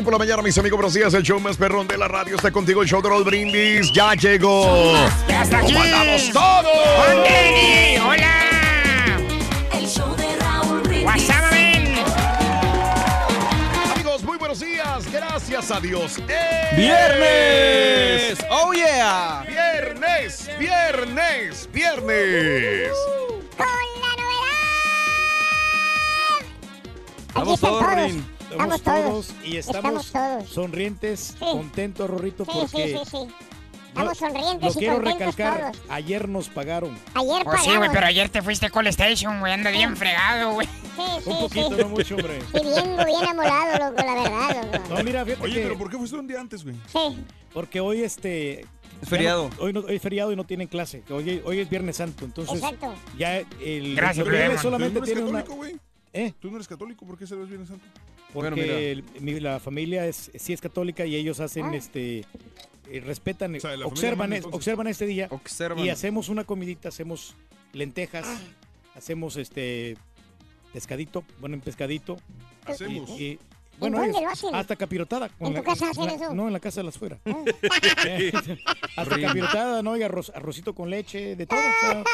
Morning por la mañana, mis amigos. Buenos días. El show más perrón de la radio está contigo. El show de Raúl Brindis ya llegó. ¡Ya está aquí! ¿Cómo andamos todos? ¡Juan Denny! ¡Hola! El show de Raúl Brindis. Amigos, muy buenos días. Gracias a Dios. ¡Es ¡Viernes! ¡Oh, yeah! Viernes, viernes, viernes. ¡Con la novedad! Aquí Vamos están todos. Estamos Estamos todos. todos y estamos, Estamos todos. sonrientes, Sí. contentos, Rorrito, Sí, porque sí, sí, sí. no- Estamos sonrientes lo y quiero contentos recalcar, todos. ayer nos pagaron. Ayer Pues sí, güey, pero ayer te fuiste a Call Station, güey, anda bien fregado, güey. Sí, Un sí, poquito, sí. no mucho, hombre. Sí, bien, bien amolado, loco, la verdad, loco. No, mira, fíjate Oye, que- pero ¿por qué fuiste un día antes, güey? Sí. porque hoy este... Es feriado. no- hoy, no, hoy es feriado y no tienen clase. Hoy, hoy es Viernes Santo, entonces Exacto. ya el... Gracias, Demon. ¿Tú solamente no eres tiene una... católico, güey? ¿Eh? ¿Tú no eres católico? ¿Por qué celebras Viernes Santo? Porque Bueno, mira. el- mi- la familia es, sí es católica y ellos hacen Ah. este... eh, respetan, O sea, la familia observan, observan este día Observan. y hacemos una comidita, hacemos lentejas, hacemos este pescadito, bueno, en pescadito. Hacemos. Y, y- bueno, dónde ellos- lo hacen? hasta capirotada. ¿En tu casa hacen la- eso? No, en la casa de las fuera. Ah. hasta capirotada, ¿no? Y arroz, arrocito con leche, de todo. o sea,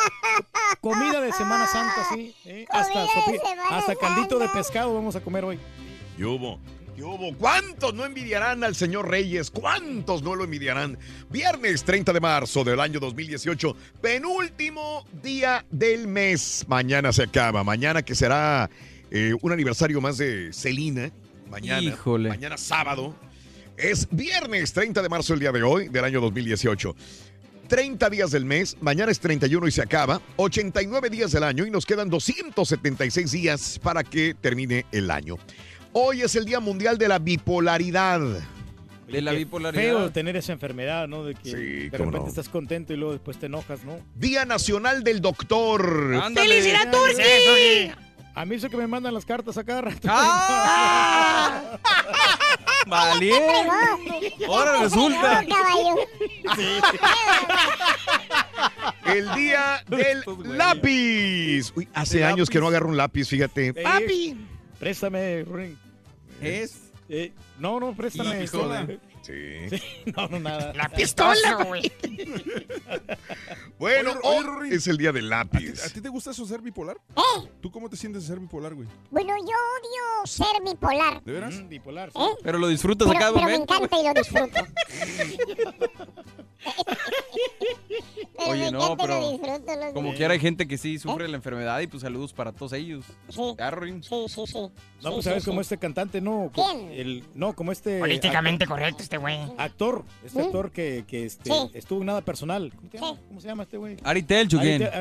comida de Semana Santa, sí. ¿eh? Hasta, sopi- hasta caldito de pescado vamos a comer hoy. ¿Qué hubo? ¿Qué hubo? ¿Cuántos no envidiarán al señor Reyes? ¿Cuántos no lo envidiarán? Viernes 30 de marzo del año 2018, penúltimo día del mes. Mañana se acaba. Mañana que será eh, un aniversario más de Celina. Mañana. Híjole. Mañana sábado. Es viernes 30 de marzo el día de hoy del año 2018. 30 días del mes, mañana es 31 y se acaba, 89 días del año y nos quedan 276 días para que termine el año. Hoy es el Día Mundial de la Bipolaridad. De la bipolaridad. Feo tener esa enfermedad, ¿no? De que Sí, de repente no. estás contento y luego después te enojas, ¿no? Día Nacional del Doctor. Ándale. ¡Felicidad, Turki! A mí sé que me mandan las cartas a cada rato. ¡Ah! Vale. Ahora resulta. El Día del. Lápiz. Uy, hace años que no agarro un lápiz, fíjate. Papi. Préstame, Ruin. Es Eh, no, no, préstame. Pistola. Sí. Sí, no, no, nada. La pistola, güey. Bueno, Oye, oye, hoy Rory. es el Día del ¿A ti, lápiz. a ti te gusta eso ser bipolar? ¿Eh? ¿Tú cómo te sientes de ser bipolar, güey? Bueno, yo odio ser bipolar. ¿De veras? Mm, bipolar. sí. ¿Eh? Pero lo disfrutas Pero, pero me encanta y lo disfruto. Pero Oye, me no, encanta y pero lo disfruto, loco. Como quiera hay gente que sí sufre la enfermedad y pues saludos para todos ellos. Sí, Darwin. sí, sí, sí. No, Sí, pues sí, sabes sí. como este cantante, no. ¿Quién? El, no, como este. Políticamente correcto este güey. ac- Actor. Este ¿Sí? actor que, que este, Sí. estuvo en nada personal. ¿Cómo, te llama? Sí. ¿Cómo se llama este güey? Ari Telch,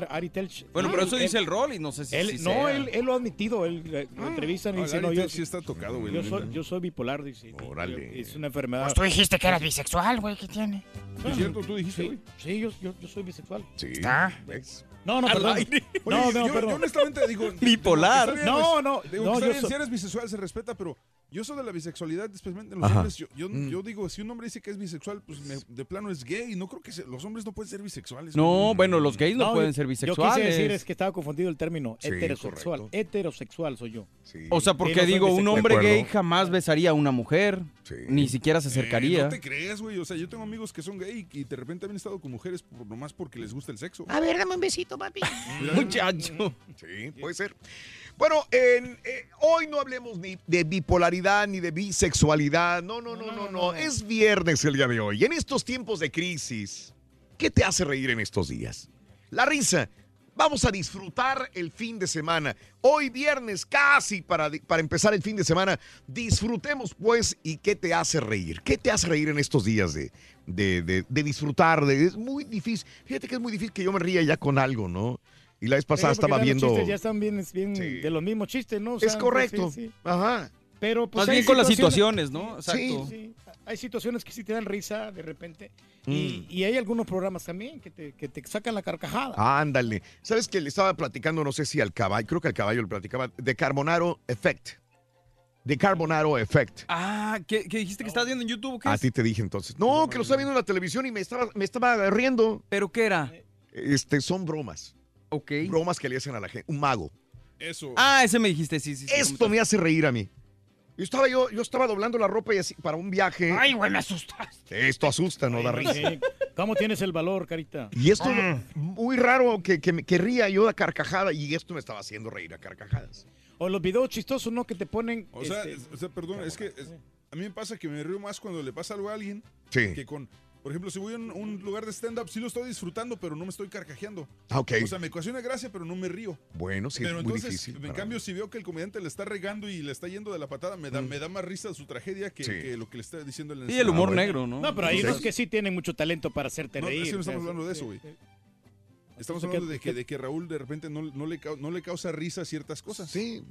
Ari, Telch. Bueno, Ah, pero eso él- dice el rol y no sé si, él- si no, sea. él, él lo ha admitido. Él eh, lo entrevistan y dice, no, yo, sí está tocado, güey. yo, soy, neta. yo soy bipolar, dice. Órale. Es una enfermedad. Pues tú dijiste que eras bisexual, güey, ¿qué tiene? ¿Es cierto? Tú dijiste, Sí, güey. sí yo, yo, yo soy bisexual. Sí. Está. ¿ves? No, no, perdón. aire. No, Oye, no, yo, perdón. yo honestamente digo. Bipolar. No, pues, no, Digo, no, si eres bisexual se respeta, pero yo soy de la bisexualidad, especialmente en los Ajá. hombres. Yo, yo, Mm. yo digo, si un hombre dice que es bisexual, pues me- de plano es gay. No creo que se- los hombres no pueden ser bisexuales. No, bueno, los gays no, No, pueden yo- ser Yo bisexuales. quise decir es que estaba confundido el término Sí, heterosexual. correcto. Heterosexual soy yo. Sí. O sea, porque no digo, un hombre gay jamás besaría a una mujer. Sí. Ni siquiera se Eh, acercaría. no te creas, güey. O sea, yo tengo amigos que son gay y de repente han estado con mujeres por, nomás porque les gusta el sexo. A ver, dame un besito, papi. Muchacho. Sí, puede ser. Bueno, en, eh, hoy no hablemos ni de bipolaridad ni de bisexualidad. No, no, no, no, no. Es viernes el día de hoy. En estos tiempos de crisis, ¿qué te hace reír en estos días? La risa. Vamos a disfrutar el fin de semana. Hoy viernes casi para, para empezar el fin de semana. Disfrutemos pues y qué te hace reír. ¿Qué te hace reír en estos días de, de, de- de disfrutar? De, es muy difícil. Fíjate que es muy difícil que yo me ría ya con algo, ¿no? Y la vez pasada estaba viendo... ya están bien, bien Sí. de los mismos chistes, ¿no? O Es correcto. sí, sí. Ajá. Pero pues Más bien con las situaciones, ¿no? Sí, Exacto. sí. Hay situaciones que sí te dan risa de repente. Mm. Y, y hay algunos programas también que te, que te sacan la carcajada. Ándale. ¿Sabes que le estaba platicando, no sé si al caballo, creo que al caballo le platicaba, de Carbonaro Effect. De Carbonaro Effect. Ah, ¿qué, qué dijiste que estás viendo en YouTube? ¿Qué A ti te dije entonces. No, que lo estaba viendo en la televisión y me estaba, me estaba riendo. ¿Pero qué era? Este, son bromas. Ok. Bromas que le hacen a la gente. Un mago. Eso. Ah, ese me dijiste, sí, sí. sí Esto me hace reír a mí. Yo estaba, yo, yo estaba doblando la ropa y así, para un viaje. Ay, güey, me asustaste. Esto asusta, no da risa. ¿Cómo tienes el valor, carita? Y esto muy raro que, que, me- que ría yo a carcajada y esto me estaba haciendo reír a carcajadas. O los videos chistosos, ¿no? Que te ponen. O sea, este, es- o sea, perdón, es que es- a mí me pasa que me río más cuando le pasa algo a alguien Sí. que con, por ejemplo, si voy a un, un lugar de stand-up, sí lo estoy disfrutando, pero no me estoy carcajeando. Ah, ok. O sea, me ocasiona gracia, pero no me río. Bueno, sí, pero es muy entonces, difícil. en para cambio, si veo que el comediante le está regando y le está yendo de la patada, me da, Mm. me da más risa su tragedia que, Sí. que lo que le está diciendo el Sí, el humor Ah, bueno. negro, ¿no? No, pero hay unos que sí tienen mucho talento para hacerte No, reír. es que no estamos hablando de eso, güey. Estamos hablando de ¿qué- que, de que Raúl de repente no, no le, no le causa risa ciertas cosas. Sí.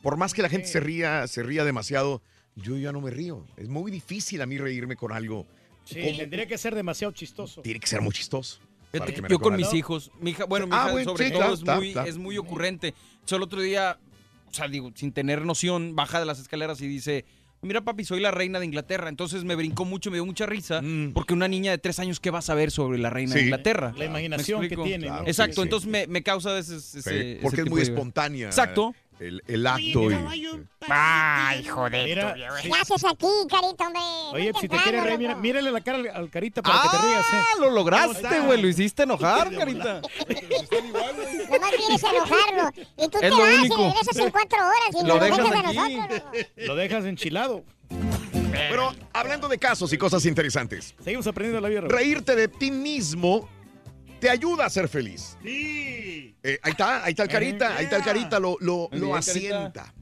Por más que la gente se ría, se ría demasiado, yo ya no me río. Es muy difícil a mí reírme con algo. Sí, ¿Cómo? tendría que ser demasiado chistoso. Tiene que ser muy chistoso. Yo con mis hijos, mi hija, bueno, mi Ah, hija bueno, sobre sí, todo claro, es, muy, está. es muy ocurrente. Solo el otro día, o sea, digo, sin tener noción, baja de las escaleras y dice, mira papi, soy la reina de Inglaterra. Entonces me brincó mucho, me dio mucha risa, Mm. porque una niña de tres años, ¿qué va a saber sobre la reina de. Inglaterra? La imaginación ¿Me que tiene. Claro. ¿no? Exacto, Sí, sí. entonces me, me causa ese, ese- Sí, ese porque es tipo muy de- espontánea. Exacto. El, el acto. y- Ay, joder. Mira, tú, güey. sí. ¿Qué haces aquí, carita, hombre? Oye, Muy si te temprano, quiere reír, mira, mírale la cara al, al carita para que te rías, ¿eh? Ah, lo lograste, güey, lo hiciste enojar, carita. Nomás vienes a enojarlo. Y tú Es te lo vas y único. regresas en cuatro horas y Lo nos dejas dejas a nosotros. Lo dejas enchilado. Pero hablando de casos y cosas interesantes, Seguimos aprendiendo la vida. reírte de ti mismo te ayuda a ser feliz. Sí. Eh, ahí está, ahí está el carita, ahí está el carita, lo, lo, lo asienta.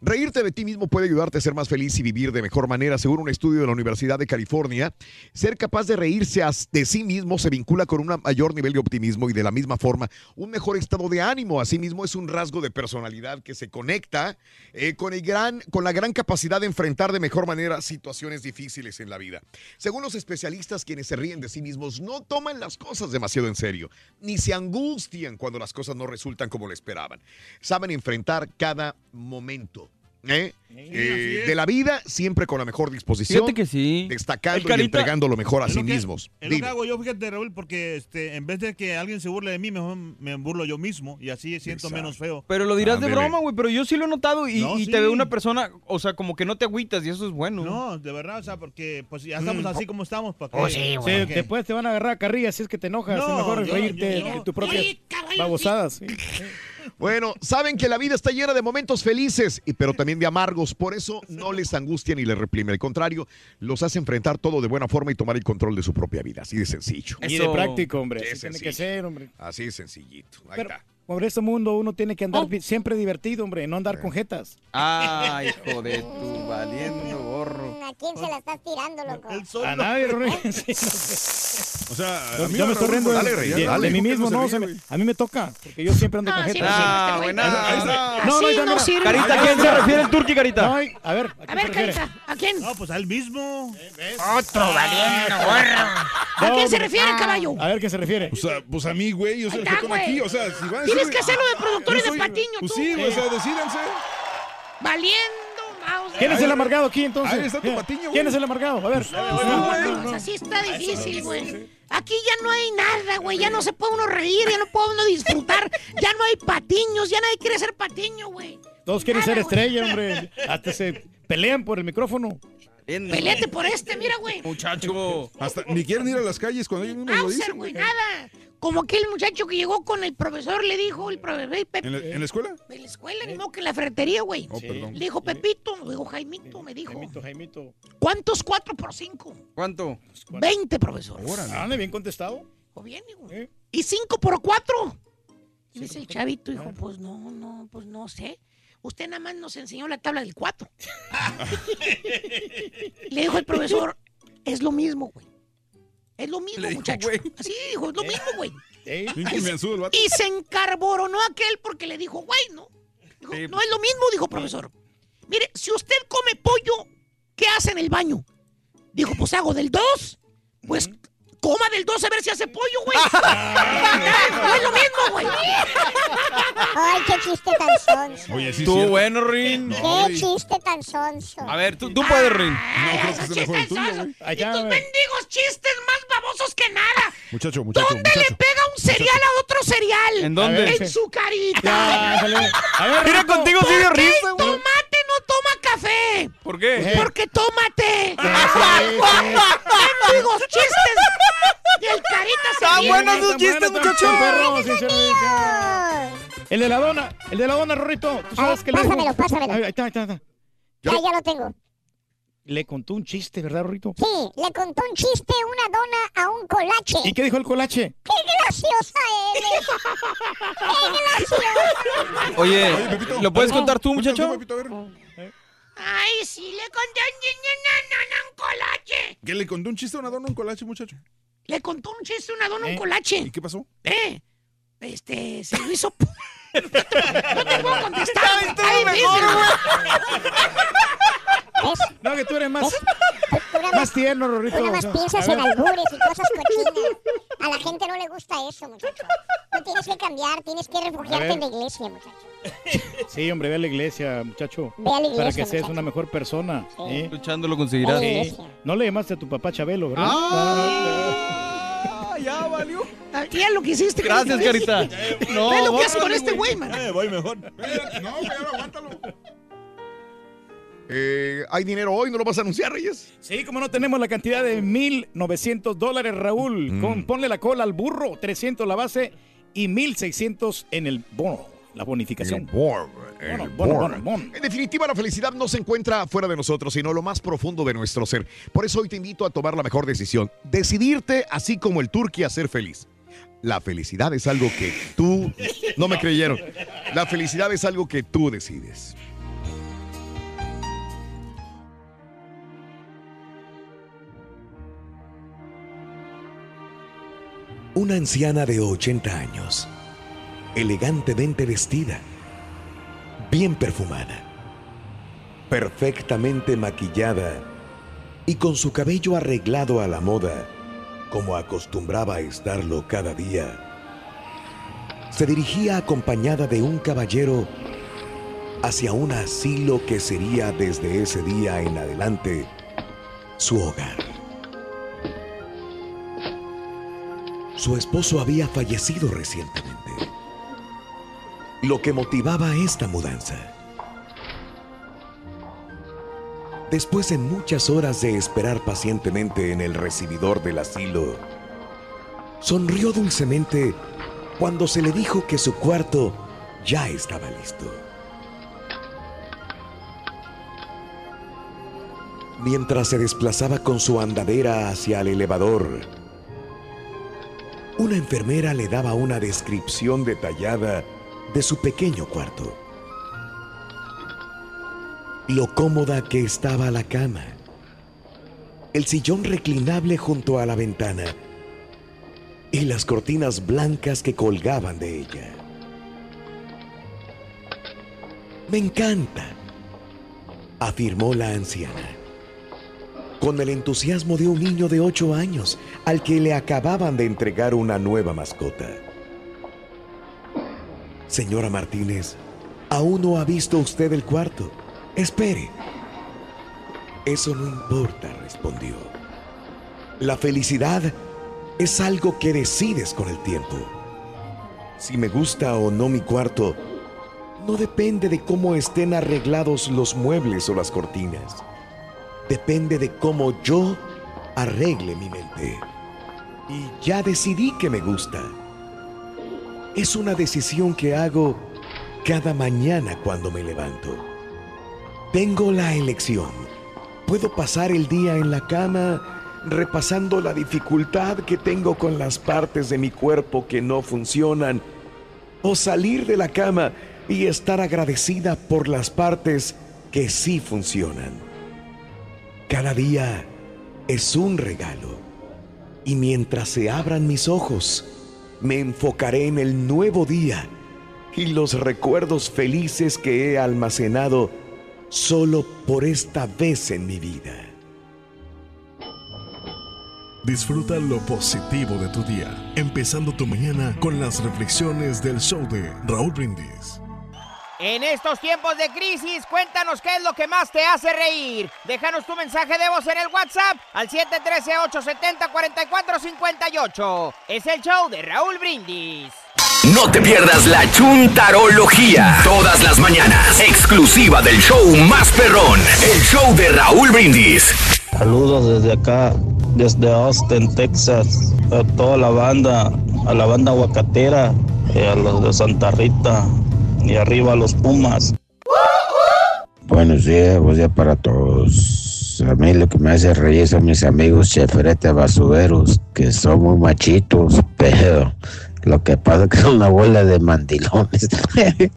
Reírte de ti mismo puede ayudarte a ser más feliz y vivir de mejor manera. Según un estudio de la Universidad de California, ser capaz de reírse de sí mismo se vincula con un mayor nivel de optimismo y de la misma forma un mejor estado de ánimo. Asimismo, es un rasgo de personalidad que se conecta eh, con, el gran, con la gran capacidad de enfrentar de mejor manera situaciones difíciles en la vida. Según los especialistas, quienes se ríen de sí mismos no toman las cosas demasiado en serio, ni se angustian cuando las cosas no resultan como lo esperaban. Saben enfrentar cada momento. ¿Eh? Eh, de la vida siempre con la mejor disposición, Fíjate que sí. destacando El y Carita- entregando lo mejor a sí que- mismos. Es lo que hago yo, fíjate, Raúl, porque este, en vez de que alguien se burle de mí, mejor me burlo yo mismo y así siento Exacto. menos feo. Pero lo dirás de Ándele. broma, güey, pero yo sí lo he notado y, No, y sí. te veo una persona, o sea, como que no te agüitas y eso es bueno. No, de verdad, o sea, porque pues ya estamos así como estamos. ¿para Oh, sí, Sí, güey. ¿Qué? después te van a agarrar a carrilla si es que te enojas. No, es mejor yo- reírte yo- yo- de tu propia babosadas. Bueno, saben que la vida está llena de momentos felices, y, pero también de amargos. Por eso no les angustia ni les reprime. Al contrario, los hace enfrentar todo de buena forma y tomar el control de su propia vida. Así de sencillo. Y de Eso- práctico, hombre. Qué Así tiene sencillo. que ser, hombre. Así de sencillito. Ahí Pero, está. Por este mundo uno tiene que andar vi- siempre divertido, hombre, no andar con jetas. Ay, hijo de tu valiendo chorro. ¿A quién se la estás tirando, loco? A nadie, Rory. ¿Eh? Sí, no sé. O sea, Yo, a mí yo me estoy riendo de, Dale, de- Rey, de- dale. de mí ¿Por qué mismo, no se me- a mí me toca, porque yo siempre ando no sirve Ah, buena. Ahí está. No, no, no. Carita, ¿a quién se refiere el turqui, Carita? A ver, ¿a A ver? Carita, ¿a quién? No, pues a él mismo. Otro valiendo, gorro. ¿A quién se refiere, caballo? A ver, ¿qué se refiere? Pues a, pues a mí, güey, yo soy el aquí. O sea, si van a Tienes que hacerlo de productores Yo de soy- Patiño, Pues tú. sí, güey, o sea, decídanse. Valiendo, mouse. ¿Quién es el amargado aquí, entonces? Ahí está tu ¿Quién- patiño, güey. ¿Quién es el amargado? A ver. No, pues así está difícil, güey. Aquí ya no hay nada, güey. Ya no se puede uno reír, ya no puede uno disfrutar. Ya no hay patiños, ya nadie quiere ser patiño, güey. Todos quieren Nada, ser güey. estrella, hombre. Hasta se pelean por el micrófono. Bien, Peleate por este, mira, güey. Muchacho. Hasta ni quieren ir a las calles cuando ellos mismos lo dicen. güey, nada. Como aquel muchacho que llegó con el profesor, le dijo el profesor, ¿En la, en la escuela? en la escuela, ni modo que en la ferretería, güey. Oh, perdón. Le dijo Pepito, me dijo Jaimito, me dijo. Jaimito, Jaimito. ¿Cuántos cuatro por cinco? ¿Cuánto? Veinte, profesor. Ande, bien contestado. ¿O bien, hijo? ¿Eh? ¿Y cinco por cuatro? Y dice el chavito, dijo, pues no, no, pues no sé. Usted nada más nos enseñó la tabla del cuatro. Le dijo el profesor, es lo mismo, güey. Es lo mismo, dijo, muchacho. güey. Así dijo, es lo mismo, güey. ¿Eh? El vato. Y se encarboronó aquel porque le dijo, güey, ¿no? Dijo, Sí. no es lo mismo, dijo profesor. Mire, si usted come pollo, ¿qué hace en el baño? Dijo, pues hago del 2. Pues coma del 2 a ver si hace pollo, güey. no es lo mismo, güey. Ay, qué chiste tan sonso. Oye, sí, Tú, cierto. bueno, Rin. No, Qué chiste tan sonso. A ver, tú, tú puedes, Rin. No, creo que sea mejor el tuyo, güey. Ahí Y tus mendigos chistes más babosos que nada. Muchacho, muchacho, ¿Dónde le muchacho. pega un cereal a otro cereal? ¿En dónde? En su carita. Ya, ándale. A ver, Mira, contigo dio risa, güey. Tomate no toma café. ¿Por qué? Porque tómate. sí. Mendigos chistes. Y el carita se Está ríe. bueno Está sus chistes, bueno, muchacho. está perro, sí, se lo dice. El de la dona, el de la dona, Rorrito. ¿Tú sabes que pásamelo, pásamelo. Ahí ahí está, ahí está, ahí está. Ya, ya lo tengo. Le contó un chiste, ¿verdad, Rorrito? Sí, le contó un chiste una dona a un colache. ¿Y qué dijo el colache? ¡Qué graciosa eres! ¡Qué graciosa! Oye, Pepito, ¿lo puedes contar tú, muchacho? Pepito, a. Ay, sí, le conté un, un colache. ¿Qué le contó un chiste a una dona a un colache, muchacho? Le contó un chiste una dona a un ¿Eh? colache. ¿Y qué pasó? ¿Eh? Este, se lo hizo... No te puedo contestar. Ay, Está estuvo difícil. mejor, ¿Ves? No, que tú eres más, Tú nada más tierno, Rorrito. Tú nada más piensas a en albures y cosas cochinas. A la gente no le gusta eso, muchacho. Tú tienes que cambiar, tienes que refugiarte en la iglesia, muchacho. Sí, hombre, ve a la iglesia, muchacho. Ve a la Para iglesia, que seas muchacho. una mejor persona. Sí. ¿eh? Luchando lo conseguirás. Sí. No le llamaste a tu papá Chabelo, ¿verdad? Ah, ya valió. Ah, Ya lo que hiciste, Gracias, Carita. No, Ve lo que hace bórrale, con este güey, man. Eh, voy mejor. No, ahora aguántalo. Eh, ¿Hay dinero hoy? ¿No lo vas a anunciar, Reyes? Sí, como no tenemos la cantidad de 1.900 dólares, Raúl. Mm. Con, ponle la cola al burro, 300 la base y 1.600 en el bono, la bonificación. Bono, el Bono, bono, bono. bono, bono. En definitiva, la felicidad no se encuentra fuera de nosotros, sino lo más profundo de nuestro ser. Por eso hoy te invito a tomar la mejor decisión. Decidirte, así como el turqui, a ser feliz. La felicidad es algo que tú... No me creyeron. La felicidad es algo que tú decides. Una anciana de 80 años, elegantemente vestida, bien perfumada, perfectamente maquillada y con su cabello arreglado a la moda, como acostumbraba a estarlo cada día, se dirigía acompañada de un caballero hacia un asilo que sería desde ese día en adelante su hogar. Su esposo había fallecido recientemente, lo que motivaba esta mudanza. Después de muchas horas de esperar pacientemente en el recibidor del asilo, sonrió dulcemente cuando se le dijo que su cuarto ya estaba listo. Mientras se desplazaba con su andadera hacia el elevador, una enfermera le daba una descripción detallada de su pequeño cuarto. lo cómoda que estaba la cama, el sillón reclinable junto a la ventana y las cortinas blancas que colgaban de ella. Me encanta, afirmó la anciana, con el entusiasmo de un niño de ocho años al que le acababan de entregar una nueva mascota. Señora Martínez, aún no ha visto usted el cuarto. Espere. Eso no importa, respondió. La felicidad es algo que decides con el tiempo. Si me gusta o no mi cuarto, no depende de cómo estén arreglados los muebles o las cortinas. Depende de cómo yo arregle mi mente. Y ya decidí que me gusta. Es una decisión que hago cada mañana cuando me levanto. Tengo la elección. Puedo pasar el día en la cama repasando la dificultad que tengo con las partes de mi cuerpo que no funcionan, o salir de la cama y estar agradecida por las partes que sí funcionan. Cada día es un regalo, y mientras se abran mis ojos, me enfocaré en el nuevo día y los recuerdos felices que he almacenado solo por esta vez en mi vida. Disfruta lo positivo de tu día, empezando tu mañana con las reflexiones del show de Raúl Brindis. En estos tiempos de crisis, cuéntanos qué es lo que más te hace reír. Déjanos tu mensaje de voz en el WhatsApp al 713-870-4458. Es el show de Raúl Brindis. No te pierdas la chuntarología. Todas las mañanas. Exclusiva del show más perrón. El show de Raúl Brindis. Saludos desde acá, desde Austin, Texas, a toda la banda, a la banda aguacatera, y a los de Santa Rita y arriba los Pumas. Buenos días, buen día para todos. A mí lo que me hace reír son mis amigos cheferete basureros, que son muy machitos, pero lo que pasa es que son una bola de mandilones.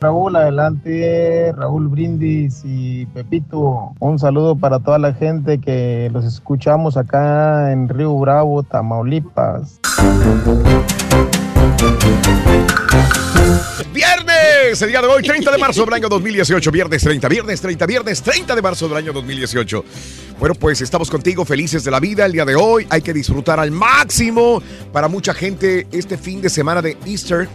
Raúl, adelante, Raúl Brindis y Pepito. Un saludo para toda la gente que los escuchamos acá en Río Bravo, Tamaulipas. Viernes, el día de hoy, 30 de marzo del año 2018. Viernes 30, viernes 30, viernes 30 de marzo del año 2018. Bueno, pues estamos contigo, felices de la vida el día de hoy. Hay que disfrutar al máximo. Para mucha gente, este fin de semana de Easter,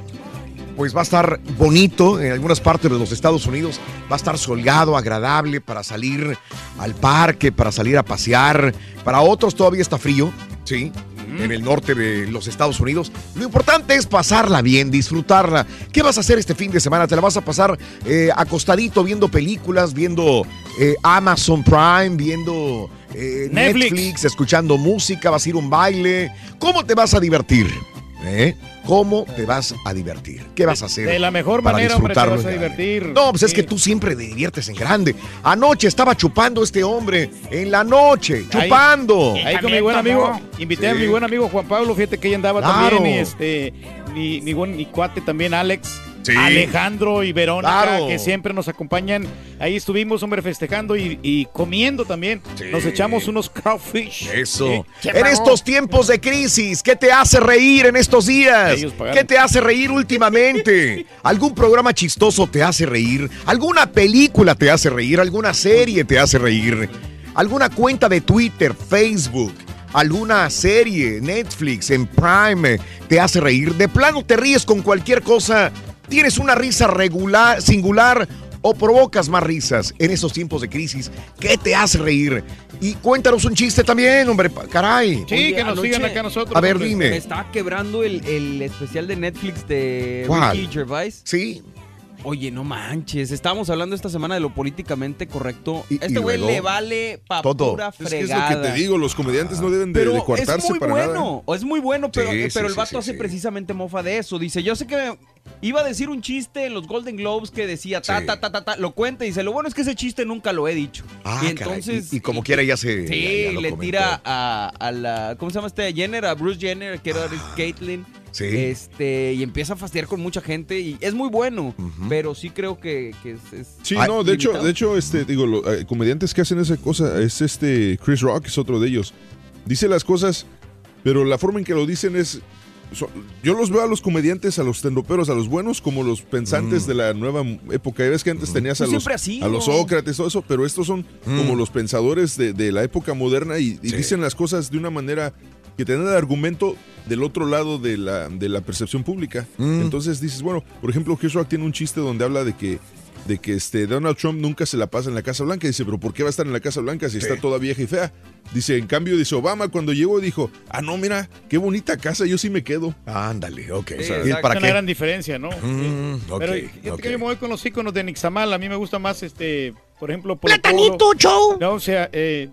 pues va a estar bonito en algunas partes de los Estados Unidos. Va a estar soleado, agradable para salir al parque, para salir a pasear. Para otros todavía está frío, ¿sí? En el norte de los Estados Unidos. Lo importante es pasarla bien, disfrutarla. ¿Qué vas a hacer este fin de semana? ¿Te la vas a pasar eh, acostadito viendo películas, viendo eh, Amazon Prime, viendo eh, Netflix. Netflix, escuchando música? ¿Vas a ir a un baile? ¿Cómo te vas a divertir? ¿Eh? ¿Cómo te vas a divertir? ¿Qué vas a hacer? De la mejor para manera, hombre, te disfrutarlo vas a divertir. No, pues es que tú siempre te diviertes en grande. Anoche estaba chupando este hombre en la noche, chupando. Ahí con mi buen amigo, invité a mi buen amigo Juan Pablo, fíjate que ella andaba Claro. también, y este, mi, mi buen mi cuate también Alex, Sí. Alejandro y Verónica, Claro. que siempre nos acompañan. Ahí estuvimos, hombre, festejando y, y comiendo también. Nos echamos unos crawfish. Eso. Sí. En estos tiempos de crisis, ¿qué te hace reír en estos días? ¿Qué te hace reír últimamente? ¿Algún programa chistoso te hace reír? ¿Alguna película te hace reír? ¿Alguna serie te hace reír? ¿Alguna cuenta de Twitter, Facebook? ¿Alguna serie, Netflix, en Prime te hace reír? ¿De plano te ríes con cualquier cosa? ¿Tienes una risa regular, singular o provocas más risas en esos tiempos de crisis? ¿Qué te hace reír? Y cuéntanos un chiste también, hombre, caray. Oye, anoche- A ver, dime. Me estaba quebrando el, el especial de Netflix de ¿Cuál? Ricky Gervais. Sí. Oye, no manches. Estábamos hablando esta semana de lo políticamente correcto. este y güey luego? le vale pa' Todo. pura Es que es fregada. lo que te digo, los comediantes no deben de, Pero de coartarse es muy para bueno, nada. ¿eh? es muy bueno, pero, Sí, pero sí, el vato sí, hace sí. precisamente mofa de eso. Dice, yo sé que iba a decir un chiste en los Golden Globes que decía ta, Sí. ta, ta, ta, ta, lo cuenta y dice, lo bueno es que ese chiste nunca lo he dicho. Ah, y caray, entonces... y, y como quiera ya se. Sí, ya- ya lo le comentó. tira a, a la. ¿Cómo se llama este? Jenner, a Bruce Jenner, que era Caitlyn. Este, y empieza a fastidiar con mucha gente y es muy bueno, pero sí creo que, que es, es- Sí, no, de hecho, de hecho, este, digo, lo- eh, comediantes que hacen esa cosa, es este Chris Rock, es otro de ellos. Dice las cosas, pero la forma en que lo dicen es. so- yo los veo a los comediantes, a los tendoperos, a los buenos, como los pensantes Mm. de la nueva época. Ya ves que antes tenías a Pues los, sido. a los Sócrates, todo eso, pero estos son Mm. como los pensadores de, de la época moderna y, y dicen las cosas de una manera que tienen el argumento del otro lado de la, de la percepción pública. Mm. Entonces dices, bueno, por ejemplo, Rock tiene un chiste donde habla de que de que este Donald Trump nunca se la pasa en la Casa Blanca. Dice, pero ¿por qué va a estar en la Casa Blanca si está toda vieja y fea? Dice, en cambio, dice Obama cuando llegó dijo, ah, no, mira, qué bonita casa, yo sí me quedo. Ándale, ok. O sea, ¿Y para Es una qué? gran diferencia, ¿no? Mm, ok, Pero fíjate ok. que yo me voy con los íconos de Nixamal. A mí me gusta más, este, por ejemplo, Polo Platanito, Polo. show. No, o sea, eh,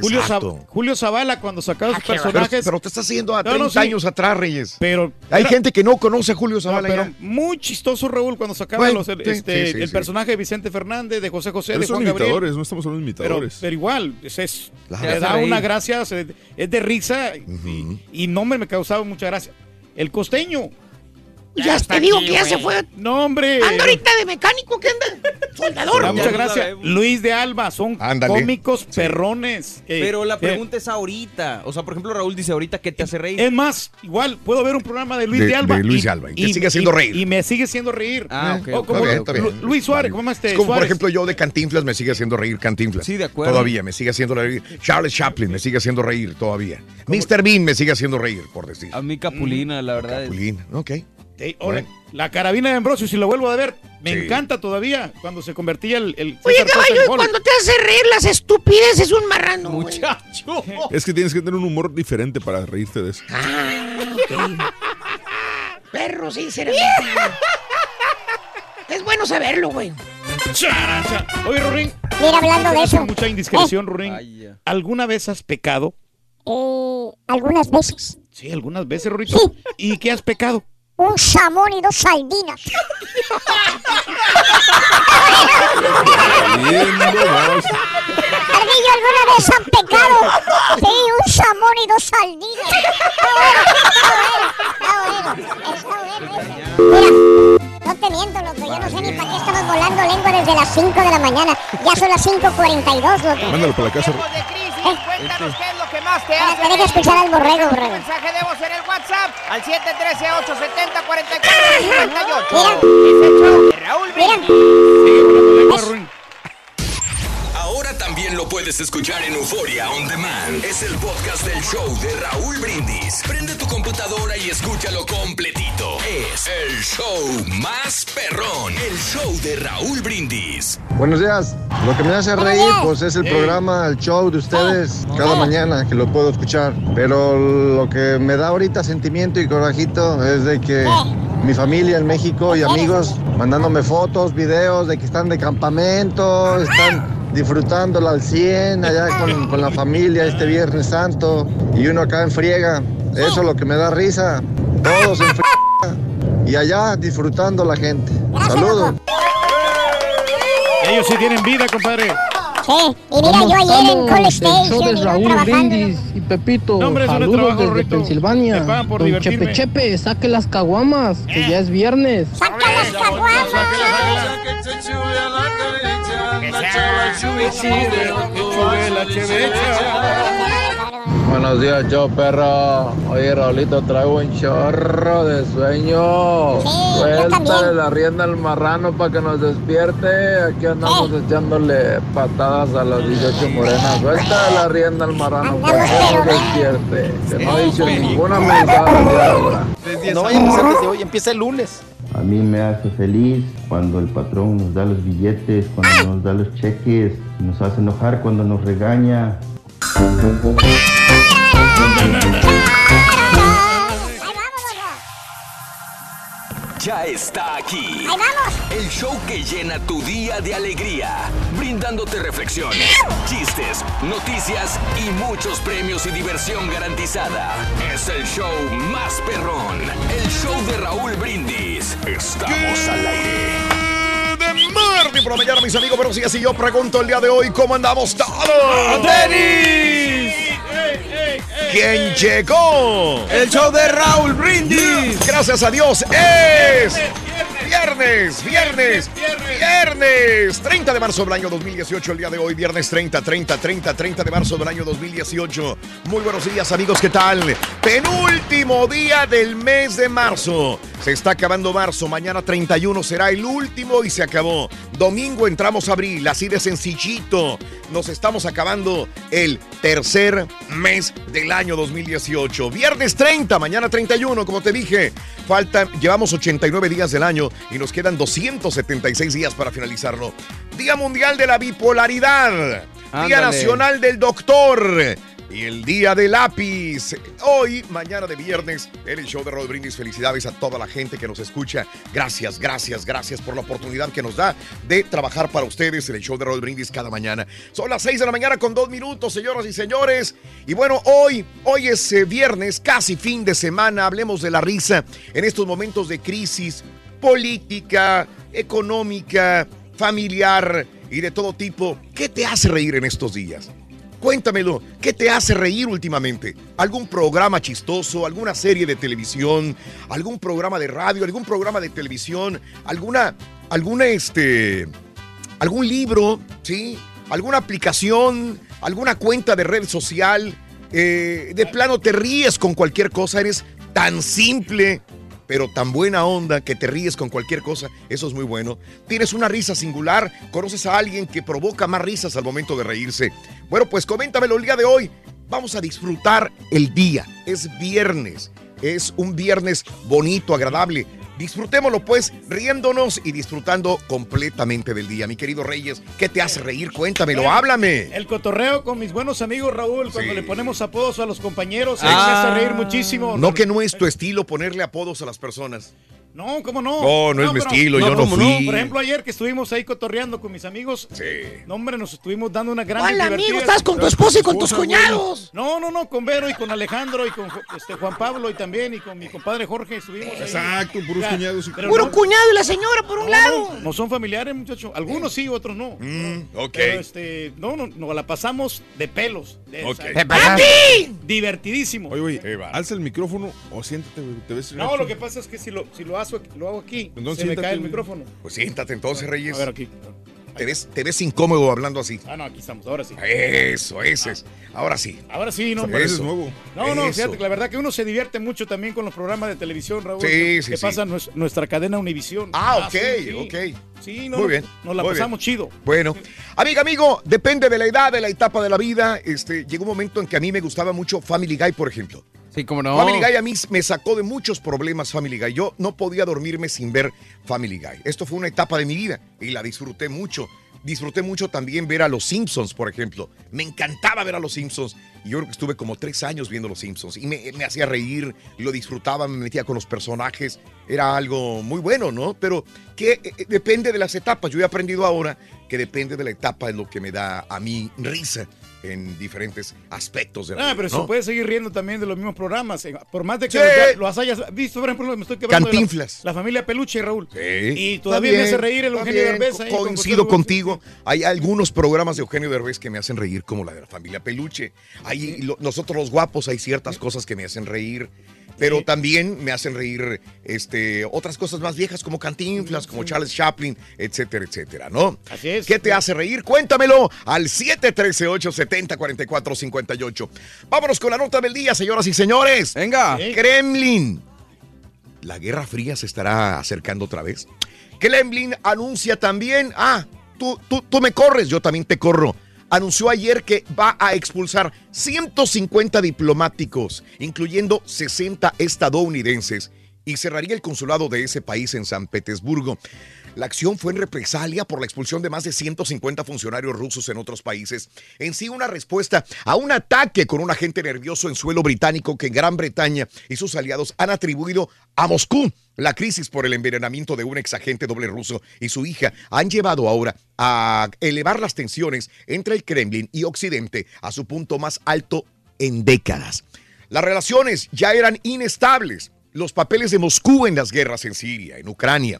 Julio. Zab- Julio Zavala cuando sacaba sus Pero, personajes. pero te estás yendo a No, 30 no, sí. años atrás, Reyes. Pero Hay era- gente que no conoce a Julio Zavala No, pero ya. muy chistoso Raúl cuando sacaba Bueno, los- sí, este, sí, sí, el sí. personaje de Vicente Fernández, de José José, Pero de son Juan Gabriel. imitadores, no estamos hablando de Pero, imitadores. pero igual, es, es- le da una gracia, es de risa y, y no me, me causaba mucha gracia. El costeño. Ya te digo que ya se fue. No, hombre. Anda ahorita de mecánico, ¿qué anda? Soldador. Da mucha gracia. Luis de Alba, son Ándale. cómicos perrones. eh, Pero la eh, pregunta es ahorita. O sea, por ejemplo, Raúl dice ahorita que te hace reír. Es más, igual puedo ver un programa de Luis De- de, Alba. de Luis de Alba, y te sigue haciendo reír. Y me sigue haciendo reír. Ah, ok, O ok. como Está bien, Lu- está bien. Lu- Luis Suárez, ¿cómo este? Es como, por ejemplo, yo de Cantinflas me sigue haciendo reír Cantinflas. Sí, de acuerdo. Todavía me sigue haciendo reír. Charles Chaplin me sigue haciendo reír todavía. Mr. Bean me sigue haciendo reír, por decir. A mí Capulina, la verdad. Capulina, ok. Eh, La carabina de Ambrosio, si lo vuelvo a ver, me Sí. encanta todavía cuando se convertía el. el Oye, caballo, y cuando te hace reír las estupideces es un marrano. güey. Muchacho. Es que tienes que tener un humor diferente para reírte de eso. Perro, sinceramente. es bueno saberlo, güey. Oye, Rurín. Mira, hablando de eso. Mucha indiscreción, Rurín. ¿Alguna vez has pecado? Eh, algunas veces. Sí, algunas veces, Rurito. ¿Y qué has pecado? Un salmón y dos sardinas. Ardillo, ¿alguna vez han pecado? Sí, un salmón y dos sardinas. Está bueno, está bueno, está bueno, está bueno. Mira, no te miento, loco. Yo no sé ni para qué estamos volando lengua desde las 5 de la mañana. Ya son las 5.42, loco. Mándalo para la casa. Cuéntanos qué es lo que más te hace deja reír. escuchar al borrego, borrego. mensaje de voz en el WhatsApp al 713-870-4458. Mira. Es el show de Raúl Brindis. Ahora también lo puedes escuchar en Euforia On Demand. Es el podcast del show de Raúl Brindis. Prende tu computadora y escúchalo completito. Es el show más perrón. El show de Raúl Brindis. Buenos días. Lo que me hace reír, pues es el programa, el show de ustedes cada mañana que lo puedo escuchar. Pero lo que me da ahorita sentimiento y corajito es de que mi familia en México y amigos mandándome fotos, videos de que están de campamento, están disfrutándola al 100 allá con, con la familia este Viernes Santo y uno acá en friega. Eso es lo que me da risa. Todos en friega y allá disfrutando la gente. Saludos. Ellos sí tienen vida, compadre. Sí, y mira, yo ayer en Call Station de Raúl trabajando. Brindis y Pepito. No, hombre, Saludos trabajo, desde Rorrito. Pensilvania. Me pagan por Don divertirme. Chepe Chepe, saque las caguamas, que ya es viernes. Buenos días, yo perro. Oye, Raulito, traigo un chorro de sueño. Suéltale la rienda al marrano para que nos despierte. Aquí andamos echándole patadas a las 18 morenas. Suéltale la rienda al marrano para que nos despierte. Que no ha dicho ninguna mentada de ahora. No vayan a empezar desde hoy, empieza el lunes. A mí me hace feliz cuando el patrón nos da los billetes, cuando nos da los cheques, nos hace enojar cuando nos regaña. Ya está aquí. El show que llena tu día de alegría, brindándote reflexiones, chistes, noticias y muchos premios y diversión garantizada. Es el show más perrón, el show de Raúl Brindis. Estamos al aire. de Martín por la mañana, mis amigos. Pero sí, así yo pregunto el día de hoy, ¿cómo andamos todos? ¡Tenis! ¿Quién llegó? El show de Raúl Brindis. Gracias gracias a Dios, es viernes, viernes, viernes, 30 de marzo del año 2018, el día de hoy, viernes 30, 30, 30, 30 de marzo del año 2018. Muy buenos días amigos, ¿qué tal? Penúltimo día del mes de marzo. Se está acabando marzo, mañana 31 será el último y se acabó. Domingo entramos a abril, así de sencillito. Nos estamos acabando el tercer mes del año 2018. Viernes 30, mañana 31, como te dije. Faltan, llevamos 89 días del año y nos quedan 276 días para finalizarlo. Día Mundial de la Bipolaridad. Día. Nacional del Doctor. Y el día del lápiz. Hoy, mañana de viernes, en el show de Rod Brindis. Felicidades a toda la gente que nos escucha. Gracias, gracias, gracias por la oportunidad que nos da de trabajar para ustedes en el show de Rod Brindis cada mañana. Son las 6 de la mañana con dos minutos, señoras y señores. Y bueno, hoy, hoy es eh, viernes, casi fin de semana. Hablemos de la risa en estos momentos de crisis política, económica, familiar y de todo tipo. ¿Qué te hace reír en estos días? Cuéntamelo, ¿qué te hace reír últimamente? ¿Algún programa chistoso, alguna serie de televisión, algún programa de radio, algún programa de televisión, alguna, alguna, este, algún libro, ¿sí? ¿Alguna aplicación, alguna cuenta de red social? Eh, de plano te ríes con cualquier cosa, eres tan simple, pero tan buena onda que te ríes con cualquier cosa, eso es muy bueno. Tienes una risa singular, conoces a alguien que provoca más risas al momento de reírse. Bueno, pues coméntamelo el día de hoy. Vamos a disfrutar el día. Es viernes. Es un viernes bonito, agradable. Disfrutémoslo pues, riéndonos y disfrutando completamente del día. Mi querido Reyes, ¿qué te hace reír? Cuéntamelo, háblame. El cotorreo con mis buenos amigos, Raúl, cuando le ponemos apodos a los compañeros, Ah. me hace reír muchísimo. No que no es tu estilo ponerle apodos a las personas. No, ¿cómo no? No, no es mi estilo, yo no ¿cómo fui. Por ejemplo, ayer que estuvimos ahí cotorreando con mis amigos. No, hombre, nos estuvimos dando una gran Hola, amigo, estás con tu esposa y con tus cuñados. No, no, no, con Vero y con Alejandro y con este, Juan Pablo y también y con mi compadre Jorge estuvimos ahí. Exacto, puros Ya, cuñados y- pero Puro no- cuñado y la señora por un no, lado. No, no son familiares, muchachos. Algunos sí, otros no. Mm, ok. Pero este, no, no, nos la pasamos de pelos. De, Ok. o ¿Qué pasa? Divertidísimo. Oye, oye, alza el micrófono o siéntate, güey, te ves No, lo que pasa es que si lo, si lo, lo hago aquí, Entonces se me cae el micrófono. Pues siéntate entonces, Reyes. A ver, aquí. Te ves, te ves incómodo hablando así. Ah, no, aquí estamos, ahora sí. Eso, ese es. Ahora sí. Ahora sí, no, Eso. pareces nuevo. No, no, Eso. fíjate que la verdad que uno se divierte mucho también con los programas de televisión, Raúl. Sí, que, sí, que sí. pasa nues- nuestra cadena Univisión. Ah, ok, sí, sí. ok. Sí, no, Muy bien. Nos la muy bien. pasamos chido. Bueno, amiga, amigo, depende de la edad, de la etapa de la vida. Este, llegó un momento en que a mí me gustaba mucho Family Guy, por ejemplo. Sí, como no. Family Guy a mí me sacó de muchos problemas Family Guy. Yo no podía dormirme sin ver Family Guy. Esto fue una etapa de mi vida y la disfruté mucho. Disfruté mucho también ver a los Simpsons, por ejemplo. Me encantaba ver a los Simpsons. Yo creo que estuve como tres años viendo los Simpsons. Y me, hacía reír, lo disfrutaba, me metía con los personajes. Era algo muy bueno, ¿no? Pero que eh, eh, depende de las etapas. Yo he aprendido ahora que depende de la etapa en lo que me da a mí risa en diferentes aspectos de la Ah, vida. pero ¿no? se puede seguir riendo también de los mismos programas. eh, Por más de que Sí. los, los hayas visto, por ejemplo, me estoy quedando de la- Cantinflas. La, familia Peluche, Raúl. Sí. Y todavía me hace reír el Eugenio Derbez. ahí co- Coincido contigo. Hay algunos programas de Eugenio Derbez que me hacen reír, como la de la familia Peluche. Hay lo- nosotros los guapos hay ciertas cosas que me hacen reír. Pero también me hacen reír este, otras cosas más viejas como Cantinflas, como Charles Chaplin, etcétera, etcétera, ¿no? Así es. ¿Qué te hace reír? Cuéntamelo al 713-870-4458. Vámonos con la nota del día, señoras y señores. Venga. Kremlin. La Guerra Fría se estará acercando otra vez. Kremlin anuncia también, ah, tú, tú, tú me corres, yo también te corro. Anunció ayer que va a expulsar 150 diplomáticos, incluyendo 60 estadounidenses, y cerraría el consulado de ese país en San Petersburgo. La acción fue en represalia por la expulsión de más de 150 funcionarios rusos en otros países. En sí, una respuesta a un ataque con un agente nervioso en suelo británico que Gran Bretaña y sus aliados han atribuido a Moscú. La crisis por el envenenamiento de un exagente doble ruso y su hija han llevado ahora a elevar las tensiones entre el Kremlin y Occidente a su punto más alto en décadas. Las relaciones ya eran inestables. Los papeles de Moscú en las guerras en Siria, en Ucrania,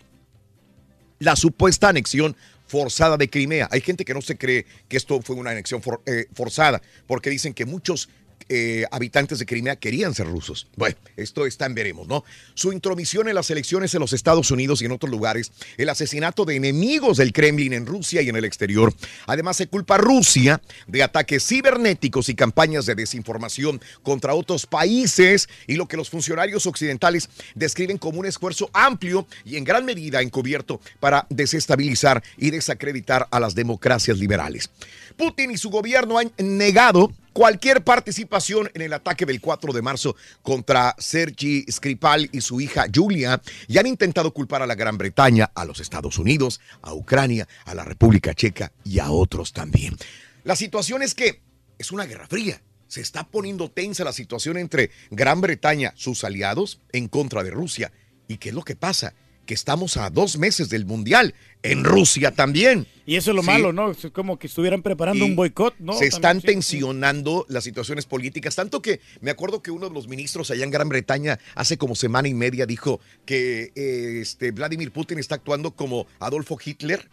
la supuesta anexión forzada de Crimea. Hay gente que no se cree que esto fue una anexión eh, forzada, porque dicen que muchos eh, habitantes de Crimea querían ser rusos. Bueno, esto está en veremos, ¿no? Su intromisión en las elecciones en los Estados Unidos y en otros lugares, el asesinato de enemigos del Kremlin en Rusia y en el exterior. Además, se culpa a Rusia de ataques cibernéticos y campañas de desinformación contra otros países y lo que los funcionarios occidentales describen como un esfuerzo amplio y en gran medida encubierto para desestabilizar y desacreditar a las democracias liberales. Putin y su gobierno han negado cualquier participación en el ataque del 4 de marzo contra Sergi Skripal y su hija Julia y han intentado culpar a la Gran Bretaña, a los Estados Unidos, a Ucrania, a la República Checa y a otros también. La situación es que es una guerra fría. Se está poniendo tensa la situación entre Gran Bretaña, sus aliados, en contra de Rusia. ¿Y qué es lo que pasa? Que estamos a dos meses del Mundial, en Rusia también. Y eso es lo Sí. malo, ¿no? Es como que estuvieran preparando Y un boicot, ¿no? Se También, están sí. tensionando las situaciones políticas, tanto que me acuerdo que uno de los ministros allá en Gran Bretaña hace como semana y media dijo que eh, este, Vladimir Putin está actuando como Adolfo Hitler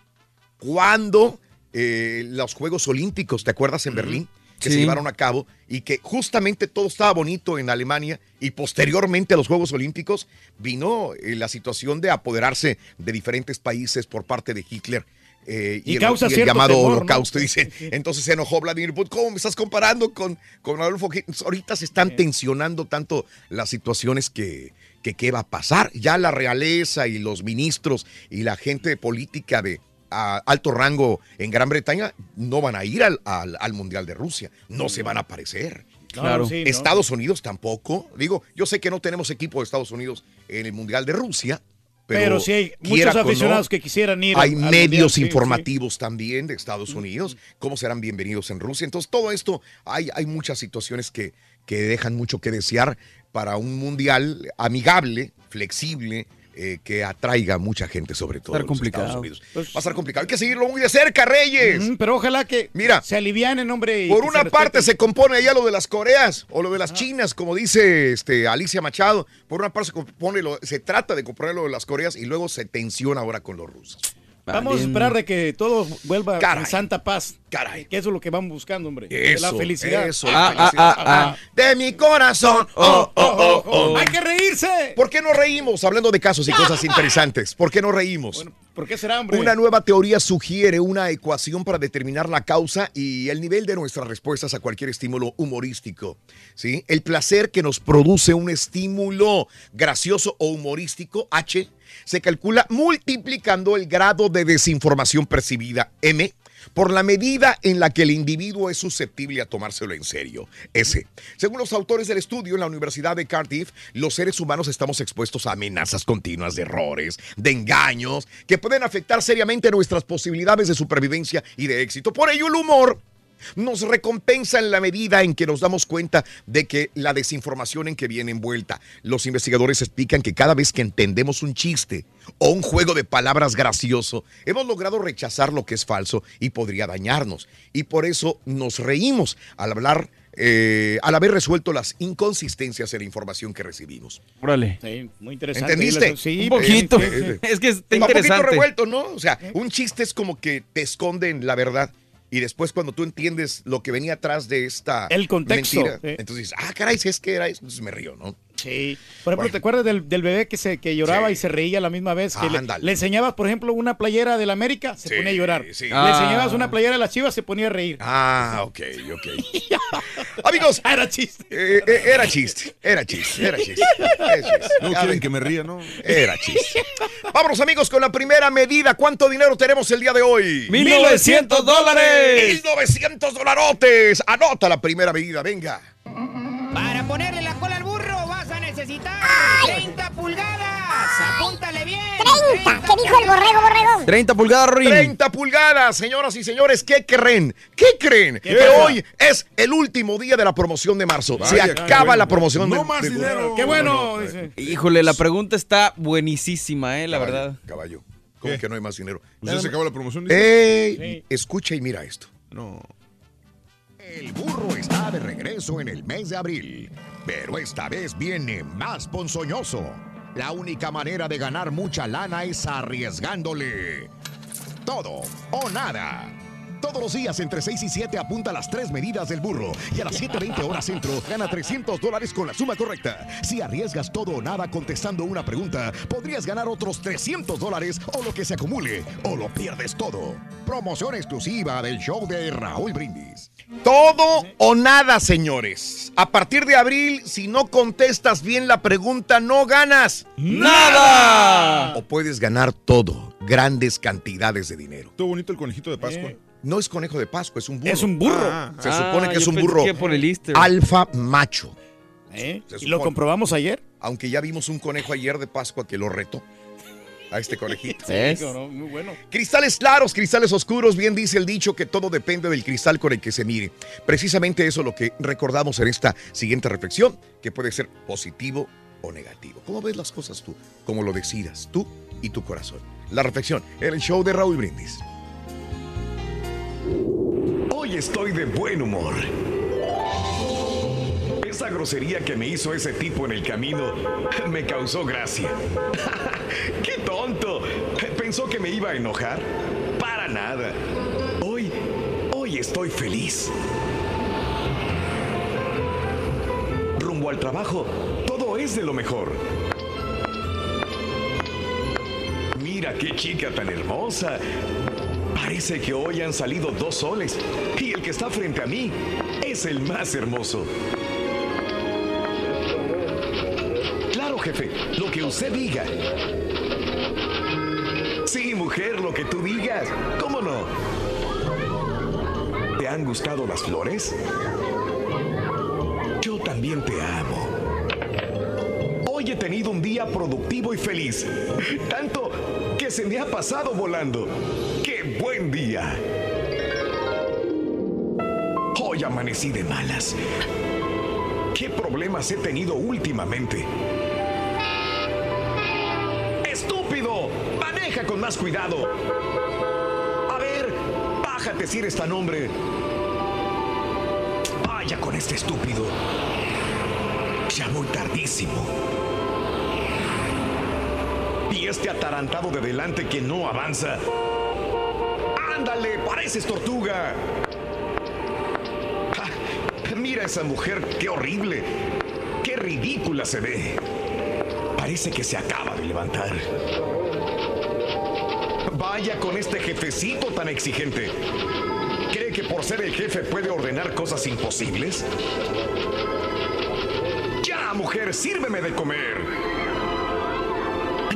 cuando eh, los Juegos Olímpicos, ¿te acuerdas en Berlín? Que se llevaron a cabo y que justamente todo estaba bonito en Alemania y posteriormente a los Juegos Olímpicos vino eh, la situación de apoderarse de diferentes países por parte de Hitler. eh, Y el- causa el cierto llamado temor, ¿no? holocausto, dice. Entonces se enojó Vladimir Putin. ¿Cómo me estás comparando con, con Adolfo Hitler? Ahorita se están tensionando tanto las situaciones que, que qué va a pasar. Ya la realeza y los ministros y la gente política de a alto rango en Gran Bretaña no van a ir al, al- al Mundial de Rusia. No se van a aparecer. Claro, sí, ¿no? Estados Unidos tampoco. Digo, yo sé que no tenemos equipo de Estados Unidos en el Mundial de Rusia. Pero, Pero sí hay muchos no, aficionados que quisieran ir Hay medios Mundial, sí, informativos también de Estados Unidos. ¿Cómo serán bienvenidos en Rusia? Entonces, todo esto, hay, hay muchas situaciones que, que dejan mucho que desear para un mundial amigable, flexible, eh, que atraiga a mucha gente, sobre todo Estar en los complicado. Estados Unidos. Va a estar complicado. Hay que seguirlo muy de cerca, Reyes. Pero ojalá que Mira, se alivianen, hombre. por una se parte se compone allá lo de las Coreas o lo de las Chinas, como dice este, Alicia Machado. Por una parte se compone lo, se trata de componer lo de las Coreas y luego se tensiona ahora con los rusos. Vamos a esperar de que todo vuelva en santa paz. Caray. Que eso es lo que vamos buscando, hombre. Eso, la felicidad. eso, la felicidad. De mi corazón. Oh, oh, oh, oh. ¡Hay que reírse! ¿Por qué no reímos? Hablando de casos y cosas interesantes. ¿Por qué no reímos? ¿Por qué será, hombre? Una nueva teoría sugiere una ecuación para determinar la causa y el nivel de nuestras respuestas a cualquier estímulo humorístico. ¿sí? El placer que nos produce un estímulo gracioso o humorístico, H, se calcula multiplicando el grado de desinformación percibida, M, por la medida en la que el individuo es susceptible a tomárselo en serio. S. Según los autores del estudio en la Universidad de Cardiff, los seres humanos estamos expuestos a amenazas continuas de errores, de engaños, que pueden afectar seriamente nuestras posibilidades de supervivencia y de éxito. Por ello, el humor nos recompensa en la medida en que nos damos cuenta de que la desinformación en que viene envuelta. Los investigadores explican que cada vez que entendemos un chiste o un juego de palabras gracioso, hemos logrado rechazar lo que es falso y podría dañarnos. Y por eso nos reímos al hablar, eh, al haber resuelto las inconsistencias en la información que recibimos. Órale. Sí, muy interesante. ¿Entendiste? Sí, Un poquito. Eh, eh, Es que está un poquito interesante. revuelto, ¿no? O sea, un chiste es como que te esconden la verdad. Y después cuando tú entiendes lo que venía atrás de esta El contexto, mentira, sí. entonces dices, ah, caray, si es que era eso, entonces me río, ¿no? Sí. Por ejemplo, ¿te acuerdas del, del bebé que se que lloraba Sí. y se reía a la misma vez? Que le, Ándale. le enseñabas, por ejemplo, una playera del América, se Sí, ponía a llorar. sí. Le Ah. enseñabas una playera de las Chivas, se ponía a reír. Ah, ok, ok. Amigos, era chiste. eh, eh, era chiste, era chiste, era chiste. era chiste. No Ya quieren que me ría, ¿no? Era chiste. Vámonos, amigos, con la primera medida. ¿Cuánto dinero tenemos el día de hoy? 1900 dólares. 1900 dolarotes. Anota la primera medida, venga. 30. ¿Qué dijo el borrego, borrego? 30 pulgadas, Rorín. 30 pulgadas, señoras y señores, ¿qué creen? ¿Qué creen? ¿Qué que pasa? hoy es el último día de la promoción de marzo. Se Vaya, acaba qué bueno. la promoción No de más de- dinero. ¡Qué bueno! No, no, dice. Híjole, la pregunta está buenísima, eh, la Caballo, verdad. Caballo. ¿Cómo ¿Qué? que no hay más dinero? Pues ya se acabó la promoción. Ey, Sí. escucha y mira esto. No. El burro está de regreso en el mes de abril, pero esta vez viene más ponzoñoso. La única manera de ganar mucha lana es arriesgándole todo o nada. Todos los días entre 6 y 7 apunta las tres medidas del burro y a las 7.20 horas centro gana 300 dólares con la suma correcta. Si arriesgas todo o nada contestando una pregunta, podrías ganar otros 300 dólares o lo que se acumule o lo pierdes todo. Promoción exclusiva del show de Raúl Brindis. Todo o nada, señores. A partir de abril, si no contestas bien la pregunta, no ganas ¡Nada! O puedes ganar todo, grandes cantidades de dinero. Todo bonito el conejito de Pascua. No es conejo de Pascua, es un burro. Es un burro. Ah, se Ah, supone que es un burro por el Easter. alfa macho. ¿Eh? ¿Y lo comprobamos ayer? Aunque ya vimos un conejo ayer de Pascua que lo retó a este conejito. Cabrón, Muy bueno. Cristales claros, cristales oscuros, bien dice el dicho que todo depende del cristal con el que se mire. Precisamente eso es lo que recordamos en esta siguiente reflexión, que puede ser positivo o negativo. ¿Cómo ves las cosas tú? Como lo decidas tú y tu corazón. La reflexión en el show de Raúl Brindis. Hoy estoy de buen humor. Esa grosería que me hizo ese tipo en el camino me causó gracia. ¡Qué tonto! ¿Pensó que me iba a enojar? Para nada. Hoy, hoy estoy feliz. Rumbo al trabajo, todo es de lo mejor. Mira qué chica tan hermosa. Parece que hoy han salido dos soles y el que está frente a mí es el más hermoso. Jefe, lo que usted diga. Sí, mujer, lo que tú digas. ¿Cómo no? ¿Te han gustado las flores? Yo también te amo. Hoy he tenido un día productivo y feliz. Tanto que se me ha pasado volando. ¡Qué buen día! Hoy amanecí de malas. ¿Qué problemas he tenido últimamente? ¡Maneja con más cuidado! A ver, bájate si eres tan hombre. Vaya con este estúpido. Ya muy tardísimo. Y este atarantado de delante que no avanza. ¡Ándale! ¡Pareces tortuga! Ja, Mira a esa mujer, qué horrible. Qué ridícula se ve. Parece que se acaba de levantar. Vaya con este jefecito tan exigente. ¿Cree que por ser el jefe puede ordenar cosas imposibles? Ya, mujer, sírveme de comer.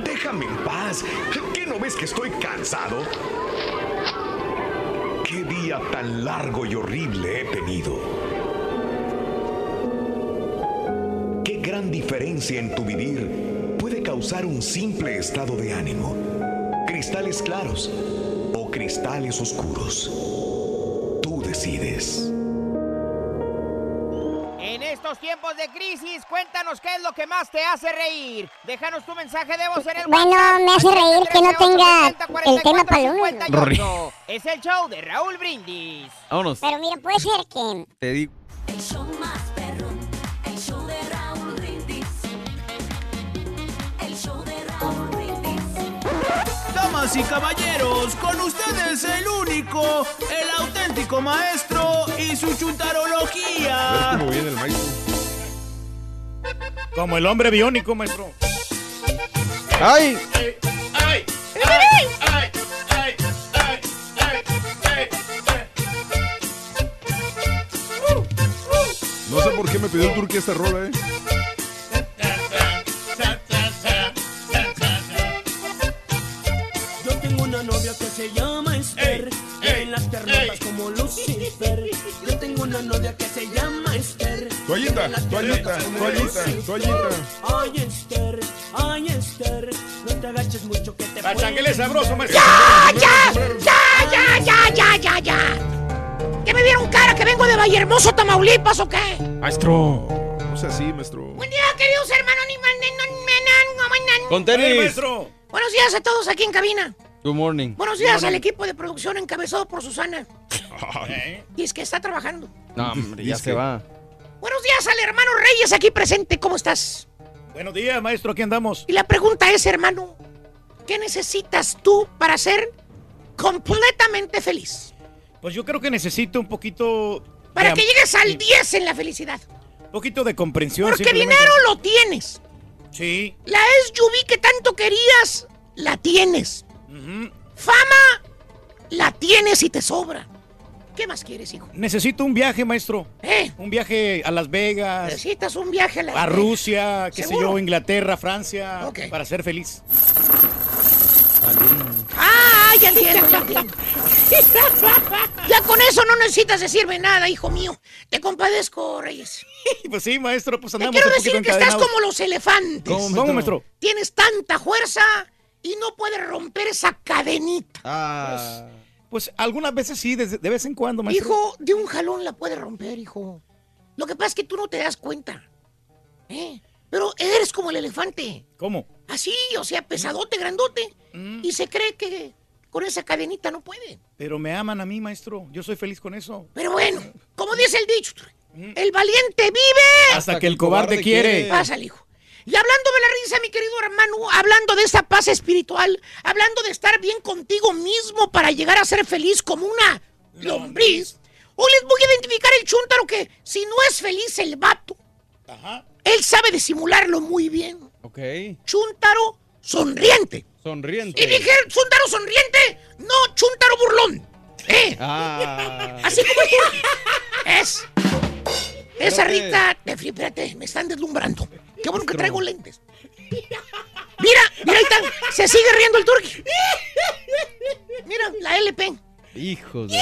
Déjame en paz. ¿Qué no ves que estoy cansado? ¿Qué día tan largo y horrible he tenido? ¿Qué gran diferencia en tu vivir puede causar un simple estado de ánimo? ¿Cristales claros o cristales oscuros? Tú decides. En estos tiempos de crisis, cuéntanos qué es lo que más te hace reír. Déjanos tu mensaje de voz en el Bueno, WhatsApp. me hace reír que no tenga el tema para el lunes. 58. Es el show de Raúl Brindis. Vámonos. Pero mira, puede ser que... Te digo. El show Damas y caballeros, con ustedes el único, el auténtico maestro y su A ver chutarología. cómo viene el maestro. Como el hombre biónico, maestro. ¡Ay! ¡Ay! ¡Ay! ¡Ay! ¡Ay! ¡Ay! ¡Ay! No sé por qué me pidió el turque esta rola, ¿eh? Lucifer. Yo tengo una novia que se llama Esther. Toallita, toallita, toallita, toallita. Ay, Esther, ay, Esther. No te agaches mucho que te Pachanguele sabroso, maestro. ¡Ya, ya! ¡Ya, ya, ya, ya, ya, ya! ¿Qué me vieron cara que vengo de Vallehermoso, Tamaulipas o qué? Maestro. No sea así, maestro. Buen día, queridos hermanos. ni man- ni man- ni man- Con tenis. ¡Eh, maestro! Buenos días a todos aquí en cabina. Good morning. Buenos días al equipo de producción encabezado por Susana. Y es que está trabajando. No, hombre, ya se que- va. Buenos días al hermano Reyes aquí presente. ¿Cómo estás? Buenos días, maestro. Aquí andamos. Y la pregunta es, hermano, ¿qué necesitas tú para ser completamente feliz? Pues yo creo que necesito un poquito... Para de que llegues al 10 en la felicidad. Un poquito de comprensión. Porque dinero lo tienes. Sí. La SUV que tanto querías, la tienes. Fama, la tienes y te sobra. ¿Qué más quieres, hijo? Necesito un viaje, maestro. ¿Eh? Un viaje a Las Vegas, Necesitas un viaje a la a Rusia, qué sé yo, Inglaterra, Francia, para ser feliz. Ah, ya entiendo, ya entiendo. Ya con eso no necesitas decirme nada, hijo mío. Te compadezco, Reyes. Pues sí, maestro, pues Te andamos quiero un poquito decir que estás como los elefantes. ¿Cómo, ¿Cómo, maestro? Tienes tanta fuerza y no puedes romper esa cadenita. Pues, pues algunas veces sí, de, de vez en cuando, maestro. Hijo, de un jalón la puedes romper, hijo. Lo que pasa es que tú no te das cuenta. ¿eh? Pero eres como el elefante. ¿Cómo? Así, o sea, pesadote, grandote. Y se cree que con esa cadenita no puede. Pero me aman a mí, maestro. Yo soy feliz con eso. Pero bueno, como dice el dicho, el valiente vive Hasta que el cobarde quiere. Pásale, hijo. Y hablando de la risa, mi querido hermano, hablando de esa paz espiritual, hablando de estar bien contigo mismo para llegar a ser feliz como una lombriz, hoy les voy a identificar el chúntaro que, si no es feliz el vato, él sabe disimularlo muy bien. Ok. Chúntaro sonriente. Sonriente. Y dije, chúntaro sonriente, no chúntaro burlón. ¿Eh? Ah. Así como. Es. Esa. Rita, de espérate, me están deslumbrando. Qué bueno que traigo lentes. Mira, mira, ahí está. Se sigue riendo el turqui. Mira, la LP. Hijo de...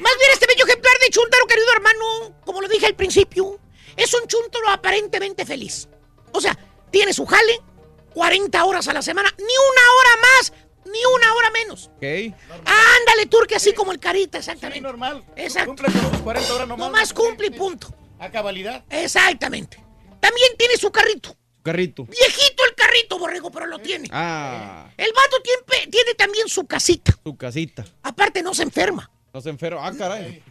Más bien este bello ejemplar de chúntaro, querido hermano, como lo dije al principio, es un chúntaro aparentemente feliz. O sea, tiene su jale, 40 horas a la semana, ni una hora más, ni una hora menos. Ok. Ándale, turque, así como el carita, exactamente. normal. Exacto. Cumple con sus 40 horas nomás. Nomás cumple y punto. A cabalidad. Exactamente. También tiene su carrito. Carrito. Viejito el carrito, borrego, pero lo tiene. Ah. El vato tiene, tiene también su casita. Su casita. Aparte, no se enferma. No se enferma. Ah, caray.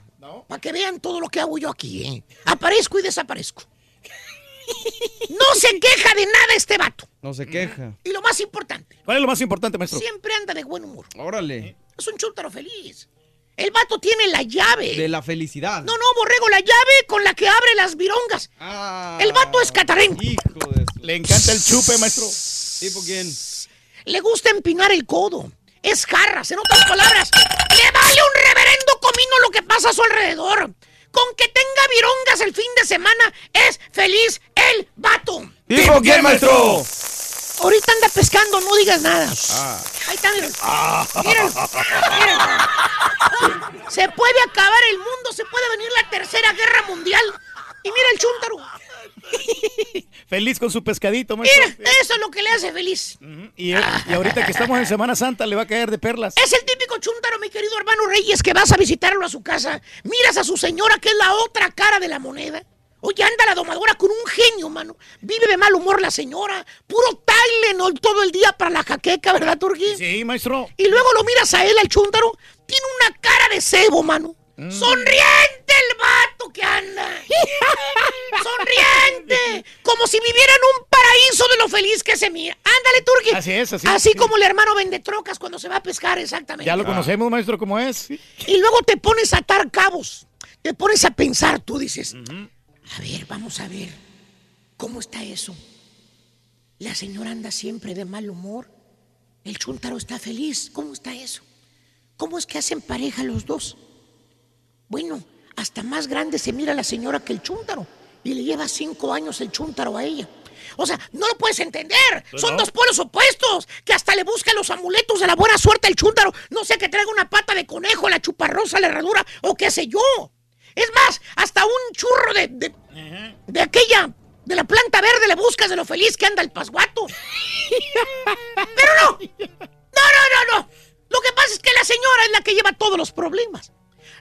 Para que vean todo lo que hago yo aquí, ¿eh? Aparezco y desaparezco. No se queja de nada este vato. No se queja. Y lo más importante, ¿Cuál es lo más importante, maestro? siempre anda de buen humor. Órale. Es un chúntaro feliz. El vato tiene la llave. De la felicidad. No, no, borrego, la llave con la que abre las virongas. Ah. El vato es catarenco. Hijo de su- Le encanta el chupe, maestro. ¿Tipo quién? Le gusta empinar el codo. Es jarras, en otras palabras. Le vale un reverendo comino lo que pasa a su alrededor. Con que tenga virongas el fin de semana, es feliz el vato. ¿Tipo quién, maestro? Ahorita anda pescando, no digas nada. Ah. Ahí está, míralo. Míralo, míralo. Se puede acabar el mundo, se puede venir la tercera guerra mundial. Y mira el chúntaro. Feliz con su pescadito, maestro. Mira, eso es lo que le hace feliz. Y, y ahorita que estamos en Semana Santa le va a caer de perlas. Es el típico chúntaro, mi querido hermano Reyes, que vas a visitarlo a su casa. Miras a su señora, que es la otra cara de la moneda. Oye, anda la domadora con un genio, mano. Vive de mal humor la señora. Puro Tylenol todo el día para la jaqueca, ¿verdad, Turquí? Sí, maestro. Y luego lo miras a él, al chúntaro. Tiene una cara de cebo, mano. Mm. Sonriente el vato que anda. Sonriente. Como si viviera en un paraíso de lo feliz que se mira. Ándale, Turqui. Así es, así Así sí. como el hermano vende trocas cuando se va a pescar, exactamente. Ya lo conocemos, maestro, cómo es. Y luego te pones a atar cabos. Te pones a pensar, tú dices, a ver, vamos a ver, ¿cómo está eso? La señora anda siempre de mal humor. El chúntaro está feliz. ¿Cómo está eso? ¿Cómo es que hacen pareja los dos? Bueno, hasta más grande se mira la señora que el chúntaro. Y le lleva cinco años el chúntaro a ella. O sea, no lo puedes entender. Pues Son no. dos polos opuestos. Que hasta le busca los amuletos de la buena suerte al chúntaro. No sé que traiga una pata de conejo, la chuparrosa, la herradura o qué sé yo. Es más, hasta un churro de, de, de aquella, de la planta verde le buscas de lo feliz que anda el pasguato. Pero no. No, no, no, no. Lo que pasa es que la señora es la que lleva todos los problemas.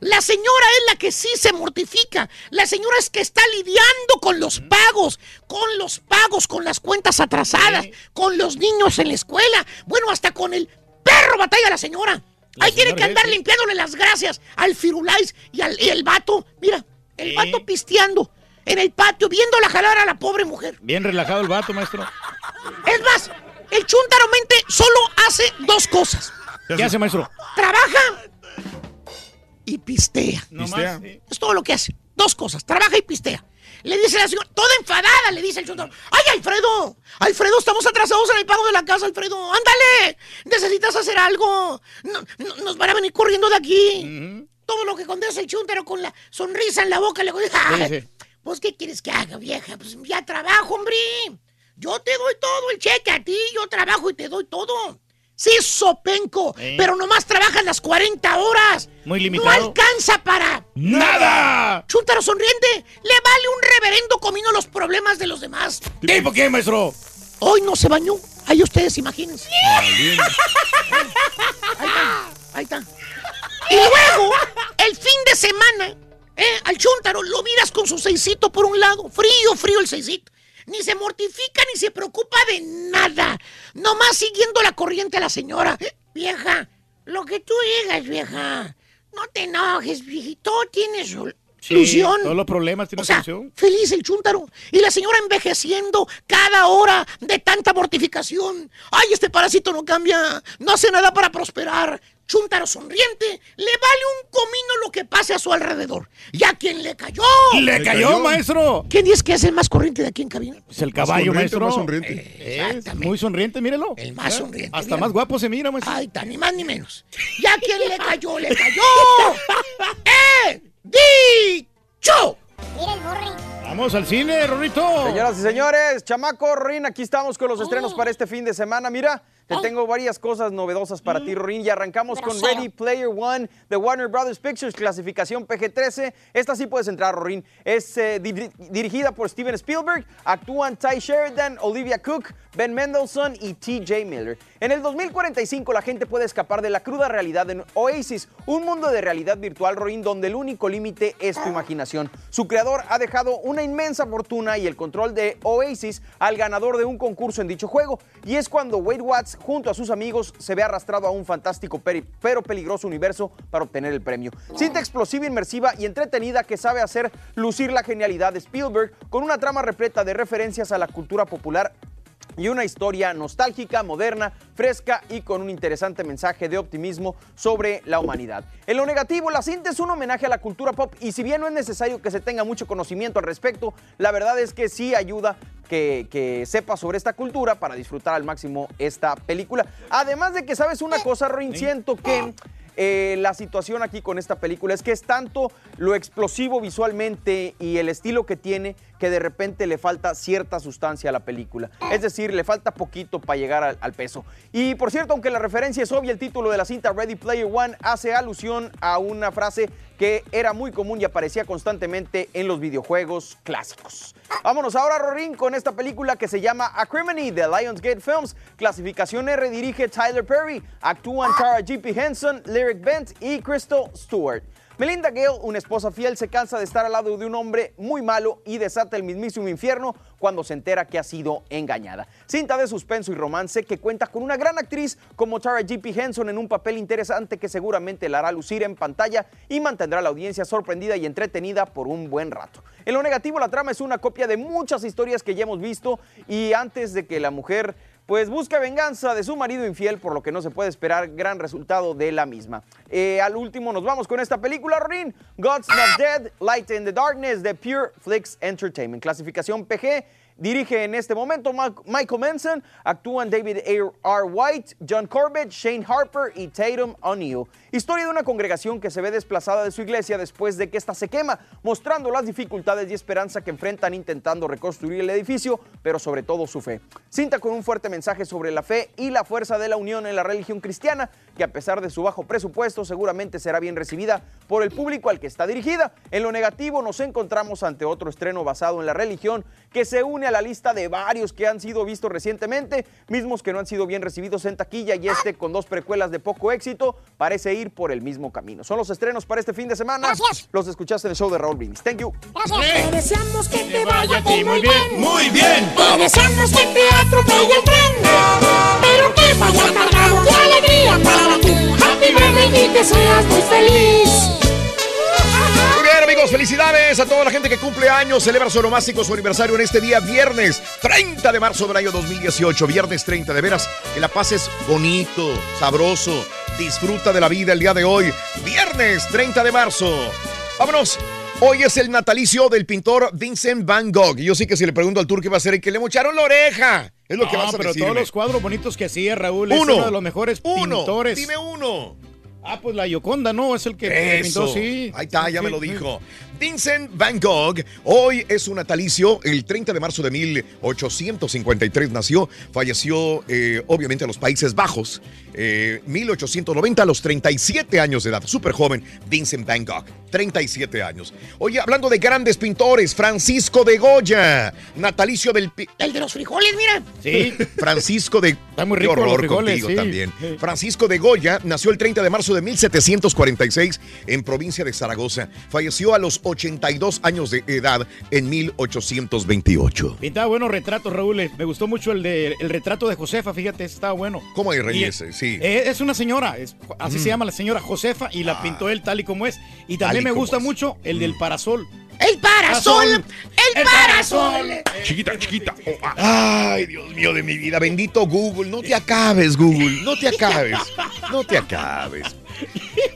La señora es la que sí se mortifica. La señora es que está lidiando con los pagos, con los pagos, con las cuentas atrasadas, con los niños en la escuela. Bueno, hasta con el perro batalla la señora. Ahí tiene que andar sí. limpiándole las gracias al Firulais y al y el vato. Mira, el vato pisteando en el patio, viéndola jalar a la pobre mujer. Bien relajado el vato, maestro. Es más, el chúntaro mente solo hace dos cosas. ¿Qué hace, maestro? Trabaja y pistea. Pistea. Es todo lo que hace. Dos cosas, trabaja y pistea. Le dice la señora, toda enfadada, le dice el chuntaro. ¡Ay, Alfredo! Alfredo, estamos atrasados en el pago de la casa, Alfredo. ¡Ándale! Necesitas hacer algo. No- no- nos van a venir corriendo de aquí. Todo lo que contesta el chuntaro con la sonrisa en la boca. Le digo, "Ay, Sí, sí. Pues, ¿qué quieres que haga, vieja? Pues ya trabajo, hombre. Yo te doy todo el cheque a ti. Yo trabajo y te doy todo. Sí, sopenco. Sí. Pero nomás trabajas las 40 horas. Muy No limitado. alcanza para ¡Nada! Chuntaro sonriente, le vale un reverendo comino los problemas de los demás. ¿Tipo qué, maestro? Hoy no se bañó. Ahí ustedes imagínense. Ahí está, ahí está. Y luego, el fin de semana, eh, al Chuntaro lo miras con su seisito por un lado. Frío, frío el seisito. Ni se mortifica ni se preocupa de nada. Nomás siguiendo la corriente a la señora. Vieja, lo que tú digas, vieja. No te enojes, viejito. Tienes sol- Sí, ilusión. Todos los problemas tienen O sea, solución. feliz el chúntaro. Y la señora envejeciendo cada hora de tanta mortificación. Ay, este parásito no cambia, no hace nada para prosperar. Chúntaro sonriente, le vale un comino lo que pase a su alrededor. ¿Y a quién le cayó? ¡Le cayó, maestro! ¿Quién dice que es el más corriente de aquí en cabina? Es el caballo, sonriente, maestro. más sonriente. Es muy sonriente, mírelo. El más ¿Eh? sonriente, Hasta mira. más guapo se mira, maestro. Ay, tan ni más ni menos. ¿Y a quién le cayó? ¡Le cayó! ¡Eh! ¡Dicho! Mira el. Vamos al cine, Rorrito. Señoras y señores, chamaco, Rorín, aquí estamos con los estrenos para este fin de semana. Mira, te tengo varias cosas novedosas para ti, Rorín, y arrancamos con. Ready Player One de Warner Brothers Pictures, clasificación PG-13. Esta sí puedes entrar, Rorín. Es eh, di- dirigida por Steven Spielberg. Actúan Ty Sheridan, Olivia Cook, Ben Mendelsohn y T.J. Miller. En el 2045 la gente puede escapar de la cruda realidad en Oasis, un mundo de realidad virtual, Rorín, donde el único límite es tu imaginación. Su creador ha dejado una inmensa fortuna y el control de Oasis al ganador de un concurso en dicho juego. Y es cuando Wade Watts, junto a sus amigos, se ve arrastrado a un fantástico pero peligroso universo para obtener el premio. Cinta explosiva, inmersiva y entretenida que sabe hacer lucir la genialidad de Spielberg con una trama repleta de referencias a la cultura popular y una historia nostálgica, moderna, fresca y con un interesante mensaje de optimismo sobre la humanidad. En lo negativo, la cinta es un homenaje a la cultura pop y si bien no es necesario que se tenga mucho conocimiento al respecto, la verdad es que sí ayuda que, que sepa sobre esta cultura para disfrutar al máximo esta película. Además de que sabes una cosa, Rin, siento que... eh, la situación aquí con esta película es que es tanto lo explosivo visualmente y el estilo que tiene que de repente le falta cierta sustancia a la película. Es decir, le falta poquito para llegar al, peso. Y por cierto, aunque la referencia es obvia, el título de la cinta Ready Player One hace alusión a una frase que era muy común y aparecía constantemente en los videojuegos clásicos. Vámonos ahora, Rorín, con esta película que se llama Acrimony de Lionsgate Films. Clasificación R dirige Tyler Perry. Actúan Tara G.P. Henson, Lyric Bent y Crystal Stewart. Melinda Gale, una esposa fiel, se cansa de estar al lado de un hombre muy malo y desata el mismísimo infierno cuando se entera que ha sido engañada. Cinta de suspenso y romance que cuenta con una gran actriz como Tara G.P. Henson en un papel interesante que seguramente la hará lucir en pantalla y mantendrá a la audiencia sorprendida y entretenida por un buen rato. En lo negativo, la trama es una copia de muchas historias que ya hemos visto y antes de que la mujer pues busca venganza de su marido infiel, por lo que no se puede esperar gran resultado de la misma. Eh, al último nos vamos con esta película, Rorin, God's Not Dead, Light in the Darkness de Pure Flix Entertainment. Clasificación PG. Dirige en este momento Michael Manson, actúan David A. R. White, John Corbett, Shane Harper y Tatum O'Neill. Historia de una congregación que se ve desplazada de su iglesia después de que ésta se quema, mostrando las dificultades y esperanza que enfrentan intentando reconstruir el edificio, pero sobre todo su fe. Cinta con un fuerte mensaje sobre la fe y la fuerza de la unión en la religión cristiana, que a pesar de su bajo presupuesto seguramente será bien recibida por el público al que está dirigida. En lo negativo nos encontramos ante otro estreno basado en la religión que se une a la lista de varios que han sido vistos recientemente, mismos que no han sido bien recibidos en taquilla y este con dos precuelas de poco éxito parece ir por el mismo camino. Son los estrenos para este fin de semana. Los escuchaste en el show de Raúl Brindis. Thank you. Te deseamos que te vaya a ti muy bien. Muy bien. Te deseamos que te atropelle el tren. Pero que vaya cargado de alegría para ti. Happy birthday y que seas muy feliz. Amigos, felicidades a toda la gente que cumple años, celebra su onomástico, su aniversario en este día, viernes 30 de marzo del año 2018. Viernes 30, de veras, que la pases bonito, sabroso, disfruta de la vida el día de hoy. Viernes 30 de marzo. Vámonos. Hoy es el natalicio del pintor Vincent Van Gogh. Y yo sí que si le pregunto al tour qué va a hacer, que le mocharon la oreja. Es lo que vas a pero decirme. todos los cuadros bonitos que hacía Raúl es Uno. uno de los mejores Uno. pintores. Dime uno. Ah, pues la Yoconda, ¿no? Es el que pintó, sí. Ahí está, ya me lo dijo. Vincent Van Gogh, hoy es su natalicio, el 30 de marzo de 1853 nació, falleció eh, obviamente en los Países Bajos, eh, 1890 a los 37 años de edad, súper joven, Vincent Van Gogh, 37 años. Oye, hablando de grandes pintores, Francisco de Goya, natalicio del... El de los frijoles, mira. Sí. Francisco de... Está muy Qué rico los horror frijoles, contigo sí. también. Sí. Francisco de Goya nació el 30 de marzo de 1746 en provincia de Zaragoza. Falleció a los 82 años de edad en 1828. Pintaba buenos retratos, Raúl. Me gustó mucho el de el retrato de Josefa, fíjate, estaba bueno. ¿Cómo hay Reyes? Sí. eh, es una señora, es- así Mm. se llama la señora Josefa y la pintó él tal y como es. Y también me gusta es. mucho el del parasol. El parasol. El parasol. Chiquita, chiquita. Ay, Dios mío de mi vida. Bendito Google. No te acabes, Google. No te acabes. No te acabes.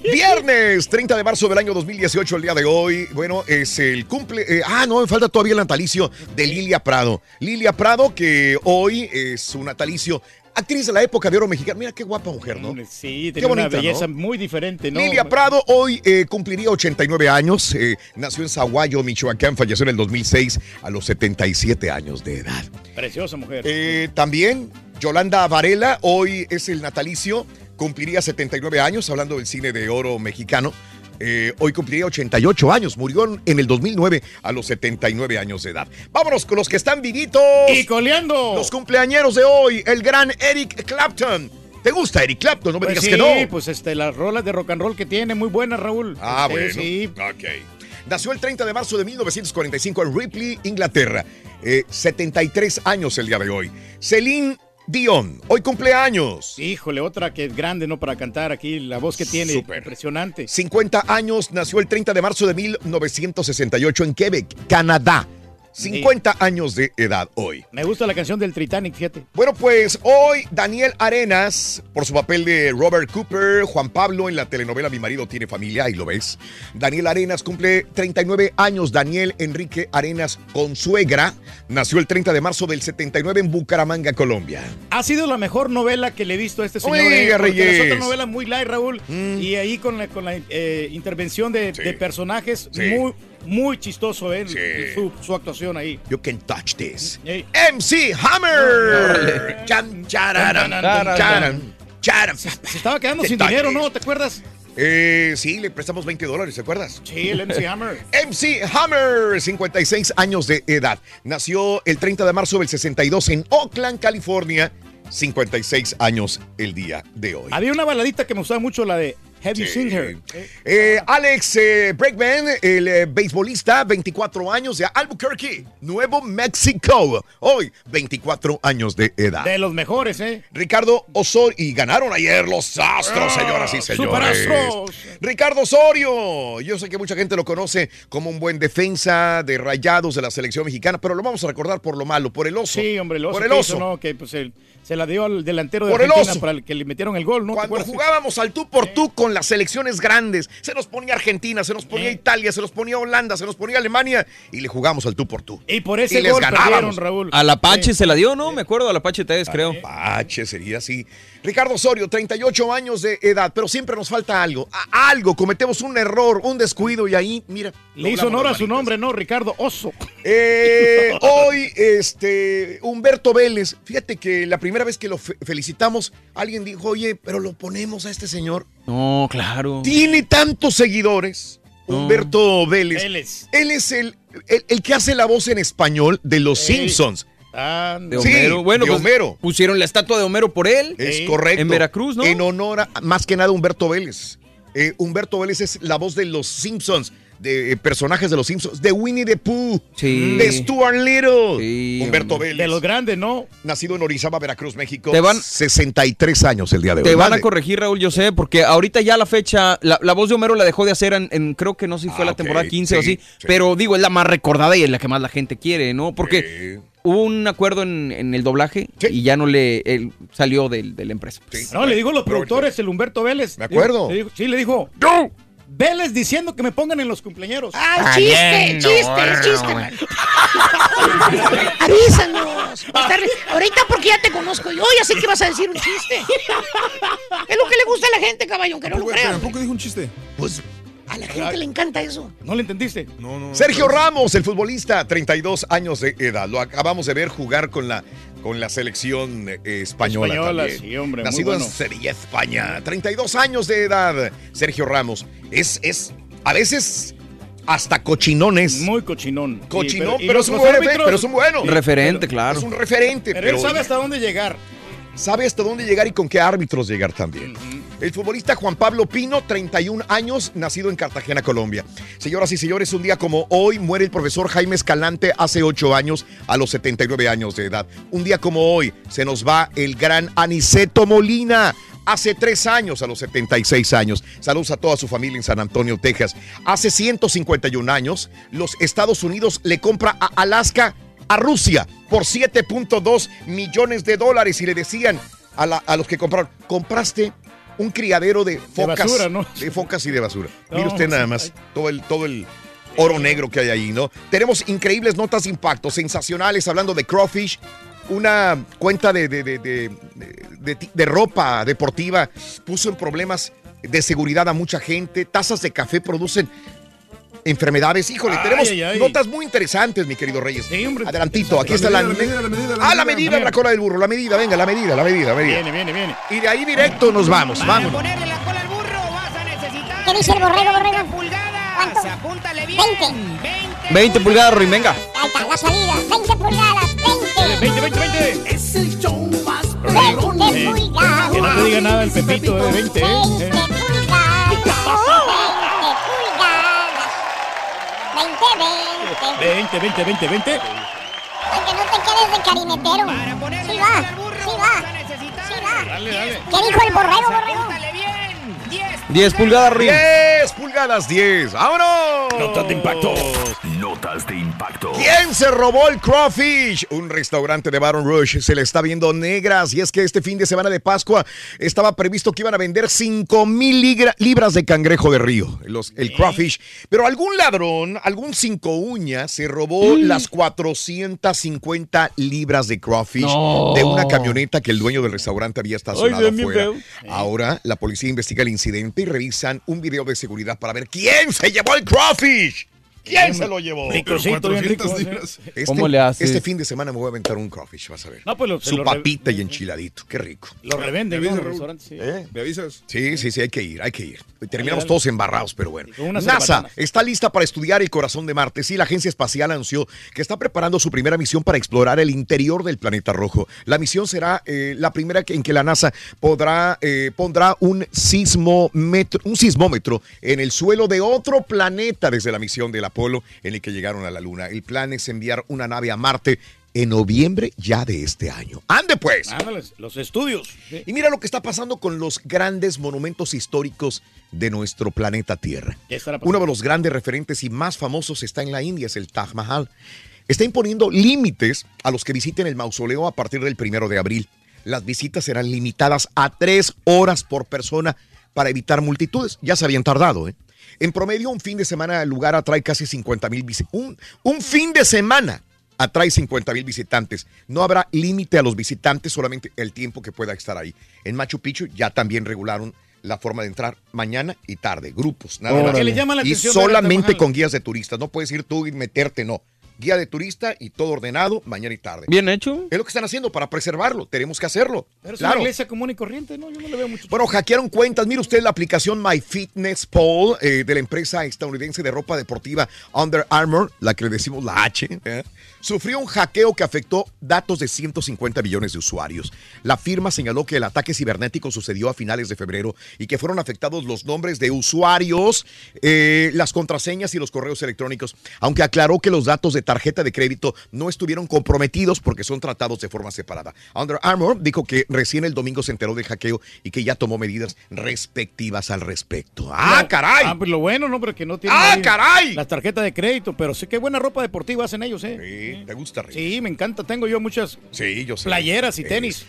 Viernes 30 de marzo del año 2018, el día de hoy. Bueno, es el cumple. eh, ah, no, me falta todavía el natalicio de Lilia Prado. Lilia Prado, que hoy es su natalicio. Actriz de la época de oro mexicana. Mira qué guapa mujer, ¿no? Sí, Qué tenía una bonita, ¿no? belleza muy diferente, ¿no? Lilia Prado hoy eh, cumpliría 89 años. eh, nació en Zaguayo, Michoacán. Falleció en el 2006 a los 77 años de edad. Preciosa mujer. Eh, también Yolanda Varela, hoy es el natalicio, cumpliría 79 años, hablando del cine de oro mexicano. Eh, hoy cumpliría 88 años, murió en el 2009 a los 79 años de edad. Vámonos con los que están vivitos. Y coleando. Los cumpleañeros de hoy, el gran Eric Clapton. ¿Te gusta Eric Clapton? No me Pues digas sí, que no. pues este, las rolas de rock and roll que tiene, muy buenas, Raúl. Ah, Este, bueno. Sí. Ok. Nació el 30 de marzo de 1945 en Ripley, Inglaterra. Eh, 73 años el día de hoy. Celine Dion, hoy cumpleaños. Híjole, otra que es grande, ¿no? Para cantar aquí, la voz que tiene, Súper. impresionante. 50 años, nació el 30 de marzo de 1968 en Quebec, Canadá. 50 años de edad hoy. Me gusta la canción del Titanic, fíjate. Bueno, pues hoy Daniel Arenas, por su papel de Robert Cooper, Juan Pablo en la telenovela Mi marido tiene familia, ahí lo ves. Daniel Arenas cumple 39 años. Daniel Enrique Arenas Consuegra nació el 30 de marzo del 79 en Bucaramanga, Colombia. Ha sido la mejor novela que le he visto a este señor. Oiga, eh, Reyes. las otras novelas muy light, Raúl. Y ahí con la, con la eh, intervención de, de personajes, Sí. muy, muy chistoso, ¿eh? Su, su actuación ahí. You can touch this. MC Hammer. Chan, chararan, charan, charan. Se estaba quedando sin dinero, this. ¿no? ¿Te acuerdas? Eh, sí, le prestamos 20 dólares, ¿te acuerdas? Sí, el MC Hammer. MC Hammer, 56 años de edad. Nació el 30 de marzo del 62 en Oakland, California. 56 años el día de hoy. Había una baladita que me gustaba mucho, la de Have You Seen Her. Eh, Alex eh, Bregman, el eh, beisbolista, 24 años de Albuquerque, Nuevo México. Hoy, 24 años de edad. De los mejores, ¿eh? Ricardo Osorio. Y ganaron ayer los Astros, Ah, señoras y señores. Superastros. Ricardo Osorio. Yo sé que mucha gente lo conoce como un buen defensa de rayados de la selección mexicana, pero lo vamos a recordar por lo malo, por el oso. Sí, hombre, el oso. Por el oso. hizo, ¿no? Que pues, el- se la dio al delantero de Por el Argentina oso. para el que le metieron el gol, ¿no? ¿Te Cuando jugábamos al tú por tú con las selecciones grandes, se nos ponía Argentina, se nos ponía Italia, se nos ponía Holanda, se nos ponía Alemania y le jugamos al tú por tú. Y por ese Y les gol ganábamos. perdieron, Raúl. Al Apache se la dio, ¿no? Me acuerdo, al Apache Tevez, creo. Apache sería así. Ricardo Osorio, 38 años de edad, pero siempre nos falta algo. A- algo, cometemos un error, un descuido y ahí, mira. Le hizo honor a su nombre, ¿no? Ricardo Oso. Eh, hoy, este, Humberto Vélez, fíjate que la primera vez que lo fe- felicitamos, alguien dijo, oye, pero lo ponemos a este señor. No, claro. Tiene tantos seguidores, Humberto Vélez. Vélez. Él es el, el, el que hace la voz en español de los Ey. Simpsons. Ah, De Sí, Homero. bueno, de pues, Homero. pusieron la estatua de Homero por él. Es correcto. En Veracruz, ¿no? En honor a, más que nada, Humberto Vélez. Eh, Humberto Vélez es la voz de los Simpsons. de eh, personajes de los Simpsons, de Winnie the Pooh, Sí. de Stuart Little, Humberto hombre. Vélez. De los grandes, ¿no? Nacido en Orizaba, Veracruz, México. Te van- 63 años el día de hoy. Te van a corregir, Raúl, yo sé, porque ahorita ya la fecha, la, la voz de Homero la dejó de hacer en, en- creo que no sé si fue Ah, la temporada 15 o sí, así, sí. pero digo, es la más recordada y es la que más la gente quiere, ¿no? Porque hubo un acuerdo en, en el doblaje y ya no le él salió del- de, la empresa. No, le digo los productores, el Humberto Vélez. Me acuerdo. sí, le dijo. Vélez diciendo que me pongan en los cumpleaños. ¡Ah, chiste, chiste, chiste! man. Avísanos. A Ahorita porque ya te conozco yo, ya sé que vas a decir un chiste. Es lo que le gusta a la gente, caballo, aunque no lo crean. ¿Tampoco dijo un chiste? Pues A la gente le encanta eso. ¿No le entendiste? No, no. Sergio Ramos, el futbolista, 32 años de edad. Lo acabamos de ver jugar con la, con la selección eh, española. Española, también. sí, hombre, muy Nacido bueno. en Sevilla, España. 32 años de edad, Sergio Ramos. Es, es, a veces hasta cochinones. Muy cochinón. Cochinón, Sí, pero, es un árbitros- pero es un bueno. Referente, claro. Es un referente. Pero él sabe hasta dónde llegar. sabe hasta dónde llegar y con qué árbitros llegar también. El futbolista Juan Pablo Pino, 31 años, nacido en Cartagena, Colombia. Señoras y señores, un día como hoy muere el profesor Jaime Escalante hace 8 años, a los 79 años de edad. Un día como hoy se nos va el gran Aniceto Molina. Hace tres años, a los 76 años. Saludos a toda su familia en San Antonio, Texas. Hace 151 años, los Estados Unidos le compra a Alaska a Rusia por 7.2 millones de dólares y le decían a, los que compraron, compraste un criadero de focas, basura, ¿no? de focas y de basura. No, Mire usted nada más todo el todo el oro negro que hay ahí, ¿no? Tenemos increíbles notas de impacto, sensacionales, hablando de Crawfish, una cuenta de, de, de- de- de- de- de ropa deportiva puso en problemas de seguridad a mucha gente, tazas de café producen enfermedades. Híjole, Ay, tenemos ay, ay. notas muy interesantes, mi querido Reyes. Adelantito, aquí La está la, medida, la medida, la medida, la Ah, la medida, la en la cola del burro, la medida, venga, la medida, la medida, la medida. Viene, viene, viene. Y de ahí directo nos vamos, vamos. ¿Qué dice el borrego, borrego? ¿Cuánto? Apúntale bien. 20. 20 pulgadas, Ruin, venga. Ahí está, la salida. 20 pulgadas. 20. 20, 20, 20. Es el show más 20 Eh, pulgadas. que no te diga nada el Pepito de 20, ¿eh? 20 Eh. pulgadas. 20 pulgadas. 20, 20. 20, 20, 20, 20. Para que no te quedes de carinetero. Sí va, sí va. Sí va. Dale, dale. ¿Qué dijo el borrego, borrego? 10 pulgadas, Ruin. 10 pulgadas, 10. ¡Vámonos! Notas de impacto. Notas de impacto. ¿Quién se robó el crawfish? Un restaurante de Baton Rush se le está viendo negras y es que este fin de semana de Pascua estaba previsto que iban a vender 5 mil libras de cangrejo de río, los, el crawfish. Pero algún ladrón, algún cinco uñas, se robó las 450 libras de crawfish No. de una camioneta que el dueño del restaurante había estacionado afuera. Ahora la policía investiga el incidente y revisan un video de seguridad para ver quién se llevó el crawfish. ¿Quién se lo llevó? Ricosito, bien rico. Este, ¿Cómo le haces? Este fin de semana me voy a aventar un crawfish, vas a ver. No, pues lo- Su lo re- papita y enchiladito, qué rico. Lo revenden, Me ¿no? En avisa, los Raúl. restaurantes, sí. ¿Eh? ¿Me avisas? Sí, sí, sí, hay que ir, hay que ir. Terminamos todos embarrados, pero bueno. NASA está lista para estudiar el corazón de Marte. Sí, la agencia espacial anunció que está preparando su primera misión para explorar el interior del planeta rojo. La misión será eh, la primera en que la NASA podrá, eh, pondrá un sismómetro, un sismómetro en el suelo de otro planeta desde la misión del En el que llegaron a la Luna. El plan es enviar una nave a Marte en noviembre ya de este año. ¡Ande pues! Ándales, los estudios. Sí. Y mira lo que está pasando con los grandes monumentos históricos de nuestro planeta Tierra. Uno de los grandes referentes y más famosos está en la India, es el Taj Mahal. Está imponiendo límites a los que visiten el mausoleo a partir del primero de abril. Las visitas serán limitadas a tres horas por persona para evitar multitudes. Ya se habían tardado, ¿eh? En promedio, un fin de semana el lugar atrae casi 50 mil visitantes. Un, un fin de semana atrae 50 mil visitantes. No habrá límite a los visitantes, solamente el tiempo que pueda estar ahí. En Machu Picchu ya también regularon la forma de entrar mañana y tarde, grupos, nada más. ¿Qué le llama la y solamente con guías de turistas. No puedes ir tú y meterte, no. Guía de turista y todo ordenado mañana y tarde. Bien hecho. Es lo que están haciendo para preservarlo. Tenemos que hacerlo. Pero es claro. una iglesia común y corriente, ¿no? Yo no le veo mucho. Bueno, hackearon cuentas. Mire usted la aplicación MyFitnessPal eh, de la empresa estadounidense de ropa deportiva Under Armour, la que le decimos la H. ¿eh? Sufrió un hackeo que afectó datos de 150 millones de usuarios. La firma señaló que el ataque cibernético sucedió a finales de febrero y que fueron afectados los nombres de usuarios, eh, las contraseñas y los correos electrónicos, aunque aclaró que los datos de tarjeta de crédito no estuvieron comprometidos porque son tratados de forma separada. Under Armour dijo que recién el domingo se enteró del hackeo y que ya tomó medidas respectivas al respecto. ¡Ah, caray! Ah, pues lo bueno, ¿no? Pero que no tiene. ¡Ah, caray! Las tarjetas de crédito, pero sí, qué buena ropa deportiva hacen ellos, ¿eh? Sí, ¿te gusta, Reyes? Sí, me encanta. Tengo yo muchas Sí, yo sé. playeras y tenis.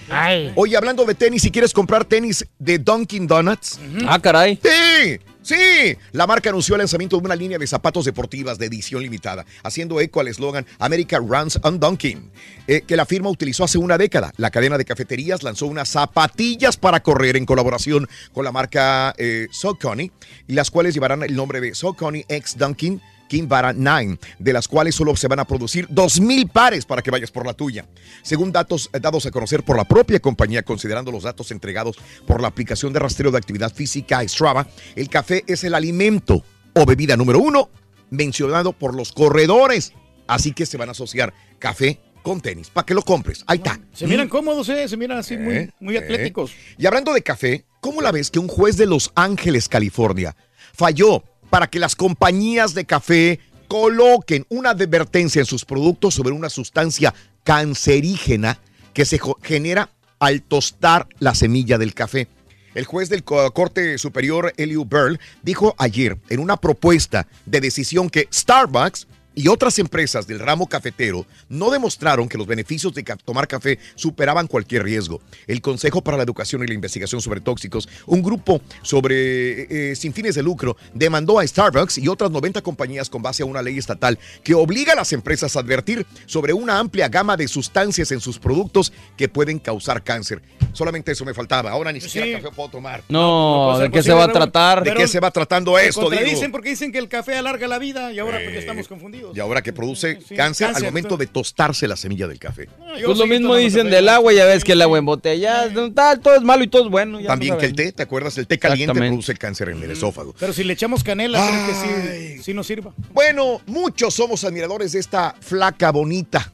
Oye, hablando de tenis, si quieres comprar tenis de Dunkin' Donuts. Ah, caray. Sí, sí. La marca anunció el lanzamiento de una línea de zapatos deportivas de edición limitada, haciendo eco al eslogan America Runs on Dunkin', eh, que la firma utilizó hace una década. La cadena de cafeterías lanzó unas zapatillas para correr en colaboración con la marca eh, Saucony, y las cuales llevarán el nombre de Saucony X Dunkin'. Kinvara 9, de las cuales solo se van a producir 2.000 pares para que vayas por la tuya. Según datos eh, dados a conocer por la propia compañía, considerando los datos entregados por la aplicación de rastreo de actividad física Strava, el café es el alimento o bebida número uno mencionado por los corredores. Así que se van a asociar café con tenis, para que lo compres. Ahí está. Se miran cómodos, ¿eh? Se miran así muy, Eh, muy eh. atléticos. Y hablando de café, ¿cómo la ves que un juez de Los Ángeles, California, falló para que las compañías de café coloquen una advertencia en sus productos sobre una sustancia cancerígena que se genera al tostar la semilla del café? El juez del Co- Corte Superior, Eliu Burl, dijo ayer en una propuesta de decisión que Starbucks y otras empresas del ramo cafetero no demostraron que los beneficios de tomar café superaban cualquier riesgo. El Consejo para la Educación y la Investigación sobre Tóxicos, un grupo sobre eh, sin fines de lucro, demandó a Starbucks y otras 90 compañías con base a una ley estatal que obliga a las empresas a advertir sobre una amplia gama de sustancias en sus productos que pueden causar cáncer. Solamente eso me faltaba. Ahora ni siquiera café puedo tomar. No, puede ¿de qué se va a tratar? ¿De qué se va tratando esto? Contradicen porque dicen que el café alarga la vida y ahora porque estamos confundidos. Y ahora que produce Sí, cáncer, al momento de tostarse la semilla del café. Pues lo mismo dicen del agua, ya ves que el agua embotellada, tal, todo es malo y todo es bueno. ya También no que el té, ¿te acuerdas? El té caliente produce cáncer en el esófago. Pero si le echamos canela, ¿creen que sí, sí nos sirva? Bueno, muchos somos admiradores de esta flaca bonita.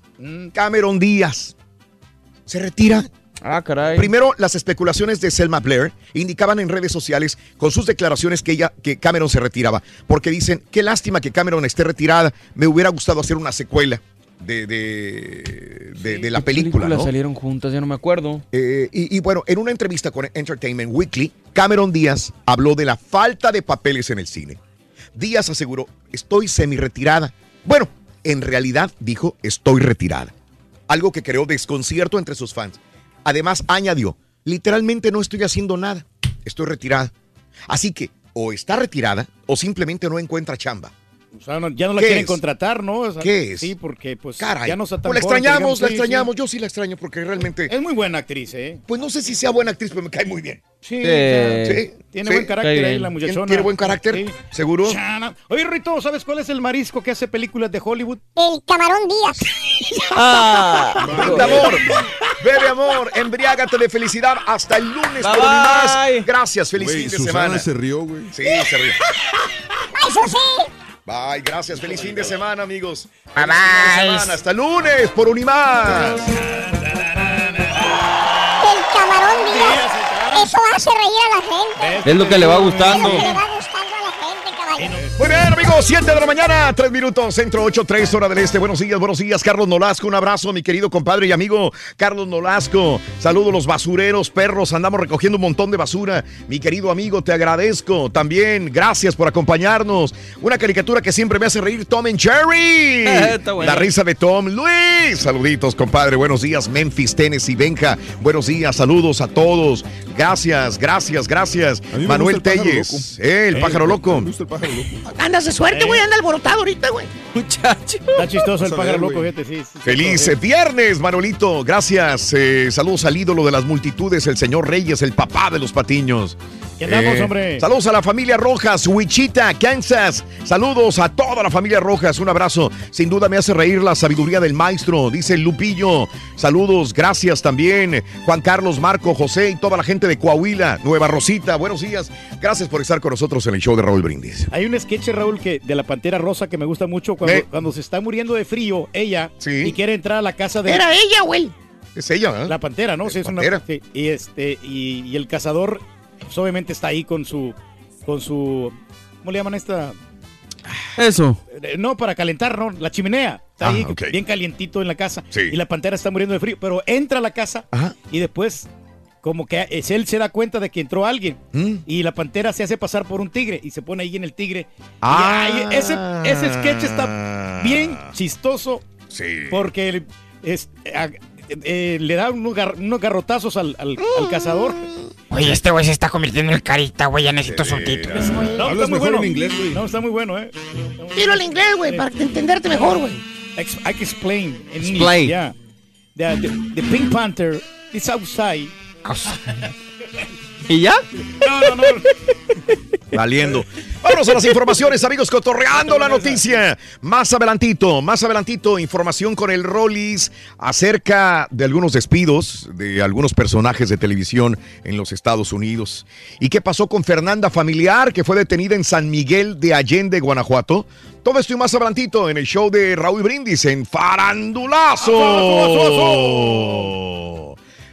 Cameron Díaz. ¿Se retira? Ah, caray. Primero, las especulaciones de Selma Blair indicaban en redes sociales con sus declaraciones que ella, que Cameron se retiraba, porque dicen, qué lástima que Cameron esté retirada, me hubiera gustado hacer una secuela de, de, de- de la ¿Qué película, salieron juntas? Ya no me acuerdo. Eh, y, y bueno, en una entrevista con Entertainment Weekly, Cameron Díaz habló de la falta de papeles en el cine. Díaz aseguró, estoy semi-retirada. Bueno, en realidad dijo, estoy retirada. Algo que creó desconcierto entre sus fans. Además, añadió, literalmente no estoy haciendo nada, estoy retirada. Así que, o está retirada o simplemente no encuentra chamba. O sea, no- ya no la ¿Qué quieren es? contratar, ¿no? O sea, ¿Qué es? Sí, porque pues Caray, ya no está tan pues la extrañamos, digamos, la sí, extrañamos. sí. Yo sí la extraño porque realmente... Es muy buena actriz, ¿eh? Pues no sé si sea buena actriz, pero me cae muy bien. Sí, Sí. Sí, tiene sí. buen carácter ahí la ¿Tiene, muchachona. tiene buen carácter? Sí. ¿Seguro? Chana. Oye, Rito, ¿sabes cuál es el marisco que hace películas de Hollywood? El camarón Díaz. Ah, Bebe amor, bebe amor, embriágate de felicidad hasta el lunes Bye, por un más. Gracias, feliz fin de Susana semana. se rió, güey. Sí, se ríe. ¡Ay, Susi! Bye, gracias, feliz fin de semana, amigos. Bye, Feliz fin de bye. semana. Hasta el lunes por un y más. El camarón Díaz. Eso hace reír a la gente. Es lo que le va gustando. Muy bien, amigos, 7 de la mañana, 3 minutos, centro 8, 3, hora del este. Buenos días, buenos días, Carlos Nolasco. Un abrazo, mi querido compadre y amigo Carlos Nolasco. Saludos los basureros, perros. Andamos recogiendo un montón de basura. Mi querido amigo, te agradezco también. Gracias por acompañarnos. Una caricatura que siempre me hace reír, Tom and Jerry. La risa de Tom. Luis, saluditos, compadre. Buenos días, Memphis, Tennessee, Benja. Buenos días, saludos a todos. Gracias, gracias, gracias. Manuel gusta el pájaro Telles, eh, el pájaro loco. Me gusta el pájaro loco. Andas de suerte, güey, anda alborotado ahorita, güey. Muchacho. Está chistoso el pájaro loco, fíjate, sí. sí, Feliz sí. viernes, Manolito. Gracias. Eh, saludos al ídolo de las multitudes, el señor Reyes, el papá de los patiños. ¿Qué andamos, Eh, hombre? Saludos a la familia Rojas, Wichita, Kansas. Saludos a toda la familia Rojas. Un abrazo. Sin duda me hace reír la sabiduría del maestro, dice Lupillo. Saludos, gracias también. Juan Carlos, Marco, José y toda la gente de Coahuila, Nueva Rosita. Buenos días. Gracias por estar con nosotros en el show de Raúl Brindis. Hay un sketch, Raúl, que de la Pantera Rosa que me gusta mucho cuando, Eh. cuando se está muriendo de frío, ella, y quiere entrar a la casa de... ¿Era ella él? Es ella, ¿eh? La Pantera, ¿no? Sí, es una- sí, y, este, y, y el cazador, pues, obviamente está ahí con su... Con su ¿Cómo le llaman esta? Eso. Eh, No, para calentar, ¿no? La chimenea. Está Ah, ahí bien calientito en la casa. Sí. Y la pantera está muriendo de frío. Pero entra a la casa y después, como que es, él se da cuenta de que entró alguien. ¿Mm? Y la pantera se hace pasar por un tigre y se pone ahí en el tigre. Ah. ese, ese sketch está bien chistoso. Sí. Porque el- es- eh, le da unos, gar- unos garrotazos al, al- al cazador. Oye, este güey se está convirtiendo en carita, güey. Ya necesito subtítulos. No, está Hablas muy mejor bueno. en inglés, güey. No, está muy bueno, ¿eh? Tiro al inglés, güey, para entenderte mejor, güey. I can explain. in Explain. English, Yeah. The, the, the Pink Panther is outside. ¿Y ya? No, no, no. Valiendo. Vámonos a las informaciones, amigos, cotorreando la noticia. Más adelantito, más adelantito, información con el Rollis acerca de algunos despidos de algunos personajes de televisión en los Estados Unidos. ¿Y qué pasó con Fernanda Familiar, que fue detenida en San Miguel de Allende, Guanajuato? Todo esto y más adelantito en el show de Raúl Brindis en Farandulazo.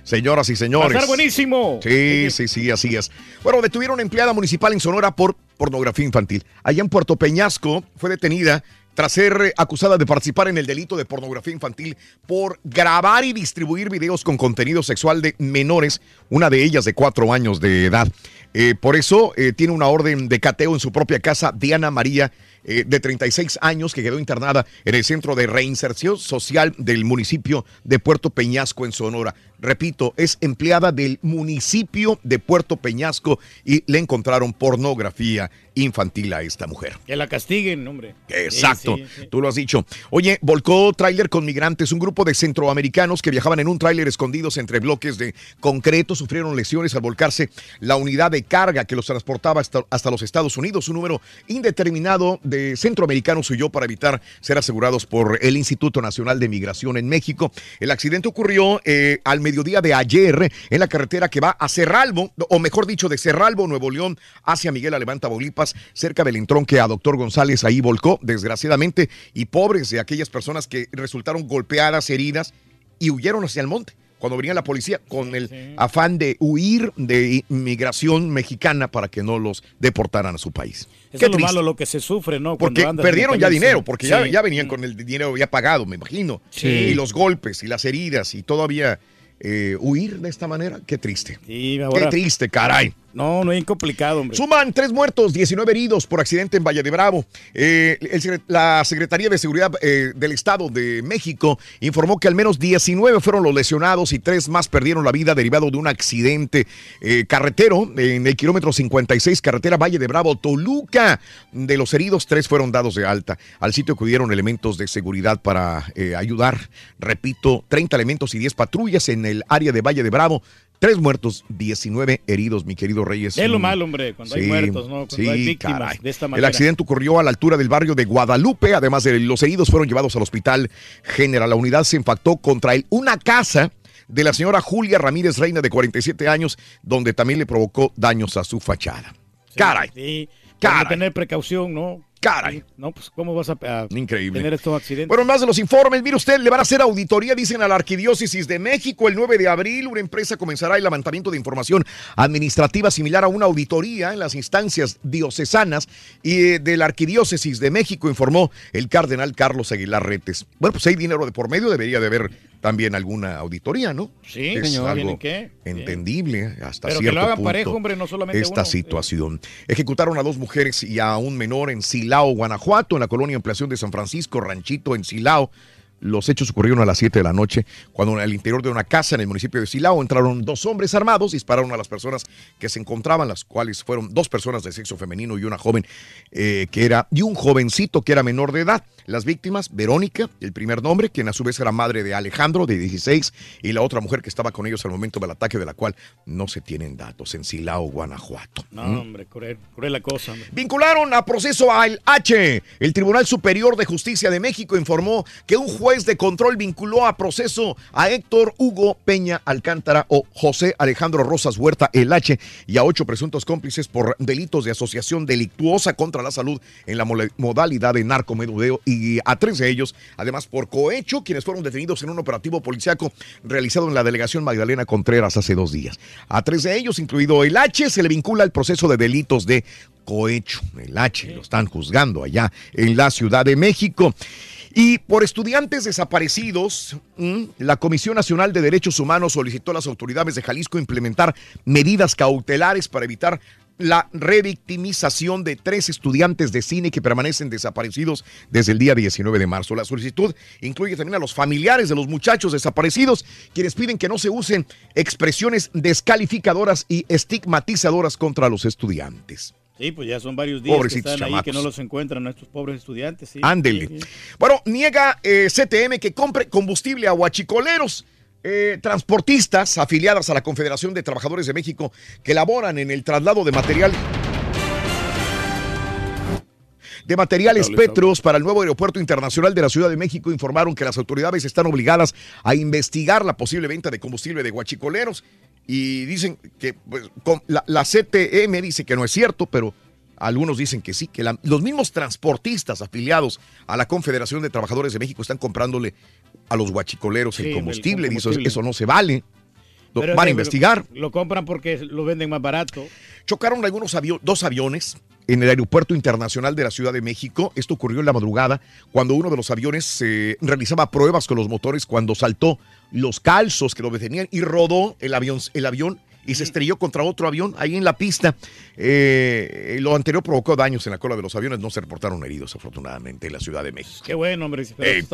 Señoras y señores. Va a estar buenísimo. Sí, sí, sí, así es. Bueno, detuvieron a una empleada municipal en Sonora por pornografía infantil. Allá en Puerto Peñasco fue detenida tras ser acusada de participar en el delito de pornografía infantil por grabar y distribuir videos con contenido sexual de menores, una de ellas de cuatro años de edad. Eh, por eso eh, tiene una orden de cateo en su propia casa, Diana María, eh, de 36 años, que quedó internada en el Centro de Reinserción Social del municipio de Puerto Peñasco, en Sonora. Repito, es empleada del municipio de Puerto Peñasco y le encontraron pornografía infantil a esta mujer. Que la castiguen, hombre. Exacto, Sí, sí, sí. tú lo has dicho. Oye, volcó tráiler con migrantes. Un grupo de centroamericanos que viajaban en un tráiler escondidos entre bloques de concreto sufrieron lesiones al volcarse la unidad de carga que los transportaba hasta, hasta los Estados Unidos. Un número indeterminado de centroamericanos huyó para evitar ser asegurados por el Instituto Nacional de Migración en México. El accidente ocurrió eh, al mediodía de ayer en la carretera que va a Cerralbo, o mejor dicho, de Cerralbo, Nuevo León, hacia Miguel Alemán, Tamaulipas, cerca del entronque a Doctor González. Ahí volcó, desgraciadamente, y pobres de aquellas personas que resultaron golpeadas, heridas y huyeron hacia el monte. Cuando venía la policía con el afán de huir de inmigración mexicana para que no los deportaran a su país. Eso Qué es lo triste. malo, lo que se sufre, ¿no? Cuando Porque perdieron ya dinero, porque ya, Sí. ya venían con el dinero ya pagado, me imagino. Sí. Y los golpes y las heridas y todavía eh, huir de esta manera, qué triste. Sí, Qué triste, caray. No, no es complicado, hombre. Suman tres muertos, 19 heridos por accidente en Valle de Bravo. Eh, la Secretaría de Seguridad eh, del Estado de México informó que al menos 19 fueron los lesionados y tres más perdieron la vida derivado de un accidente eh, carretero en el kilómetro 56, carretera Valle de Bravo, Toluca. De los heridos, tres fueron dados de alta. Al sitio acudieron elementos de seguridad para ayudar. Repito, 30 elementos y 10 patrullas en el área de Valle de Bravo. Tres muertos, 19 heridos, mi querido Reyes. Es lo Mm, malo, hombre, cuando hay muertos, ¿no? Cuando sí, hay víctimas caray. de esta El manera. accidente ocurrió a la altura del barrio de Guadalupe. Además de los heridos fueron llevados al hospital general. La unidad se impactó contra él. Una casa de la señora Julia Ramírez Reina, de 47 años, donde también le provocó daños a su fachada. Caray. Sí, Caray. Que tener precaución, ¿no? Caray. No, pues, ¿cómo vas a, a Increíble. tener estos accidentes? Bueno, más de los informes. Mire usted, le van a hacer auditoría, dicen a la Arquidiócesis de México el 9 de abril. Una empresa comenzará el levantamiento de información administrativa similar a una auditoría en las instancias diocesanas y eh, de la Arquidiócesis de México, informó el cardenal Carlos Aguilar Retes. Bueno, pues hay dinero de por medio, debería de haber también alguna auditoría, ¿no? Sí, es señor. algo ¿Tienen qué? entendible hasta Pero que cierto lo hagan punto parejo, hombre, no solamente esta uno. situación. Ejecutaron a dos mujeres y a un menor en Silao, Guanajuato, en la colonia Ampliación de San Francisco, Ranchito en Silao. Los hechos ocurrieron a las 7 de la noche, cuando en el interior de una casa en el municipio de Silao entraron dos hombres armados, dispararon a las personas que se encontraban, las cuales fueron dos personas de sexo femenino y una joven eh, que era, y un jovencito que era menor de edad. Las víctimas, Verónica, el primer nombre, quien a su vez era madre de Alejandro, de 16, y la otra mujer que estaba con ellos al momento del ataque, de la cual no se tienen datos, en Silao, Guanajuato. No, ¿Mm? hombre, cruel, cruel la cosa. hombre. Vincularon a proceso al H. El Tribunal Superior de Justicia de México informó que un juez de control vinculó a proceso a Héctor Hugo Peña Alcántara o José Alejandro Rosas Huerta el H y a ocho presuntos cómplices por delitos de asociación delictuosa contra la salud en la modalidad de narcomenudeo y a tres de ellos, además por cohecho, quienes fueron detenidos en un operativo policiaco realizado en la delegación Magdalena Contreras hace dos días. A tres de ellos, incluido el H, se le vincula el proceso de delitos de cohecho. El H lo están juzgando allá en la Ciudad de México. Y por estudiantes desaparecidos, mm, la Comisión Nacional de Derechos Humanos solicitó a las autoridades de Jalisco implementar medidas cautelares para evitar la revictimización de tres estudiantes de cine que permanecen desaparecidos desde el día 19 de marzo. La solicitud incluye también a los familiares de los muchachos desaparecidos, quienes piden que no se usen expresiones descalificadoras y estigmatizadoras contra los estudiantes. Sí, pues ya son varios días Pobrecitos que están ahí que no los encuentran estos pobres estudiantes. Sí. Ándele. Sí, sí. Bueno, niega eh, CTM que compre combustible a huachicoleros. Eh, transportistas afiliadas a la Confederación de Trabajadores de México que laboran en el traslado de material de materiales. Petros para el nuevo aeropuerto internacional de la Ciudad de México informaron que las autoridades están obligadas a investigar la posible venta de combustible de guachicoleros y dicen que pues, con- la, la CTM dice que no es cierto, pero algunos dicen que sí, que la- los mismos transportistas afiliados a la Confederación de Trabajadores de México están comprándole a los guachicoleros Sí, el el combustible. Dice, combustible. eso no se vale. Lo- van a investigar. Lo compran porque lo venden más barato. Chocaron algunos avio- dos aviones en el Aeropuerto Internacional de la Ciudad de México. Esto ocurrió en la madrugada cuando uno de los aviones eh, realizaba pruebas con los motores cuando saltó los calzos que lo detenían y rodó el avión, el avión y se estrelló contra otro avión ahí en la pista. Eh, lo anterior provocó daños en la cola de los aviones. No se reportaron heridos, afortunadamente, en la Ciudad de México. Qué bueno, hombre. Eh.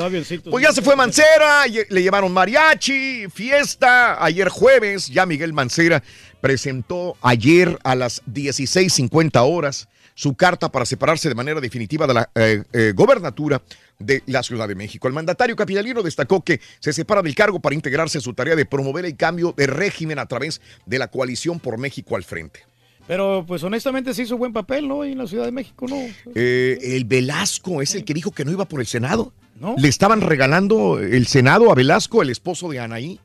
Pues ya se fue Mancera, ye- le llevaron mariachi, fiesta. Ayer jueves, ya Miguel Mancera presentó ayer a las 16.50 horas su carta para separarse de manera definitiva de la eh, eh, gobernatura de la Ciudad de México. El mandatario capitalino destacó que se separa del cargo para integrarse a su tarea de promover el cambio de régimen a través de la coalición por México al frente. Pero pues honestamente se hizo buen papel, ¿no? Ahí en la Ciudad de México, ¿no? Eh, el Velasco es el que dijo que no iba por el Senado. ¿No? Le estaban regalando el Senado a Velasco, el esposo de Anaí.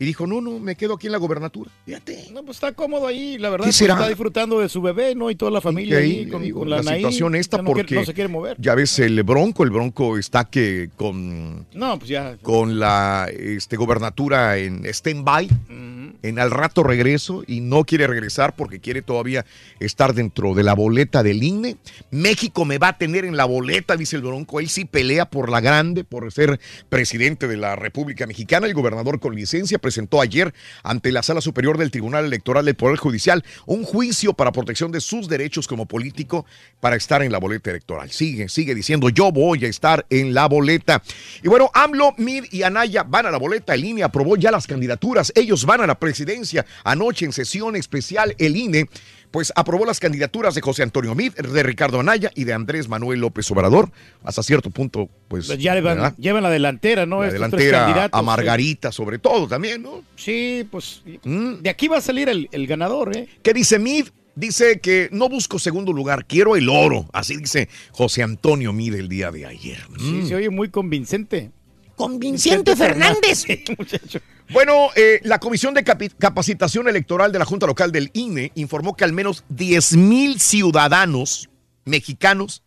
Y dijo, no, no, me quedo aquí en la gobernatura. Fíjate. No, pues está cómodo ahí, la verdad. ¿Qué pues, será? Está disfrutando de su bebé, ¿no? Y toda la familia ahí, con, digo, con la, la, situación esta Ya no quiere- porque no se quiere mover. ya ves el Bronco, el Bronco está que con, No, pues ya. con la este, gobernatura en stand-by, en al rato regreso y no quiere regresar porque quiere todavía estar dentro de la boleta del INE. México me va a tener en la boleta, dice el Bronco. Él sí pelea por la grande, por ser presidente de la República Mexicana. El gobernador con licencia presentó ayer ante la Sala Superior del Tribunal Electoral del Poder Judicial un juicio para protección de sus derechos como político para estar en la boleta electoral. Sigue, sigue diciendo, yo voy a estar en la boleta. Y bueno, AMLO, Mid y Anaya van a la boleta. El INE aprobó ya las candidaturas. Ellos van a la. Anoche en sesión especial, el INE pues aprobó las candidaturas de José Antonio Mid, de Ricardo Anaya y de Andrés Manuel López Obrador. Hasta cierto punto, pues. Pues ya llevan la delantera, ¿no? La delantera a sí. Margarita, sobre todo también, ¿no? Sí, pues de aquí va a salir el, el ganador, ¿eh? ¿Qué dice Mid? Dice que no busco segundo lugar, quiero el oro. Así dice José Antonio Mid el día de ayer. Sí, Mm. se oye muy convincente. Con Vicente Fernández. Bueno, eh, la Comisión de Capacitación Electoral de la Junta Local del INE informó que al menos 10 mil ciudadanos mexicanos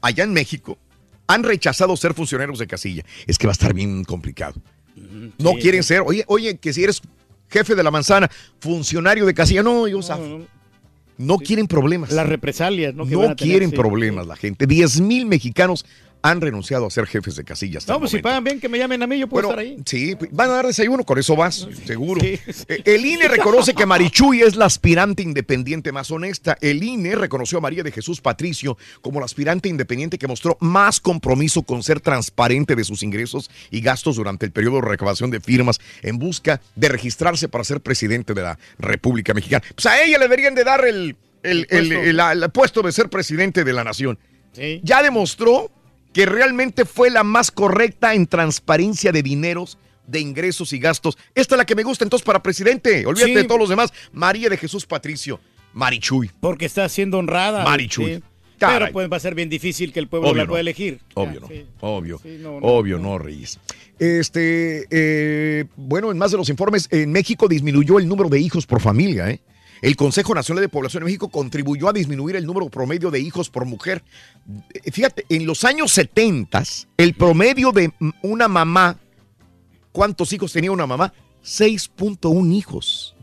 allá en México han rechazado ser funcionarios de casilla. Es que va a estar bien complicado. No sí, quieren sí. ser, oye, oye, que si eres jefe de la manzana, funcionario de casilla, no, yo zafo. No quieren problemas. Las represalias, ¿no? Que No van a tener, quieren sí. problemas la gente. 10 mil mexicanos han renunciado a ser jefes de casilla. hasta No, pues si pagan bien que me llamen a mí, yo puedo Bueno, estar ahí. sí, van a dar desayuno, con eso vas, seguro. Eh, El INE reconoce que Marichuy es la aspirante independiente más honesta. El INE reconoció a María de Jesús Patricio como la aspirante independiente que mostró más compromiso con ser transparente de sus ingresos y gastos durante el periodo de recabación de firmas en busca de registrarse para ser presidente de la República Mexicana. Pues a ella le deberían de dar el, el- el- el puesto de ser presidente de la nación. Sí. Ya demostró que realmente fue la más correcta en transparencia de dineros, de ingresos y gastos. Esta es la que me gusta entonces para presidente. Olvídate Sí. de todos los demás. María de Jesús Patricio. Marichuy. Porque está siendo honrada. Marichuy. sí. Pero pues va a ser bien difícil que el pueblo Obvio la no. pueda elegir. Obvio, Ya, no. sí. Obvio. No, Obvio, no, Reyes. Este, eh, bueno, en más de los informes, en México disminuyó el número de hijos por familia, ¿eh? El Consejo Nacional de Población de México contribuyó a disminuir el número promedio de hijos por mujer. Eh, Fíjate, en los años 70, el promedio de una mamá, ¿cuántos hijos tenía una mamá? 6.1 hijos.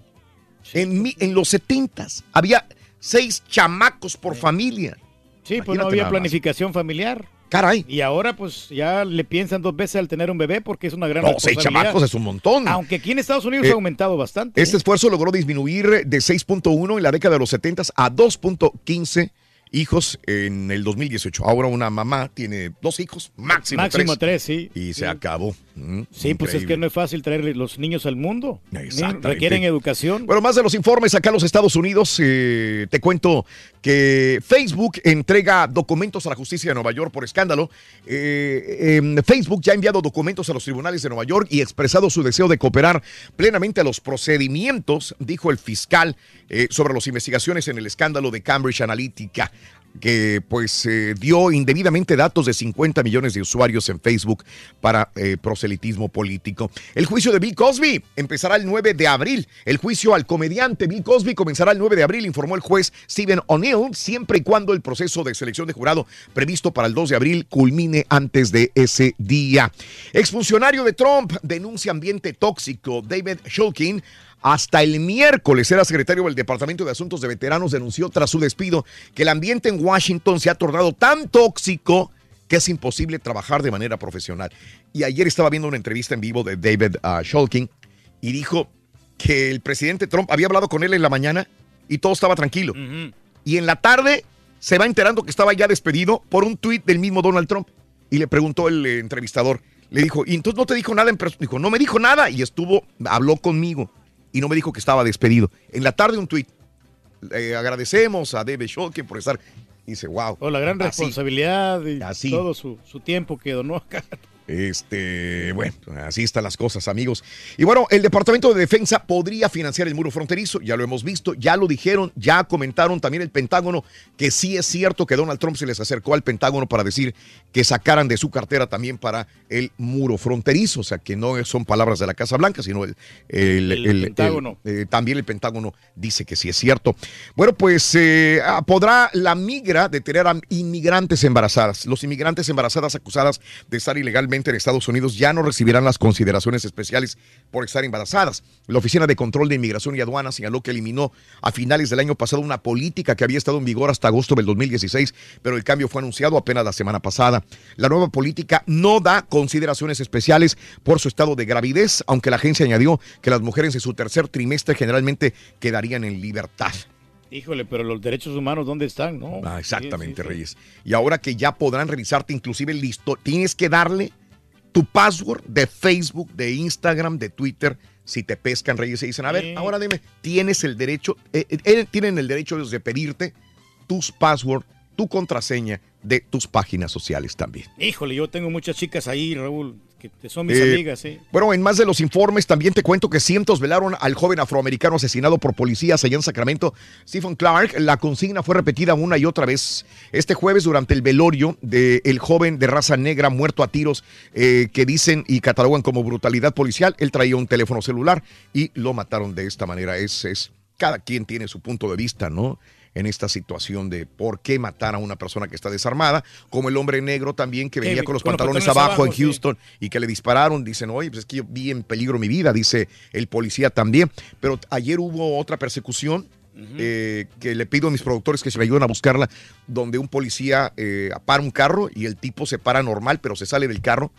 En, en los 70 había seis chamacos por familia. Sí, pues no había planificación familiar. Caray. Y ahora pues ya le piensan dos veces al tener un bebé porque es una gran No, seis chamacos es un montón. Aunque aquí en Estados Unidos Eh, ha aumentado bastante. Este ¿eh? esfuerzo logró disminuir de 6.1 en la década de los 70 a 2.15 hijos en el 2018. Ahora una mamá tiene dos hijos, máximo, Máximo tres. tres, sí. Y se acabó. Mm, Sí, pues es que no es fácil traer los niños al mundo. Exactamente. Requieren educación. Bueno, más de los informes acá en los Estados Unidos, eh, te cuento que Facebook entrega documentos a la justicia de Nueva York por escándalo. Eh, em, Facebook ya ha enviado documentos a los tribunales de Nueva York y expresado su deseo de cooperar plenamente a los procedimientos, dijo el fiscal, eh, sobre las investigaciones en el escándalo de Cambridge Analytica que pues eh, dio indebidamente datos de 50 millones de usuarios en Facebook para eh, proselitismo político. El juicio de Bill Cosby empezará el 9 de abril. El juicio al comediante Bill Cosby comenzará el 9 de abril, informó el juez Stephen O'Neill, siempre y cuando el proceso de selección de jurado previsto para el 2 de abril culmine antes de ese día. Exfuncionario de Trump denuncia ambiente tóxico. David Shulkin hasta el miércoles era secretario del Departamento de Asuntos de Veteranos, denunció tras su despido que el ambiente en Washington se ha tornado tan tóxico que es imposible trabajar de manera profesional. Y ayer estaba viendo una entrevista en vivo de David uh, Shulkin y dijo que el presidente Trump había hablado con él en la mañana y todo estaba tranquilo. Y en la tarde se va enterando que estaba ya despedido por un tuit del mismo Donald Trump. Y le preguntó el eh, entrevistador, le dijo, ¿y entonces no te dijo nada en persona? Dijo, no me dijo nada y estuvo, habló conmigo y no me dijo que estaba despedido. En la tarde un tuit, eh, agradecemos a David Shulkin por estar. Y dice, wow. O la gran así. responsabilidad y Así. todo su, su tiempo que donó acá. Este, bueno, así están las cosas, amigos. Y bueno, el Departamento de Defensa podría financiar el muro fronterizo, ya lo hemos visto, ya lo dijeron, ya comentaron también el Pentágono que sí es cierto que Donald Trump se les acercó al Pentágono para decir que sacaran de su cartera también para el muro fronterizo, o sea, que no son palabras de la Casa Blanca, sino el, el- El el- Pentágono. eh, también el Pentágono dice que sí es cierto. Bueno, pues eh, ah, podrá la migra detener a inmigrantes embarazadas. Los inmigrantes embarazadas acusadas de estar ilegalmente en Estados Unidos ya no recibirán las consideraciones especiales por estar embarazadas. La Oficina de Control de Inmigración y Aduana señaló que eliminó a finales del año pasado una política que había estado en vigor hasta agosto del 2016, pero el cambio fue anunciado apenas la semana pasada. La nueva política no da consideraciones especiales por su estado de gravidez, aunque la agencia añadió que las mujeres en su tercer trimestre generalmente quedarían en libertad. Híjole, pero los derechos humanos, ¿dónde están? No. Ah, exactamente, Sí, sí, sí. Reyes. Y ahora que ya podrán revisarte inclusive listo, tienes que darle tu password de Facebook, de Instagram, de Twitter. Si te pescan, Reyes, y dicen, a ver, Sí. ahora dime, tienes el derecho, eh, eh, tienen el derecho ellos de pedirte tus password, tu contraseña de tus páginas sociales también. Híjole, yo tengo muchas chicas ahí, Raúl, que son mis Eh, amigas, sí. Bueno, en más de los informes también te cuento que cientos velaron al joven afroamericano asesinado por policías allá en Sacramento, Stephen Clark. La consigna fue repetida una y otra vez este jueves durante el velorio del joven de raza negra muerto a tiros eh, que dicen y catalogan como brutalidad policial. Él traía un teléfono celular y lo mataron de esta manera. Es, es cada quien tiene su punto de vista, ¿no? En esta situación de por qué matar a una persona que está desarmada, como el hombre negro también que venía Eh, con los con pantalones pantalones abajo en sí. Houston y que le dispararon, dicen, oye, pues es que yo vi en peligro mi vida, dice el policía también. Pero ayer hubo otra persecución eh, que le pido a mis productores que se me ayuden a buscarla, donde un policía eh, para un carro y el tipo se para normal, pero se sale del carro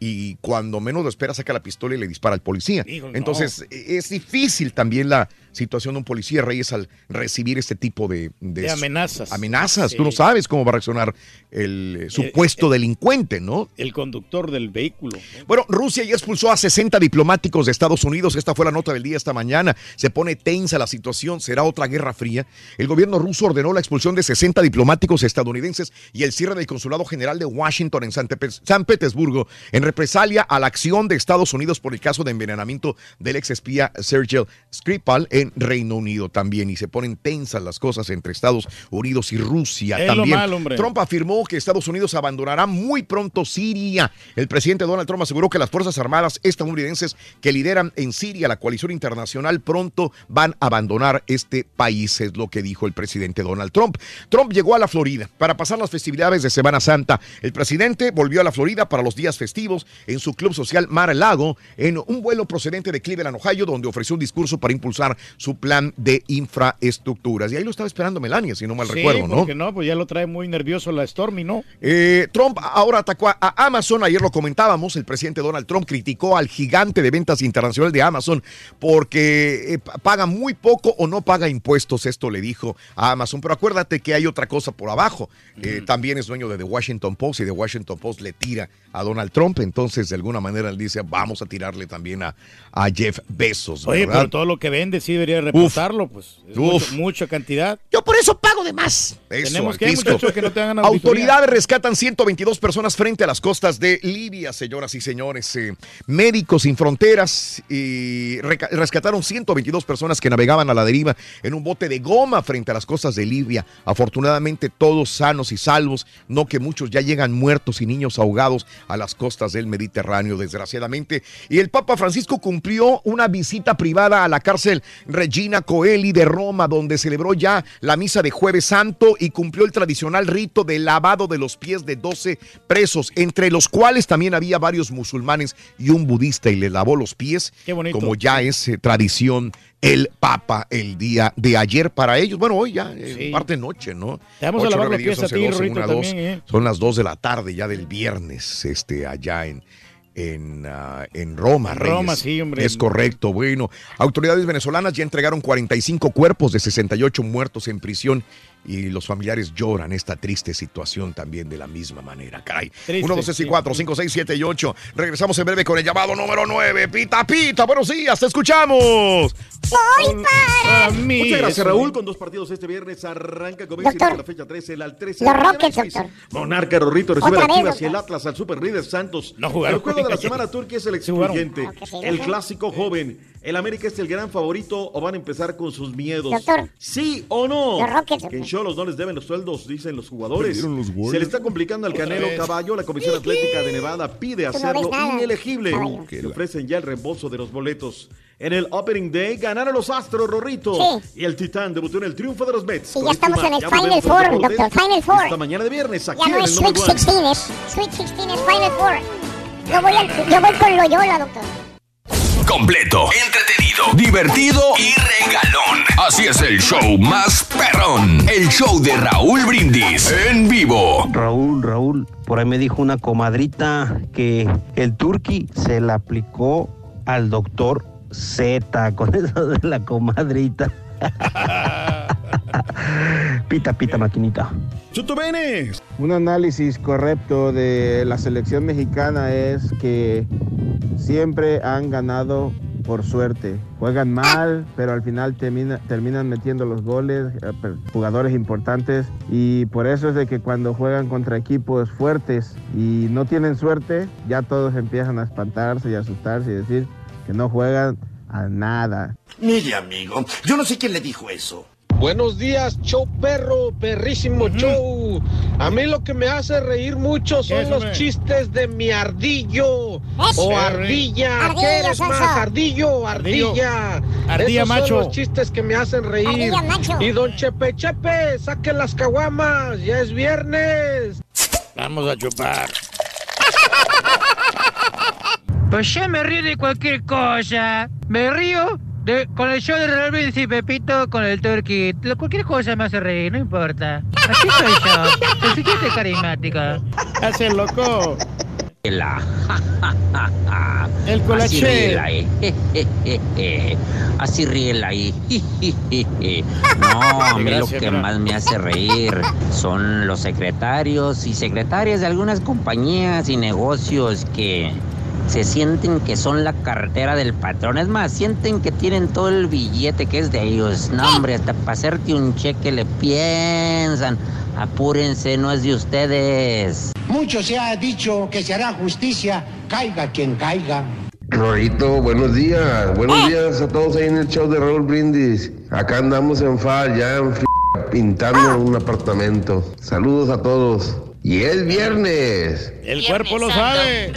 y cuando menos lo espera saca la pistola y le dispara al policía. Entonces es difícil también la situación de un policía Reyes al recibir este tipo de, De amenazas. Amenazas. Tú no sabes cómo va a reaccionar el eh, supuesto delincuente, ¿no? El conductor del vehículo. Bueno, Rusia ya expulsó a 60 diplomáticos de Estados Unidos. Esta fue la nota del día esta mañana. Se pone tensa la situación. Será otra guerra fría. El gobierno ruso ordenó la expulsión de 60 diplomáticos estadounidenses y el cierre del Consulado General de Washington en San, Pe- San Petersburgo en represalia a la acción de Estados Unidos por el caso de envenenamiento del ex espía Sergei Skripal en Reino Unido también. Y se ponen tensas las cosas entre Estados Unidos y Rusia Es también. Trump afirmó que Estados Unidos abandonará muy pronto Siria. El presidente Donald Trump aseguró que las Fuerzas Armadas estadounidenses que lideran en Siria la coalición internacional pronto van a abandonar este país, es lo que dijo el presidente Donald Trump. Trump llegó a la Florida para pasar las festividades de Semana Santa. El presidente volvió a la Florida para los días festivos en su club social Mar Lago en un vuelo procedente de Cleveland, Ohio, donde ofreció un discurso para impulsar su plan de infraestructuras. Y ahí lo estaba esperando Melania, si no mal Sí, recuerdo, ¿no? porque no, pues ya lo trae muy nervioso la Stormy, ¿no? Eh, Trump ahora atacó a Amazon, ayer lo comentábamos, el presidente Donald Trump criticó al gigante de ventas internacional de Amazon porque eh, pa- paga muy poco o no paga impuestos, esto le dijo a Amazon, pero acuérdate que hay otra cosa por abajo, Eh, también es dueño de The Washington Post y The Washington Post le tira a Donald Trump, entonces de alguna manera él dice, vamos a tirarle también a, a Jeff Bezos. Oye, pero todo lo que vende sí debería reportarlo, pues. Es Uf. mucho- mucha cantidad. Yo por eso pago de más. Eso, Tenemos que, muchachos, que no te hagan. Autoridades rescatan 122 personas frente a las costas de Libia, señoras y señores. Eh, médicos sin fronteras y rescataron 122 personas que navegaban a la deriva en un bote de goma frente a las costas de Libia. Afortunadamente todos sanos y salvos, no que muchos ya llegan muertos y niños ahogados a las costas del Mediterráneo, desgraciadamente. Y el Papa Francisco cumplió una visita privada a la cárcel Regina Coeli de Roma, donde celebró ya la misa de Jueves Santo y cumplió el tradicional rito de lavado de los pies de 12 presos, entre los cuales también había varios musulmanes y un budista, y le lavó los pies, Qué bonito. como ya es eh, tradición el Papa el día de ayer para ellos. Bueno, hoy ya, eh, Sí. parte noche, ¿no? Te vamos a lavar los pies a ti, ¿eh? Son las 2 de la tarde ya del viernes, este, allá en, en, ah, en Roma, En Reyes. Roma, sí, hombre. Es correcto, bueno. Autoridades venezolanas ya entregaron 45 cuerpos de 68 muertos en prisión y los familiares lloran esta triste situación también de la misma manera. Caray. Triste, 1, 2, 3 y sí. 4, 5, 6, 7 y 8. Regresamos en breve con el llamado número 9. Pita, pita, buenos días, te escuchamos. Voy para mí. Muchas gracias, Raúl. Con dos partidos este viernes arranca Doctor. la fecha 13, el al 13. Los Rockets, doctor. Monarca Rorrito recibe Otra a las vez, Chivas y el. Atlas al Super Líder Santos. No jugaron. El juego de la semana turca es el excluyente. Ah, el clásico joven. ¿El América es el gran favorito o van a empezar con sus miedos? Doctor. ¿Sí o no? Rockets, Que en. Cholos no les deben los sueldos, dicen los jugadores. Los. Se le está complicando al Canelo. Caballo. La Comisión Atlética de Nevada pide hacerlo inelegible. caballo. Se ofrecen ya el reembolso de los boletos. En el Opening Day ganaron los Astros, Rorrito. Sí. Y el Titán debutó en el triunfo de los Mets. Sí, ya estamos en el Ya Final Four, doctor, Final Four. Esta mañana de viernes aquí Ya no en es el Sweet número 1. 16, es Sweet 16, es Final Four. Yo voy, al- yo voy con Loyola, doctor. Completo, entretenido, divertido y regalón. Así es el show más perrón. El show de Raúl Brindis en vivo. Raúl, Raúl, por ahí me dijo una comadrita que el turqui se la aplicó al doctor Z con eso de la comadrita. pita, pita, maquinita. Chuto Bene. Un análisis correcto de la selección mexicana es que siempre han ganado por suerte. Juegan mal, pero al final termina- terminan metiendo los goles, eh, jugadores importantes, y por eso es de que cuando juegan contra equipos fuertes y no tienen suerte, ya todos empiezan a espantarse y a asustarse y decir que no juegan a nada. Mire, amigo, yo no sé quién le dijo eso. Buenos días, show perro, perrísimo show. A mí lo que me hace reír mucho son Eso, los me. chistes de mi ardillo Eso. o ardilla. ¿Qué eres más, ardillo o Ardillo. ardilla? Ardilla Esos macho. son los chistes que me hacen reír. Ardilla macho. Y don Chepe Chepe, saque las caguamas, ya es viernes. Vamos a chupar. Pues ya me río de cualquier cosa. Me río De- con el show de Brindis y Pepito, con el turkey. Lo- Cualquier cosa me hace reír, no importa. Así soy yo. Sencillita y carismática. Hace loco. La. El Así colache. Así ríela ahí. No, a mí lo que más me hace reír son los secretarios y secretarias de algunas compañías y negocios que se sienten que son la cartera del patrón. Es más, sienten que tienen todo el billete que es de ellos. No, hombre, hasta para hacerte un cheque le piensan. Apúrense, no es de ustedes. Mucho se ha dicho que se hará justicia, caiga quien caiga. Rorito, buenos días. Buenos días a todos ahí en el show de Raúl Brindis. Acá andamos en FAL, ya en f- pintando un apartamento. Saludos a todos. Y es viernes. El cuerpo lo sabe.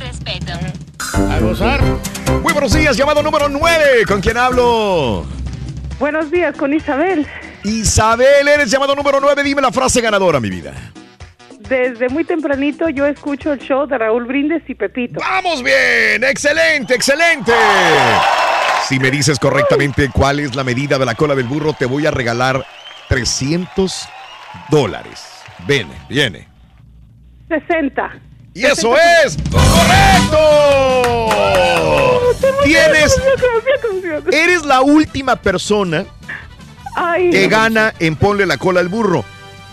A gozar. Muy buenos días, llamado número 9. ¿Con quién hablo? Buenos días, con Isabel. Isabel, eres llamado número 9. Dime la frase ganadora, mi vida. Desde muy tempranito yo escucho el show de Raúl Brindes y Pepito. ¡Vamos bien! ¡Excelente, excelente! Si me dices correctamente cuál es la medida de la cola del burro, te voy a regalar 300 dólares. Viene, viene. 60. ¡Y eso es correcto! Tienes. Eres la última persona Ay, que gana en Ponle la cola al burro.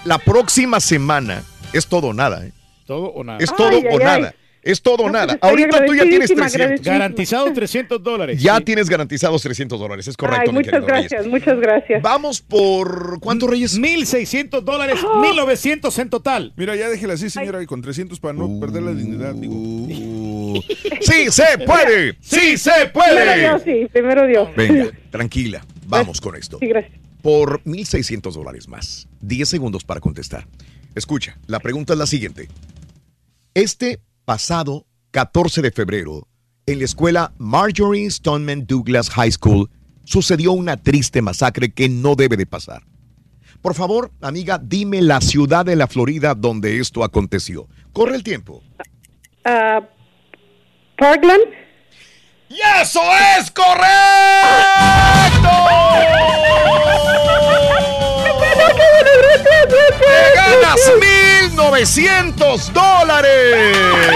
La próxima semana es todo o nada, ¿eh? Todo o nada. Es todo Ay, o ay, nada. ay. Es todo o No, nada. pues estoy Ahorita tú ya tienes agradecidísima, 300. Garantizado 300 dólares. Ya tienes garantizados 300 dólares, es correcto. Ay, muchas querido Reyes. gracias, muchas gracias. Vamos por. ¿Cuánto, Reyes? 1.600 dólares, 1.900 en total. Mira, ya déjela así, señora, y con 300 para no perder la dignidad, digo. ¡Sí se puede! ¡Sí se Primero puede! Dios, sí, primero Dios. Venga, tranquila. Vamos con esto. Sí, gracias. Por 1.600 dólares más. 10 segundos para contestar. Escucha, la pregunta es la siguiente. Este pasado 14 de febrero, en la escuela Marjorie Stoneman Douglas High School, sucedió una triste masacre que no debe de pasar. Por favor, amiga, dime la ciudad de la Florida donde esto aconteció. Corre el tiempo. Ah, Parkland. ¡Y eso es correcto! ¡Te ganas 1.900 dólares!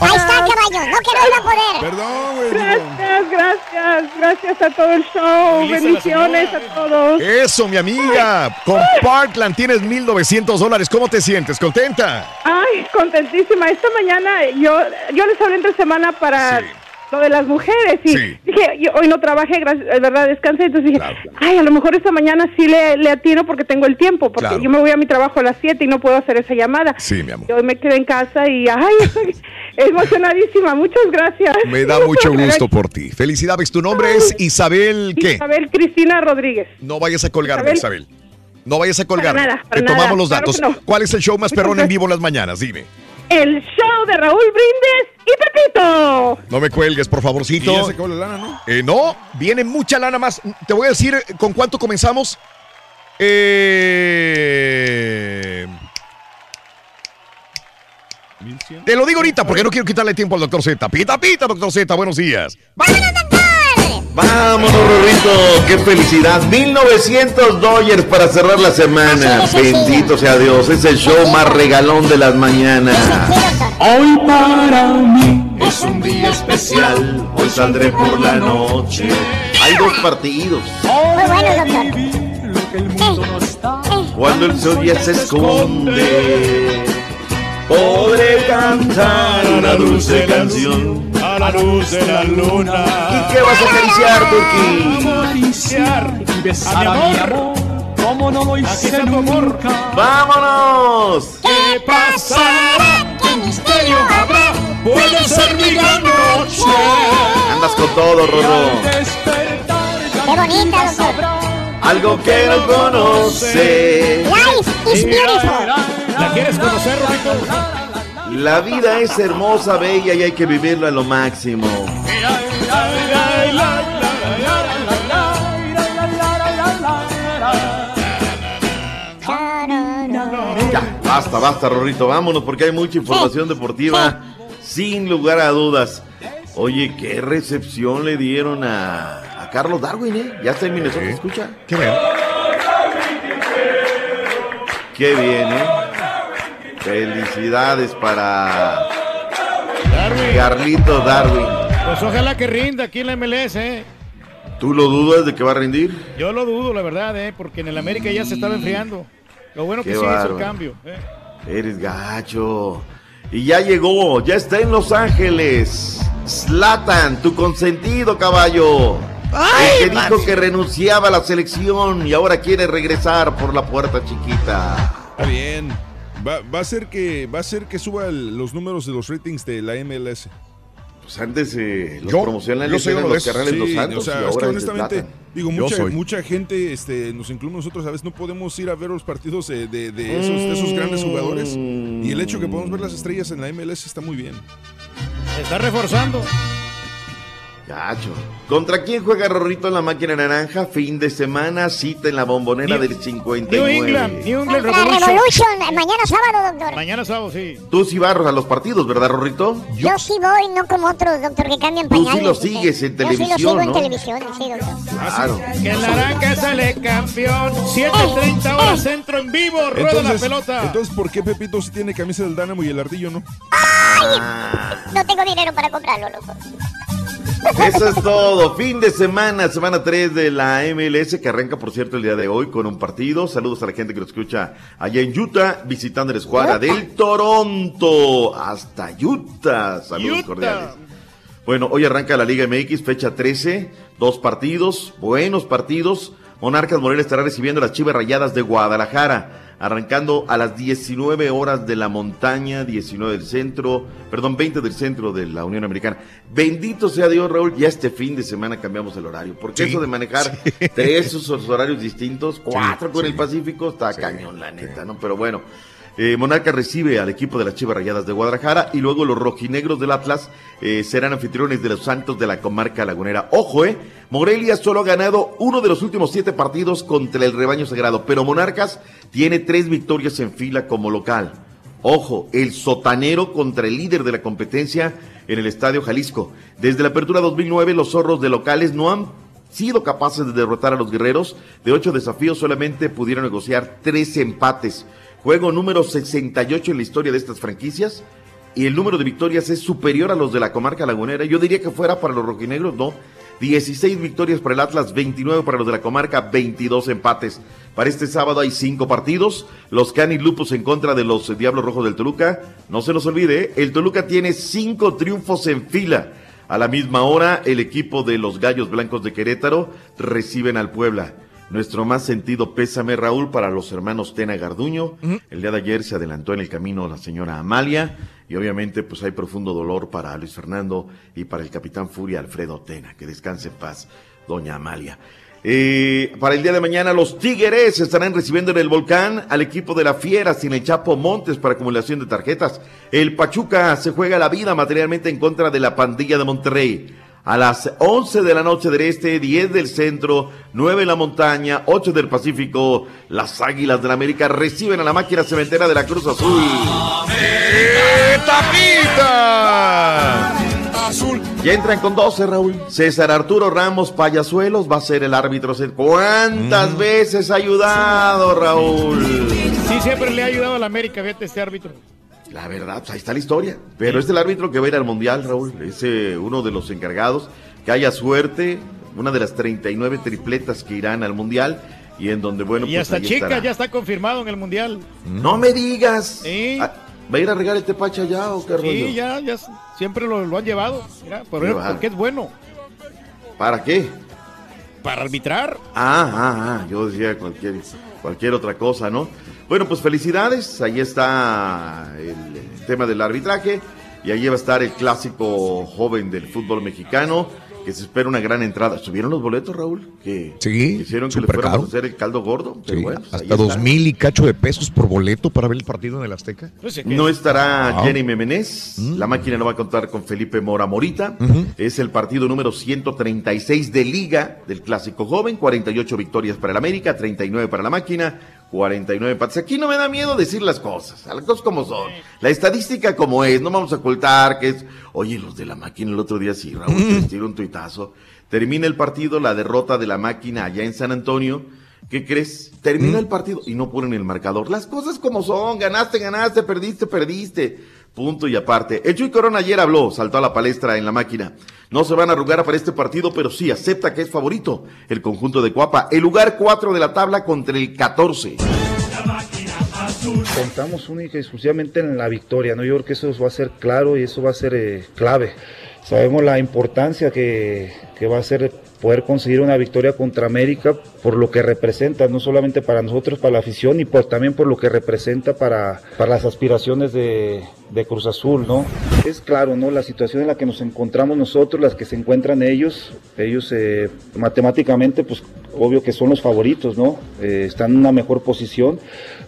Ahí está, caballo, no a poder. Perdón, güey. Gracias, gracias, gracias a todo el show. Feliz a Bendiciones a todos. Eso, mi amiga. Con Parkland tienes 1.900 dólares. ¿Cómo te sientes? ¿Contenta? Ay, contentísima. Esta mañana yo, yo les hablé entre semana para lo de las mujeres y Sí. dije, yo hoy no trabajé, gracias, es verdad, descansé. Entonces dije, ay, a lo mejor esta mañana sí le, le atino porque tengo el tiempo, porque Claro. yo me voy a mi trabajo a las 7 y no puedo hacer esa llamada. Sí, mi amor. Yo hoy me quedé en casa y, ay, emocionadísima. Muchas gracias. Me da mucho gusto por ti. Felicidades. Tu nombre es Isabel, ¿qué? Isabel Cristina Rodríguez. No vayas a colgarme, Isabel. Isabel. No vayas a colgarme. Para nada, para Te tomamos nada, los datos. no. ¿Cuál es el show más perrón en vivo en las mañanas? Dime. El show de Raúl Brindes y Pepito. No me cuelgues, por favorcito. Y ya se acabó la lana, ¿no? Eh, no, viene mucha lana más. Te voy a decir eh, con cuánto comenzamos. Eh, te lo digo ahorita porque no quiero quitarle tiempo al doctor Z. Pita, pita, doctor Z, buenos días. Vámonos, Rorrito, qué felicidad. 1900 dólares para cerrar la semana. Bendito sea Dios, es el show más regalón de las mañanas. Hoy para mí es un día especial. Hoy saldré por la noche. Hay dos partidos. Muy bueno, doctor. Cuando el sol ya se esconde, podré cantar una dulce canción. A la luz de la luna. ¿Y qué vas a acariciar, Turquí? Acariciar y besar a mi amor. Como no lo hice nunca. ¡Vámonos! ¿Qué pasará? ¿Qué misterio habrá? Puede ser mi gran noche. Andas con todo, Rorro. Qué bonita, doctor. Algo que no conoce. Life is beautiful. ¿La quieres conocer, Rorrito? La vida es hermosa, bella y hay que vivirla a lo máximo. Ya, basta, basta, Rorrito, vámonos porque hay mucha información deportiva sin lugar a dudas. Oye, qué recepción le dieron a, a Carlos Darwin, ¿eh? Ya está en Minnesota, escucha. Qué bien. Qué bien, ¿eh? Felicidades para Darwin. Carlito Darwin. Pues ojalá que rinda aquí en la MLS, ¿eh? ¿Tú lo dudas de que va a rendir? Yo lo dudo, la verdad, ¿eh? Porque en el América ya se estaba enfriando. Lo bueno que Qué sí hizo el cambio. ¿eh? Eres gacho. Y ya llegó, ya está en Los Ángeles. Slatan, tu consentido caballo. el que dijo que renunciaba a la selección y ahora quiere regresar por la puerta chiquita. Está bien. Va, va a ser que va a ser que suba el- los números de los ratings de la MLS. Pues antes eh, los Yo- promocionan yo soy en uno de los esos. carnales Los Sí, Santos o sea, y es que honestamente, digo, mucha, mucha gente, este, nos incluimos nosotros, a veces no podemos ir a ver los partidos de, de- de esos, de esos grandes jugadores. Y el hecho que podemos ver las estrellas en la MLS está muy bien. Se está reforzando. Gacho. ¿Contra quién juega Rorrito en la máquina naranja? Fin de semana, cita en la bombonera del 59. New England, New England Revolution. Revolution, mañana sábado, doctor. Mañana sábado, sí. Tú sí vas a los partidos, ¿verdad, Rorrito? Yo sí voy, no como otros, doctor, que cambian Tú sí pañales. lo sigues en Yo sí lo televisión, sigo en televisión, sí, doctor. Claro. Que el naranja sale campeón. 7.30 horas centro en vivo. Rueda la pelota. entonces, ¿por qué Pepito sí tiene camisa del Dánamo y el ardillo no? No tengo dinero para comprarlo, loco. Eso es todo. Fin de semana, semana 3 de la MLS, que arranca, por cierto, el día de hoy con un partido. Saludos a la gente que nos escucha allá en Utah, visitando la escuadra del Toronto. Hasta Utah. Saludos Utah. cordiales. Bueno, hoy arranca la Liga MX, fecha 13. Dos partidos, buenos partidos. Monarcas Morelia estará recibiendo a las Chivas Rayadas de Guadalajara. Arrancando a las 19 horas de la montaña, 19 del centro, perdón, 20 del centro de la Unión Americana. Bendito sea Dios, Raúl, ya este fin de semana cambiamos el horario. Porque Sí, eso de manejar tres horarios distintos, cuatro con el Pacífico, está cañón, la neta, ¿no? Pero bueno, eh, Monarca recibe al equipo de las Chivas Rayadas de Guadalajara y luego los rojinegros del Atlas eh, serán anfitriones de los Santos de la comarca lagunera. Ojo, eh, Morelia solo ha ganado uno de los últimos siete partidos contra el rebaño sagrado, pero Monarcas tiene tres victorias en fila como local. Ojo, el sotanero contra el líder de la competencia en el Estadio Jalisco. Desde la apertura 2009, los zorros de locales no han sido capaces de derrotar a los guerreros. De ocho desafíos solamente pudieron negociar tres empates. Juego número 68 en la historia de estas franquicias. Y el número de victorias es superior a los de la comarca lagunera. Yo diría que fuera para los rojinegros, no. 16 victorias para el Atlas, 29 para los de la comarca, 22 empates. Para este sábado hay cinco partidos. Los Canis Lupus en contra de los Diablos Rojos del Toluca. No se nos olvide, ¿eh? el Toluca tiene cinco triunfos en fila. A la misma hora, el equipo de los Gallos Blancos de Querétaro reciben al Puebla. Nuestro más sentido pésame, Raúl, para los hermanos Tena Garduño. El día de ayer se adelantó en el camino la señora Amalia. Y obviamente, pues hay profundo dolor para Luis Fernando y para el capitán Furia Alfredo Tena. Que descanse en paz, doña Amalia. Eh, para el día de mañana, los Tigres estarán recibiendo en el volcán al equipo de la Fiera sin el Chapo Montes para acumulación de tarjetas. El Pachuca se juega la vida materialmente en contra de la pandilla de Monterrey. A las 11 de la noche del este, 10 del centro, 9 en la montaña, 8 del Pacífico, las Águilas del América reciben a la máquina cementera de la Cruz Azul. ¡Tapita! Azul. Ya entran con 12, Raúl. César Arturo Ramos Payasuelos va a ser el árbitro. ¿Cuántas veces ha ayudado, Raúl? Sí, siempre le ha ayudado a la América, fíjate, este árbitro. La verdad, pues ahí está la historia. Pero es el árbitro que va a ir al Mundial, Raúl. Es eh, uno de los encargados. Que haya suerte. Una de las 39 tripletas que irán al Mundial. Y en donde, bueno, y pues hasta Chica estará. ya está confirmado en el Mundial. No me digas. Sí. Ah, ¿Va a ir a regar este pacha allá o qué rollo? Sí, ya, ya siempre lo, lo han llevado. Mira, por- va. porque es bueno. ¿Para qué? Para arbitrar. Ah, ah, ah, yo decía cualquier, cualquier otra cosa, ¿no? Bueno, pues felicidades, ahí está el, el tema del arbitraje y ahí va a estar el clásico joven del fútbol mexicano, que se espera una gran entrada. ¿Subieron los boletos, Raúl? Que Sí, hicieron que le fuéramos a hacer el caldo gordo, pero Sí, bueno, pues hasta está. dos mil y cacho de pesos por boleto para ver el partido en el Azteca. No estará Ah. Jenny Memenés, la máquina no va a contar con Felipe Mora Morita. Es el partido número 136 de Liga del Clásico Joven, 48 victorias para el América, 39 para la máquina, 49 empates. Aquí no me da miedo decir las cosas, las cosas como son. La estadística como es, no vamos a ocultar que es, oye, los de la máquina el otro día sí, Raúl, les tiro un tuitazo. Termina el partido, la derrota de la máquina allá en San Antonio. ¿Qué crees? Termina el partido y no ponen el marcador. Las cosas como son, ganaste, ganaste, perdiste, perdiste. Punto y aparte. El Chuy Corona ayer habló, saltó a la palestra en la máquina. No se van a arrugar para este partido, pero sí acepta que es favorito el conjunto de Cuapa. El lugar 4 de la tabla contra el 14. Contamos única y exclusivamente en la victoria, ¿no? Yo creo que eso va a ser claro y eso va a ser eh, clave. Sabemos la importancia que, que va a ser poder conseguir una victoria contra América por lo que representa, no solamente para nosotros, para la afición, y pues también por lo que representa para, para las aspiraciones de, de Cruz Azul, ¿no? Es claro, ¿no? La situación en la que nos encontramos nosotros, las que se encuentran ellos, ellos eh, matemáticamente, pues obvio que son los favoritos, ¿no? Eh, están en una mejor posición,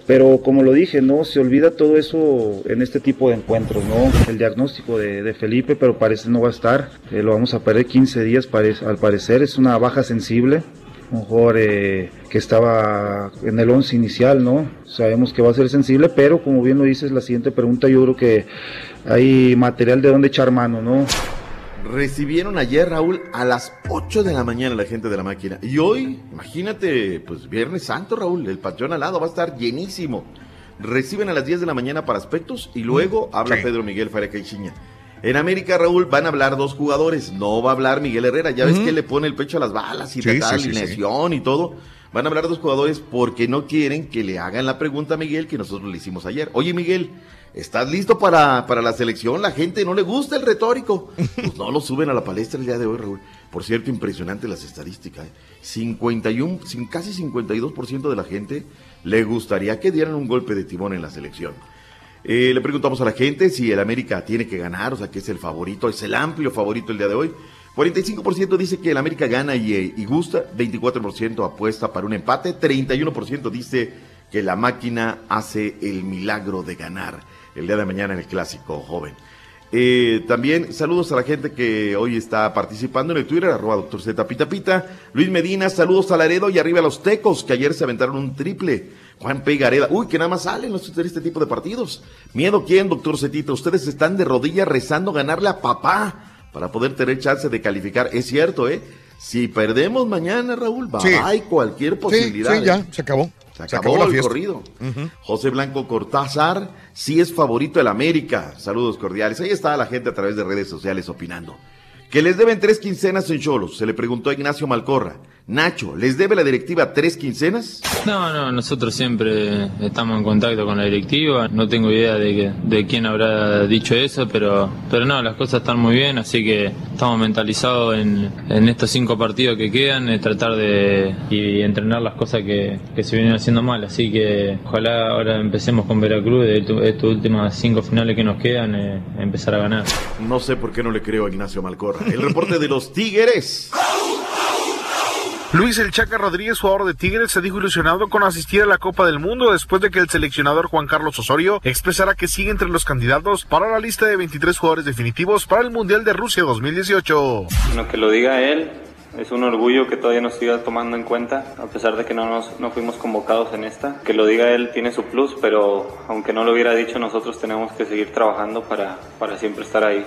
pero como lo dije, ¿no? Se olvida todo eso en este tipo de encuentros, ¿no? El diagnóstico de, Felipe, pero parece no va a estar, eh, lo vamos a perder 15 días al parecer, es una baja sensible, un jugador eh, que estaba en el 11 inicial, ¿no? Sabemos que va a ser sensible, pero como bien lo dices, la siguiente pregunta yo creo que hay material de dónde echar mano, ¿no? Recibieron ayer, Raúl, a las 8 de la mañana la gente de la máquina. Y hoy, imagínate, pues Viernes Santo, Raúl, el panteón al lado va a estar llenísimo. Reciben a las 10 de la mañana para aspectos y luego habla Sí. Pedro Miguel Faria Caixinha. En América, Raúl, van a hablar dos jugadores. No va a hablar Miguel Herrera. Ya ves que le pone el pecho a las balas y Sí, sí, y sí, todo. Van a hablar dos jugadores porque no quieren que le hagan la pregunta a Miguel que nosotros le hicimos ayer. Oye, Miguel, ¿estás listo para, para la selección? La gente no le gusta el retórico. Pues no lo suben a la palestra el día de hoy, Raúl. Por cierto, impresionante las estadísticas. ¿eh? 51, sin, casi 52% de la gente le gustaría que dieran un golpe de timón en la selección. Eh, le preguntamos a la gente si el América tiene que ganar, o sea, que es el favorito, es el amplio favorito el día de hoy. 45% dice que el América gana y, eh, y gusta, 24% apuesta para un empate, 31% dice que la máquina hace el milagro de ganar el día de mañana en el clásico joven. Eh, también saludos a la gente que hoy está participando en el Twitter, arroba doctor Z Pita Pita. Luis Medina, saludos a Laredo y arriba a los Tecos, que ayer se aventaron un triple. Juan P. Gareda, uy, que nada más salen los en este tipo de partidos. ¿Miedo quién, doctor Zetita? Ustedes están de rodillas rezando ganarle a papá para poder tener chance de calificar. Es cierto, ¿eh? Si perdemos mañana, Raúl, va, Sí. hay cualquier posibilidad. Sí, sí, ya, ¿eh? se acabó. Se Se acabó, la el fiesta. corrido. José Blanco Cortázar, sí es favorito el América. Saludos cordiales. Ahí está la gente a través de redes sociales opinando. Que les deben tres quincenas en Cholos. Se le preguntó a Ignacio Malcorra. Nacho, ¿les debe la directiva tres quincenas? No, no, nosotros siempre estamos en contacto con la directiva. No tengo idea de, que- de quién habrá dicho eso, pero, pero no, las cosas están muy bien, así que estamos mentalizados en, en estos cinco partidos que quedan, de tratar de y entrenar las cosas que, que se vienen haciendo mal. Así que ojalá ahora empecemos con Veracruz, de tu- estas últimas cinco finales que nos quedan, eh, empezar a ganar. No sé por qué no le creo a Ignacio Malcorra. El reporte de los Tigres. Luis El Chaca Rodríguez, jugador de Tigres, se dijo ilusionado con asistir a la Copa del Mundo después de que el seleccionador Juan Carlos Osorio expresara que sigue entre los candidatos para la lista de 23 jugadores definitivos para el Mundial de Rusia 2018. Sino que lo diga él, es un orgullo que todavía nos siga tomando en cuenta, a pesar de que no, nos, no fuimos convocados en esta. Que lo diga él tiene su plus, pero aunque no lo hubiera dicho, nosotros tenemos que seguir trabajando para, para siempre estar ahí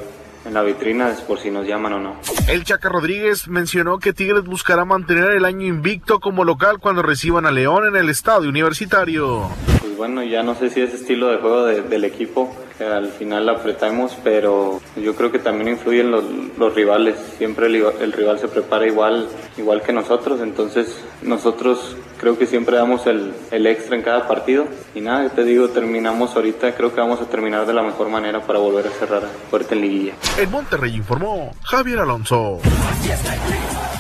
en la vitrina, por si nos llaman o no. El Chaca Rodríguez mencionó que Tigres buscará mantener el año invicto como local cuando reciban a León en el estadio universitario. Pues bueno, ya no sé si es estilo de juego de- del equipo, al final apretamos, pero yo creo que también influyen los, los rivales. Siempre el, el rival se prepara igual, igual que nosotros, entonces nosotros creo que siempre damos el, el extra en cada partido. Y nada, yo te digo, terminamos ahorita, creo que vamos a terminar de la mejor manera para volver a cerrar fuerte en liguilla. En Monterrey informó Javier Alonso.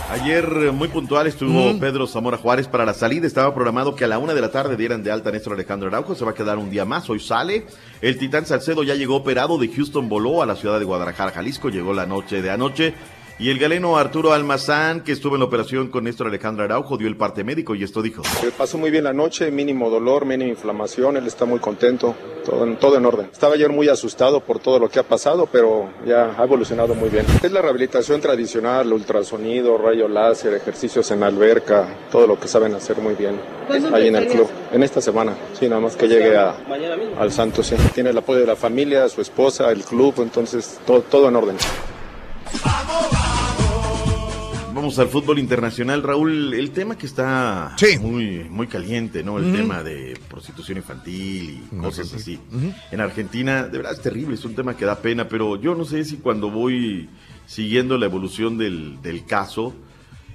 Ayer eh, muy puntual estuvo Pedro Zamora Juárez para la salida. Estaba programado que a la una de la tarde dieran de alta a Néstor Alejandro Araujo. Se va a quedar un día más. Hoy sale. El Titán Salcedo ya llegó operado de Houston, voló a la ciudad de Guadalajara, Jalisco. Llegó la noche de anoche. Y el galeno Arturo Almazán, que estuvo en la operación con Néstor Alejandro Araujo, dio el parte médico y esto dijo. Eh, Pasó muy bien la noche, mínimo dolor, mínima inflamación, él está muy contento, todo en, todo en orden. Estaba ayer muy asustado por todo lo que ha pasado, pero ya ha evolucionado muy bien. Es la rehabilitación tradicional, ultrasonido, rayo láser, ejercicios en alberca, todo lo que saben hacer muy bien ahí en el club. en esta semana. Sí, nada más que llegue a, al Santos. sí. Tiene el apoyo de la familia, su esposa, el club, entonces todo, todo en orden. Vamos al fútbol internacional, Raúl. El tema que está muy, muy caliente, ¿no? El tema de prostitución infantil y cosas así. En Argentina, de verdad es terrible, es un tema que da pena, pero yo no sé si cuando voy siguiendo la evolución del, del caso,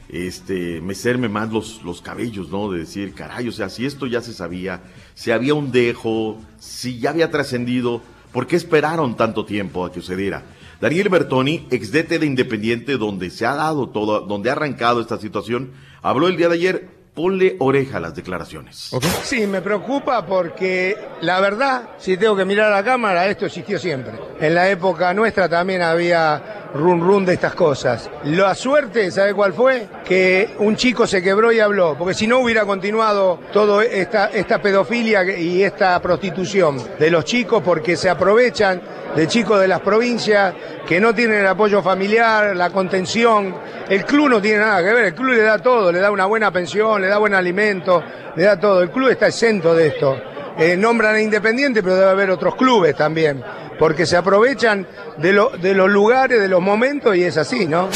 este, me serme más los, los cabellos, ¿no? De decir, caray, o sea, si esto ya se sabía, si había un dejo, si ya había trascendido, ¿por qué esperaron tanto tiempo a que sucediera? Daniel Bertoni, ex DT de Independiente, donde se ha dado todo, donde ha arrancado esta situación, habló el día de ayer. Ponle oreja a las declaraciones. Sí, me preocupa porque la verdad, si tengo que mirar a la cámara, esto existió siempre. En la época nuestra también había run run de estas cosas. La suerte, ¿sabe cuál fue? Que un chico se quebró y habló, porque si no hubiera continuado toda esta, esta pedofilia y esta prostitución de los chicos porque se aprovechan de chicos de las provincias que no tienen el apoyo familiar, la contención. El club no tiene nada que ver, el club le da todo, le da una buena pensión, le da buen alimento, le da todo. El club está exento de esto. Eh, nombran a Independiente, pero debe haber otros clubes también, porque se aprovechan de, lo- de los lugares, de los momentos y es así, ¿no?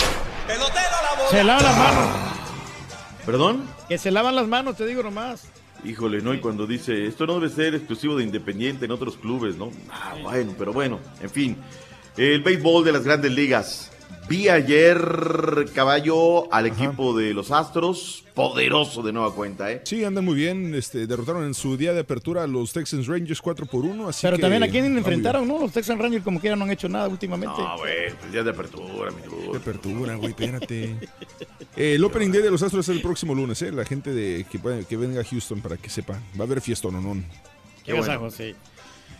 Se lavan las manos. ¿Perdón? Que se lavan las manos, te digo nomás. Híjole, ¿no? Y cuando dice, esto no debe ser exclusivo de Independiente en otros clubes, ¿no? Ah, bueno, pero bueno, en fin. El béisbol de las grandes ligas. Vi ayer, caballo, al equipo de los Astros. Poderoso de nueva cuenta, ¿eh? Sí, andan muy bien. Este, derrotaron en su día de apertura a los Texans Rangers 4 por 1. Así Pero que también a quién enfrentaron, ¿no? Los Texan Rangers como quiera no han hecho nada últimamente. No, güey, pues día de apertura, mi bien. De apertura, güey, espérate. Eh, el Opening Day de los Astros es el próximo lunes, ¿eh? La gente de que, venga a Houston para que sepa. Va a haber fiesta, no, no. Qué bueno.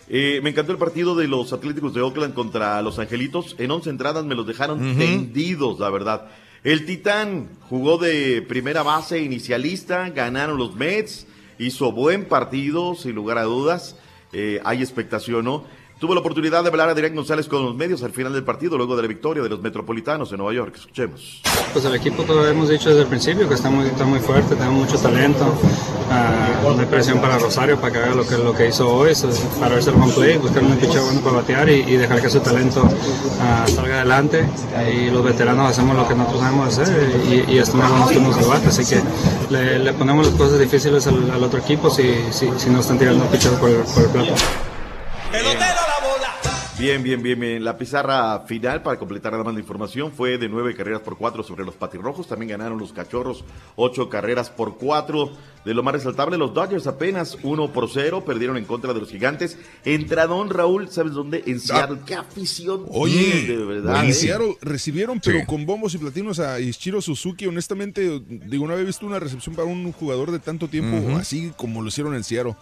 Eh, me encantó el partido de los Atléticos de Oakland contra los Angelitos. En 11 entradas me los dejaron tendidos, la verdad. El Titán jugó de primera base inicialista, ganaron los Mets, hizo buen partido, sin lugar a dudas. Eh, hay expectación, ¿no? Tuve la oportunidad de hablar a Adrián González con los medios al final del partido, luego de la victoria de los Metropolitanos en Nueva York. Escuchemos. Pues el equipo, como hemos dicho desde el principio, que está muy, está muy fuerte, tenemos mucho talento. Ah, no hay presión para Rosario para que haga lo que, lo que hizo hoy, para verse el home play, buscar un picheo bueno para batear y, y dejar que su talento ah, salga adelante. Y los veteranos hacemos lo que nosotros sabemos hacer y, y estos buenos turnos de bate. Así que le, le ponemos las cosas difíciles al, al otro equipo si, si, si no están tirando picheo por, el- por el plato. Bien, bien, bien, bien. La pizarra final, para completar nada más la información, fue de nueve carreras por cuatro sobre los patirrojos. También ganaron los cachorros, ocho carreras por cuatro. De lo más resaltable, los Dodgers apenas uno por cero, perdieron en contra de los gigantes. Entradón, Raúl, ¿sabes dónde? En Seattle. ¡Qué afición! Oye, de verdad. en ¿eh? Seattle recibieron, pero Sí. con bombos y platinos a Ichiro Suzuki. Honestamente, digo, no había visto una recepción para un jugador de tanto tiempo así como lo hicieron en Seattle.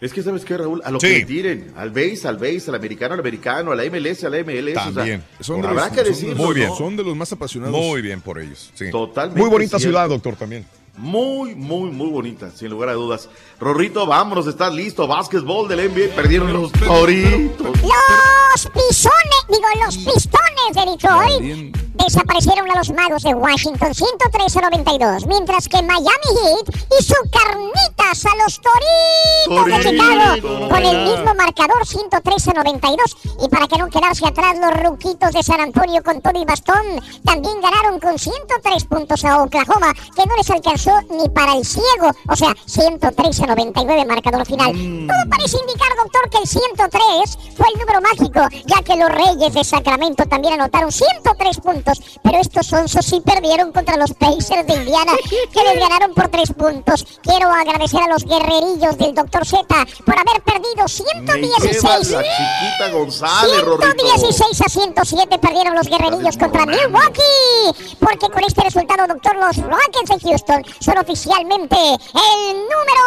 Es que, ¿sabes qué, Raúl? A lo Sí. que le tiren. Al base, al base, al americano, al americano, a la MLS, a la MLS. También. O sea, Son de habrá los- que decirlo, muy bien. ¿no? Son de los más apasionados. Muy bien por ellos. sí. Totalmente. Muy bonita cierto. ciudad, doctor, también. Muy, muy, muy bonita, sin lugar a dudas. Rorrito, vámonos, ¿estás listo? Básquetbol del NBA, perdieron los Toritos. Los pisones, digo, los pistones de Detroit desaparecieron a los magos de Washington 103 a 92, mientras que Miami Heat hizo carnitas a los Toritos de. Chicago con el mismo marcador 103 a 92. Y para que no quedarse atrás, los ruquitos de San Antonio con todo y bastón también ganaron con 103 puntos a Oklahoma, que no les alcanzó ni para el ciego. O sea, 103 a 99 marcador final. Todo parece indicar, doctor, que el 103 fue el número mágico, ya que los Reyes de Sacramento también anotaron 103 puntos. Pero estos onzos sí perdieron contra los Pacers de Indiana, que les ganaron por 3 puntos. Quiero agradecer a los guerrerillos del Dr. Z por haber perdido Me 116. lleva la chiquita González, Rorrito. 116 a 107 perdieron los guerrerillos contra Milwaukee. Porque con este resultado, doctor, los Rockets de Houston son oficialmente el número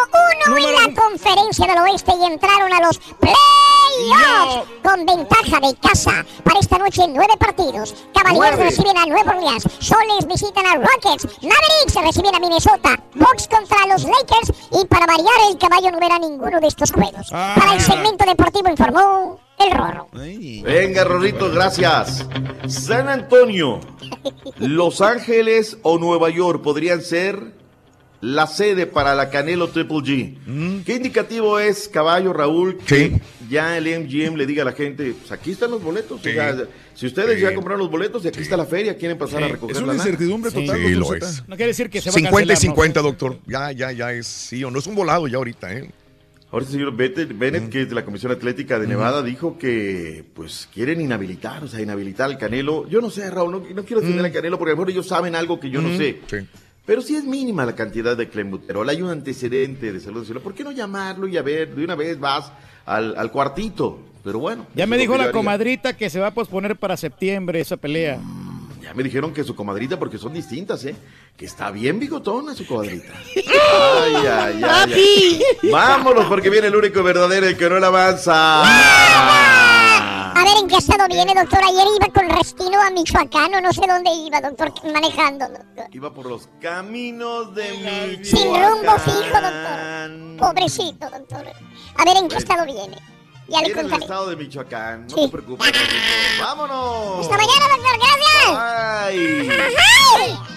uno en la conferencia del oeste y entraron a los playoffs con ventaja de casa. Para esta noche, nueve partidos. Cavaliers Nueve. reciben a Nueva Orleans. Soles visitan a Rockets. Mavericks reciben a Minnesota. Bucks contra los Lakers. Y para variar, el caballo no verá ninguno de estos juegos. Para el segmento deportivo informó el Rorro. Venga, Rorrito, gracias. San Antonio, Los Ángeles o Nueva York podrían ser la sede para la Canelo Triple G. ¿Qué indicativo es, caballo Raúl, que ya el MGM le diga a la gente, pues aquí están los boletos? Sí. O sea, si ustedes Sí. ya compraron los boletos y aquí está la feria, quieren pasar a recoger Es una la lana? incertidumbre total. Sí, lo es. No quiere decir que se va a 50 y cancelar, ¿no? 50, doctor. Ya, ya, ya es sí o no. Es un volado ya ahorita, ¿eh? Ahorita el señor Bennett, Bennett, que es de la Comisión Atlética de Nevada, dijo que pues quieren inhabilitar, o sea, inhabilitar al Canelo. Yo no sé, Raúl, no, no quiero defender al Canelo porque a lo mejor ellos saben algo que yo no Mm, sé. sí. Pero si es mínima la cantidad de clenbuterol, hay un antecedente de salud. ¿Por qué no llamarlo y a ver, de una vez vas al, al cuartito? Pero bueno. Ya me dijo la comadrita que se va a posponer para septiembre esa pelea. Ya me dijeron que su comadrita, porque son distintas, ¿eh? Que está bien bigotona su comadrita. Ay, ay, ay, ay. Vámonos, porque viene el único verdadero, el que no la avanza. A ver, ¿en qué estado viene, doctor? Ayer iba con Restino a Michoacán o no sé dónde iba, doctor, manejando. doctor. Iba por los caminos de mi Sin rumbo fijo, doctor. Pobrecito, doctor. A ver, ¿en qué estado viene? Ya le Viene el contaré. estado de Michoacán. No Sí. te preocupes. ¡Vámonos! Hasta mañana, doctor. Ay. Gracias. Ay.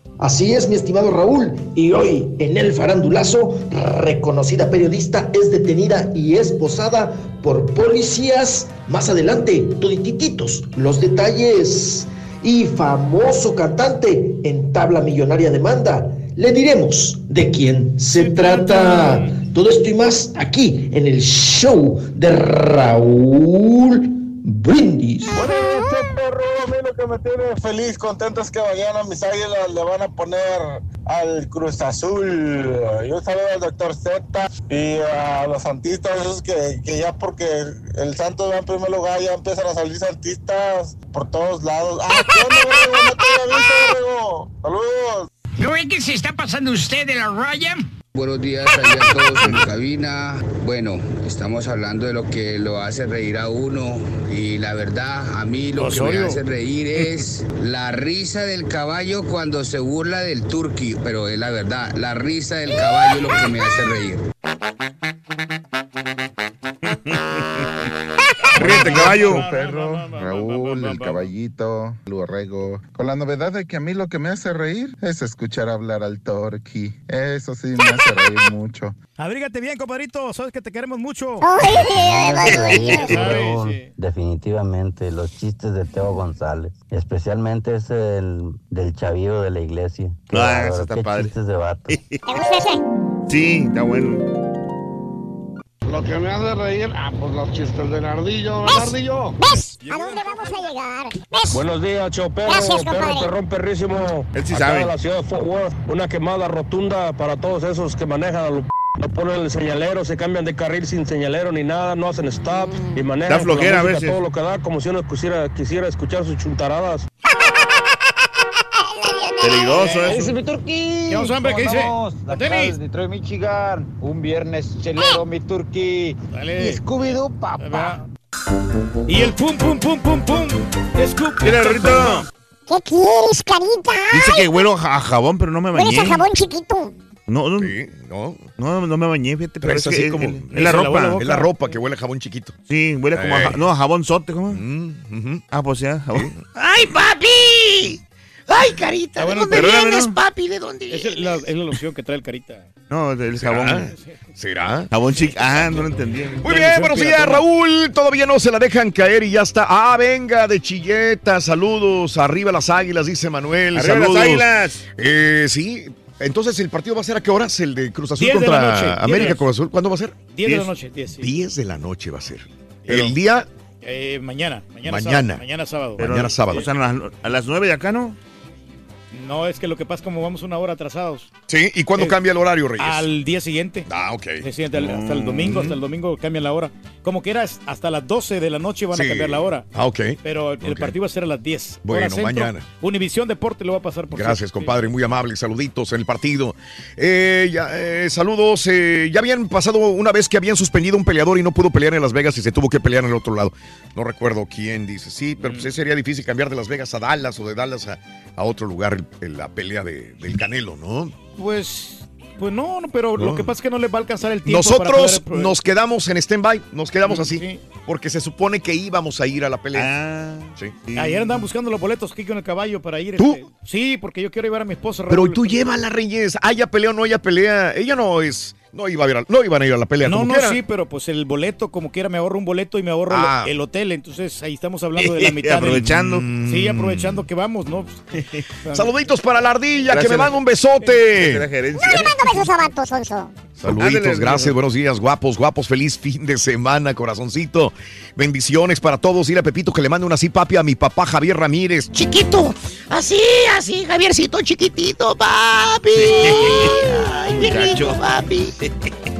Así es, mi estimado Raúl. Y hoy, en el farandulazo, reconocida periodista es detenida y esposada por policías. Más adelante, toditititos, los detalles. Y famoso cantante en tabla millonaria demanda. Le diremos de quién se trata. Todo esto y más aquí en el show de Raúl Brindis. Bueno, este perro, a mí lo que me tiene feliz, contento es que mañana mis águilas le van a poner al Cruz Azul. Yo saludo al doctor Z y a los santistas, esos que, que ya porque el Santos va en primer lugar, ya empiezan a salir santistas por todos lados. ¡Ah, qué onda! ¡No te había visto! ¡Saludos! ¿No ve que se está pasando usted de la raya? Buenos días a todos en cabina. Bueno, estamos hablando de lo que lo hace reír a uno y la verdad, a mí lo que me hace reír es la risa del caballo cuando se burla del turqui, pero es la verdad, la risa del caballo es lo que me hace reír. Ríete, caballo. perro, Raúl, el caballito, el borrego. Con la novedad de que a mí lo que me hace reír es escuchar hablar al Torqui. Eso sí me hace reír mucho. Abrígate bien, compadrito. Sabes que te queremos mucho. Raúl, definitivamente los chistes de Teo González, especialmente ese del, del chavillo de la iglesia. Qué Ah, ese está padre. chistes de vato. Sí, está bueno. Lo que me hace reír, ah, pues los chistes del ardillo, el ardillo. ¿Ves? ¿A dónde vamos a llegar? ¿Ves? Buenos días, Choperro, Gracias, perro, perrón, perrísimo. Él sí Acá sabe. de la ciudad de Fort Worth, una quemada rotunda para todos esos que manejan a lo p- no ponen el señalero, se cambian de carril sin señalero ni nada, no hacen stop y manejan la flojera a música veces. todo lo que da, como si uno quisiera, quisiera escuchar sus chuntaradas. Peligroso ¿Qué eso. dice mi turquí? ¿Qué onda, hombre? ¿Qué dice? La tenis? Detroit, Michigan. Un viernes chelero, mi turquí. Dale. Y Scooby-Doo, papá. Y el pum, pum, pum, pum, pum. Scoop. Mira, Rito. ¿Qué quieres, carita? Dice que huelo a jabón, pero no me Hueles bañé. a jabón chiquito. No, no, no. no, no me bañé, fíjate. Pero es así que como. Es, es la ropa. Es la ropa que huele a jabón chiquito. Sí, huele como a, Eh. no, a jabón sote, ¿cómo? Mm, Ah, pues ya, jabón. ¡Ay, papi! ¡Ay, carita! Ah, bueno, ¿De dónde vienes, ¿no? papi? ¿De dónde Es la, es la loción que trae el carita. No, el jabón. ¿Será? Jabón chic. Ah, no lo entendí. Muy bien, buenos días, Raúl. Todavía no se la dejan caer y ya está. Ah, venga, de chilleta. Saludos. Arriba las águilas, dice Manuel. Arriba las Saludos. águilas. Eh, sí. Entonces, ¿el partido va a ser a qué horas? ¿El de Cruz Azul Diez contra noche, América Cruz Azul? ¿Cuándo va a ser? 10 de la noche, 10, sí. 10 de la noche va a ser. Pero- el día Eh, mañana, mañana. Mañana. Sábado, mañana sábado. Mañana sábado. O sea, a las, a las nueve de acá, ¿no? No, es que lo que pasa es como vamos una hora atrasados. Sí, ¿y cuándo Eh, cambia el horario, Reyes? Al día siguiente. Ah, ok. Sí, sí, hasta, el, hasta el domingo, hasta el domingo cambian la hora. Como que era hasta las 12 de la noche van Sí. a cambiar la hora. Ah, ok. Pero el partido va a ser a las 10. hora Bueno, centro. mañana. Univisión Deporte lo va a pasar por Gracias, sí. compadre, muy amable. Saluditos en el partido. Eh, ya, eh, saludos. eh, ya habían pasado una vez que habían suspendido un peleador y no pudo pelear en Las Vegas y se tuvo que pelear en el otro lado. No recuerdo quién dice. Sí, pero pues sería difícil cambiar de Las Vegas a Dallas o de Dallas a, a otro lugar la pelea de- del Canelo, ¿no? Pues, pues no, no, pero No. lo que pasa es que no les va a alcanzar el tiempo. para Nosotros poder- nos quedamos en stand-by, nos quedamos Mm, así, porque se supone que íbamos a ir a la pelea. Sí. Ayer andaban buscando los boletos, Kiko en el caballo para ir. ¿Tú? este, sí, porque yo quiero llevar a mi esposa. Pero Raúl. tú llévala, Reyes. Haya pelea o no haya pelea. Ella no es. No, iba a ir a- no iban a ir a la pelea. No, como no, quiera. sí, pero pues el boleto, como quiera, me ahorro un boleto y me ahorro el- Ah. el, hotel. Entonces ahí estamos hablando de la mitad. del- Aprovechando. Sí, aprovechando que vamos, ¿no? Saluditos para la ardilla, Gracias, que me manda un besote. la gerencia. No le mando besos a Vato, Sonso. Saluditos, Ándale, gracias, buenos días, guapos, guapos, feliz fin de semana, corazoncito. Bendiciones para todos. Dile a Pepito que le mande una así, papi, a mi papá Javier Ramírez. Chiquito. Así, así, Javiercito chiquitito, papi. Ay, rico, papi.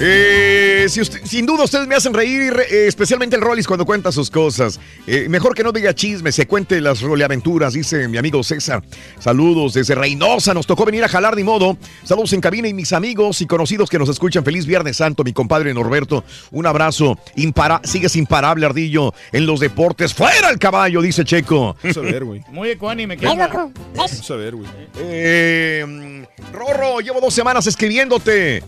Eh, si usted- sin duda ustedes me hacen reír, eh, especialmente el Rollis cuando cuenta sus cosas. Eh, mejor que no diga chismes, se cuente las roleaventuras, dice mi amigo César. Saludos desde Reynosa, nos tocó venir a jalar ni modo. Saludos en cabina y mis amigos y conocidos que nos escuchan. Feliz Viernes Santo, mi compadre Norberto. Un abrazo. Impara sigues imparable, Ardillo, en los deportes. ¡Fuera el caballo! Dice Checo. Vamos a ver, güey. Muy ecuánime. Vamos a ver, güey. Rorro, llevo dos semanas escribiéndote.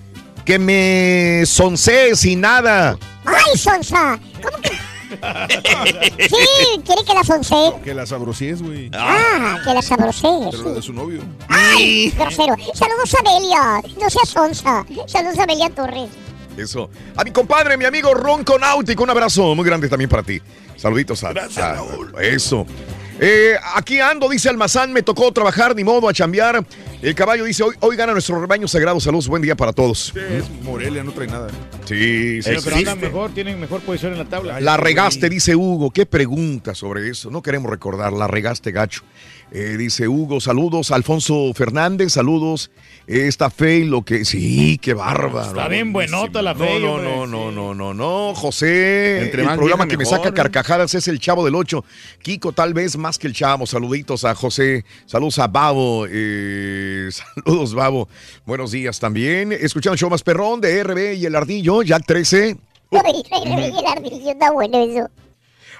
Que me soncé sin nada. ¡Ay, Sonsa! ¿Cómo que? Sí, quiere que la sonse. Que la sabrosíes, güey. Ah, que la sabrosé. Pero la de su novio. ¡Ay, grosero! Saludos a Belia. No seas Sonsa. Saludos a Belia Torres. Eso. A mi compadre, mi amigo Ronco Náutico, un abrazo muy grande también para ti. Saluditos a, a- Eso. Eh, aquí ando, dice Almazán, me tocó trabajar, ni modo, a chambear. El caballo dice, hoy, hoy gana nuestro rebaño sagrado. Saludos, buen día para todos. Es Morelia, no trae nada. Sí, sí, Pero, sí. pero andan mejor, tienen mejor posición en la tabla. La regaste, dice Hugo. ¿Qué pregunta sobre eso? No queremos recordar. La regaste, gacho. Eh, dice Hugo, saludos. Alfonso Fernández, saludos. Esta fe y lo que. Sí, qué bárbaro. Está bien buenota la No, fe. no, hombre. no, no, no, no, no, José. Entre el programa que me saca ¿eh? carcajadas es el Chavo del 8. Kiko, tal vez más que el Chavo. Saluditos a José. Saludos a Babo. eh, saludos, Babo. Buenos días también. Escuchando el show más perrón de RB y el Ardillo, Jack 13. Ay, el ardillo está bueno eso.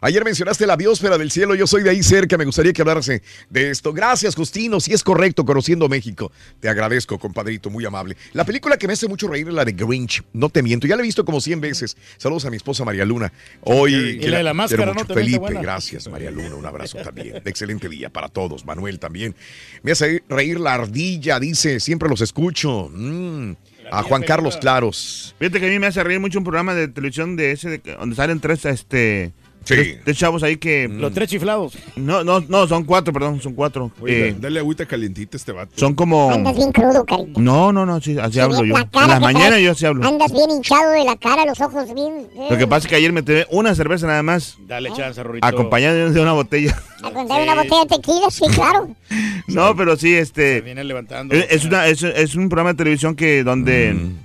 Ayer mencionaste la biosfera del cielo, yo soy de ahí cerca, me gustaría que hablase de esto. Gracias, Justino, si es correcto, conociendo México. Te agradezco, compadrito, muy amable. La película que me hace mucho reír es la de Grinch, no te miento, ya la he visto como 100 veces. Saludos a mi esposa María Luna. Hoy, Y la de la máscara, ¿no? mucho. Está Felipe, buena. gracias, María Luna, un abrazo también. Excelente día para todos, Manuel también. Me hace reír la ardilla, dice, siempre los escucho. Mm. A Juan Carlos Claros. Fíjate que a mí me hace reír mucho un programa de televisión de ese, de que- donde salen tres, este... Sí. Tres, tres chavos ahí que... Los tres chiflados. No, no, no, son cuatro, perdón, son cuatro. Oye, Eh, dale agüita calientita a este vato. son como... Andas bien crudo, carita. No, no, no, sí, así hablo yo. La En las mañanas yo así hablo. Andas bien hinchado de la cara, los ojos bien. eh. Lo que pasa es que ayer me tomé una cerveza nada más, Dale chance, Rorito. acompañada de una botella. A contar una botella de tequila, sí, claro. No, pero sí, este... Viene levantando. Es, es una, es, es un programa de televisión que donde Mm,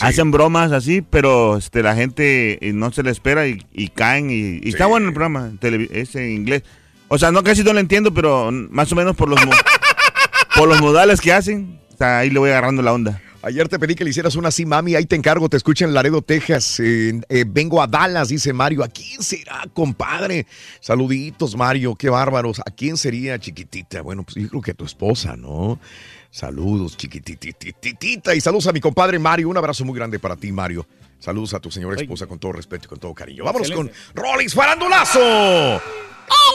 hacen bromas así, pero este, la gente eh, no se le espera y, y caen. Y, y está bueno el programa, es en inglés. O sea, no casi no lo entiendo, pero más o menos por los, por los modales que hacen, o sea, ahí le voy agarrando la onda. Ayer te pedí que le hicieras una así, mami. Ahí te encargo, te escucho en Laredo, Texas. Eh, eh, vengo a Dallas, dice Mario. ¿A quién será, compadre? Saluditos, Mario. Qué bárbaros. ¿A quién sería, chiquitita? Bueno, pues yo creo que a tu esposa, ¿no? Saludos, chiquititititita. Y saludos a mi compadre Mario. Un abrazo muy grande para ti, Mario. Saludos a tu señora esposa con todo respeto y con todo cariño. Vámonos con Rollins Farandulazo.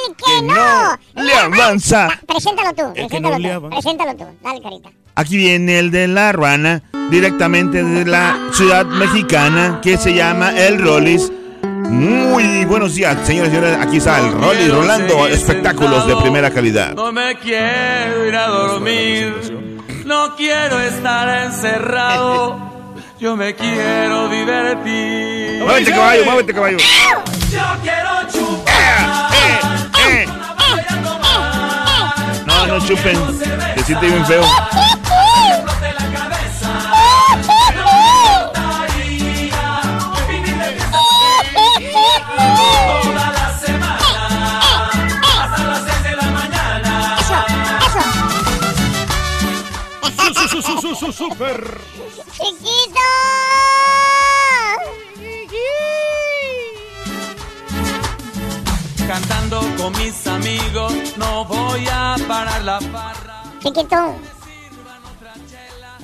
El que no le avanza. Preséntalo tú, El que no preséntalo le tú, avanza. preséntalo tú. Dale, carita. Aquí viene el de la ruana, directamente de la ciudad mexicana, que se llama El Rollis. Muy buenos días, señores y señores. Aquí está el Rollis Rolando espectáculos de primera calidad. No me quiero ir a dormir. No quiero estar encerrado. Yo me quiero divertir. Muévete, caballo, muévete, caballo. Yo quiero chupar. No, no chupen. Que siente bien feo. Su, su, su, su, su, super. ¡Chiquito! Cantando con mis amigos, no voy a parar la farra. Chiquito.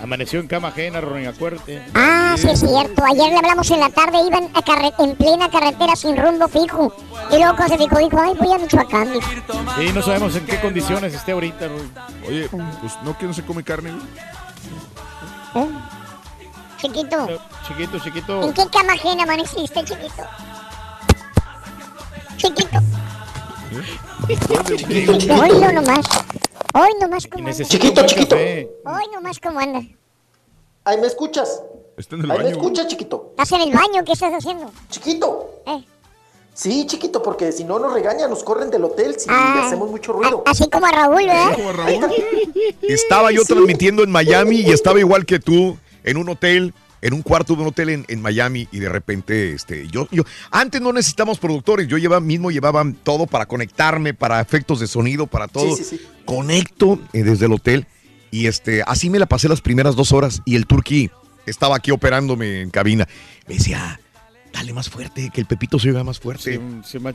Amaneció en cama ajena, Ronnie, acuérdate. Ah, sí es cierto. Ayer le hablamos en la tarde, iban a carre- en plena carretera sin rumbo fijo. Y luego se dijo, dijo, ay, voy a Michoacán. dijo. Sí, no sabemos en qué condiciones esté ahorita, Ronnie. Oye, pues no que no se come carne, güey. ¿Eh? Chiquito, Chiquito, chiquito. ¿en qué cama ajena amaneciste, chiquito? Chiquito. Hoy no nomás. Hoy nomás como anda. Chiquito, chiquito. Hoy nomás como anda. Ahí me escuchas. Está en el Ahí me baño. escuchas, chiquito. ¿Estás en el baño? ¿Qué estás haciendo? Chiquito. Eh. Sí, chiquito, porque si no nos regañan, nos corren del hotel si Ah. hacemos mucho ruido. Así como a Raúl, ¿verdad? Estaba yo Sí. transmitiendo en Miami y estaba igual que tú en un hotel, en un cuarto de un hotel en, en Miami y de repente, este, yo, yo, antes no necesitamos productores, yo llevaba, mismo llevaba todo para conectarme, para efectos de sonido, para todo. Sí, sí, sí. Conecto eh, desde el hotel y este, así me la pasé las primeras dos horas y el turqui estaba aquí operándome en cabina. Me decía, dale más fuerte, que el Pepito se oiga más fuerte.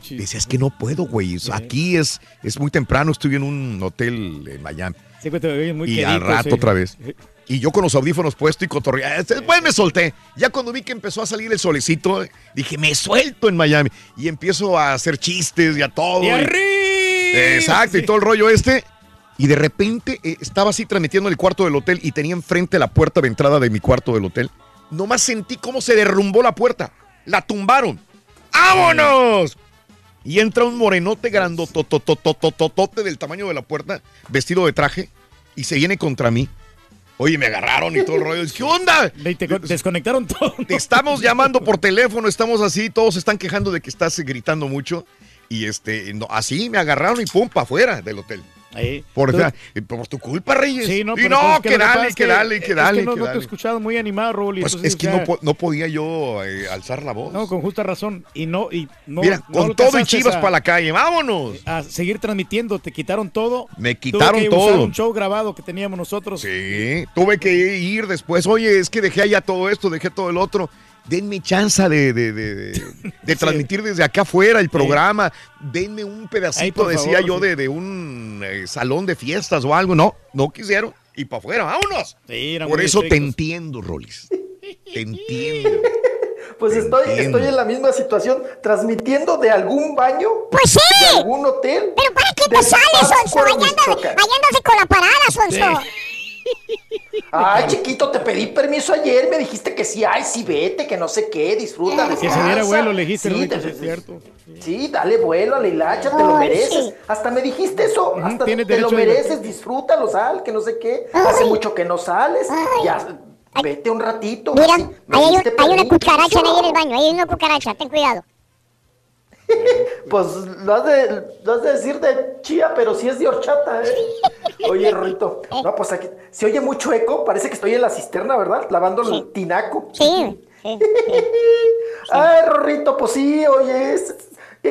Decía, es que no puedo, güey. Aquí es, es muy temprano, estoy en un hotel en Miami. Sí, oyes muy y al quedito, rato sí. otra vez. Y yo con los audífonos puestos y cotorreando. Después me solté. Ya cuando vi que empezó a salir el solecito, dije, me suelto en Miami. Y empiezo a hacer chistes y a todo. ¡Y! Exacto, y todo el rollo este. Y de repente eh, estaba así transmitiendo en el cuarto del hotel y tenía enfrente la puerta de entrada de mi cuarto del hotel. Nomás sentí cómo se derrumbó la puerta. La tumbaron. ¡Vámonos! Y entra un morenote grandotototototote del tamaño de la puerta, vestido de traje, y se viene contra mí. Oye, me agarraron y todo el rollo. ¿Qué onda? desconectaron todo. Te estamos llamando por teléfono, estamos así, todos están quejando de que estás gritando mucho. Y este, no, así me agarraron y pum, para afuera del hotel. Por, Tú- por tu culpa, Reyes. Sí, no, y no, que, dale, que, dale, es que dale, no, que no te he escuchado muy animado, Raúl. Pues entonces, es que o sea, no, no podía yo eh, alzar la voz. No, con justa razón. Y no, y no. Mira, con todo y chivas a- para la calle, vámonos. A seguir transmitiendo, te quitaron todo. Me Tuve quitaron que usar todo. un show grabado que teníamos nosotros. Sí, tuve que ir después. Oye, es que dejé allá todo esto, dejé todo el otro. Denme chance de, de, de- de- de transmitir desde acá afuera el programa. Denme un pedacito, decía favor, yo, sí. de, de un eh, salón de fiestas o algo. No, no quisieron. Y para afuera, vámonos. Por eso te entiendo, Rolis. Te entiendo. Pues estoy, entiendo. estoy en la misma situación, transmitiendo de algún baño. Pues sí. De algún hotel. ¿Pero para qué te sales, Sonso? Andas con la parada, Sonso. Ay, chiquito, te pedí permiso ayer, me dijiste que sí, ay, sí, vete, que no sé qué, disfruta, Que se diera vuelo, le dijiste, sí, te- es cierto. Sí, dale vuelo a la hilacha, te lo Ay, mereces. sí. Hasta me dijiste eso, hasta tienes te lo de- mereces, disfrútalo, sal, que no sé qué. Hace mucho que no sales, ya, vete un ratito. Mira, ahí hay, un- diste hay una cucaracha ahí en el baño. Ahí hay una cucaracha, ten cuidado. Pues lo has, de, lo has de decir de chía, pero sí es de horchata, ¿eh? Oye, Rito, no, pues aquí se oye mucho eco, parece que estoy en la cisterna, ¿verdad? Lavando el tinaco. Sí, sí. Ay, Rorrito, pues sí, oye,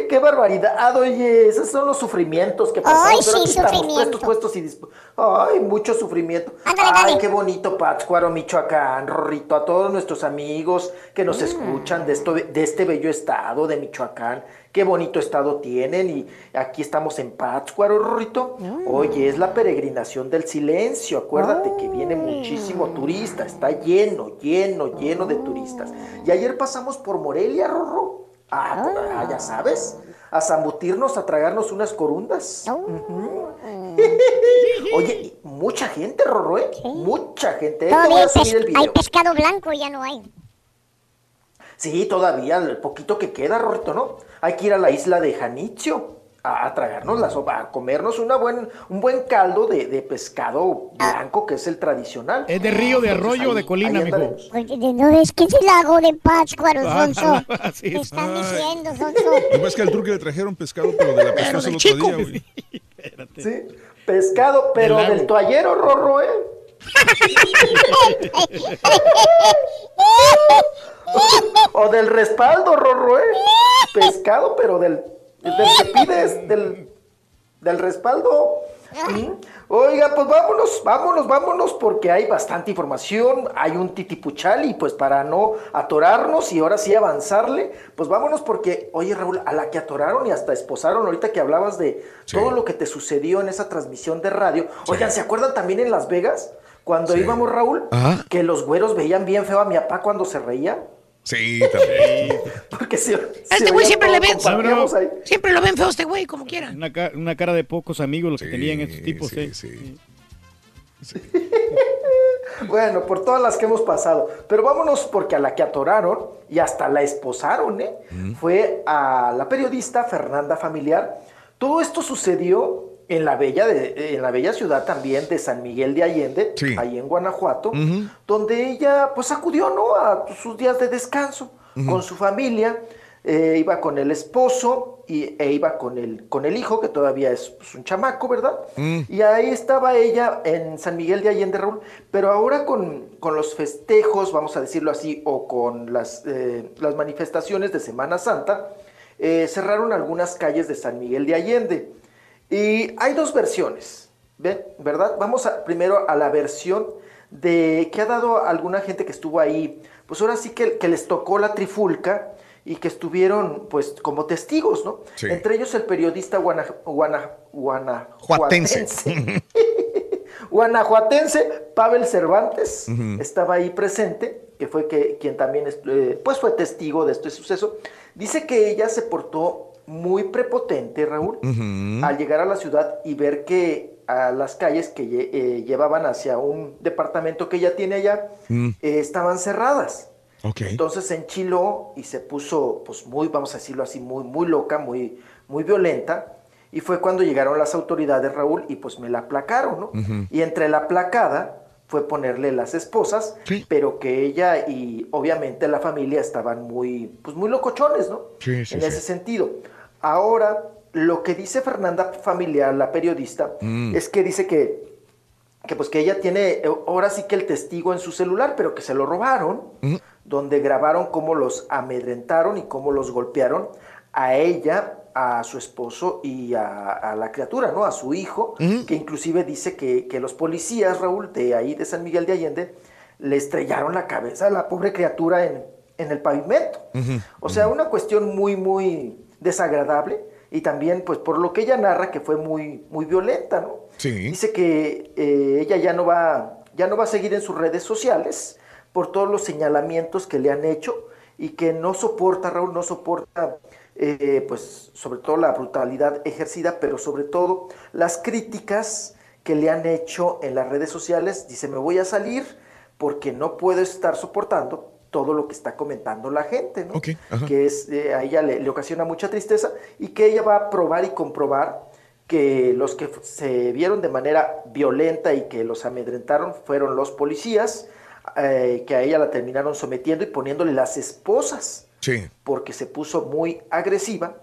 qué, qué barbaridad, oye, esos son los sufrimientos que pasamos. Ay, sí, sufrimiento. puestos, puestos y dispu- Ay, mucho sufrimiento. Ándale, Ay, dale. qué bonito Pátzcuaro, Michoacán, Rorrito, a todos nuestros amigos que nos Mm. escuchan de, esto, de este bello estado de Michoacán. Qué bonito estado tienen y aquí estamos en Pátzcuaro, Rorrito. Mm. Oye, es la peregrinación del silencio. Acuérdate que viene muchísimo turista, está lleno, lleno, lleno de turistas. Y ayer pasamos por Morelia, Rorro. Ah, por- ah, ya sabes, a zambutirnos, a tragarnos unas corundas. Ujú. Oye, mucha gente, Rorro, ¿eh? Mucha gente. Te voy a subir el video. hay pescado blanco, ya no hay. Sí, todavía, el poquito que queda, Rorrito, ¿no? Hay que ir a la isla de Janitzio a, a tragarnos la sopa, a comernos una buen, un buen caldo de, de pescado blanco, que es el tradicional. ¿Es de río, de arroyo o ahí- de colina, mijo? Oye, ¿No ves que es el lago de Pátzcuaro, Ah, Sonso? ¿Qué es. están Ay. diciendo, Sonso? Lo que pasa es que al turco le trajeron pescado, pero de la pescosa el otro día, güey. ¿Sí? Pescado, pero Del del toallero, Rorro, ¿eh? o del respaldo, Rorro, ¿eh? Pescado, pero del, del que pides, del, del respaldo. ¿Mm? Oiga, pues vámonos, vámonos, vámonos, porque hay bastante información, hay un titipuchal y pues para no atorarnos y ahora sí avanzarle, pues vámonos porque, oye Raúl, a la que atoraron y hasta esposaron, ahorita que hablabas de todo lo que te sucedió en esa transmisión de radio, oigan, ¿se acuerdan también en Las Vegas? Cuando íbamos, Raúl, Ajá. que los güeros veían bien feo a mi papá cuando se reía. Sí, también. Porque se, Este güey siempre le ven. ahí. Siempre lo ven feo este güey, como quiera. Una, ca- una cara de pocos amigos los que tenían estos tipos, ¿eh? Bueno, por todas las que hemos pasado. Pero vámonos porque a la que atoraron y hasta la esposaron, ¿eh? Fue a la periodista Fernanda Familiar. Todo esto sucedió en la bella, de- en la bella ciudad también de San Miguel de Allende, ahí en Guanajuato, donde ella pues acudió, ¿no? A sus días de descanso con su familia. eh, iba con el esposo y, e iba con el, con el hijo, que todavía es pues, un chamaco, ¿verdad? Y ahí estaba ella en San Miguel de Allende, Raúl, pero ahora con, con los festejos, vamos a decirlo así, o con las, eh, las manifestaciones de Semana Santa, eh, cerraron algunas calles de San Miguel de Allende. Y hay dos versiones, ¿ve? ¿verdad? Vamos a, primero a la versión de que ha dado alguna gente que estuvo ahí, pues ahora sí que, que les tocó la trifulca y que estuvieron pues como testigos, ¿no? Sí. Entre ellos el periodista guana, guana- Juatense. guanajuatense, guanajuatense Pavel Cervantes estaba ahí presente, que fue que, quien también eh, pues fue testigo de este suceso. Dice que ella se portó muy prepotente, Raúl, Ujú. al llegar a la ciudad y ver que a las calles que eh, llevaban hacia un departamento que ella tiene allá Mm. eh, estaban cerradas. Ok. Entonces se enchiló y se puso, pues muy, vamos a decirlo así, muy, muy loca, muy, muy violenta. Y fue cuando llegaron las autoridades, Raúl, y pues me la aplacaron, ¿no? Ujú. Y entre la placada fue ponerle las esposas, pero que ella y obviamente la familia estaban muy, pues muy locochones, ¿no? Sí, sí, en sí. ese sentido. Ahora, lo que dice Fernanda Familiar, la periodista, Mm. es que dice que, que pues que ella tiene eh, ahora sí que el testigo en su celular, pero que se lo robaron, Mm. donde grabaron cómo los amedrentaron y cómo los golpearon a ella, a su esposo y a, a la criatura, ¿no? A su hijo, Ujú. que inclusive dice que, que los policías, Raúl, de ahí de San Miguel de Allende, le estrellaron la cabeza a la pobre criatura en, en el pavimento. O sea, una cuestión muy, muy desagradable y también, pues, por lo que ella narra, que fue muy, muy violenta, ¿no? Sí. Dice que eh, ella ya no, va, ya no va a seguir en sus redes sociales por todos los señalamientos que le han hecho y que no soporta, Raúl, no soporta, eh, pues, sobre todo la brutalidad ejercida, pero sobre todo las críticas que le han hecho en las redes sociales. Dice, me voy a salir porque no puedo estar soportando todo lo que está comentando la gente, ¿no? ajá. que es, eh, a ella le, le ocasiona mucha tristeza y que ella va a probar y comprobar que los que se vieron de manera violenta y que los amedrentaron fueron los policías, eh, que a ella la terminaron sometiendo y poniéndole las esposas, Sí. porque se puso muy agresiva,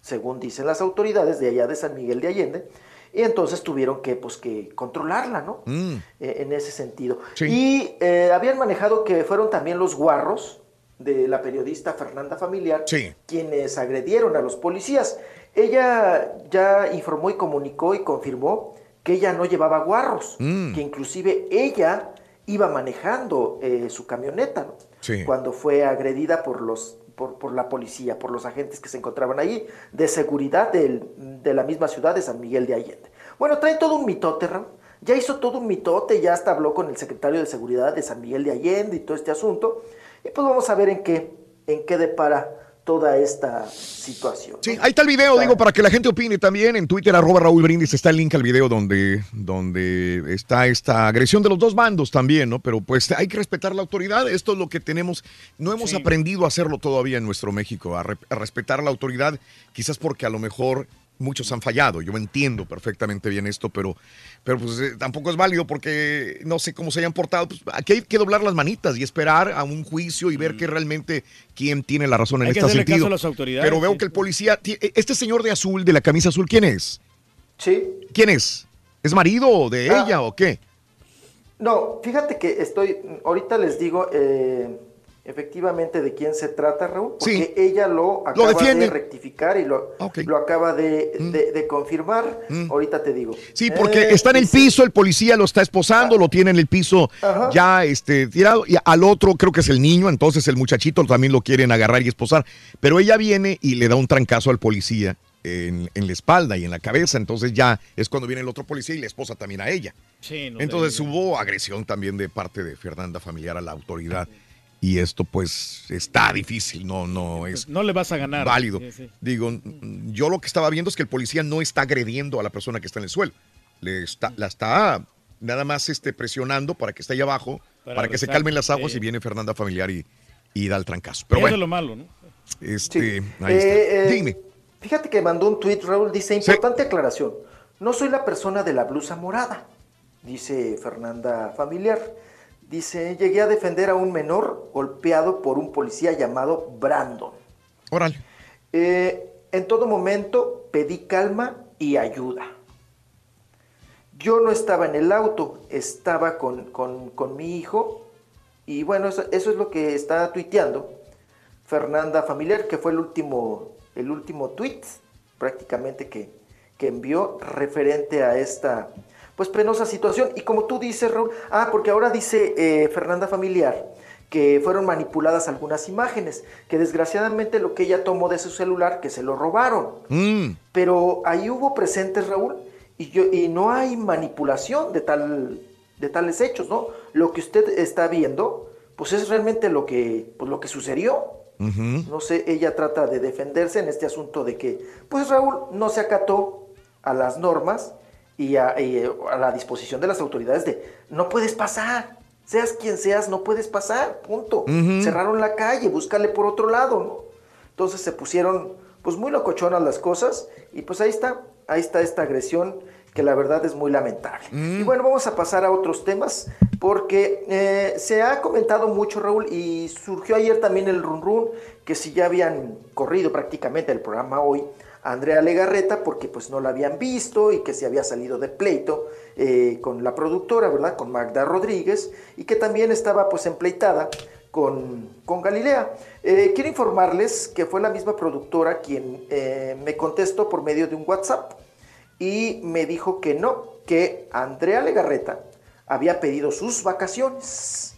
según dicen las autoridades de allá de San Miguel de Allende, y entonces tuvieron que, pues, que controlarla, ¿no? Mm. eh, en ese sentido. Sí. Y eh, habían manejado que fueron también los guarros de la periodista Fernanda Familiar Sí. quienes agredieron a los policías. Ella ya informó y comunicó y confirmó que ella no llevaba guarros, Mm. que inclusive ella iba manejando eh, su camioneta, ¿no? Sí. cuando fue agredida por los por, por la policía, por los agentes que se encontraban allí, de seguridad de la misma ciudad de San Miguel de Allende. Bueno, trae todo un mitote, Ram. Ya hizo todo un mitote, ya hasta habló con el secretario de Seguridad de San Miguel de Allende y todo este asunto. Y pues vamos a ver en qué, en qué depara toda esta situación. Sí, ahí está el video, digo, para que la gente opine también. En Twitter, arroba Raúl Brindis, está el link al video donde, donde está esta agresión de los dos bandos también, ¿no? Pero pues hay que respetar la autoridad. Esto es lo que tenemos. No hemos aprendido a hacerlo todavía en nuestro México, a, re- a respetar la autoridad, quizás porque a lo mejor muchos han fallado. Yo entiendo perfectamente bien esto, pero, pero pues eh, tampoco es válido porque no sé cómo se hayan portado. Pues, aquí hay que doblar las manitas y esperar a un juicio y ver que realmente quién tiene la razón en Hay que este caso sentido. a las autoridades, Pero veo sí. que el policía, ti- este señor de azul, de la camisa azul, ¿quién es? Sí. ¿Quién es? ¿Es marido de Ah. ella o qué? No, fíjate que estoy, ahorita les digo eh, efectivamente de quién se trata, Raúl, porque ella lo acaba defiende. de rectificar y lo, lo acaba de, de- de confirmar. Ahorita te digo. Sí, porque Eh, está en el piso, el policía lo está esposando, lo tiene en el piso Ajá. ya este, tirado, y al otro creo que es el niño, entonces el muchachito también lo quieren agarrar y esposar, pero ella viene y le da un trancazo al policía en, en la espalda y en la cabeza, entonces ya es cuando viene el otro policía y le esposa también a ella. Sí, no Entonces hubo agresión también de parte de Fernanda familiar a la autoridad y esto pues está difícil, no, no es No le vas a ganar. válido. Sí, sí. Digo, yo lo que estaba viendo es que el policía no está agrediendo a la persona que está en el suelo. Le está, la está nada más este, presionando para que esté ahí abajo, para, Para que se calmen las aguas sí. y viene Fernanda familiar y, y da el trancazo. Pero Eso es bueno, lo malo, ¿no? este, ahí Eh, está. eh, Dime. Fíjate que mandó un tweet, Raúl, dice, importante aclaración, no soy la persona de la blusa morada, dice Fernanda Familiar. Dice, llegué a defender a un menor golpeado por un policía llamado Brandon. Órale. Eh, en todo momento pedí calma y ayuda. Yo no estaba en el auto, estaba con, con- con mi hijo y bueno, eso, eso es lo que está tuiteando Fernanda Familiar, que fue el último, el último tweet prácticamente que, que envió referente a esta pues penosa situación. Y como tú dices, Raúl, ah, porque ahora dice eh, Fernanda Familiar que fueron manipuladas algunas imágenes, que desgraciadamente lo que ella tomó de su celular, que se lo robaron. Mm, Pero ahí hubo presentes, Raúl, y, yo, y no hay manipulación de, tal, de tales hechos, ¿no? Lo que usted está viendo, pues es realmente lo que, pues lo que sucedió. No sé, ella trata de defenderse en este asunto de que, pues Raúl no se acató a las normas y a, y a la disposición de las autoridades de no puedes pasar, seas quien seas, no puedes pasar, punto. Cerraron la calle, búscale por otro lado, ¿no? Entonces se pusieron pues muy locochonas las cosas y pues ahí está, ahí está esta agresión que la verdad es muy lamentable. Y bueno, vamos a pasar a otros temas porque eh, se ha comentado mucho, Raúl, y surgió ayer también el run run, que si ya habían corrido prácticamente el programa hoy Andrea Legarreta porque pues no la habían visto y que se había salido de pleito eh, con la productora, ¿verdad? Con Magda Rodríguez y que también estaba pues empleitada con, con Galilea. Eh, quiero informarles que fue la misma productora quien eh, me contestó por medio de un WhatsApp y me dijo que no, que Andrea Legarreta había pedido sus vacaciones.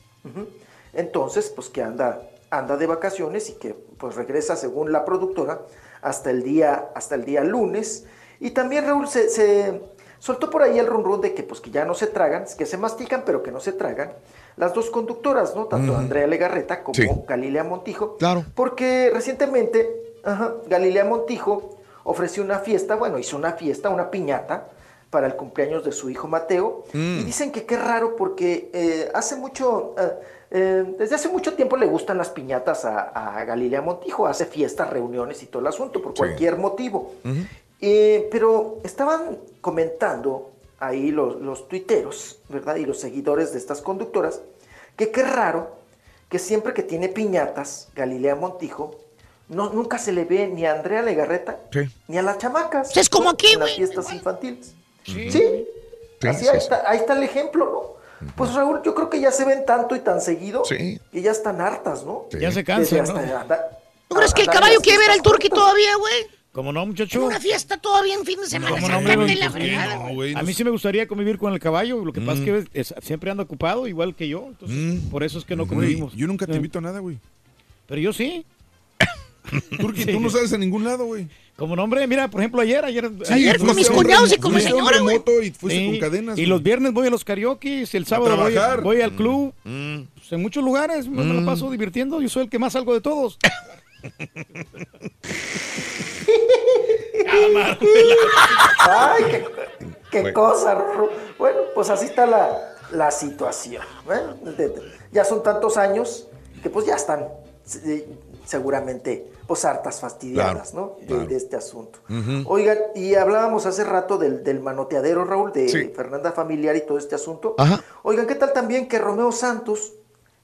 Entonces, pues que anda, anda de vacaciones y que pues regresa según la productora hasta el día, hasta el día lunes. Y también Raúl se, se soltó por ahí el run run de que pues que ya no se tragan, que se mastican pero que no se tragan las dos conductoras, ¿no? Tanto. Andrea Legarreta como Sí. Galilea Montijo. Claro. Porque recientemente ajá, Galilea Montijo ofreció una fiesta, bueno, hizo una fiesta, una piñata para el cumpleaños de su hijo Mateo. Mm. Y dicen que qué raro porque eh, hace mucho, eh, eh, desde hace mucho tiempo le gustan las piñatas a, a Galilea Montijo, hace fiestas, reuniones y todo el asunto por Sí. cualquier motivo. Eh, pero estaban comentando ahí los, los tuiteros, ¿verdad? Y los seguidores de estas conductoras, que qué raro que siempre que tiene piñatas, Galilea Montijo, no, nunca se le ve ni a Andrea Legarreta, ni a las chamacas. Es como ¿no? aquí, En las fiestas infantiles. Sí. Sí. Sí, Así, sí, ahí, sí. Está, ahí está el ejemplo, ¿no? Pues Raúl, yo creo que ya se ven tanto y tan seguido Sí. que ya están hartas, ¿no? Ya se cansan, ¿no? andar- ¿Tú crees que el caballo quiere ver al turqui todavía, güey? ¿Cómo no, En muchacho? una fiesta todavía en fin de semana. La Pues. A mí sí me gustaría convivir con el caballo. Lo que pasa Mm. es que es- siempre anda ocupado, igual que yo. Entonces, por eso es que no Güey, convivimos. yo nunca te Eh, invito a nada, güey. Pero yo sí. Turki, tú no sales a ningún lado, güey. Como nombre, mira, por ejemplo, ayer, ayer. Sí, ayer a un cuñados y con mi señora, güey. remoto y fuiste Sí, con cadenas. Y los viernes voy a los karaoke, el sábado voy, al club. Mm. Pues en muchos lugares me lo Mm. paso divirtiendo. Yo soy el que más salgo de todos. Ay, qué, qué cosa. Ru- Bueno, pues así está la, la situación. Bueno, de- ya son tantos años que pues ya están eh, seguramente pues hartas fastidiadas, Claro, ¿no? De, claro. de este asunto. Oigan, y hablábamos hace rato del, del manoteadero, Raúl, de Sí. Fernanda Familiar y todo este asunto. Ajá. Oigan, ¿qué tal también que Romeo Santos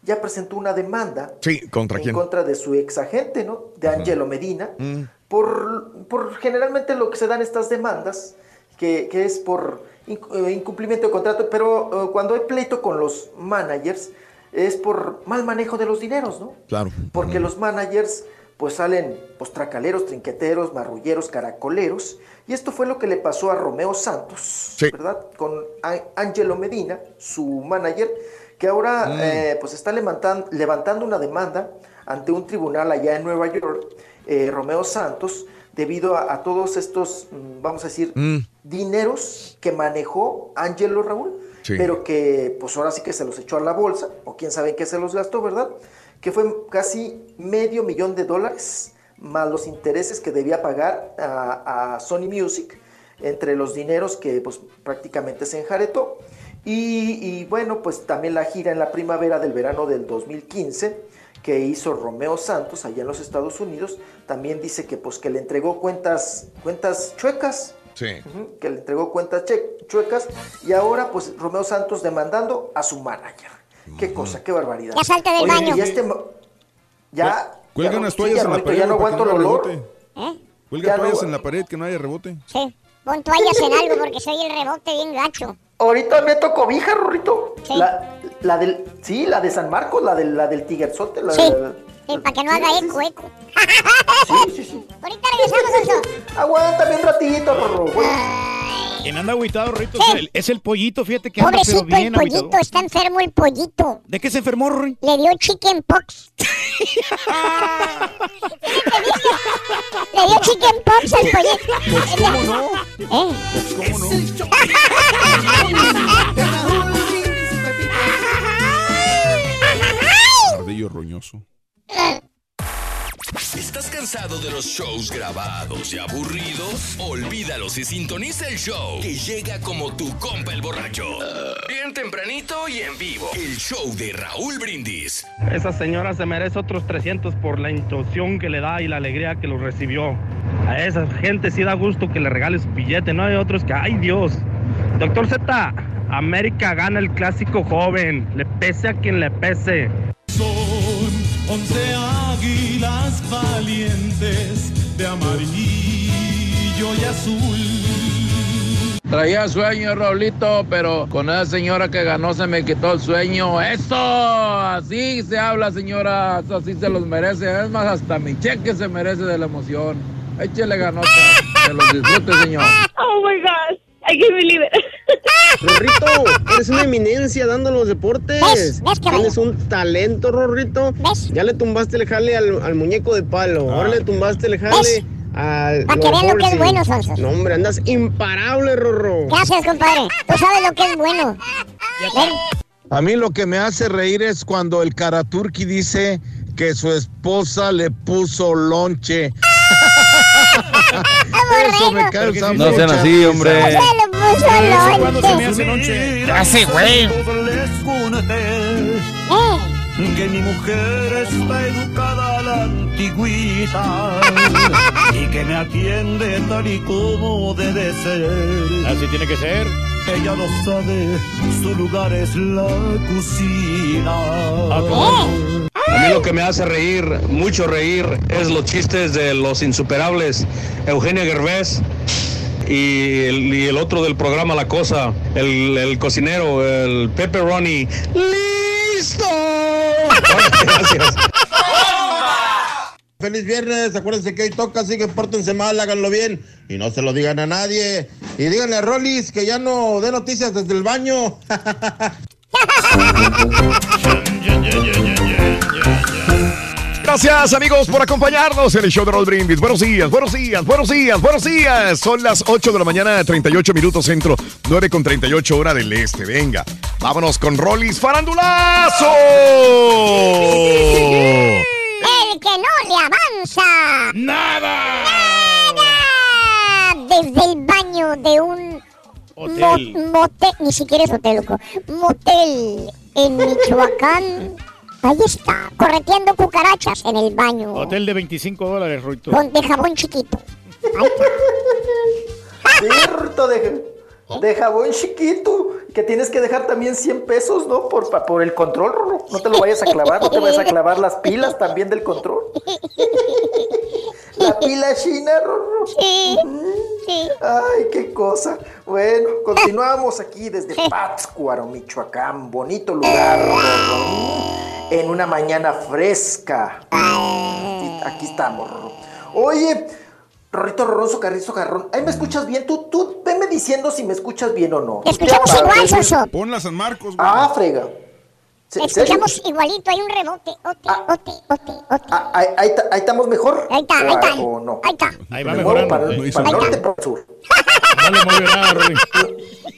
ya presentó una demanda Sí, ¿contra en quién? contra de su ex agente, ¿no? De Angelo Medina Mm. por, por generalmente lo que se dan estas demandas, que, que es por eh, incumplimiento de contrato, pero eh, cuando hay pleito con los managers es por mal manejo de los dineros, ¿no? Claro. Porque los managers pues salen pues tracaleros, trinqueteros, marrulleros, caracoleros. Y esto fue lo que le pasó a Romeo Santos, ¿verdad? Con Angelo Medina, su manager, que ahora Mm. eh, pues está levantan- levantando una demanda ante un tribunal allá en Nueva York, eh, Romeo Santos, debido a, a todos estos, mm, vamos a decir, Mm. dineros que manejó Angelo Raúl, Sí. pero que pues ahora sí que se los echó a la bolsa, o quién sabe en qué se los gastó, ¿verdad? Que fue casi medio millón de dólares, más los intereses que debía pagar a, a Sony Music, entre los dineros que pues prácticamente se enjaretó. Y, y, bueno, pues también la gira en la primavera del verano del 2015 que hizo Romeo Santos allá en los Estados Unidos, también dice que pues que le entregó cuentas, cuentas chuecas, Sí. Que le entregó cuentas chuecas y ahora pues Romeo Santos demandando a su manager. Qué cosa, qué barbaridad. Ya salte del Oye, baño. y este ya Cuelgan ya, las sí, toallas en la pared ya no aguanto no el haya olor. rebote. ¿Eh? Cuelga Ya no- toallas en la pared que no haya rebote. Sí. Pon toallas en algo porque soy el rebote bien gacho. Ahorita meto cobija, Rorrito. La, la del, sí, la de San Marcos, la del, la del Tiguerzote. La, Sí. la- Sí, para que no haga eco, eco. Sí, sí, sí. Ahorita regresamos, Oso. Aguántame un ratito, Rorro. Voy- Quien anda agüitado, Rorrito, es el, es el pollito, fíjate que anda pero Pobrecito el pollito, está enfermo el pollito. ¿De qué se enfermó, Rory? Le dio chicken pox. Le dio chicken pox al pollito. Pues, ¿cómo no? ¿Eh? ¿Cómo no? Ardillo roñoso. ¿Estás cansado de los shows grabados y aburridos? Olvídalos y sintoniza el show que llega como tu compa el borracho. Bien tempranito y en vivo. El show de Raúl Brindis. Esa señora se merece otros 300 por la instrucción que le da y la alegría que lo recibió. A esa gente sí da gusto que le regales su billete, no hay otros que, ay Dios. Doctor Z, América gana el clásico joven, le pese a quien le pese. Once águilas valientes de amarillo y azul. Traía sueño, Raulito, pero con esa señora que ganó se me quitó el sueño. ¡Eso! Así se habla, señora. Eso sí se los merece. Es más, hasta mi cheque se merece de la emoción. Échele ganota. Que los disfrute, señor. Oh my gosh, I can't believe it. Rorrito, eres una eminencia dando los deportes. Tienes un talento, Rorrito. Ya le tumbaste el jale al, al muñeco de palo. Ahora le tumbaste el jale al. Pa' que vean lo que es bueno, Sonsos. No, hombre, andas imparable, Rorro. Gracias, compadre. Tú sabes lo que es bueno. Ven. A mí lo que me hace reír es cuando el Karaturki dice que su esposa le puso lonche. Eso me causa No sean así, hombre. Se lo puso ¿Eso cuándo se me lonche. hace güey. Que mi mujer está educada a la antigüita y que me atiende tal y como debe ser. Así tiene que ser. Ella lo sabe, su lugar es la cocina. A mí lo que me hace reír, mucho reír, es los chistes de los insuperables Eugenio Derbez y el, y el otro del programa La Cosa, el, el cocinero, el Pepperoni. ¡Listo! Gracias. Feliz viernes, acuérdense que hoy toca, así que pórtense mal, háganlo bien y no se lo digan a nadie. Y díganle a Rollis que ya no dé noticias desde el baño. Gracias amigos por acompañarnos en el show de Roll Brindis. Buenos días, buenos días, buenos días, buenos días. Son las 8 de la mañana, 38 minutos centro, 9 con 38 hora del este. Venga, vámonos con Rollis Farandulazo. El que no le avanza. ¡Nada! ¡Nada! Desde el baño de un Hotel. mo- motel, ni siquiera es hotel, loco. Motel en Michoacán. Ahí está, correteando cucarachas en el baño. Hotel de 25 dólares, Rorito. Con de jabón chiquito. Sí, de, de jabón chiquito. Que tienes que dejar también 100 pesos, ¿no? Por, por el control, Rorro. No te lo vayas a clavar, no te vayas a clavar las pilas también del control. La pila china, Rorro. Sí, sí. Ay, qué cosa. Bueno, continuamos aquí desde Pátzcuaro, Michoacán. Bonito lugar, Rorro. En una mañana fresca. Aquí, aquí estamos, Rorro. Oye, Rorrito Rorroso, Carrizo Carrón. ¿Ahí me escuchas bien? Tú, tú, venme diciendo si me escuchas bien o no. Te escuchamos igual. Soso. Ponla San Marcos, güey. Ah, frega. ¿Se- serio? escuchamos igualito, hay un rebote. Ote, ote, ote, ote. Ah, ahí, ahí ahí estamos mejor? Ahí está, ahí ¿O- está. ¿O no? Ahí está. Ahí va ¿Me mejorando. para, No para el nada. norte, para el sur. No le movió nada.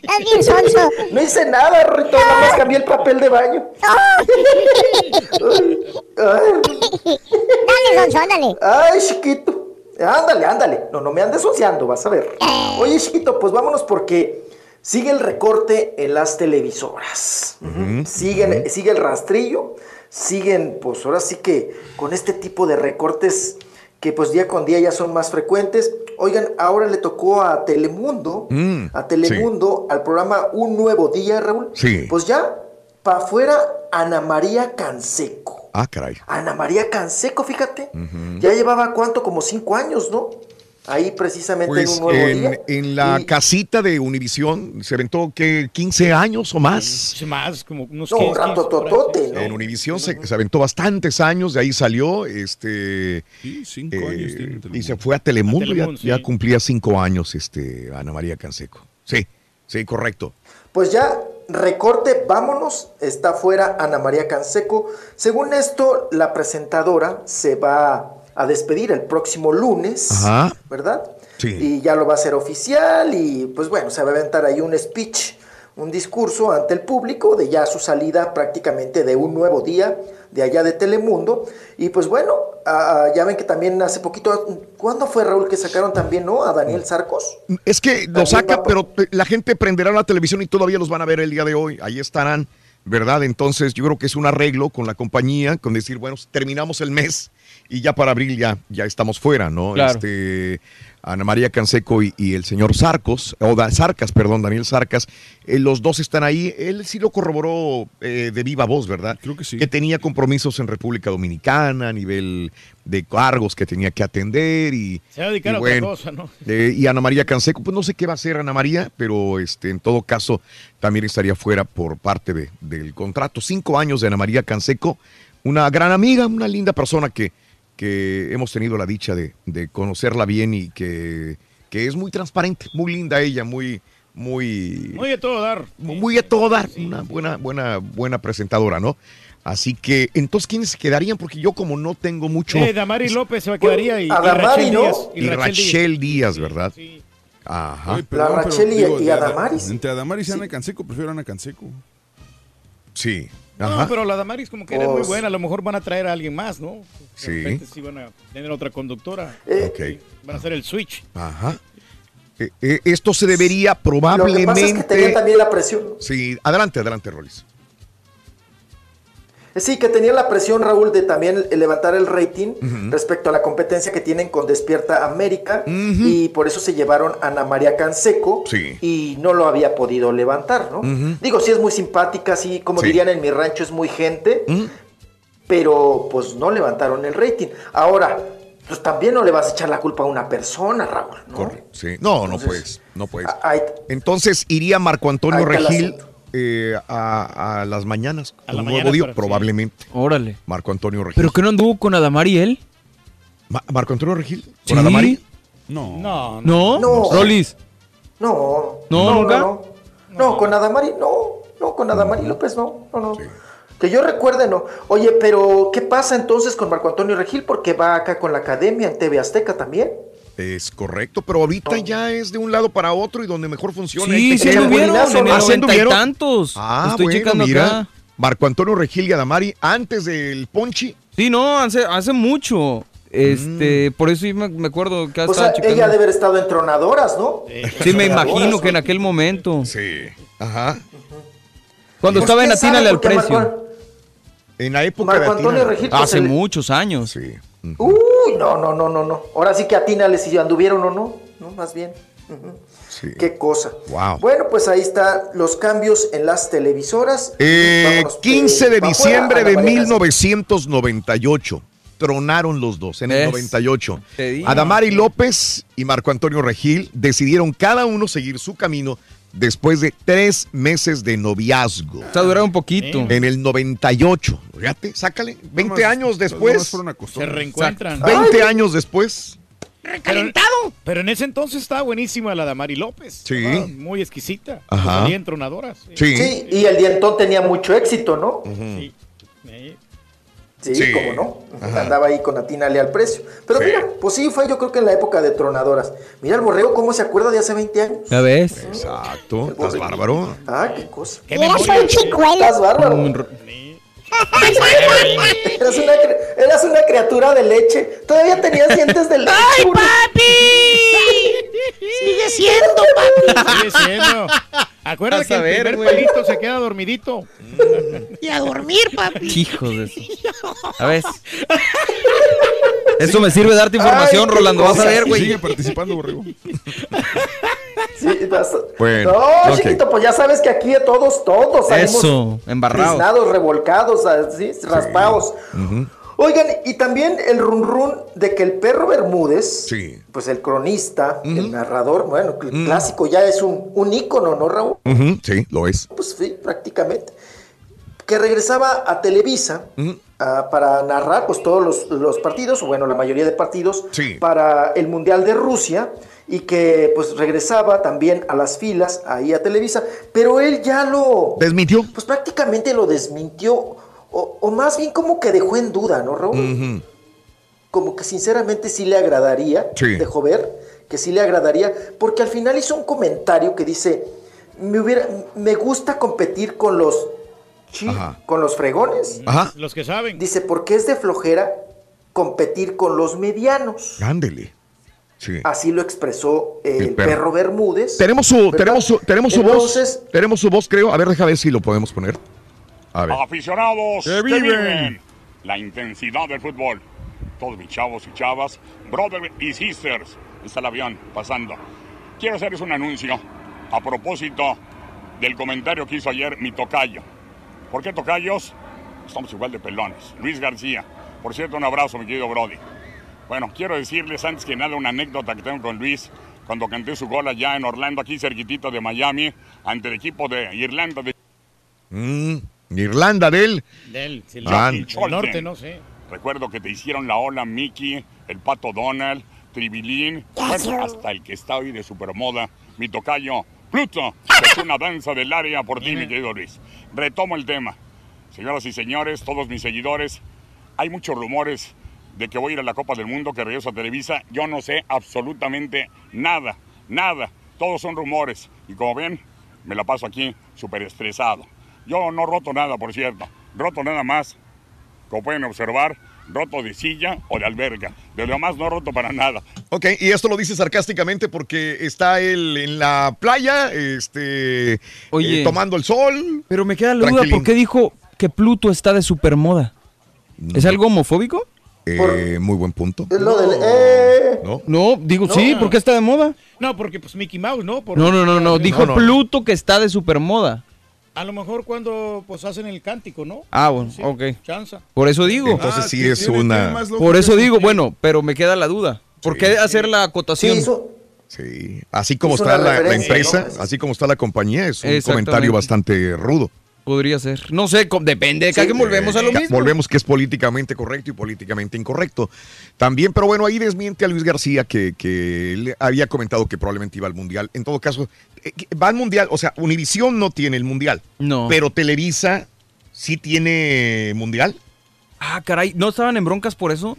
Estás bien sonso. No hice nada, Rorrito. Nada más cambié el papel de baño. Dale, sonso, ándale. Ay, chiquito. Ándale, ándale. No, no me andes ociando, vas a ver. Oye, chiquito, pues vámonos porque sigue el recorte en las televisoras. Siguen, Sigue el rastrillo. Siguen, pues ahora sí que con este tipo de recortes que pues día con día ya son más frecuentes. Oigan, ahora le tocó a Telemundo, Mm, a Telemundo, al programa Un Nuevo Día, Raúl. Sí. Pues ya, para afuera, Ana María Canseco. Ah, caray. Ana María Canseco, fíjate. Ya llevaba cuánto, como cinco años, ¿no? Ahí precisamente Pues en un nuevo en, día. en la Y- casita de Univisión se aventó que 15 años o más. Sí, Más, como unos No, un 15, rato 15 por ahí, totote, ¿no? En Univisión se, se aventó bastantes años, de ahí salió, este, Sí, cinco eh, años tiene y se fue a Telemundo, A Telemundo, ya, ya cumplía cinco años, este, Ana María Canseco. Sí, sí, correcto. Pues ya, recorte, vámonos. Está fuera Ana María Canseco. Según esto, la presentadora se va a despedir el próximo lunes, Ajá. ¿verdad? Sí. Y ya lo va a hacer oficial y pues bueno, se va a aventar ahí un speech, un discurso ante el público de ya su salida prácticamente de un nuevo día de allá de Telemundo. Y pues bueno, ah, ya ven que también hace poquito, ¿cuándo fue Raúl que sacaron también, no? A Daniel Sarcos. Es que lo saca, pero la gente prenderá la televisión y todavía los van a ver el día de hoy. Ahí estarán, ¿verdad? Entonces yo creo que es un arreglo con la compañía, con decir, bueno, terminamos el mes y ya para abril ya, ya estamos fuera, ¿no? Claro. Este, Ana María Canseco y, y el señor Sarcos, o da, Sarcas, perdón, Daniel Sarcas, eh, los dos están ahí. Él sí lo corroboró eh, de viva voz, ¿verdad? Creo que sí. Que tenía compromisos en República Dominicana a nivel de cargos que tenía que atender y, Se va a dedicar y a otra bueno, cosa, ¿no? eh, y Ana María Canseco, pues no sé qué va a hacer Ana María, pero este, en todo caso también estaría fuera por parte de- del contrato. Cinco años de Ana María Canseco, una gran amiga, una linda persona que, que hemos tenido la dicha de, de conocerla bien y que, que es muy transparente, muy linda ella, muy, muy, Muy de todo dar. muy a todo dar, una buena, buena, buena presentadora, ¿no? Así que, entonces, ¿quiénes se quedarían? Porque yo como no tengo mucho... Eh, Damari López se va quedaría y, y Rachel ¿no? Díaz. y Rachel Díaz, ¿verdad? Ajá. Oye, perdón, La pero, Rachel y- digo, y Adamaris. Entre Adamaris y Ana Canseco, prefiero a Ana Canseco. Sí. No, pero la Damaris como que era muy Pues- buena. A lo mejor van a traer a alguien más, ¿no? Sí. De repente sí van a tener otra conductora. Eh, Ok. Van a hacer el switch. Ajá. Eh, eh, esto se debería Lo que probablemente. pasa es que tenía también la presión. Sí, adelante, adelante, Rolis. Sí, que tenía la presión, Raúl, de también levantar el rating respecto a la competencia que tienen con Despierta América y por eso se llevaron a Ana María Canseco Sí. y no lo había podido levantar, ¿no? Digo, sí es muy simpática, sí, como Sí. dirían en mi rancho, es muy gente, pero pues no levantaron el rating. Ahora, pues también no le vas a echar la culpa a una persona, Raúl, ¿no? Correcto. Sí. No, no puedes. No puedes. Entonces iría Marco Antonio Regil. Eh, a, a las mañanas. A la un mañana, nuevo día, sí. probablemente. Órale. Marco Antonio Regil. ¿Pero que no anduvo con Adamari él? Ma- Marco Antonio Regil. Sí. ¿Con Adamari? No. No, ¿No? No. Rolis. No, ¿No, nunca? No, No, con Adamari no, no, con Adamari López no, no, no. Sí. Que yo recuerde no. Oye, pero ¿qué pasa entonces con Marco Antonio Regil? Porque va acá con la academia en TV Azteca también. Es correcto, pero ahorita ya es de un lado para otro y donde mejor funciona. Sí, sí anduvieron en el tantos. Ah, Estoy bueno, checando mira. acá. Marco Antonio Regil y Adamari antes del Ponchi. Sí, no, hace, hace mucho. Este, por eso me, me acuerdo que O sea, ella debe haber estado en tronadoras, ¿no? Sí, me imagino que en aquel momento. Sí. Ajá. Cuando Pues, estaba en. Atínale al precio. Marco- En la época Marco de Antonio. Regil, pues, Hace el- muchos años. Sí. Uy, no, no, no, no, no. Ahora sí que atínale si anduvieron o no, ¿no? Más bien. Sí. Qué cosa. Wow. Bueno, pues ahí están los cambios en las televisoras. Eh, Vámonos, 15 de diciembre de María Casas. 1998. tronaron los dos en el Es- 98. te digo. Adamari López y Marco Antonio Regil decidieron cada uno seguir su camino después de tres meses de noviazgo. O sea, duraron un poquito. En el 98. Fíjate, sácale. 20 años después. Se reencuentran. 20 años después. ¡Recalentado! Pero en ese entonces estaba buenísima la Damari López. Sí. Estaba Muy exquisita. Ajá. Salía. Sí, y el dientón tenía mucho éxito, ¿no? Sí. Sí, Sí. cómo no. Ajá. Andaba ahí con atínale al precio. Pero mira, pues sí, fue yo creo que en la época de tronadoras. Mira el borrego cómo se acuerda de hace 20 años. ¿Ya ves? Exacto. ¿Estás bárbaro? Ah, qué cosa. Y eras un chicuelo. Estás bárbaro. eras, una, cri- eras una criatura de leche. Todavía tenías dientes de leche. ¡Ay, güey. Sigue siendo, papi. Sigue siendo. Acuérdate que a el ver, primer se queda dormidito. Y a dormir, papi. Hijos de eso. A ver. Eso me sirve de darte información, Ay, Rolando. Vas a ver, güey. Sigue participando, Borrego. Sí, vas- Bueno, no, chiquito, pues ya sabes que aquí todos, todos salimos Eso, embarrados. tiznados, revolcados, así, raspados. Oigan, y también el run run de que el perro Bermúdez, pues el cronista, el narrador, bueno, el clásico ya es un, un ícono, ¿no, Raúl? Sí, lo es. Pues sí, prácticamente. Que regresaba a Televisa para narrar pues todos los, los partidos, o bueno, la mayoría de partidos, para el Mundial de Rusia, y que pues regresaba también a las filas, ahí a Televisa, pero él ya lo... ¿Desmintió? Pues prácticamente lo desmintió, o, o más bien como que dejó en duda, ¿no, Raúl? Como que sinceramente sí le agradaría, Sí. dejó ver que sí le agradaría, porque al final hizo un comentario que dice, me, hubiera, me gusta competir con los chi- Ajá. con los fregones. Ajá. Los que saben. Dice, porque es de flojera competir con los medianos. Ándele. Sí. Así lo expresó el, El perro. perro. Bermúdez. Tenemos su, ¿verdad? tenemos su, tenemos su Entonces, voz. Tenemos su voz, creo. A ver, deja ver si lo podemos poner. A ver. Aficionados Que que viven. viven la intensidad del fútbol. Todos mis chavos y chavas, brothers y sisters. Está el avión pasando. Quiero hacerles un anuncio a propósito del comentario que hizo ayer mi tocayo. ¿Por qué tocayos? Estamos igual de pelones. Luis García. Por cierto, un abrazo, mi querido Brody. Bueno, quiero decirles antes que nada una anécdota que tengo con Luis cuando canté su gol allá en Orlando, aquí cerquitito de Miami, ante el equipo de Irlanda de Mm, Irlanda del. Del, sí, el, Ah, el norte, no sé. Recuerdo que te hicieron la ola Mickey, el pato Donald, Tribilín, bueno, hasta el que está hoy de supermoda, mi tocayo, Pluto, es una danza del área por ti, mi querido Luis. Retomo el tema. Señoras y señores, todos mis seguidores, hay muchos rumores de que voy a ir a la Copa del Mundo, que regreso a Televisa. Yo no sé absolutamente nada, nada. Todos son rumores. Y como ven, me la paso aquí súper estresado. Yo no roto nada, por cierto. Roto nada más como pueden observar, roto de silla o de alberga. De lo demás no roto para nada. Ok, y esto lo dice sarcásticamente porque está él en la playa, este, Oye. eh, tomando el sol. Pero me queda la duda. ¿por qué dijo que Pluto está de supermoda? ¿Es algo homofóbico? Eh, muy buen punto. es lo del... eh, ¿No? No, digo, No. sí, ¿por qué está de moda? No, porque pues Mickey Mouse, ¿no? Por- No, no, no, no, dijo no. Pluto que está de supermoda. A lo mejor cuando pues hacen el cántico, ¿no? Ah, bueno, Sí, ok. Chanza. Por eso digo. Entonces Ah, sí es tiene una... Por eso digo, bueno, pero me queda la duda. ¿Por qué hacer la sí, acotación? Sí, así como Es está la, la empresa, ¿no? así como está la compañía, es un comentario bastante rudo. Podría ser. No sé, depende de cada Sí, que volvemos a lo mismo. Volvemos que es políticamente correcto y políticamente incorrecto. También, pero bueno, ahí desmiente a Luis García que, que él había comentado que probablemente iba al Mundial. En todo caso, eh, va al Mundial, o sea, Univisión no tiene el Mundial, No. pero Televisa sí tiene Mundial. Ah, caray, ¿no estaban en broncas por eso?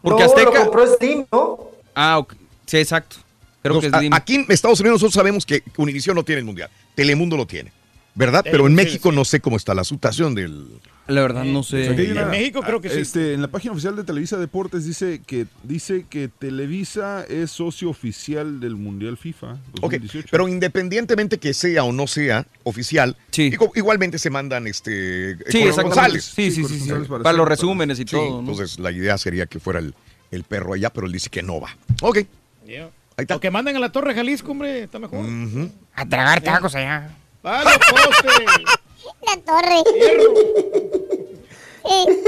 Porque no, lo Azteca... compró Steam, ¿no? Ah, ok. sí, exacto. Creo Nos- que es a- Slim. aquí en Estados Unidos nosotros sabemos que Univisión no tiene el Mundial, Telemundo lo tiene, ¿verdad? Pero en sí, México no sé cómo está la situación del... La verdad, no O sea, sé. hay En México creo que sí. Este, en la página oficial de Televisa Deportes dice que dice que Televisa es socio oficial del Mundial FIFA Ok, 2018. pero independientemente que sea o no sea oficial, Sí. igualmente se mandan este Sí, exactamente. corresponsales. Sí, sí, sí, sí. corresponsales para Para los resúmenes y Sí, todo. ¿no? entonces la idea sería que fuera el, el perro allá, pero él dice que no va. Ok, Yeah. ahí está. O que manden a la Torre Jalisco, hombre, está mejor. Ujú. A tragar tacos allá. ¡Vale, poste! La torre. Eh,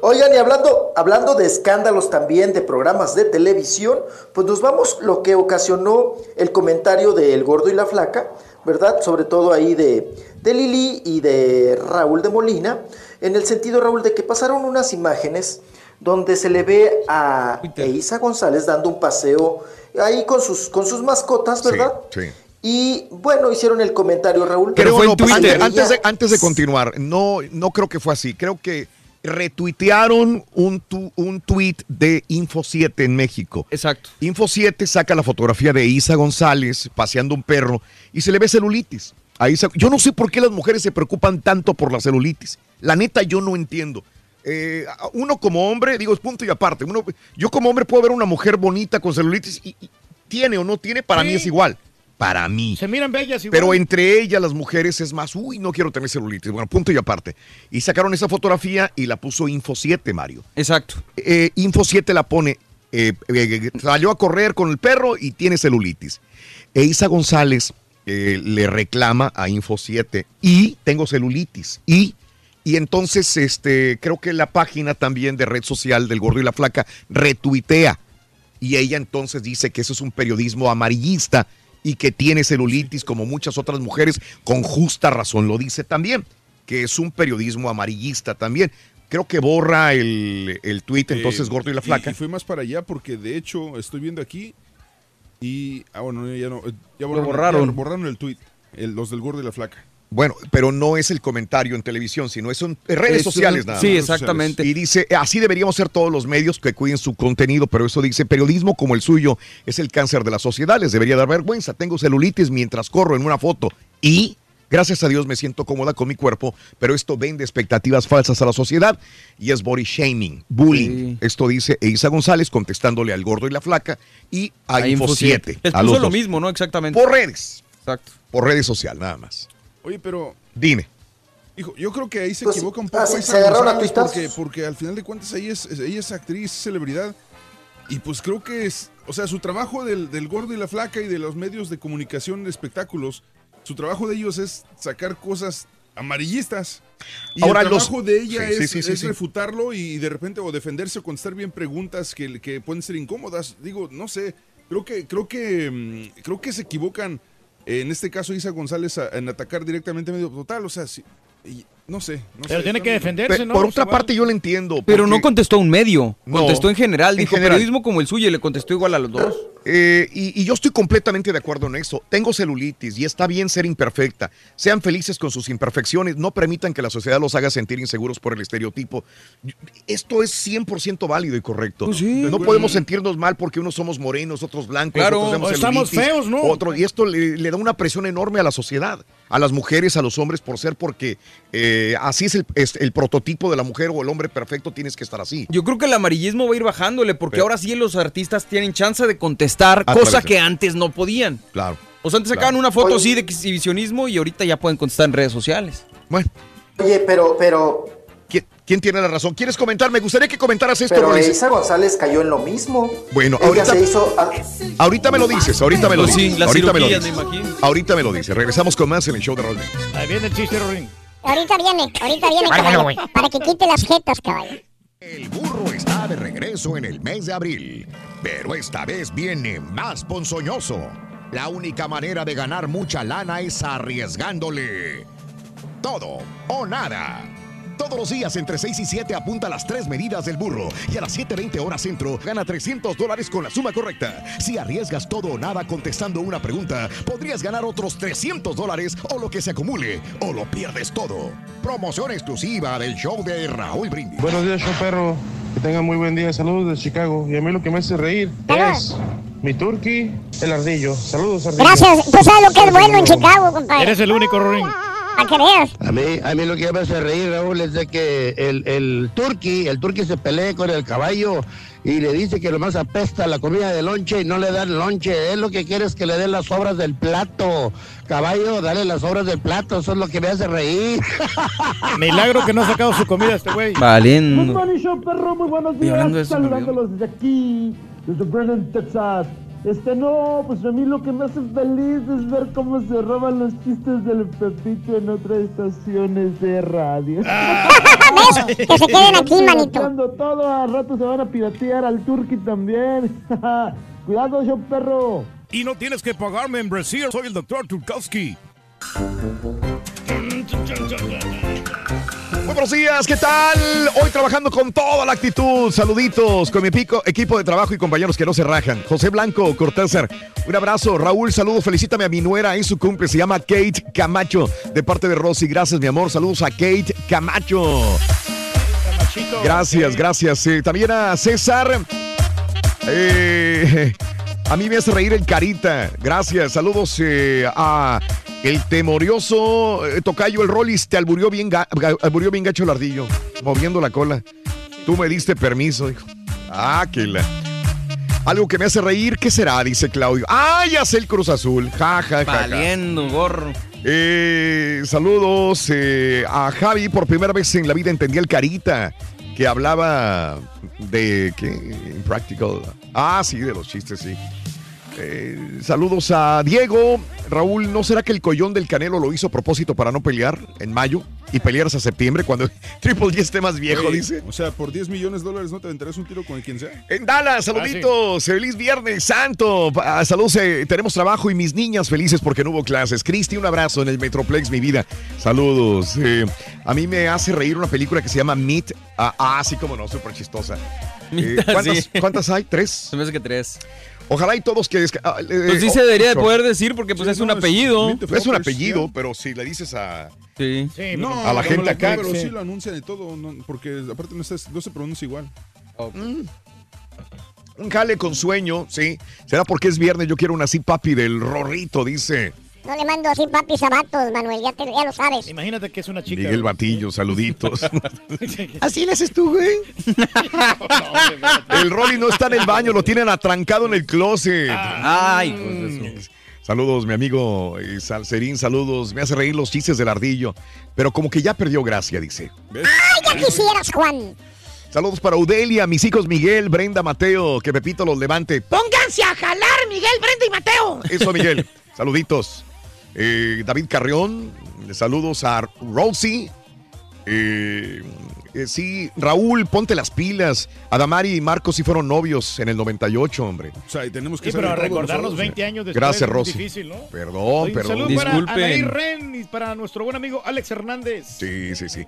Oigan, y hablando, hablando de escándalos también de programas de televisión, pues nos vamos lo que ocasionó el comentario de El Gordo y la Flaca, ¿verdad? Sobre todo ahí de, de Lili y de Raúl de Molina, en el sentido, Raúl, de que pasaron unas imágenes donde se le ve a Eiza González dando un paseo ahí con sus, con sus mascotas, ¿verdad? Sí. Y bueno, hicieron el comentario, Raúl. Creo no, Antes- antes, antes de, antes de continuar, no, no creo que fue así. Creo que retuitearon un, tu- un tweet de Info 7 en México. Exacto. Info 7 saca la fotografía de Isa González paseando un perro y se le ve celulitis. A Isa- yo no sé por qué las mujeres se preocupan tanto por la celulitis. La neta, yo no entiendo. Eh, uno como hombre, digo, es punto y aparte. Uno, yo como hombre puedo ver una mujer bonita con celulitis y, y tiene o no tiene, para mí es igual. Para mí. Se miran bellas igual. Pero entre ellas, las mujeres, es más, uy, no quiero tener celulitis. Bueno, punto y aparte. Y sacaron esa fotografía y la puso Info 7, Mario. Exacto. Eh, Info 7 la pone, eh, eh, salió a correr con el perro y tiene celulitis. E Isa González eh, le reclama a Info 7 y tengo celulitis. Y, y entonces este, creo que la página también de red social del Gordo y la Flaca retuitea. Y ella entonces dice que eso es un periodismo amarillista y que tiene celulitis como muchas otras mujeres, con justa razón lo dice también, que es un periodismo amarillista también. Creo que borra el, el tweet entonces Eh, Gordo y la Flaca. Y, fui más para allá porque de hecho estoy viendo aquí y. Ah, bueno, ya no. eh, Ya Lo borraron, borraron. ya borraron el tweet. el- los del gordo y la flaca. Bueno, pero no es el comentario en televisión, sino es en redes sociales nada sí, más. exactamente. Y dice, así deberíamos ser todos los medios que cuiden su contenido, pero eso dice, periodismo como el suyo es el cáncer de la sociedad, les debería dar vergüenza. Tengo celulitis mientras corro en una foto y, gracias a Dios, me siento cómoda con mi cuerpo, pero esto vende expectativas falsas a la sociedad y es body shaming, bullying. Esto dice Eiza González contestándole al gordo y la flaca y a, A Info Info 7. Les a puso los lo dos. mismo, ¿no? Exactamente. Por redes. Exacto. Por redes sociales, nada más. Oye, pero. Dime. Hijo, yo creo que ahí se Pues, equivoca un ah, poco. se- Isa se agarraron a porque, porque al final de cuentas ella es, ella es actriz, celebridad. Y pues creo que es. O sea, su trabajo del, del gordo y la flaca y de los medios de comunicación de espectáculos, su trabajo de ellos es sacar cosas amarillistas. Y Ahora el los- trabajo de ella Sí, es, sí, sí, es sí. refutarlo y de repente o defenderse o contestar bien preguntas que, que pueden ser incómodas. Digo, no sé. Creo que, creo que, mm, creo que se equivocan. En este caso, Isa González a- en atacar directamente medio total. O sea, y no sé. No Pero sé, tiene que defenderse, ¿no? Por otra parte, yo lo entiendo. Pero no contestó a un medio, No, contestó en general, en dijo general. periodismo como el suyo y le contestó igual a los dos. Eh, y, y yo estoy completamente de acuerdo en eso. Tengo celulitis y está bien ser imperfecta. Sean felices con sus imperfecciones. No permitan que la sociedad los haga sentir inseguros por el estereotipo. Esto es 100% válido y correcto. Pues sí. no podemos sentirnos mal porque unos somos morenos, otros blancos, Claro, otros tenemos estamos celulitis, feos, ¿no? otro- y esto le, le da una presión enorme a la sociedad, a las mujeres, a los hombres, por ser porque eh, así es el, es el prototipo de la mujer o el hombre perfecto, tienes que estar así. Yo creo que el amarillismo va a ir bajándole porque Pero- ahora sí los artistas tienen chance de contestar, cosa que antes no podían. Claro. O sea, antes Claro. sacaban una foto Oye. así de exhibicionismo y ahorita ya pueden contestar en redes sociales. Bueno, Oye, pero, pero, ¿quién, tiene la razón? ¿Quieres comentar? Me gustaría que comentaras esto, pero. Isa González cayó en lo mismo. Bueno, Ella ahorita- se hizo. ah, Ahorita me lo dices, ahorita me lo Pues sí, dices. ahorita me lo dices. Ahorita me lo dices. Regresamos con más en el show de Roll Brindis. Ahí viene el chiste, Rorín. Ahorita viene, ahorita viene, caballo, para que quite las jetas, caballo. El burro está de regreso en el mes de abril, pero esta vez viene más ponzoñoso. La única manera de ganar mucha lana es arriesgándole. Todo o nada. Todos los días entre 6 y 7 apunta las tres medidas del burro y a las 7.20 horas centro gana 300 dólares con la suma correcta. Si arriesgas todo o nada contestando una pregunta, podrías ganar otros 300 dólares o lo que se acumule o lo pierdes todo. Promoción exclusiva del show de Raúl Brindis. Buenos días, show perro. Que tengan muy buen día. Saludos de Chicago. Y a mí lo que me hace reír es mi turkey, el ardillo. Saludos, ardillo. Gracias, tú sabes lo que es bueno en Chicago, compadre. Eres el único, Rorín. Para que veas. A mí, a mí lo que me hace reír, Raúl, es de que el, el turqui, el turqui se pelea con el caballo y le dice que lo más apesta la comida de lonche y no le dan lonche. Él lo que quiere es que le den las sobras del plato. Caballo, dale las sobras del plato, eso es lo que me hace reír. Milagro que no ha sacado su comida este güey. Valiendo. Show perro. Muy buenos Y hablando de días. Saludándolos desde aquí, desde Brennan, Texas. Este no, pues a mí lo que me hace feliz es ver cómo se roban los chistes del Pepito en otras estaciones de radio. ¿Ves? Que se queden aquí, manito. Pirateando todo, a rato se van a piratear al Turqui también. Cuidado, yo perro. Y no tienes que pagar membresía. Soy el doctor Turkowski. Muy buenos días, ¿qué tal? Hoy trabajando con toda la actitud. Saluditos con mi pico, equipo de trabajo y compañeros que no se rajan. José Blanco, Cortázar, un abrazo. Raúl, saludos. Felicítame a mi nuera en su cumple. Se llama Kate Camacho, de parte de Rosy. Gracias, mi amor. Saludos a Kate Camacho. Gracias, gracias. Eh, también a César. Eh, a mí me hace reír el Carita. Gracias. Saludos eh, a el temorioso eh, Tocayo, el Rollis. Te alburió bien, ga- alburió bien gacho el ardillo, moviendo la cola. Tú me diste permiso, dijo. Ah, que la. Algo que me hace reír, ¿qué será? Dice Claudio. Ah, ya sé el Cruz Azul. Ja, ja, ja, ja. Valiendo, gorro. Eh, saludos a Javi. Por primera vez en la vida entendí el Carita que hablaba de ¿qué? Impractical. Ah, sí, de los chistes, sí. Eh, saludos a Diego. Raúl, ¿no será que el collón del Canelo lo hizo a propósito para no pelear en mayo y pelear hasta septiembre cuando Triple G esté más viejo, dice? O sea, por 10 millones de dólares no te aventarás un tiro con quien sea. En Dallas, saluditos, feliz viernes santo. Ah, saludos, eh, tenemos trabajo y mis niñas felices porque no hubo clases. Cristi, un abrazo en el Metroplex, mi vida. Saludos. Eh, a mí me hace reír una película que se llama Meet. Ah, ah, sí, como no, súper chistosa. Eh, Meet, ¿cuántas, sí. cuántas hay? ¿Tres? Se me hace que tres. Ojalá y todos que... ah, eh, Pues sí oh, se debería de poder decir porque pues es un apellido. Es un apellido, pero si le dices a... Sí. No, a la gente acá. Pero sí. sí lo anuncian y todo, no, porque aparte no, estás- no se pronuncia igual. Mm. Un jale con sueño, sí. ¿Será porque es viernes? Yo quiero una así, papi, del rorrito, dice. No le mando así papis a vatos, Manuel, ya, te- ya lo sabes. Imagínate que es una chica. Miguel Batillo, saluditos. Así le haces tú, güey. el Rolly no está en el baño, lo tienen atrancado en el closet. Ay, pues Saludos, mi amigo eh, Salcerín, saludos. Me hace reír los chistes del ardillo, pero como que ya perdió gracia, dice. Ay, ya quisieras, Juan. Saludos para Udelia, mis hijos Miguel, Brenda, Mateo, que Pepito los levante. Pónganse a jalar, Miguel, Brenda y Mateo. Eso, Miguel. Saluditos. Eh, David Carrión, saludos a Rosie. Eh, eh, sí, Raúl, ponte las pilas. Adamari y Marcos sí fueron novios en el 98, hombre. O sea, y tenemos que Sí, pero recordar los nosotros. 20 años después Gracias, Rosy. difícil, ¿no? Perdón, perdón. Anaí Ren y para nuestro buen amigo Alex Hernández. Sí, sí, sí.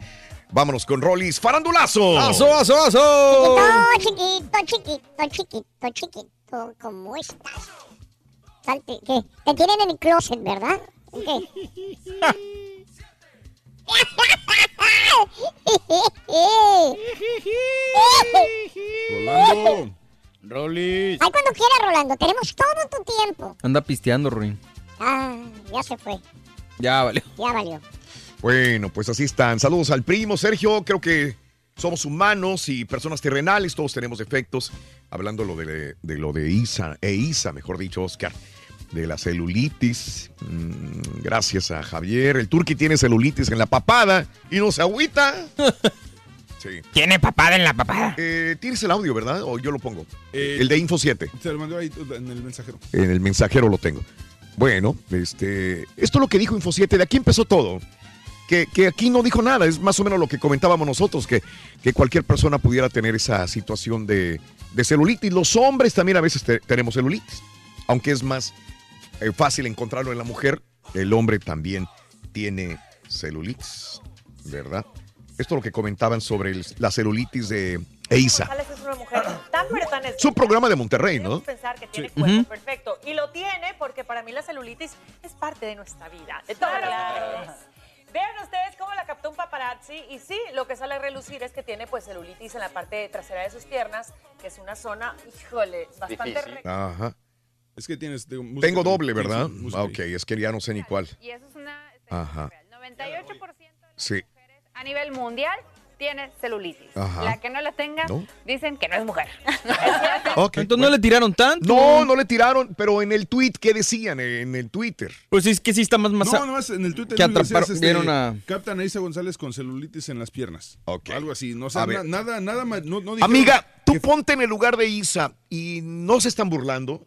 Vámonos con Rollis. ¡Farandulazo! ¡Aso, aso, aso! Chiquito, chiquito, chiquito, chiquito, chiquito, ¿cómo estás? Salte, ¿qué? Te tienen en el closet, ¿verdad? ¿Qué? Rolando. Rolis. Ay, cuando quiera, Rolando, tenemos todo tu tiempo. Anda pisteando, Ruin. Ah, ya se fue, Ya, vale. ya valió. Bueno, pues así están. Saludos al primo Sergio. Creo que somos humanos y personas terrenales. Todos tenemos defectos. Hablando lo de, de lo de Isa, e Isa, mejor dicho, Oscar, de la celulitis. Mm, gracias a Javier. El turqui tiene celulitis en la papada y no se agüita. Sí. ¿Tiene papada en la papada? Eh, tienes el audio, ¿verdad? O yo lo pongo. Eh, el de Info 7. Te lo mandó ahí en el mensajero. En el mensajero lo tengo. Bueno, este, esto es lo que dijo Info 7, de aquí empezó todo. Que, que aquí no dijo nada, es más o menos lo que comentábamos nosotros, que, que cualquier persona pudiera tener esa situación de, de celulitis. Los hombres también a veces te- tenemos celulitis, aunque es más eh, fácil encontrarlo en la mujer, el hombre también tiene celulitis, ¿verdad? Esto es lo que comentaban sobre el- la celulitis de Eisa. González es una mujer tan pero tan Es un programa de Monterrey, ¿no? pensar que tiene Sí. cuerpo perfecto. Y lo tiene porque para mí la celulitis es parte de nuestra vida. De todas las mujeres. Vean ustedes cómo la captó un paparazzi y sí, lo que sale a relucir es que tiene pues celulitis en la parte trasera de sus piernas, que es una zona, híjole, bastante re- Ajá. Es que tienes. de- Tengo doble, tienes ¿verdad? Ah, ok, es que ya no sé ni cuál. Y eso es una Ajá. 98% Sí. a nivel mundial tiene celulitis. Ajá. La que no la tenga, ¿No? dicen que no es mujer. Entonces no le tiraron tanto. No, no le tiraron, pero en el tweet, ¿qué decían en el Twitter? Pues es que sí está más... más No, nomás en el Twitter que atraparon, este, vieron a... Captan a Isa González con celulitis en las piernas. Algo así. No, o sea, na- nada, nada más. No, no dijeron Amiga, tú ponte en el lugar de Isa y no se están burlando.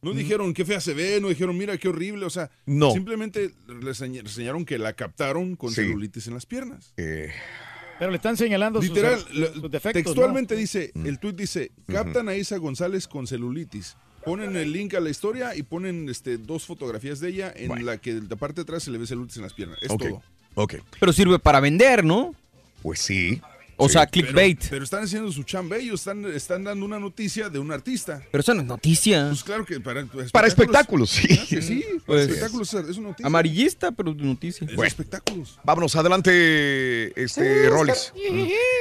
No dijeron qué fea se ve, no dijeron mira qué horrible, o sea, No. simplemente les señ- enseñaron que la captaron con Sí. celulitis en las piernas. Pero le están señalando sus- Literal, sus, defectos. textualmente ¿no? dice, el tuit dice, captan a Isa González con celulitis. Ponen el link a la historia y ponen este, dos fotografías de ella en la que de la parte de atrás se le ve celulitis en las piernas. Es todo. ok. Pero sirve para vender, ¿no? Pues sí. O sea, Pero- clickbait. Pero, están haciendo su chamba ellos, están, están dando una noticia de un artista. Pero eso no es noticia. Pues claro que para, Para espectáculos, sí. Claro que sí, para Pues, espectáculos es una noticia. Amarillista, pero de noticia. Es Bueno. espectáculos. Vámonos, adelante, este, Sí, Rollis.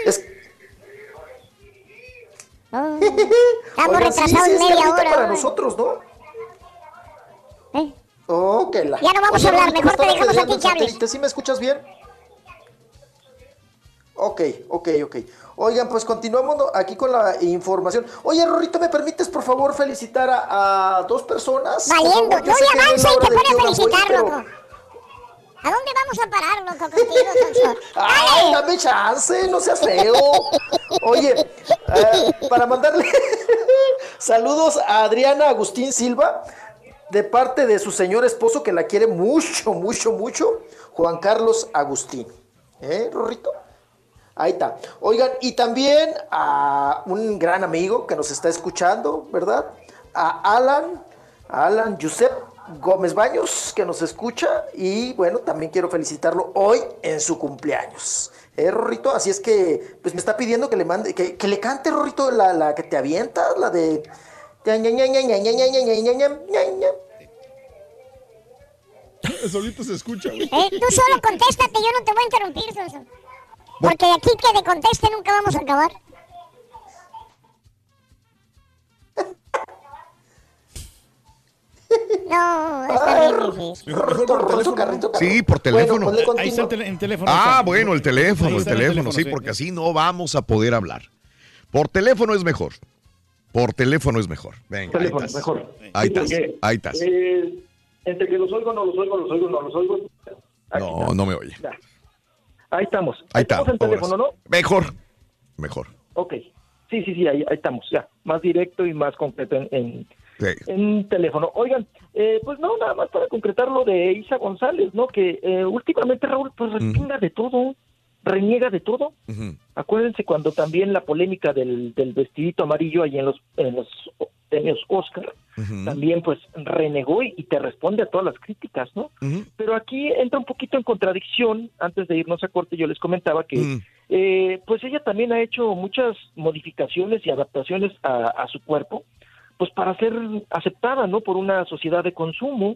Es- Oh, estamos sí, retrasados sí, es media hora. para nosotros, ¿no? ¿Eh? Oh, que la... Ya no vamos Oye, a hablar, mejor te dejamos a ti el que hables. ¿Sí me escuchas bien? Ok, ok, ok. Oigan, pues continuamos aquí con la información. Oye, Rorrito, ¿me permites, por favor, felicitar a, a dos personas? Valiendo, favor, no le avanza y te pone a felicitar, pero- loco. ¿A dónde vamos a parar, loco, contigo, Sonso? ¡Ay, dame chance! ¡No seas feo! Oye, eh, para mandarle saludos a Adriana Agustín Silva, de parte de su señor esposo que la quiere mucho, mucho, mucho, Juan Carlos Agustín. ¿Eh, Rorrito? Ahí está. Oigan, y también a un gran amigo que nos está escuchando, ¿verdad? A Alan, a Alan Josep Gómez Baños, que nos escucha. Y bueno, también quiero felicitarlo hoy en su cumpleaños. ¿Eh, Rorrito? Así es que, pues me está pidiendo que le mande, que, que le cante, Rorrito, la, la que te avientas, la de. Solito se escucha, güey. Eh, tú solo contéstate, yo no te voy a interrumpir, Sonso. Porque de aquí que de conteste nunca vamos a acabar. No, está bien difícil. Mejor, mejor por teléfono. Sí, por teléfono. pues le continúo. Ahí está el, el teléfono. Ah, está. bueno, el teléfono, Ahí el está el teléfono, sí, sí. porque así no vamos a poder hablar. Por teléfono es mejor. Por teléfono es mejor. Venga, ahí Teléfono, estás. mejor. Ahí estás, porque, ahí estás. eh, entre que los oigo, no los oigo, los oigo, no los oigo. No, no me oye. Ya. Ahí estamos. Ahí. Estamos en teléfono. ¿no? Mejor, mejor. Ok. Sí, sí, sí, ahí, ahí estamos, ya. Más directo y más concreto en, en, Sí. en teléfono. Oigan, eh, pues no, nada más para concretar lo de Isa González, ¿no? Que eh, últimamente Raúl, pues respinga de todo, reniega de todo. Acuérdense cuando también la polémica del, del vestidito amarillo ahí en los, en los premios Oscar, también pues renegó y, y te responde a todas las críticas, ¿no? Pero aquí entra un poquito en contradicción, antes de irnos a corte yo les comentaba que eh, pues ella también ha hecho muchas modificaciones y adaptaciones a, a su cuerpo, pues para ser aceptada, ¿no? Por una sociedad de consumo,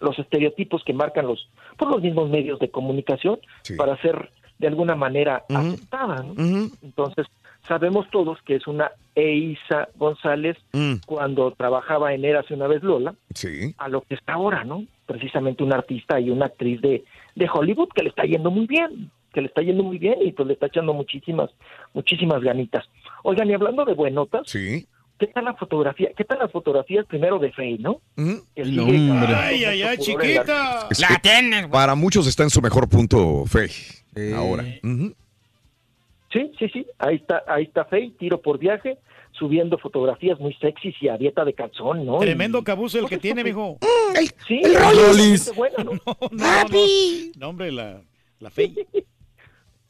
los estereotipos que marcan los, por los mismos medios de comunicación, para ser de alguna manera aceptada, ¿no? Entonces, sabemos todos que es una Eisa González Mm. cuando trabajaba en Érase una vez Lola, Sí. a lo que está ahora, ¿no? Precisamente una artista y una actriz de, de Hollywood que le está yendo muy bien, que le está yendo muy bien y pues le está echando muchísimas, muchísimas ganitas. Oigan, y hablando de buenotas, sí. ¿qué tal la fotografía? ¿Qué tal las fotografías primero de Faye, no? Sigue hombre. Ay, ay, ay, la- chiquita. Es que Para muchos está en su mejor punto, Ahora. Ujú. Sí, sí, sí, ahí está, ahí está Faye, tiro por viaje, subiendo fotografías muy sexys y a dieta de calzón, ¿no? Tremendo cabuzo el que tiene, mijo. Y- sí, el Rollis. buena, ¿no? No, no, no. No, hombre, la, la fe.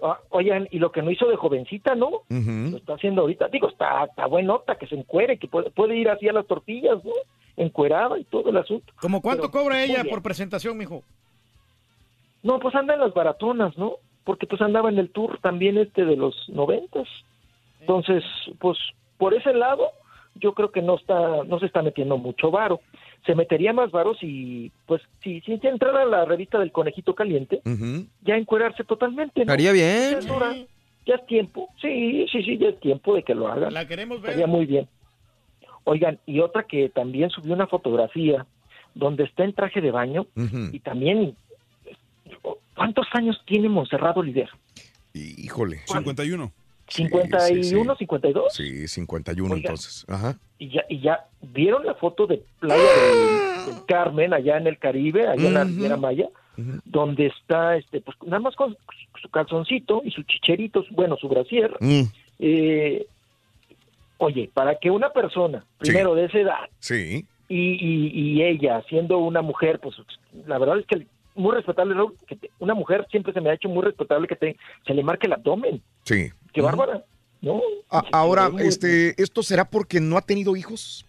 Ah, Oigan, y lo que no hizo de jovencita, ¿no? Lo está haciendo ahorita. Digo, está, está buenota, que se encuere, que puede, puede ir así a las tortillas, ¿no? Encuerada y todo el asunto. ¿Cómo cuánto Pero, cobra ella por presentación, mijo? No, pues anda en las baratonas, ¿no? Porque pues andaba en el tour también este de los noventas. Entonces, pues por ese lado, yo creo que no está, no se está metiendo mucho varo. Se metería más varo si, pues, si, si entrara a la revista del Conejito Caliente, ya encuerarse totalmente. ¿no? Estaría bien. Ya es ya es tiempo. Sí, sí, sí, ya es tiempo de que lo hagan. La queremos ver. Estaría muy bien. Oigan, y otra que también subió una fotografía donde está en traje de baño y también, ¿cuántos años tiene Monserrat Oliver? Híjole. 51. Sí, ¿51, sí, sí. 52? Sí, 51 Oiga. entonces. Ajá. Y ya, y ya, ¿vieron la foto de Playa del, del Carmen, allá en el Caribe, allá en la. Riviera Maya? Donde está, este, pues nada más con su calzoncito y sus chicheritos, bueno, su brasier. Mm. Eh, oye, para que una persona, primero de esa edad, Sí. y, y, y ella, siendo una mujer, pues la verdad es que muy respetable, Raúl, que te- una mujer siempre se me ha hecho muy respetable que te, se le marque el abdomen. Sí. Qué bárbara, ¿no? A- ahora, muy- este, ¿esto será porque no ha tenido hijos?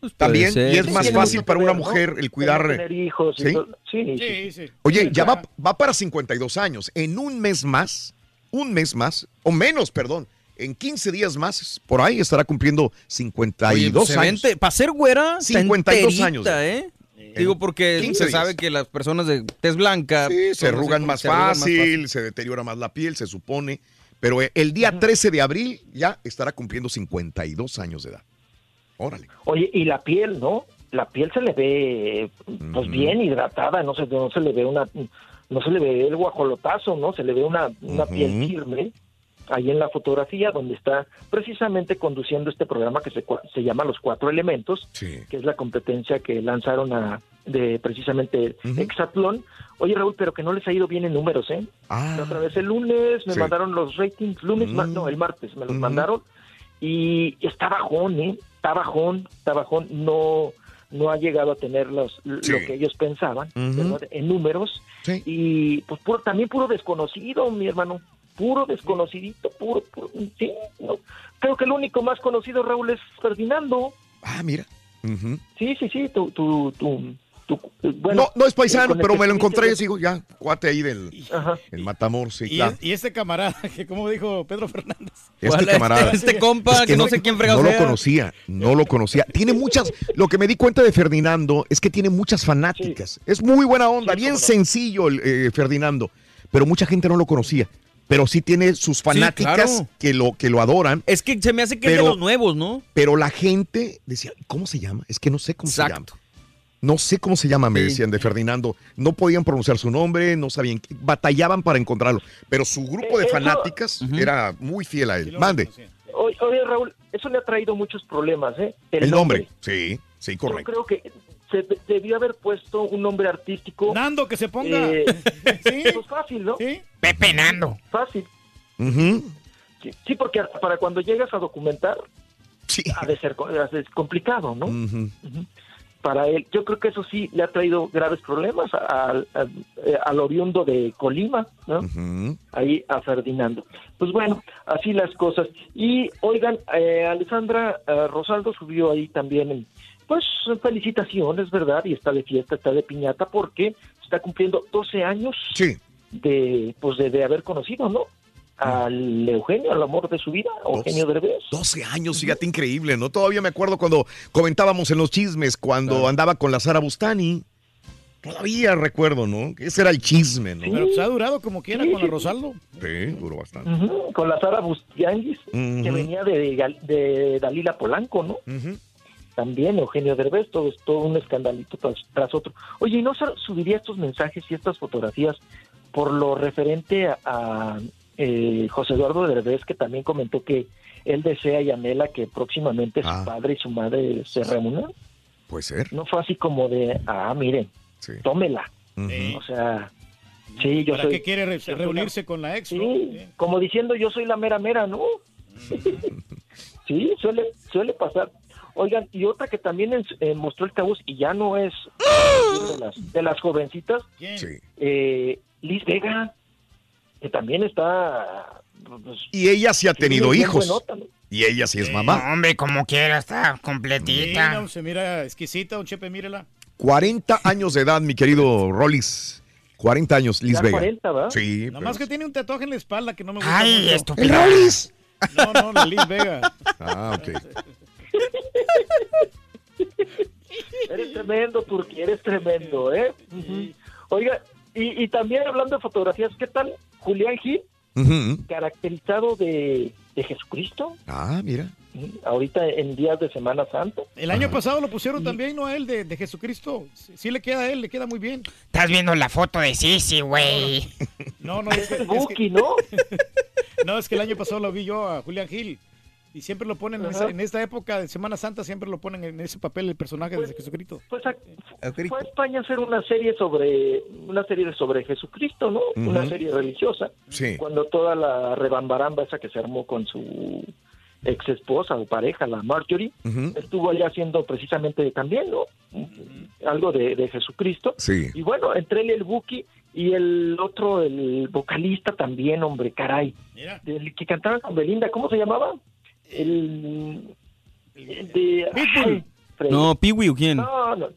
puede También, ser. y es Sí, más fácil para una mujer el cuidar. Tener hijos ¿Sí? Sí, sí, sí. Oye, ya va, va para 52 años. En un mes más, un mes más, o menos, perdón, en 15 días más, por ahí estará cumpliendo 52 se años. Para ser güera, está 52 enterita, años. ¿eh? Digo, porque 15 se sabe días. que las personas de tez blanca Sí, se arrugan más fácil, se deteriora más la piel, se supone. Pero eh, el día 13 de abril ya estará cumpliendo 52 años de edad. Órale. Oye, y la piel, ¿no? La piel se le ve, pues bien hidratada, no se, no se le ve una, no se le ve el guajolotazo, ¿no? Se le ve una, una piel firme ahí en la fotografía donde está precisamente conduciendo este programa que se, se llama Los Cuatro Elementos, que es la competencia que lanzaron a, de precisamente Exatlón. Oye, Raúl, pero que no les ha ido bien en números, ¿eh? Ah. La otra vez el lunes me Sí. mandaron los ratings, lunes, ma- no, el martes me los mandaron y está bajón, ¿eh? Está bajón, está bajón, no, no ha llegado a tener los, lo que ellos pensaban en números. Y pues puro, también puro desconocido, mi hermano, puro desconocidito, puro, puro sí, no. creo que el único más conocido, Raúl, es Ferdinando, Ah, mira. Sí, sí, sí, tu, tu, tu, tu- bueno, no, no es paisano, con el pero me lo encontré, sigo ya, cuate ahí del el Matamor, sí, Y, claro. y este camarada, que como dijo Pedro Fernández. Este camarada. Este compa, Es que no sé quién fregado No lo conocía, no lo conocía. Tiene muchas, lo que me di cuenta de Ferdinando es que tiene muchas fanáticas. Es muy buena onda, bien sencillo el eh, Ferdinando, pero mucha gente no lo conocía. Pero sí tiene sus fanáticas claro. que, lo, que lo adoran. Es que se me hace que es de Pero- los nuevos, ¿no? Pero la gente decía, ¿cómo se llama? Es que no sé cómo se llama. No sé cómo se llama, me decían de Ferdinando. No podían pronunciar su nombre, no sabían, batallaban para encontrarlo. Pero su grupo de Eh, eso- fanáticas era muy fiel a él. Mande. Oye, oye, Raúl, eso le ha traído muchos problemas, ¿eh? El nombre. Sí, sí, Yo correcto. creo que se de- debió haber puesto un nombre artístico. Nando, que se ponga. Eh, Pues fácil, ¿no? Pepe Nando. Fácil. Sí, sí, porque para cuando llegas a documentar, ha de ser co- ha de ser complicado, ¿no? Para él, yo creo que eso sí le ha traído graves problemas al, al- eh, al oriundo de Colima, ¿no? Ahí a Ferdinando. Pues bueno, así las cosas. Y oigan, eh, Alessandra eh, Rosaldo subió ahí también, pues felicitaciones, ¿verdad? Y está de fiesta, está de piñata, porque está cumpliendo 12 años de, pues de, de haber conocido, ¿no? Al Eugenio, al amor de su vida, Eugenio Derbez. 12 años, fíjate, increíble, ¿no? Todavía me acuerdo cuando comentábamos en los chismes, cuando andaba con la Sara Bustani. Todavía recuerdo, ¿no? Ese era el chisme, ¿no? Pero pues ha durado como quiera con la Rosaldo. Sí, duró bastante. Con la Sara Bustianguis, que venía de, de Dalila Polanco, ¿no? También Eugenio Derbez, todo, es todo un escandalito tras, tras otro. Oye, ¿y no subiría estos mensajes y estas fotografías por lo referente a, a, eh, José Eduardo Derbez, que también comentó que él desea y anhela que próximamente su padre y su madre se reúnan? Puede ser. No fue así como de, ah, miren, tómela. O sea, sí, yo ¿Para soy... qué quiere re- reunirse con la ex? no? Sí, como diciendo yo soy la mera mera, ¿no? sí, suele, suele pasar. Oigan, y otra que también eh, mostró el cabuz y ya no es de las, de las jovencitas, eh, Liz Vega, que también está... pues, Y ella sí ha tenido hijos. buenota, ¿no? Y ella sí es mamá. Hombre, como quiera, está Mira, completita. se mira exquisita, un chepe, mírela. 40 años de edad, mi querido Rollis. 40 años, Liz Ya Vega. 40, ¿verdad? Sí. Nada más que tiene un tatuaje en la espalda que no me gusta Ay, mucho. estúpido. ¿El Rollis? No, no, la Liz Vega. Ah, ok. Eres tremendo, Turquía, eres tremendo, ¿eh? Oiga, y, y también hablando de fotografías, ¿qué tal Julián Gil, caracterizado de, de Jesucristo? Ah, mira. Ahorita en días de Semana Santa. El año pasado lo pusieron también, ¿no? A él, de, de Jesucristo. Sí, sí le queda a él, le queda muy bien. Estás viendo la foto de Sisi, güey. No, no, es que, es que- ¿no? no, es que el año pasado lo vi yo a Julián Gil. Y siempre lo ponen en, esa- en esta época de Semana Santa, siempre lo ponen en ese papel el personaje de Jesucristo. Pues a- fue a España a hacer una serie sobre una serie sobre Jesucristo, ¿no? Una serie religiosa. Sí. Cuando toda la rebambaramba esa que se armó con su ex esposa o pareja, la Marjorie, estuvo allá haciendo precisamente también, ¿no? Algo de, de Jesucristo. Sí. Y bueno, entre él y el Buki y el otro, el vocalista también, hombre, caray. El que cantaba con Belinda, ¿cómo se llamaba? El, el de... ay. No, Piwi o quién. No, no,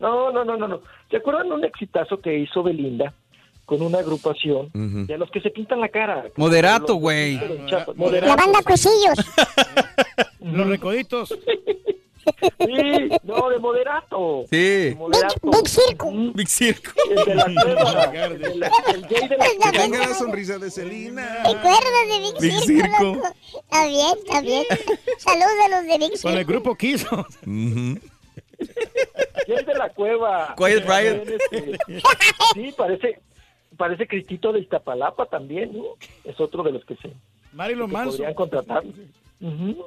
no, no, no, no, no. ¿Se acuerdan un exitazo que hizo Belinda con una agrupación de los que se pintan la cara? Moderato, güey. La banda Cuisillos. Los recoditos. Sí, no, de moderato. Sí. De moderato. Big Circo. Big Circo. El de la cueva. El, la- el gay de la cueva. Tenga la sonrisa de Celina. ¿Te acuerdas de Big, Big Circo, Circo. Está bien, está bien. Saludos a los de Big Con el Circo. grupo Kiso. Gay de la cueva. Quiet. También, este, Sí, parece, parece Cristito de Iztapalapa también, ¿no? Es otro de los que se Marilyn Manson. podrían contratar. Ujú.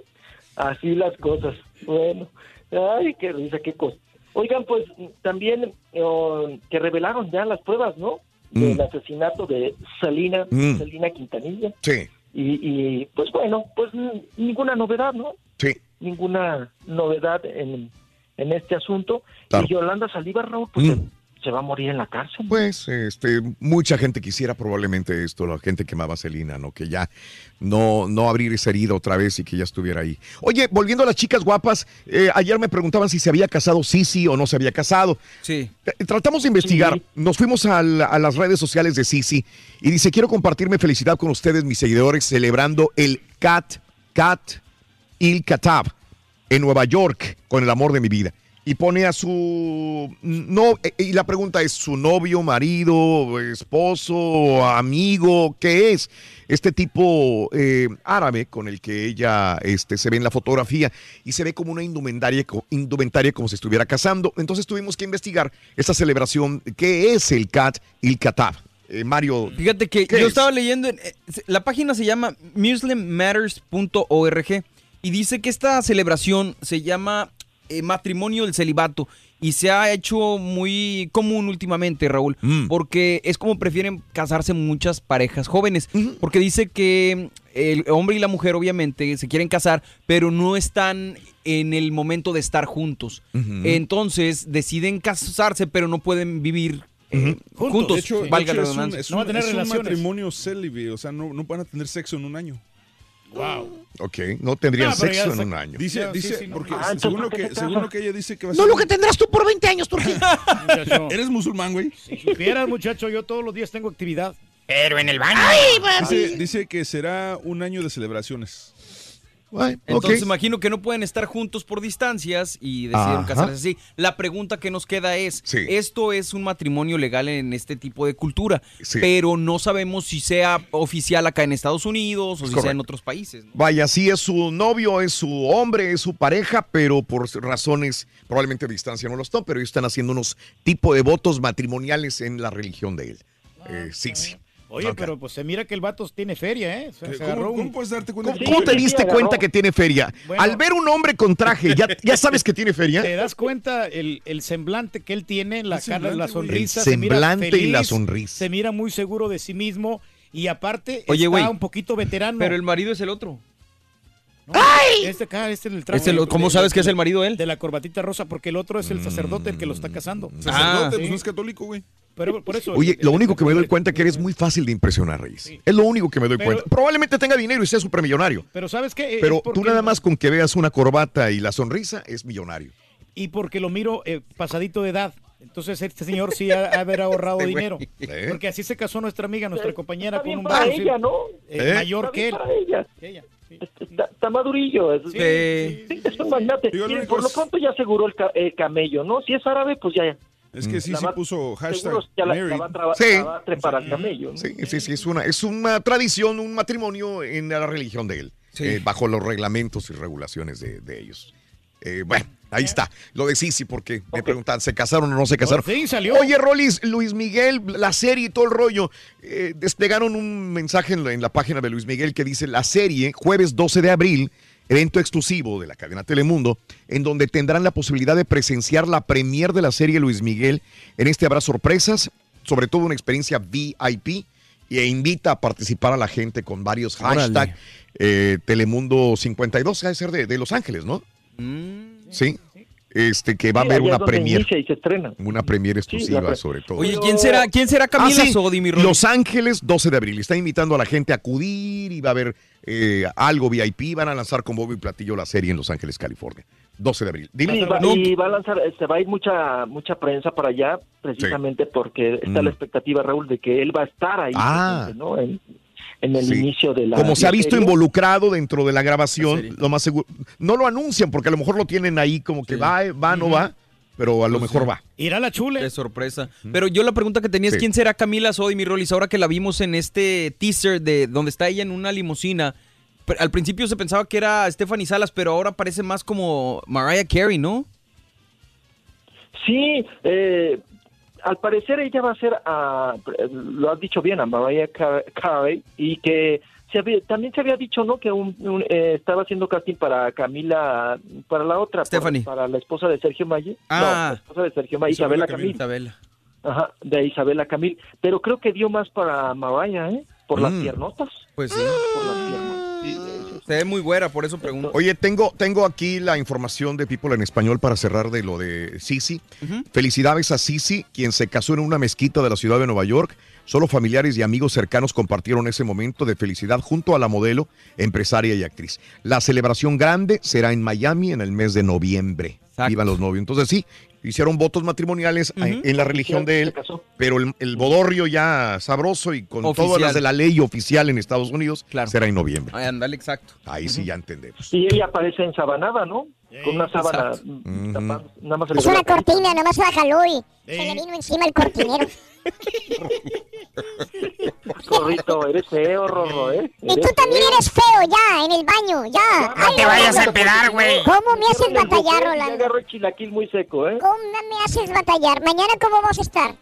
Así las cosas. Bueno, ay, qué risa, qué cosa. Oigan, pues también eh, que revelaron ya las pruebas, ¿no? Del Mm. asesinato de Salina, Mm. Salina Quintanilla. Sí, Y, y pues bueno, pues ninguna novedad, ¿no? sí. Ninguna novedad en, en este asunto. Claro. Y Yolanda Saldívar, Raúl, pues Mm. Se, va a morir en la cárcel. Pues, este, mucha gente quisiera probablemente esto, la gente que amaba a Celina, ¿no? Que ya no, no abrir esa herida otra vez y que ya estuviera ahí. Oye, volviendo a las chicas guapas, eh, ayer me preguntaban si se había casado Sisi o no se había casado. Sí. Eh, Tratamos de investigar, nos fuimos a, la- a las redes sociales de Sisi y dice, quiero compartirme felicidad con ustedes, mis seguidores, celebrando el Cat, Cat Il Katab en Nueva York con el amor de mi vida. Y pone a su no eh, y la pregunta es su novio, marido, esposo, amigo, ¿qué es? Este tipo eh, árabe con el que ella este, se ve en la fotografía y se ve como una indumentaria, indumentaria como si estuviera casando. Entonces tuvimos que investigar esta celebración. ¿Qué es el Cat Il Katab? Eh, Mario. Fíjate que ¿qué yo es? estaba leyendo, en- eh, la página se llama muslimmatters.org y dice que esta celebración se llama eh, matrimonio del celibato y se ha hecho muy común últimamente, Raúl, Mm. porque es como prefieren casarse muchas parejas jóvenes, porque dice que el hombre y la mujer obviamente se quieren casar, pero no están en el momento de estar juntos. Entonces deciden casarse, pero no pueden vivir eh, juntos. De hecho, de valga hecho, la es un, redundancia. es un- es un matrimonio célibe, o sea, no, no van a tener sexo en un año. Wow. Ok, no tendrían No, ya sexo en un año. Dice, sí, dice, sí, no. porque Ah, según, lo ¿para qué que, se según lo que ella dice que va a No ser lo un- que tendrás tú por 20 años, Turquía. ¿Eres musulmán, güey? Si supieras, muchacho, yo todos los días tengo actividad. Pero en el baño. Dice, dice que será un año de celebraciones. Entonces imagino que no pueden estar juntos por distancias y decidieron Ajá. casarse así. La pregunta que nos queda es, esto es un matrimonio legal en este tipo de cultura, Sí. pero no sabemos si sea oficial acá en Estados Unidos o si sea en otros países. ¿no? Vaya, sí es su novio, es su hombre, es su pareja, pero por razones probablemente de distancia no lo están, pero ellos están haciendo unos tipo de votos matrimoniales en la religión de él. Eh, sí, sí. Oye, pero pues se mira que el vato tiene feria, ¿eh? Se- se ¿Cómo- agarró un- cómo puedes darte cuenta ¿Cómo, cómo te diste cuenta que tiene feria? Bueno. Al ver un hombre con traje, ¿ya, ya sabes que tiene feria? ¿Te das cuenta el, el semblante que él tiene, la cara, la sonrisa? El se mira semblante y la sonrisa. Se mira muy seguro de sí mismo y aparte Oye, está un poquito veterano. Pero el marido es el otro. Este acá, este es el traje. Es el- ¿cómo de- sabes de- que es el marido él? De la corbatita rosa, porque el otro es el sacerdote el que lo está casando. Sacerdote, Ah, pues sí. no es católico, güey. Pero por eso. Oye, lo único que me doy cuenta es que eres muy fácil de impresionar, Reyes. Es lo único que me doy Pero- cuenta. Probablemente tenga dinero y sea supermillonario. Pero ¿sabes qué? Eh, Pero tú nada más con que veas una corbata y la sonrisa es millonario. Y porque lo miro eh, pasadito de edad. Entonces este señor sí ha, ha haber ahorrado Este dinero. ¿Eh? Porque así se casó nuestra amiga, nuestra compañera, con bien un para ella, sí, ¿no? eh, ¿Eh? mayor Está que él. para ella. Que ella, sí. Está, está madurillo. Es, Sí. sí, es un magnate. Por lo pronto ya aseguró el, ca- el camello, ¿no? Si es árabe, pues ya. Es que sí, La va- puso hashtag Seguro ya la, la married. va a traba- Sí. la va a trepar al camello. ¿no? Sí, sí, sí, es una, es una tradición, un matrimonio en la religión de él, eh, bajo los reglamentos y regulaciones de, de ellos. Eh, bueno, ahí está. Lo de Sisi, porque me preguntan, ¿se casaron o no se casaron? Sí, salió. Oye, Rolis, Luis Miguel, la serie y todo el rollo, eh, desplegaron un mensaje en la, en la página de Luis Miguel que dice, la serie, jueves 12 de abril, evento exclusivo de la cadena Telemundo, en donde tendrán la posibilidad de presenciar la premier de la serie Luis Miguel. En este habrá sorpresas, sobre todo una experiencia VIP e invita a participar a la gente con varios hashtags. Eh, Telemundo 52, que ha de ser de, de Los Ángeles, ¿no? Sí. Este, que va a haber una premier. inicia y se estrena. Una premier exclusiva, sobre todo. Oye, ¿quién será, quién será Camila Ah, sí, Sodi, mi? Los Ángeles, 12 de abril. Está invitando a la gente a acudir y va a haber eh, algo VIP. Van a lanzar con Bobo y Platillo la serie en Los Ángeles, California. 12 de abril. Dime. Y va, No, y va a lanzar, se va a ir mucha mucha prensa para allá, precisamente porque está Mm. la expectativa, Raúl, de que él va a estar ahí, Ah. ¿no? En el Sí. inicio de la. Como se ha visto serie. involucrado dentro de la grabación, lo más seguro. No lo anuncian porque a lo mejor lo tienen ahí como que va, va, no va, pero a lo mejor va. Irá la chule. De sorpresa. Pero yo la pregunta que tenía es Sí. quién será Camila Sodi, mi Rollis, ahora que la vimos en este teaser de donde está ella en una limusina. Al principio se pensaba que era Stephanie Salas, pero ahora parece más como Mariah Carey, ¿no? Sí, eh, al parecer ella va a ser, a, lo has dicho bien, a Mariah Car- Carey, y que se había- también se había dicho, ¿no? Que un, un, eh, estaba haciendo casting para Camila, para la otra, para- Stephanie. para, la esposa de Sergio Maye. Ah. No, la esposa de Sergio Maye, Isabela, Camil. Isabela. Ajá, de Isabela Camil. Pero creo que dio más para Mariah, ¿eh? Por las Mm. piernotas. Pues sí. Por las piernotas. Se ve muy güera, por eso pregunto. Oye, tengo, tengo aquí la información de People en español para cerrar de lo de Sisi. Felicidades a Sisi, quien se casó en una mezquita de la ciudad de Nueva York. Solo familiares y amigos cercanos compartieron ese momento de felicidad junto a la modelo, empresaria y actriz. La celebración grande será en Miami en el mes de noviembre. Iban los novios. Entonces sí, hicieron votos matrimoniales eh, en la religión de él, pero el, el bodorrio ya sabroso y con todas Oficial. las de la ley oficial en Estados Unidos será en noviembre. Ay, andale, exacto. Ahí sí ya entendemos. Y ella aparece ensabanada, ¿no? Con una sábana. Nada más se le Es una cortina, nomás la jaló y se le vino encima el cortinero. Corrito, eres feo, Rorro, ¿eh? Y tú también eres feo ya, en el baño, ya. No te vayas a empedar, güey. ¿Cómo me haces batallar, Rolando? agarro el chilaquil muy seco, ¿eh? ¿Cómo me haces batallar? Mañana, ¿cómo vamos a estar?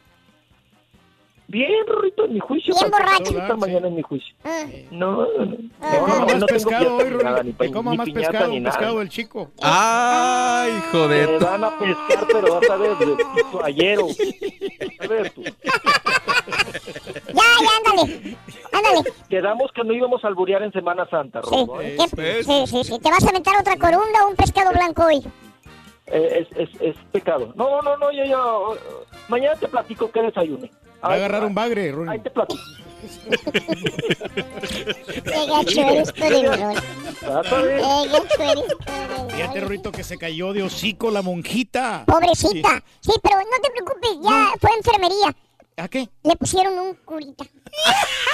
Bien, Rorrito, en mi juicio. Bien ¿para qué borracho. voy a estar mañana en mi juicio. Ah. No, no, no. No, coma no, más pescado hoy, pa- Que coma ni más piñata, pescado, ni nada. pescado el chico. Ay, Te joder. van a pescar, pero vas a ver, de toallero. A ver tú. Ya, ya, ándale. Ándale. Quedamos que no íbamos a alburear en Semana Santa, Sí, Rorro, ¿eh? ¿qué- sí, sí, sí. ¿Te vas a aventar otra corunda o un pescado blanco hoy? Eh, es, es, es pecado. No, no, no, yo, yo. Mañana te platico qué desayuné. Va a agarrar un bagre, Rolly. Ahí te platico. Fíjate, rol. Rorrito, que se cayó de hocico la monjita. Pobrecita. Sí, pero no te preocupes, ya fue a enfermería. ¿A qué? Le pusieron un curita.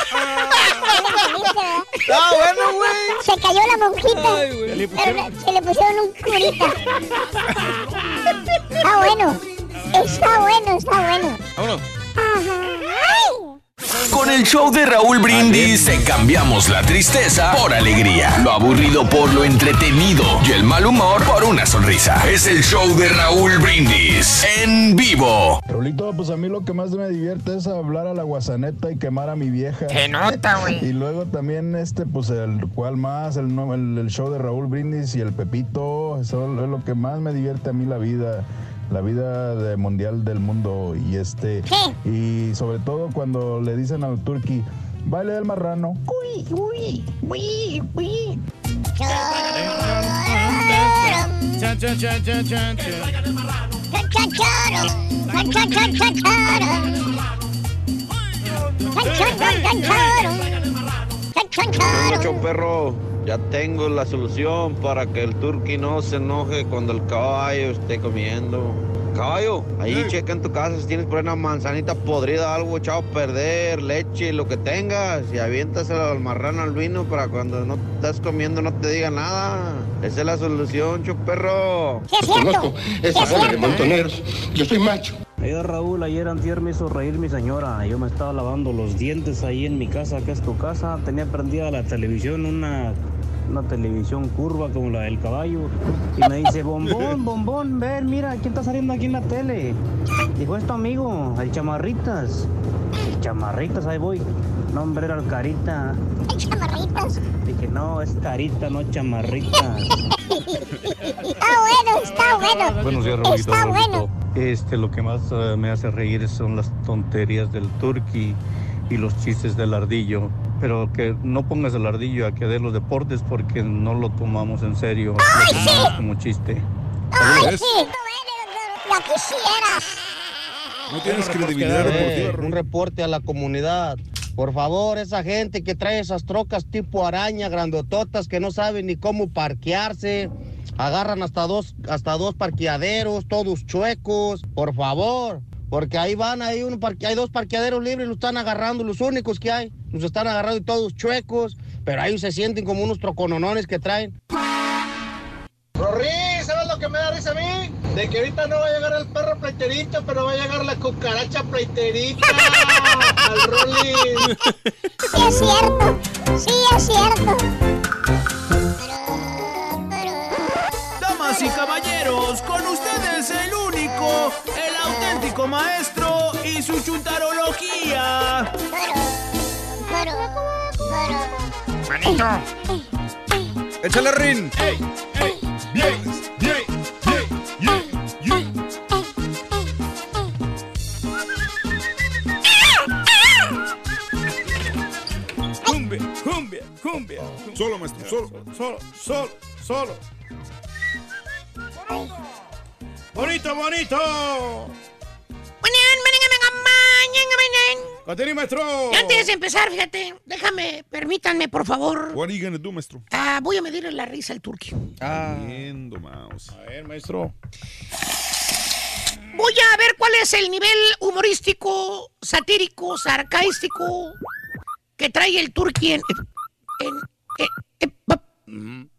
Entendiste, ¿verdad? Ah, bueno, güey. Se cayó la monjita. Ay, güey. Se le Pero pusieron- le- se le pusieron un curita. Está bueno. Está bueno, está bueno. Vámonos. Ajá. Ay. Con el show de Raúl Brindis te cambiamos la tristeza por alegría, lo aburrido por lo entretenido y el mal humor por una sonrisa. Es el show de Raúl Brindis en vivo. Rolito, pues a mí lo que más me divierte es hablar a la guasaneta y quemar a mi vieja. Se nota, güey. Y luego también este, pues el cual más, el, el show de Raúl Brindis y el Pepito, eso es lo que más me divierte a mí la vida. La vida de mundial del mundo y este y sobre todo cuando le dicen al turqui baile del marrano Uy, uy, uy, uy. Mucho perro, ya tengo la solución para que el turqui no se enoje cuando el caballo esté comiendo. Caballo, ahí checa en tu casa si tienes por ahí una manzanita podrida, algo echado a perder, leche, lo que tengas, y aviéntaselo al marrano al vino para cuando no estás comiendo no te diga nada. Esa es la solución, chuperro. Sí, es cierto. esa Sí, es cierto. montoneros. Yo soy macho. Raúl, ayer antier me hizo reír mi señora. Yo me estaba lavando los dientes ahí en mi casa, que es tu casa. Tenía prendida la televisión, una, una televisión curva como la del caballo. Y me dice, bombón, bombón, ven, mira, ¿quién está saliendo aquí en la tele? Dijo, es tu amigo, el Chamarritas. El Chamarritas, ahí voy. No, hombre, era el Carita. Chamarritas. Dije, no, es Carita, no Chamarritas. Está bueno, está bueno. Buenos días, Raulito. Está Raulito. bueno. Este, lo que más eh, me hace reír son las tonterías del turqui. Y los chistes del ardillo. Pero que no pongas el ardillo a que dé los deportes porque no lo tomamos en serio. Lo tomamos como chiste. ¡Ay, sí! ¡Ya quisieras! No tienes credibilidad eh, un reporte a la comunidad. Por favor, esa gente que trae esas trocas tipo araña, grandototas, que no saben ni cómo parquearse, agarran hasta dos, hasta dos parqueaderos, todos chuecos. Por favor, porque ahí van, hay, un parque, hay dos parqueaderos libres, los están agarrando, los únicos que hay, los están agarrando y todos chuecos, pero ahí se sienten como unos trocononones que traen. Rory, ¿sabes lo que me da risa a mí? De que ahorita no va a llegar el perro pleiterito, pero va a llegar la cucaracha pleiterita al Rolly. Sí, es cierto. Sí, es cierto. Damas y caballeros, con ustedes el único, el auténtico maestro y su chuntarología. Manito. Échale rin. Bien, bien, bien, bien, bien. Cumbia, cumbia, cumbia. Solo, maestro, solo. Solo, solo, solo. Bonito, bonito. Continúe, maestro. Y antes de empezar, fíjate, déjame, permítanme, por favor. What are you gonna do, maestro? Ah, voy a medirle la risa al turqui. Ah. Viendo, mouse. A ver, maestro. Voy a ver cuál es el nivel humorístico, satírico, sarcástico que trae el turqui en... en-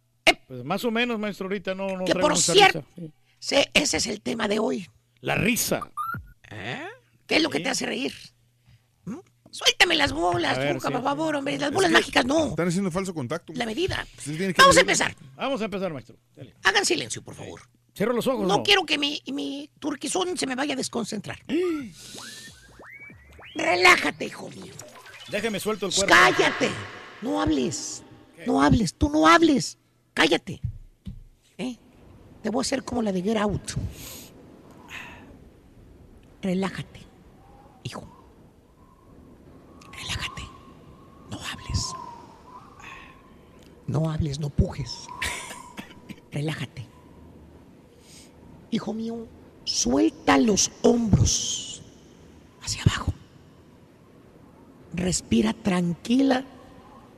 Pues más o menos, maestro, ahorita no, no que por cierto, ese es el tema de hoy. La risa. ¿Qué es lo que te hace reír? ¿Mm? Suéltame las bolas, ver, sí. por favor, hombre. Las Es bolas que mágicas no. Están haciendo falso contacto. La medida. Vamos a empezar. Vamos a empezar, maestro. Dale. Hagan silencio, por favor. Cierra los ojos. No quiero que mi, mi turquizón se me vaya a desconcentrar. Relájate, hijo mío. Déjeme suelto el cuerpo. Cállate. No hables. No hables. Tú no hables. Cállate. ¿Eh? Te voy a hacer como la de Get Out. Relájate, hijo. Relájate. No hables. No hables, no pujes. Relájate. Hijo mío, suelta los hombros hacia abajo. Respira tranquila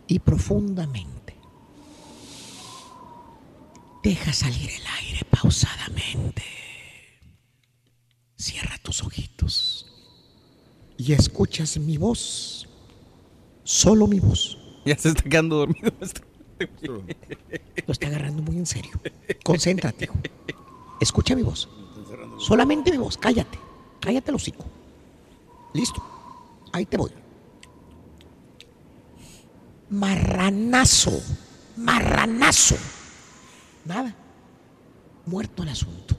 y profundamente. Deja salir el aire pausadamente. Cierra tus ojitos y escuchas mi voz. Solo mi voz. Ya se está quedando dormido. Lo está agarrando muy en serio. Concéntrate, hijo. Escucha mi voz. Solamente mi voz. Cállate. Cállate el hocico. Listo. Ahí te voy. Marranazo. Marranazo. Nada. Muerto el asunto.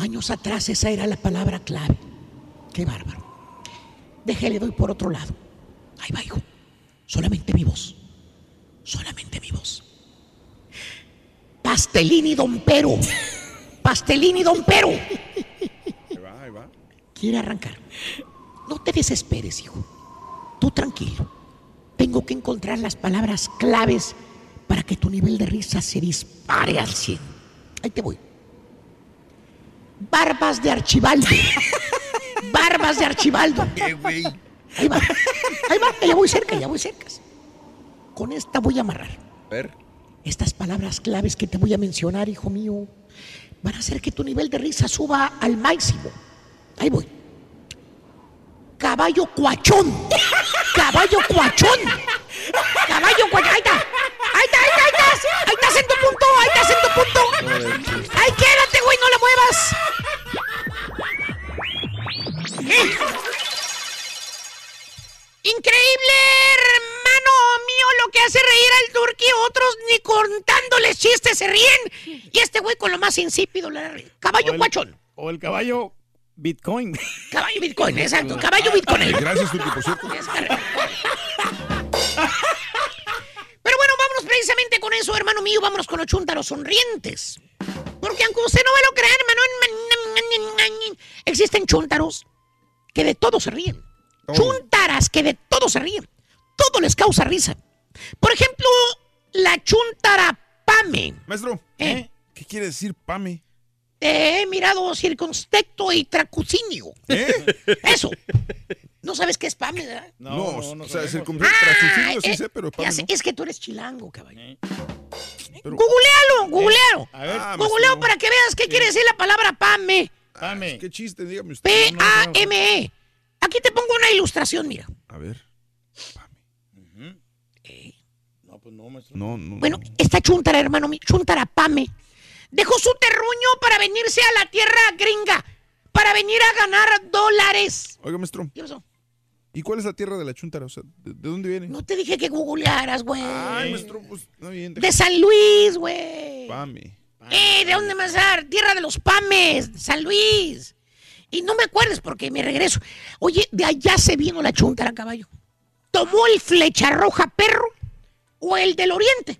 Años atrás esa era la palabra clave. Qué bárbaro. Déjale, doy por otro lado. Ahí va, hijo. Solamente mi voz. Solamente mi voz. Pastelini Don Pero. Pastelini Don Pero. Ahí va, ahí va. Quiere arrancar. No te desesperes, hijo. Tú tranquilo. Tengo que encontrar las palabras claves para que tu nivel de risa se dispare al 100. Ahí te voy. Barbas de Archibaldo. Barbas de Archibaldo. Ahí va. Ahí va. Ya voy cerca, ya voy cerca. Con esta voy a amarrar. A ver. Estas palabras claves que te voy a mencionar, hijo mío, van a hacer que tu nivel de risa suba al máximo. Ahí voy. Caballo cuachón. Caballo cuachón. Caballo cuachón. Ahí está. Ahí está, ahí está, ahí estás. Ahí estás en tu punto. Ahí estás en tu punto. Ahí quédate, güey, no le muevas. Eh. Increíble, hermano mío, lo que hace reír al turqui. Otros ni contándoles chistes se ríen. Y este güey con lo más insípido le ríe. Caballo O el- cuachón. O el caballo Bitcoin. Caballo Bitcoin, exacto. Caballo Bitcoin. Gracias, Turki, por cierto. Pero bueno, vámonos precisamente con eso, hermano mío. Vámonos con los chúntaros sonrientes. Porque aunque usted no me lo crea, hermano, existen chúntaros que de todo se ríen. Chuntaras que de todo se ríen. Todo les causa risa. Por ejemplo, la chuntara Pame. Maestro, ¿Eh? ¿qué quiere decir Pame? Te he mirado circunspecto y tracucinio. Eso. ¿No sabes qué es Pame, verdad? No, o sea, es el Ah, sí eh, sé, pero Pame sé, no. Es que tú eres chilango, caballo. Pero- Googlealo, googlealo. A ver. Ah, Googleo para que veas qué quiere decir la palabra Pame. Pame. Qué chiste, dígame usted. P-A-M-E. E. Aquí te pongo una ilustración, mira. A ver. No, pues no, maestro. No, no. Bueno, esta chuntara, hermano mío, chuntara Pame, dejó su terruño para venirse a la tierra gringa, para venir a ganar dólares. Oiga, maestro. ¿Qué pasó? ¿Y cuál es la tierra de la chuntara? O sea, ¿de, de dónde viene? No te dije que googlearas, güey. Ay, maestro, pues, está bien. De San Luis, güey. Pame. Eh, ¿de dónde más dar? Tierra de los Pames, San Luis. Y no me acuerdes porque me regreso. Oye, de allá se vino la chuntara, caballo. Tomó el flecha roja perro o el del oriente.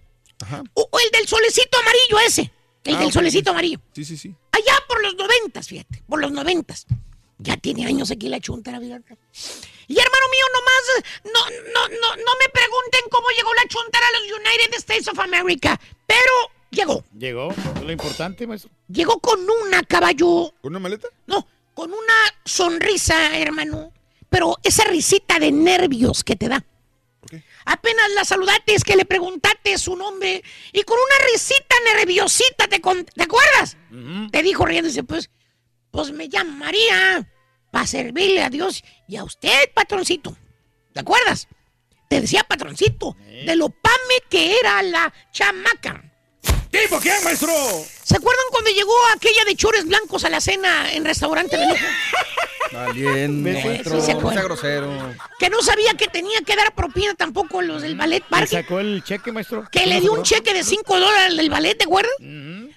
O, o el del solecito amarillo ese. El Ah, del solecito sí. amarillo. Sí, sí, sí. Allá por los noventas, fíjate, por los noventas. Ya tiene años aquí la chuntara, fíjate. Y hermano mío, nomás, no, no, no, no me pregunten cómo llegó la chuntara a los United States of America, pero llegó. Llegó. Es lo importante, maestro. Llegó con una caballo. ¿Con una maleta? No, con una sonrisa, hermano. Pero esa risita de nervios que te da. Apenas la saludaste, es que le preguntaste su nombre y con una risita nerviosita, ¿te, con- ¿te acuerdas? Te dijo riéndose, pues, pues me llamo María para servirle a Dios y a usted, patroncito. ¿Te acuerdas? Te decía patroncito, de lo pame que era la chamaca. ¿Tipo quién, maestro? ¿Se acuerdan cuando llegó aquella de chores blancos a la cena en restaurante de lujo? Maestro, sí se no acuerda. sea grosero. Que no sabía que tenía que dar propina tampoco los del ballet ¿Le parking. sacó el cheque, maestro? Que le ¿No dio un cheque de 5 dólares del ballet, ¿te acuerdas?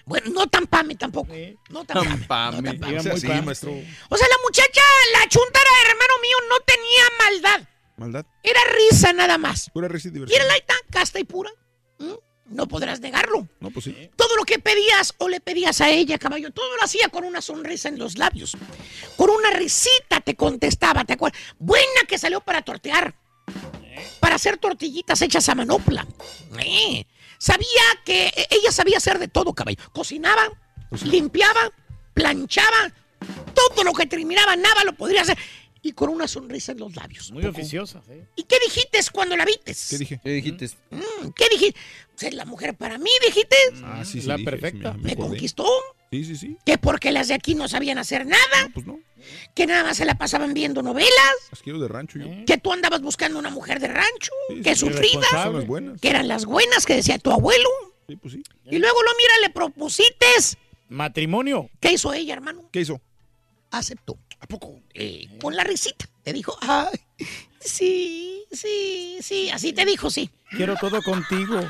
Bueno, no tan pame tampoco. No tan pame. Pame. pame. O sea, sí, maestro. O sea, la muchacha, la chuntara, hermano mío, no tenía maldad. Maldad. Era risa nada más. Pura risa y Y diversión. era la tan casta y pura. ¿Mm? No podrás negarlo. No, pues sí. Todo lo que pedías o le pedías a ella, caballo, todo lo hacía con una sonrisa en los labios. Con una risita te contestaba, ¿te acuerdas? Buena que salió para tortear. Para hacer tortillitas hechas a manopla. Eh, Sabía que ella sabía hacer de todo, caballo. Cocinaba, limpiaba, planchaba. Todo lo que terminaba, nada lo podría hacer. Y con una sonrisa en los labios. Muy oficiosa, sí. ¿Y qué dijiste cuando la vistes? ¿Qué dije? ¿Qué dijiste? Mm, ¿Qué dijiste? Es la mujer para mí, dijiste. Ah, sí, sí. La dije, perfecta. sí, Me acordé. conquistó. Sí, sí, sí. Que porque las de aquí no sabían hacer nada. pues no. Que nada más se la pasaban viendo novelas. Asquero de rancho yo. Que tú andabas buscando una mujer de rancho. que sí, sufrida. las. Que eran las buenas que decía tu abuelo. Sí, pues sí. Y luego lo mira, le propusiste. Matrimonio. ¿Qué hizo ella, hermano? ¿Qué hizo? Aceptó. ¿A poco? Eh, con la risita. Te dijo, ay, sí, sí, sí. Así te dijo, sí. Quiero todo contigo.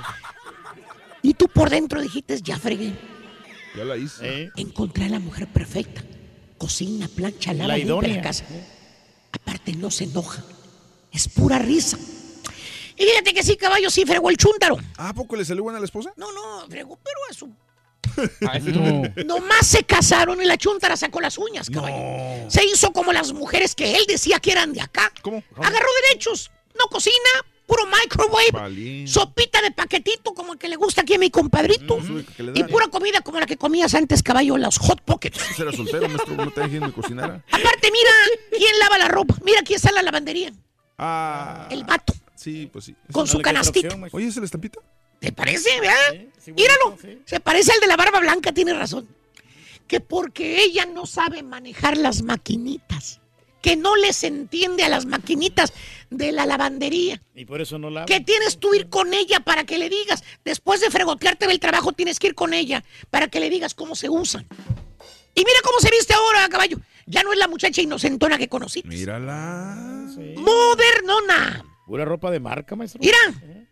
Y tú por dentro dijiste, ya fregué. Ya la hice. Encontré a la mujer perfecta. Cocina, plancha, lava, La limpia la idónea. casa. Aparte, no se enoja. Es pura risa. Y fíjate que sí, caballo, sí fregó el chúntaro. ¿Ah, ¿A poco le salió buena a la esposa? No, no, fregó, pero a su... No. Nomás se casaron y la chúntara sacó las uñas, caballo. Se hizo como las mujeres que él decía que eran de acá. ¿Cómo? Agarró derechos. No cocina, puro microwave. Valiente. Sopita de paquetito como el que le gusta aquí a mi compadrito. y pura comida como la que comías antes, caballo, los hot pockets. Pues era soltero, maestro. No te dejen de cocinar. Aparte, mira quién lava la ropa. Mira quién está en la lavandería. Ah. El vato. Sí, pues sí. Con su canastita. Oye, ¿es la estampita? ¿Te parece, verdad? Míralo. Se parece al de la barba blanca, tiene razón. Que porque ella no sabe manejar las maquinitas. Que no les entiende a las maquinitas de la lavandería. Y por eso no la. Que tienes tú ir con ella para que le digas. Después de fregotearte del trabajo, tienes que ir con ella para que le digas cómo se usan. Y mira cómo se viste ahora, caballo. Ya no es la muchacha inocentona que conocí. Mírala. Modernona. Pura ropa de marca, maestro. Mira,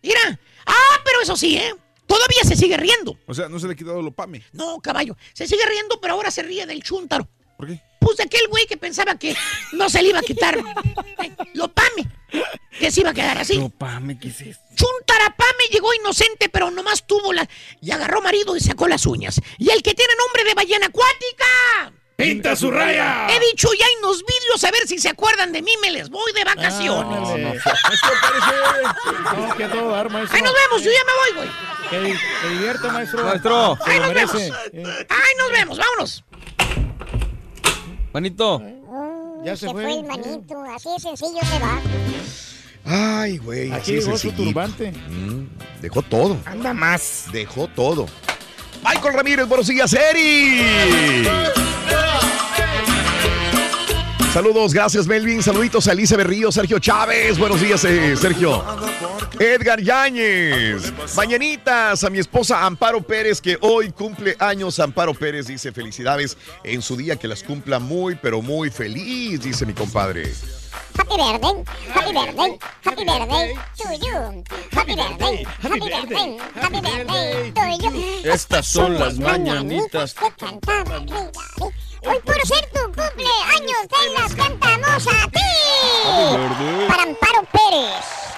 mira. Ah, pero eso sí, ¿eh? Todavía se sigue riendo. O sea, no se le ha quitado lo pame. No, caballo. Se sigue riendo, pero ahora se ríe del chúntaro. ¿Por qué? Pues de aquel güey que pensaba que no se le iba a quitar lo pame. Que se iba a quedar así. No, pame, ¿qué es eso? Chuntarapame llegó inocente, pero nomás tuvo la. Y agarró marido y sacó las uñas. Y el que tiene nombre de ballena acuática. ¡Pinta su raya! He dicho ya en los vídeos, a ver si se acuerdan de mí, me les voy de vacaciones. Ándale. No, que a todo dar, maestro. Ahí nos vemos, yo ya me voy, güey. Que, di- que divierte, maestro. Maestro. Se Ahí nos vemos. merece. Ahí nos vemos, vámonos. Manito. Ya se, se fue. fue. el manito, así de sencillo se va. Ay, güey. Aquí así de llegó su turbante. Mm, dejó todo. Anda más. Dejó todo. Michael Ramírez, buenos días, Eri. Saludos, gracias Melvin. Saluditos a Elisa Berrío, Sergio Chávez. Buenos días, eh, Sergio. Edgar Yáñez. Mañanitas a mi esposa Amparo Pérez, que hoy cumple años. Amparo Pérez dice felicidades en su día, que las cumpla muy, pero muy feliz, dice mi compadre. Happy birthday, happy birthday, happy birthday to you. Happy birthday, happy birthday, happy birthday to you. Estas son las mañanitas. que cantaba el rey David. Hoy por ser tu cumpleaños te las cantamos a ti. Para Amparo Pérez.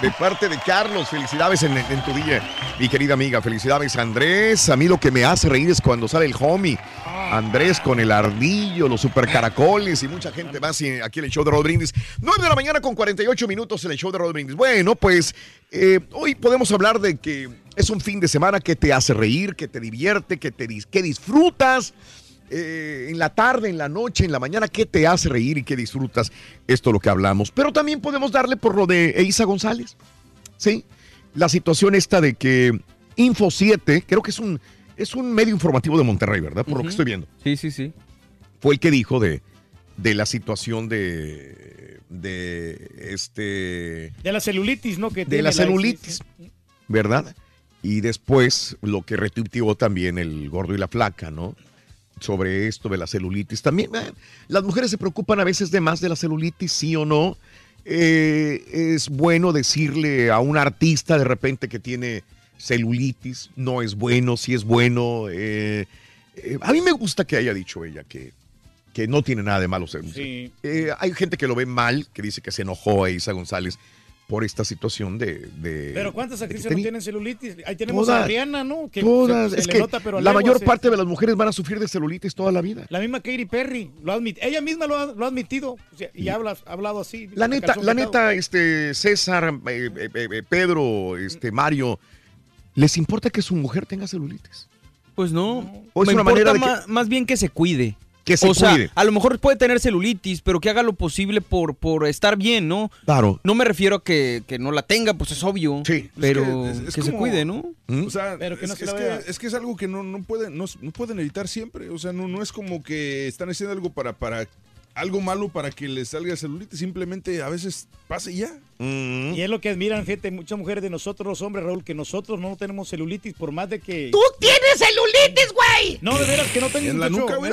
De parte de Carlos, felicidades en, tu día, mi querida amiga. Felicidades, Andrés. A mí lo que me hace reír es cuando sale el homie. Andrés con el ardillo, los super caracoles y mucha gente más aquí en el show de Rod Brindis. 9 de la mañana con 48 minutos en el show de Rod Brindis. Bueno, pues eh, hoy podemos hablar de que es un fin de semana que te hace reír, que te divierte, que, te, que disfrutas. Eh, en la tarde, en la noche, en la mañana, ¿qué te hace reír y qué disfrutas? Esto es lo que hablamos. Pero también podemos darle por lo de Eiza González. Sí, la situación esta de que Info 7, creo que es un, es un medio informativo de Monterrey, ¿verdad? Por lo que estoy viendo. Sí, sí, sí. Fue el que dijo de, de la situación de, de este De la celulitis, ¿no? Que de la celulitis, ¿verdad? Y después lo que retuiteó también el gordo y la flaca, ¿no? Sobre esto de la celulitis. También eh, las mujeres se preocupan a veces de más de la celulitis, sí o no. Eh, es bueno decirle a un artista de repente que tiene celulitis, no es bueno, sí es bueno. eh, a mí me gusta que haya dicho ella que, que no tiene nada de malo ser Sí. hay gente que lo ve mal, que dice que se enojó a Isa González por esta situación de... de- Pero ¿cuántas actrices no tienen celulitis? Ahí tenemos Todas, a Rihanna, ¿no? Que Todas. se- se es que nota, pero a la mayor se- parte de las mujeres van a sufrir de celulitis toda la vida. La misma Katy Perry, lo admit- ella misma lo ha, lo ha admitido o sea, y habla, ha hablado así. La neta, la neta, este, César, eh, eh, eh, Pedro, este, Mario, ¿les importa que su mujer tenga celulitis? Pues no. O es Me una importa manera de que- ma- más bien que se cuide. Que se o sea, cuide. a lo mejor puede tener celulitis, pero que haga lo posible por, por estar bien, ¿no? Claro. No me refiero a que, que no la tenga, pues es obvio. Sí. Pero Es que que, es- es se como- cuide, ¿no? O sea, Pero que no es, se es la que, vea. es que es algo que no, no, pueden, no, no pueden evitar siempre. O sea, no, no es como que están haciendo algo para, para algo malo para que les salga celulitis. Simplemente a veces pasa y ya. Mm. Y es lo que admiran, gente, muchas mujeres de nosotros, los hombres, Raúl, que nosotros no tenemos celulitis, por más de que... ¡Tú tienes celulitis, güey! No, de veras que no tengo. En la nuca, güey.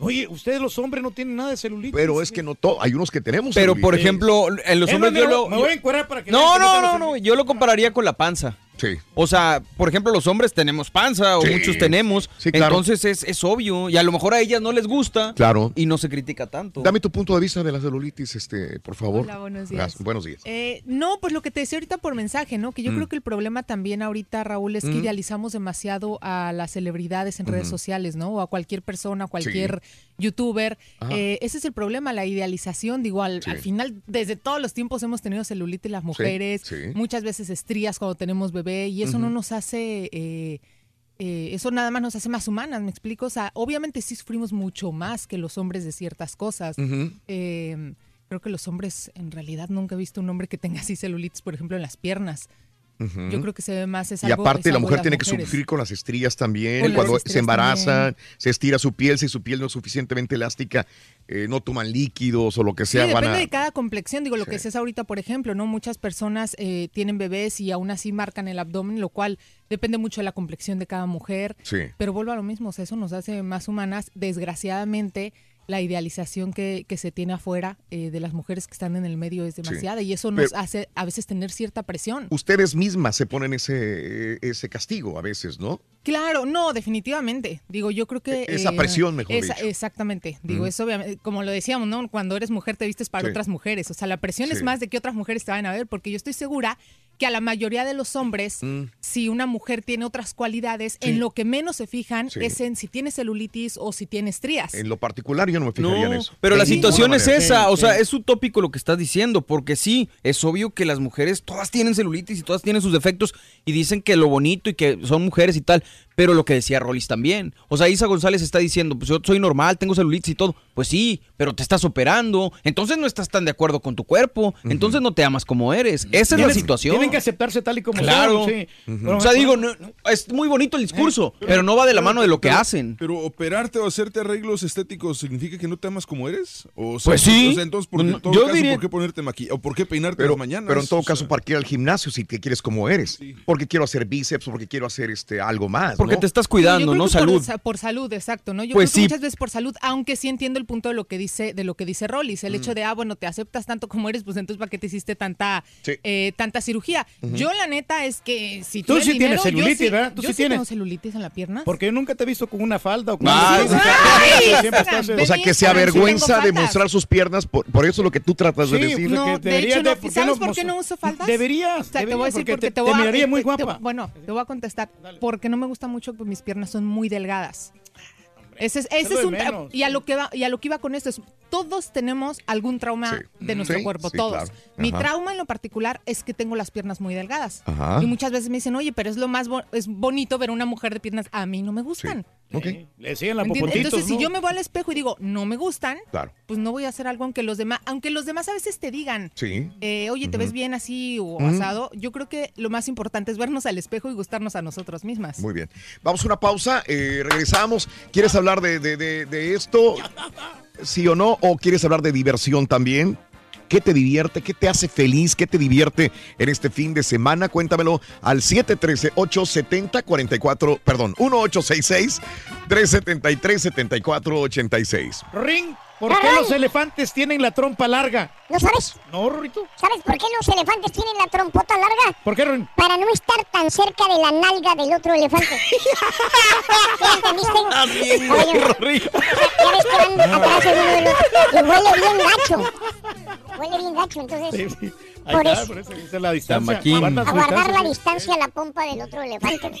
Oye, ustedes los hombres no tienen nada de celulitis. Pero es que no todo, hay unos que tenemos Pero, por ejemplo, en los Es hombres yo me lo... voy- me voy a encuerar para que No, no no, no, yo lo compararía con la panza. Sí. O sea, por ejemplo, los hombres tenemos panza o Sí. muchos tenemos. Sí, claro. Entonces es, es obvio. Y a lo mejor a ellas no les gusta. Claro. Y no se critica tanto. Dame tu punto de vista de la celulitis, este, por favor. Hola, buenos días. Gracias, Buenos días. Eh, no, pues lo que te decía ahorita por mensaje, ¿no? Que yo Mm. creo que el problema también ahorita, Raúl, es que Mm. idealizamos demasiado a las celebridades en redes sociales, ¿no? O a cualquier persona, a cualquier youtuber. Eh, ese es el problema, la idealización. Digo, al, Sí. al final, desde todos los tiempos hemos tenido celulitis las mujeres, sí. muchas veces estrías cuando tenemos bebé, y eso no nos hace... eh, eh, eso nada más nos hace más humanas, ¿me explico? O sea, obviamente sí sufrimos mucho más que los hombres de ciertas cosas. Eh, creo que los hombres, en realidad nunca he visto un hombre que tenga así celulitis, por ejemplo, en las piernas. Yo creo que se ve más es Y algo- aparte es la algo mujer tiene que sufrir con las estrías también. Con Cuando estrías se embaraza, también. se estira su piel, si su piel no es suficientemente elástica, eh, no toman líquidos o lo que Sí, sea, van depende a... de cada complexión. Digo, lo que Sí. decías ahorita, por ejemplo, ¿no? Muchas personas eh, tienen bebés y aún así marcan el abdomen, lo cual depende mucho de la complexión de cada mujer. Sí. Pero vuelvo a lo mismo, o sea, eso nos hace más humanas. Desgraciadamente, la idealización que, que se tiene afuera eh, de las mujeres que están en el medio es demasiada y eso nos Pero- hace a veces tener cierta presión. Ustedes mismas se ponen ese, ese castigo a veces, ¿no? Claro, no, definitivamente. Digo, yo creo que... E-, Esa presión, mejor esa- dicho. Exactamente. Digo, Mm. eso obviamente, como lo decíamos, ¿no? Cuando eres mujer te vistes para Sí. otras mujeres. O sea, la presión Sí. es más de que otras mujeres te vayan a ver, porque yo estoy segura que a la mayoría de los hombres, Mm. si una mujer tiene otras cualidades, Sí. en lo que menos se fijan es en si tiene celulitis o si tiene estrías. En lo particular yo no me fijaría en eso. Pero la situación es manera. esa, o sea, es utópico lo que estás diciendo, porque sí, es obvio que las mujeres todas tienen celulitis y todas tienen sus defectos y dicen que lo bonito y que son mujeres y tal, pero lo que decía Rolis también. O sea, Isa González está diciendo, pues yo soy normal, tengo celulitis y todo. Pues sí, pero te estás operando, entonces no estás tan de acuerdo con tu cuerpo, entonces no te amas como eres. Esa es la situación. Tienen que aceptarse tal y como Claro. son. sí. O sea, digo, no- no, es muy bonito el discurso, pero no va de la mano de lo que Pero- hacen. Pero operarte o hacerte arreglos estéticos significa que no te amas como eres? O sea, Pues sí. O sea, entonces, ¿por, qué- No, en todo yo caso, diría- ¿por qué ponerte maquillaje? ¿O por qué peinarte Pero, las mañanas? pero en todo O caso, ¿para qué ir al gimnasio si te quieres como eres? Porque quiero hacer bíceps, porque quiero hacer este algo más. Porque ¿no? te estás cuidando, ¿no? por Salud. sa- Por, salud, exacto, ¿no? Yo Pues creo que sí. muchas veces por salud, aunque sí entiendo el punto de lo que dice, de lo que dice Rollis, el Mm. hecho de, ah, bueno, te aceptas tanto como eres, pues entonces ¿para qué te hiciste tanta, Sí. eh, tanta cirugía? Yo la neta es que si Tú tienes sí dinero, tienes celulitis, ¿verdad? Tú yo sí tienes. celulitis en la pierna. Porque yo nunca te he visto con una falda o con Ay, Siempre ay, eh, O sea, que se avergüenza de mostrar sus piernas, por, por eso es lo que tú tratas de Sí, decir. pues, No, de debería hecho, no. ¿por ¿sabes no por qué no uso faldas? Deberías, O sea, te voy a decir porque porque te- te, voy te a miraría muy te- te- guapa. bueno, te voy a contestar. Porque no me gusta mucho que mis piernas son muy delgadas. Ese es, ese es un menos, y a lo que va, y a lo que iba con esto es todos tenemos algún trauma de nuestro Sí, cuerpo, sí, todos. claro. Mi trauma en lo particular es que tengo las piernas muy delgadas. Ajá. Y muchas veces me dicen, "Oye, pero es lo más bo- es bonito ver una mujer de piernas, a mí no me gustan." Eh, Le siguen la Entonces, si yo me voy al espejo y digo, "No me gustan", Claro. pues no voy a hacer algo aunque los demás, aunque los demás a veces te digan, Sí. eh, oye, te ves bien así o Ujú. asado. Yo creo que lo más importante es vernos al espejo y gustarnos a nosotros mismas. Muy bien. Vamos a una pausa, eh, regresamos. ¿Quieres hablar de, de- de- de esto? ¿Sí o no? ¿O quieres hablar de diversión también? ¿Qué te divierte? ¿Qué te hace feliz? ¿Qué te divierte en este fin de semana? Cuéntamelo al 713-870-44, perdón, 1866-373-7486. Ring, ¿por qué los elefantes tienen la trompa larga? ¿No sabes? No, Rorrito. ¿Sabes por qué los elefantes tienen la trompota larga? ¿Por qué, Ring? Para no estar tan cerca de la nalga del otro elefante. ¿Sí entendiste? Ah, bien, Oye, Rorrito. ya ves que van atrás el uno del otro. Y huele bien gacho. Huele bien gacho, entonces... Sí, sí. Ahí Por está, eso. por eso esa es la distancia. A guardar la distancia a la pompa del otro elefante.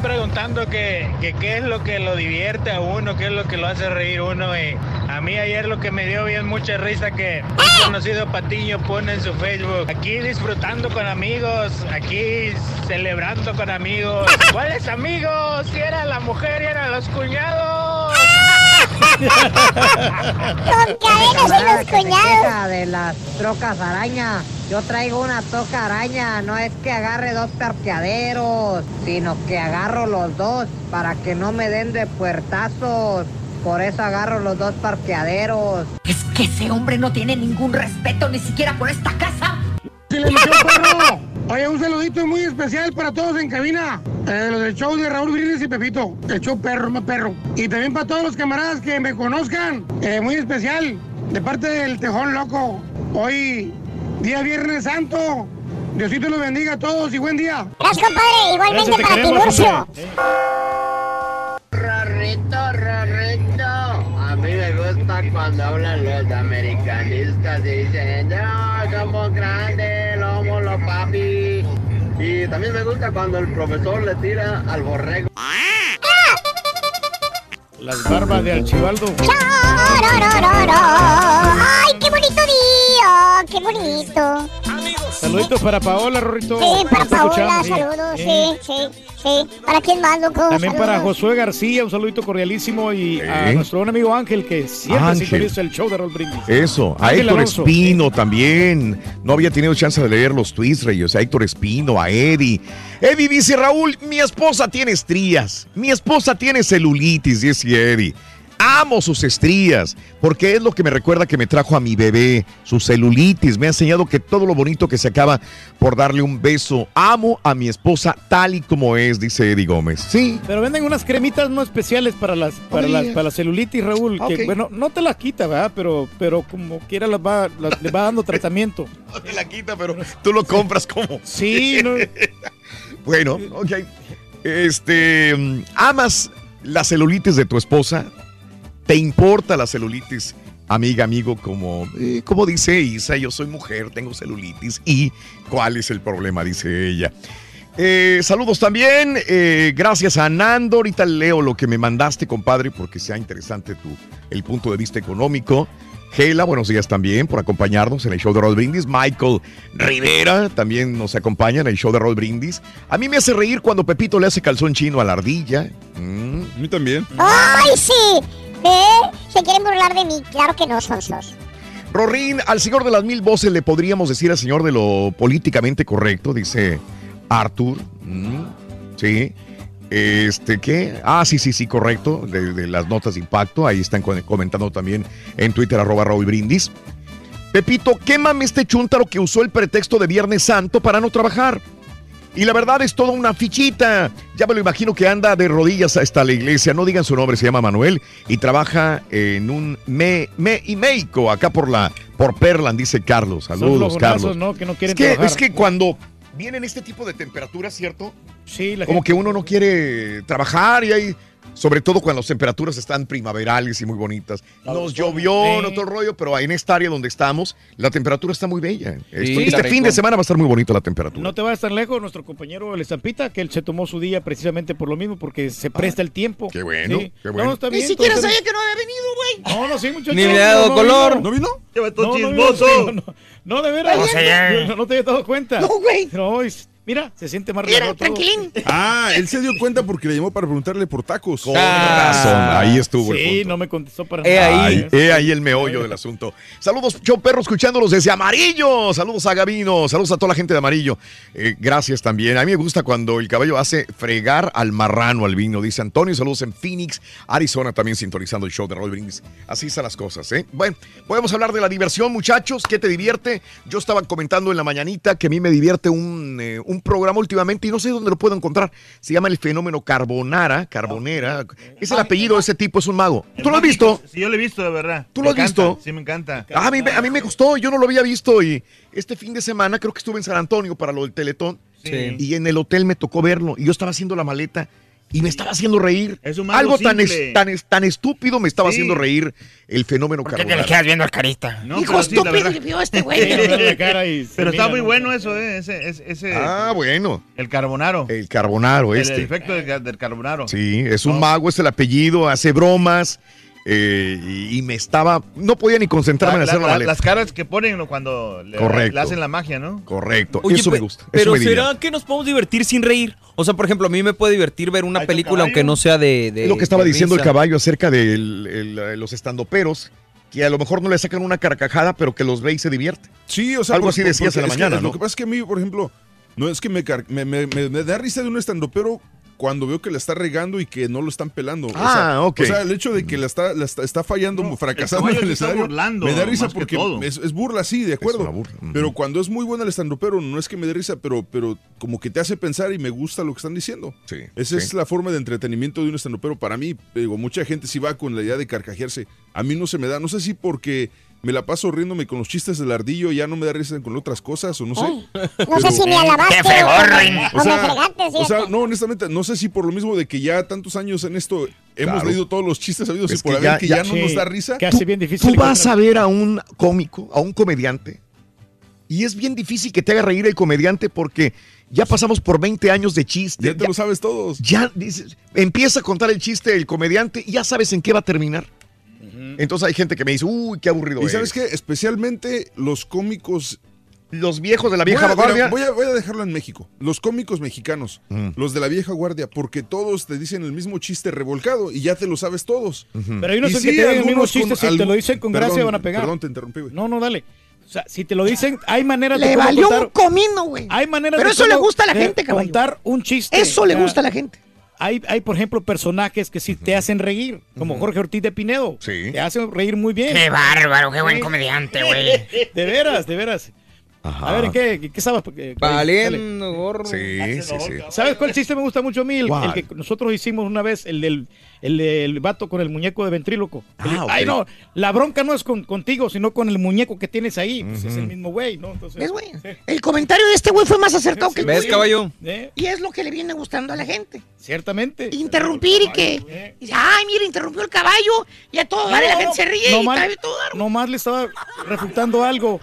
Preguntando que, que qué es lo que lo divierte a uno, qué es lo que lo hace reír uno. Y a mí ayer lo que me dio bien mucha risa que un conocido Patiño pone en su Facebook, aquí disfrutando con amigos, aquí celebrando con amigos. ¿Cuáles amigos? Si era la mujer y eran los cuñados. Con cadenas en los cuñados. de las trocas araña. Yo traigo una troca araña, no es que agarre dos parqueaderos, sino que agarro los dos para que no me den de puertazos. Por eso agarro los dos parqueaderos. Es que ese hombre no tiene ningún respeto ni siquiera por esta casa. perro! Oye, un saludito muy especial para todos en cabina. Eh, los del show de Raúl Brindis y Pepito. El show perro, más perro. Y también para todos los camaradas que me conozcan. eh, muy especial. De parte del Tejón Loco. Hoy, día Viernes Santo. Diosito los bendiga a todos y buen día. Gracias, compadre. Igualmente para Tiburcio. Rorrito, gusta cuando hablan los americanistas y dicen, ya, somos grandes, somos los papi. Y también me gusta cuando el profesor le tira al borrego. Las barbas de Archibaldo. ¡Ay, qué bonito día! ¡Qué bonito! Saluditos para Paola, Rorrito. Sí, para Paola, saludos, sí, sí, sí. ¿Para quién más, loco? También para. Josué García, un saludito cordialísimo. Y a nuestro buen amigo Ángel, que siempre Ángel. sintoniza el show de Raúl Brindis. Eso, a Ángel Héctor Alonso. Espino también. No había tenido chance de leer los tweets, Reyes. A Héctor Espino, a Eddie. Eddie dice, Raúl, mi esposa tiene estrías. Mi esposa tiene celulitis, dice Eddie. Amo sus estrías, porque es lo que me recuerda que me trajo a mi bebé, su celulitis. Me ha enseñado que todo lo bonito que se acaba por darle un beso. Amo a mi esposa tal y como es, dice Eddie Gómez. Sí. Pero venden unas cremitas no especiales para las para, Oh, las, para la celulitis, Raúl. Que, bueno, no te la quita, ¿verdad? Pero, pero como quiera las va, las- le va dando tratamiento. No te la quita, pero tú lo compras como. Sí, no. Bueno, ok. Este, ¿amas la celulitis de tu esposa? ¿Te importa la celulitis, amiga, amigo? Como, eh, como dice Isa, yo soy mujer, tengo celulitis. ¿Y cuál es el problema? Dice ella. Eh, saludos también. eh, gracias a Nando. Ahorita leo lo que me mandaste, compadre, porque sea interesante tu, el punto de vista económico. Gela, buenos días también por acompañarnos en el show de Roll Brindis. Michael Rivera también nos acompaña en el show de Roll Brindis. A mí me hace reír cuando Pepito le hace calzón chino a la ardilla. Mm. A mí también. ¡Ay, sí! ¿Eh? ¿Se quieren burlar de mí? Claro que no, sonsos. Rorín, al señor de las mil voces le podríamos decir al señor de lo políticamente correcto, dice Arthur. Sí. Este, ¿qué? Ah, sí, sí, sí, correcto. De, las notas de impacto. Ahí están comentando también en Twitter, arroba Raúl Brindis. Pepito, quémame este chúntaro que usó el pretexto de Viernes Santo para no trabajar. Y la verdad es toda una fichita. Ya me lo imagino que anda de rodillas hasta la iglesia. No digan su nombre, se llama Manuel y trabaja en un me, me y México, acá por la por Perlan, dice Carlos. Saludos, los Carlos. ¿no? Que no quieren es que, trabajar. es que cuando vienen este tipo de temperaturas, ¿cierto? Sí, la Como gente- que uno no quiere trabajar y hay, sobre todo cuando las temperaturas están primaverales y muy bonitas. Nos llovió, no todo el rollo, pero en esta área donde estamos, la temperatura está muy bella. Sí, este fin de semana va a estar muy bonita la temperatura. No te vayas tan lejos, nuestro compañero El Estampita, que él se tomó su día precisamente por lo mismo, porque se presta el tiempo. Qué bueno, Sí. qué bueno. No, está Ni siquiera sabía que no había venido, güey. No, no, sí, muchachos. Ni le ha dado no, color. ¿No vino? No, no, vino, no, no, no, de veras. No, no te había dado cuenta. No, güey. No, es- mira, se siente más Mira, relajado tranquilín. Ah, él se dio cuenta porque le llamó para preguntarle por tacos. Con razón, ahí estuvo el Sí, punto. no me contestó para He nada. Ahí, he ahí el meollo del asunto. Saludos, Show Perro, escuchándolos desde Amarillo. Saludos a Gavino. Saludos a toda la gente de Amarillo. Eh, gracias también. A mí me gusta cuando el caballo hace fregar al marrano al vino, dice Antonio. Saludos en Phoenix, Arizona, también sintonizando el show de Roll Brindis. Así están las cosas, ¿eh? Bueno, podemos hablar de la diversión, muchachos. ¿Qué te divierte? Yo estaba comentando en la mañanita que a mí me divierte un, eh, un programa últimamente y no sé dónde lo puedo encontrar. Se llama el fenómeno Carbonara, Carbonera. Es el apellido de ese tipo, es un mago. ¿Tú lo has visto? Sí, yo lo he visto, de verdad. ¿Tú lo has visto? Sí, me encanta. Ah, a, mí, me- a mí me gustó, yo no lo había visto y este fin de semana creo que estuve en San Antonio para lo del Teletón Sí. y en el hotel me tocó verlo y yo estaba haciendo la maleta y me estaba haciendo reír. Es un mago Algo tan, es- tan, es- tan estúpido me estaba Sí. haciendo reír el fenómeno Carbonara. viendo al carista? No, Hijo sí, estúpido, le vio este Sí, güey. Pero está muy ¿no? bueno eso, ¿eh? Ese, ese, ese- Ah, bueno, el carbonaro. el Carbonaro este. el efecto del, del carbonaro. Sí, es un No. mago, es el apellido, hace bromas eh, y, y me estaba, no podía ni concentrarme La- en hacer la- la, maleta. las caras que ponen cuando le, hacen la magia, ¿no? Correcto, Oye, eso me gusta. eso Pero me ¿será que nos podemos divertir sin reír? O sea, por ejemplo, a mí me puede divertir ver una un película aunque no sea de... de- Es lo que estaba diciendo el caballo acerca de el- el- los estandoperos, que a lo mejor no le sacan una carcajada, pero que los ve y se divierte. Sí, o sea, Algo por- así decías en la que mañana, ¿no? Lo que pasa es que a mí, por ejemplo, no es que me, car- me, me- me- me da risa de un estandopero cuando veo que la está regando y que no lo están pelando. O Ah, sea, ok. O sea, el hecho de que la está, la está, está fallando, No, fracasando el en el escenario, burlando, me da risa porque es, es burla, sí, de acuerdo. una burla, ujú. Pero cuando es muy buena el estandopero, no es que me dé risa, pero, pero como que te hace pensar y me gusta lo que están diciendo. Sí, Esa sí. es la forma de entretenimiento de un estandopero. Para mí, digo, mucha gente sí va con la idea de carcajearse. A mí no se me da, no sé si porque me la paso riéndome con los chistes del ardillo, ya no me da risa con otras cosas o no sé. Ay, no Pero- sé si me alabaste ¡Qué fregorrín! o, O o me sea, fregaste, o sea, no, honestamente, no sé si por lo mismo de que ya tantos años en esto hemos Claro. leído todos los chistes sabidos Es y por que haber ya- que ya- ya, no Sí, nos da risa. Que hace bien difícil. Tú vas a ver a un cómico, a un comediante, y es bien difícil que te haga reír el comediante porque ya pasamos por 20 años de chiste. Ya te lo sabes todos. ya dices, empieza a contar el chiste el comediante y ya sabes en qué va a terminar. Entonces hay gente que me dice, uy, qué aburrido Y sabes eres". qué, especialmente los cómicos Los viejos de la vieja voy a, guardia. voy, a, voy a dejarlo en México. Los cómicos mexicanos, Mm. los de la vieja guardia, porque todos te dicen el mismo chiste revolcado y ya te lo sabes todos. Pero hay unos Y que sí, te digan el mismo chiste, con si te lo dicen con Perdón, gracia van a pegar. Perdón, te interrumpí, güey. No, no, dale. O sea, si te lo dicen, hay maneras de Le valió contar- un comino, güey. Hay maneras Pero de eso le gusta a la gente. Contar un chiste. Eso le gusta a la gente. Hay, hay, por ejemplo, personajes que sí te hacen reír, como Jorge Ortiz de Pinedo. Sí. Te hacen reír muy bien. Qué bárbaro, qué buen comediante, güey. De veras, de veras. A ver, ¿en qué, qué, qué estabas? eh, Valiendo, dale. gorro. Sí, sí, sí. ¿Sabes cuál chiste me gusta mucho a mí? El que nosotros hicimos una vez, el del el, del vato con el muñeco de ventríloco. El- Ah. Ay, no, la bronca no es con, contigo, sino con el muñeco que tienes ahí. Pues es el mismo güey, ¿no? Entonces, ¿Ves, güey? El comentario de este güey fue más acertado que el ¿Ves, tuyo. caballo? ¿Eh? Y es lo que le viene gustando a la gente. Ciertamente. Interrumpir y que. Dice, ay, mira, interrumpió el caballo. Y a todo dar, la gente se ríe y Nomás, está todo nomás le estaba refutando algo.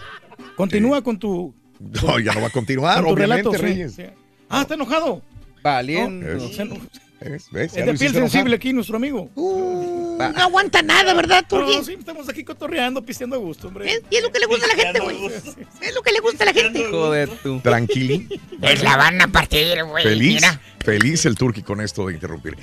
Continúa con tu, No, ya no va a continuar, con tu obviamente, relato. Reyes. sí. Ah, está enojado. Valiendo. No, ¿Ves? ¿Ves? Es de piel sensible aquí nuestro amigo. Uh, no aguanta nada, ¿verdad, Turki? No, sí, estamos aquí cotorreando, pisteando a gusto, hombre. Es- y es lo que le gusta a la gente, güey. Es lo que le gusta a la gente. Hijo de tu. Tranquilo. Pues la van a partir, güey. Feliz, Mira. feliz el Turqui con esto de interrumpir.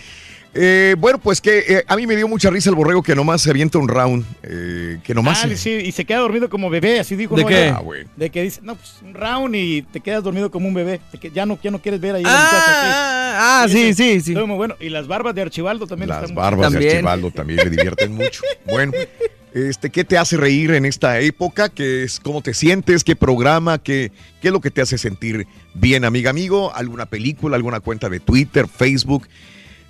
Eh, bueno, pues que eh, a mí me dio mucha risa el borrego que nomás se avienta un round. eh, que nomás. Ah, se- sí, y se queda dormido como bebé, así dijo. ¿De ¿no? qué? Ya- Ah. De que dice, no, pues un round y te quedas dormido como un bebé. Que ya no, ya no quieres ver ahí a la muchacha, sí. Ah, ah, sí, sí, sí. Muy bueno. Y las barbas de Archibaldo también Las están muy- barbas de. Archibaldo también me divierten mucho. Bueno, este, ¿qué te hace reír en esta época? ¿Qué es, ¿Cómo te sientes? ¿Qué programa? ¿Qué, ¿Qué es lo que te hace sentir bien, amiga, amigo? ¿Alguna película? ¿Alguna cuenta de Twitter, Facebook?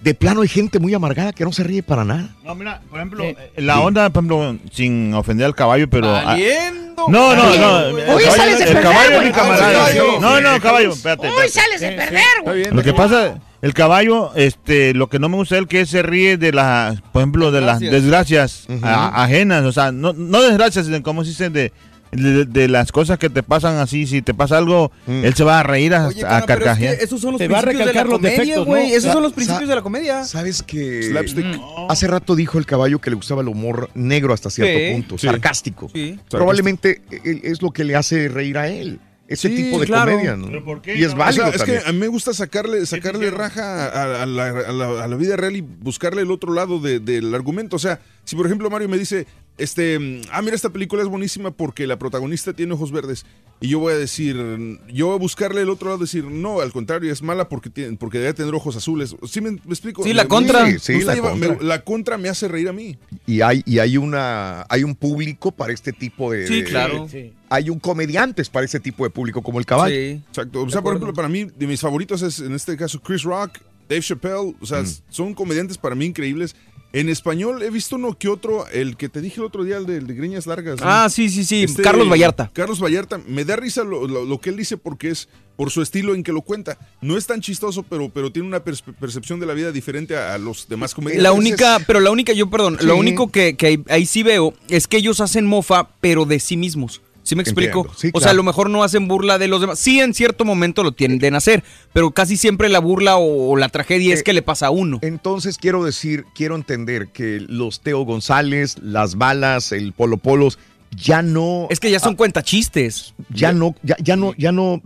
De plano hay gente muy amargada que no se ríe para nada. No, mira, por ejemplo, la onda, por ejemplo, sin ofender al caballo, pero. ah, Valiendo. No, no, no. el hoy caballo- sales de el perder, caballo es mi camarada. No, no, caballo, espérate. Hoy sales de perder, güey. Lo que pasa, el caballo, este, lo que no me gusta es el que se ríe de las, por ejemplo, de las desgracias a- ajenas, o sea, no, no desgracias, sino como se dice de, de, de las cosas que te pasan así, si te pasa algo, Mm. él se va a reír a, Oye, a es carcajear. que esos son los Te va a principios de la comedia, güey. ¿no? Esos son los principios de la comedia. ¿Sabes que Slapstick. Hace rato dijo el caballo que le gustaba el humor negro hasta cierto Sí. punto, Sí. sarcástico. Sí. Probablemente es lo que le hace reír a él. Ese Sí, tipo de claro. comedia, ¿no? ¿Pero por qué? Y es No, O válido sea, es también. que a mí me gusta sacarle, sacarle raja a, a la, a la- a la vida real y buscarle el otro lado de- del argumento. O sea, si por ejemplo Mario me dice, este, mm, ah, mira, esta película es buenísima porque la protagonista tiene ojos verdes. Y yo voy a decir, mm, yo voy a buscarle el otro lado, decir, no, al contrario, es mala porque, tiene, porque debe tener ojos azules. ¿Sí me, me explico? Sí, la Me- contra. Sí, sí, la llevar- contra. me- la contra me hace reír a mí. Y hay, y hay una hay un público para este tipo de. Sí, de- claro. Sí. Hay un comediantes para ese tipo de público como el caballo. Sí. Exacto. O De sea, por ejemplo, para mí, de mis favoritos es en este caso Chris Rock, Dave Chappelle. O sea, son comediantes para mí increíbles. En español he visto uno que otro, el que te dije el otro día, el de, el de Greñas Largas. ¿no? Ah, sí, sí, sí. Este, Carlos Vallarta. Carlos Vallarta. Me da risa lo, lo- lo que él dice porque es por su estilo en que lo cuenta. No es tan chistoso, pero, pero tiene una percepción de la vida diferente a, a los demás comediantes. La única, pero la única, yo perdón, Sí. lo único que, que ahí, ahí sí veo es que ellos hacen mofa, pero de sí mismos. ¿Sí me explico? Entiendo. Sí, O sea, a lo mejor no hacen burla de los demás. Sí, en cierto momento lo tienden a hacer, pero casi siempre la burla o, o la tragedia es Eh, que le pasa a uno. Entonces quiero decir, quiero entender que los Teo González, las balas, el Polo Polos, ya no. Es que ya son cuentachistes. Ya no, ya, ya no, ya no.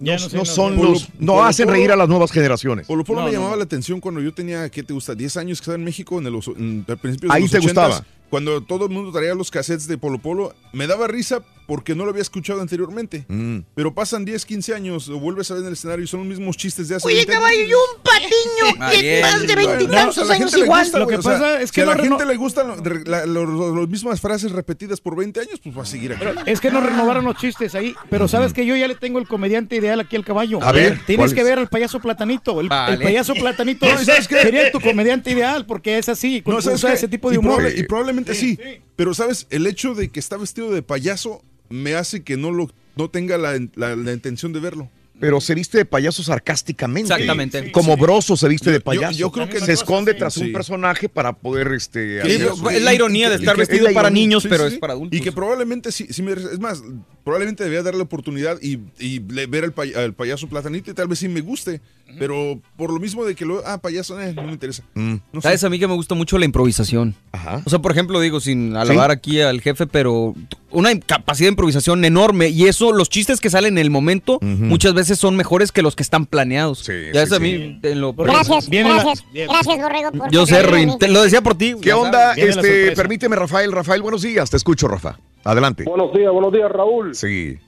Ya no, no no no son los. No Polo hacen Polo- reír a las nuevas generaciones. Polo Polo No, me no, llamaba no. la atención cuando yo tenía, ¿qué te gusta? 10 años que estaba en México, en el, en, de Ahí los te 80s, gustaba. Cuando todo el mundo traía los cassettes de Polo Polo, me daba risa porque no lo había escuchado anteriormente. Mm. Pero pasan 10, 15 años, lo vuelves a ver en el escenario y son los mismos chistes de hace Oye, 20 años. caballo, y un patiño es, más de veintitantos No, años igual. gusta, Lo que güey, o sea, pasa es si que a la no gente le gustan las mismas frases repetidas por 20 años, pues va a seguir aquí. Pero es que no renovaron los chistes ahí. Pero sabes que yo ya le tengo el comediante ideal aquí al caballo. A ver, Tienes ¿cuál que ver al payaso platanito. El, Vale. el payaso platanito No, ¿sabes qué? sería tu comediante ideal porque es así. No, usa ese tipo de Y humor. y probablemente sí, Pero, ¿sabes? El hecho de que está vestido de payaso me hace que no lo no tenga la, la- la intención de verlo. Pero se viste de payaso sarcásticamente. Exactamente. Como Broso se viste de payaso. yo creo que se esconde sí. tras un Sí. personaje para poder este Sí, es la ironía de estar vestido es para niños, Sí, pero sí, es para adultos. Y que probablemente sí, sí me- es más, probablemente debía darle la oportunidad y, ver al, pay- al payaso platanito y tal vez sí me guste. Pero por lo mismo de que lo, ah, payaso, eh, no me interesa. Mm. No sé. ¿Sabes? A mí que me gusta mucho la improvisación. Ajá. O sea, por ejemplo, digo, sin alabar aquí al jefe, pero una capacidad de improvisación enorme. Y eso, los chistes que salen en el momento, muchas veces son mejores que los que están planeados. Sí, ya sí, es a sí. mí, en lo Gracias, Viene la- gracias, gracias, Borrego. por Yo sé, te lo decía por ti. ¿Qué ya onda? Este, permíteme, Rafael. Rafael, buenos días. Te escucho, Rafa. Adelante. Buenos días, buenos días, Raúl. Sí.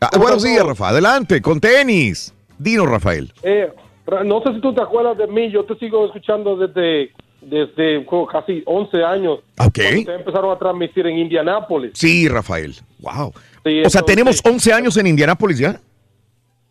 Ah, buenos días, Rafa. Adelante, con tenis. Dino, Rafael. Eh, No sé si tú te acuerdas de mí, yo te sigo escuchando desde, desde como casi 11 años. Ok. Ustedes empezaron a transmitir en Indianápolis. Sí, Rafael. Wow. Sí, o sea, tenemos 11 años en Indianápolis ya.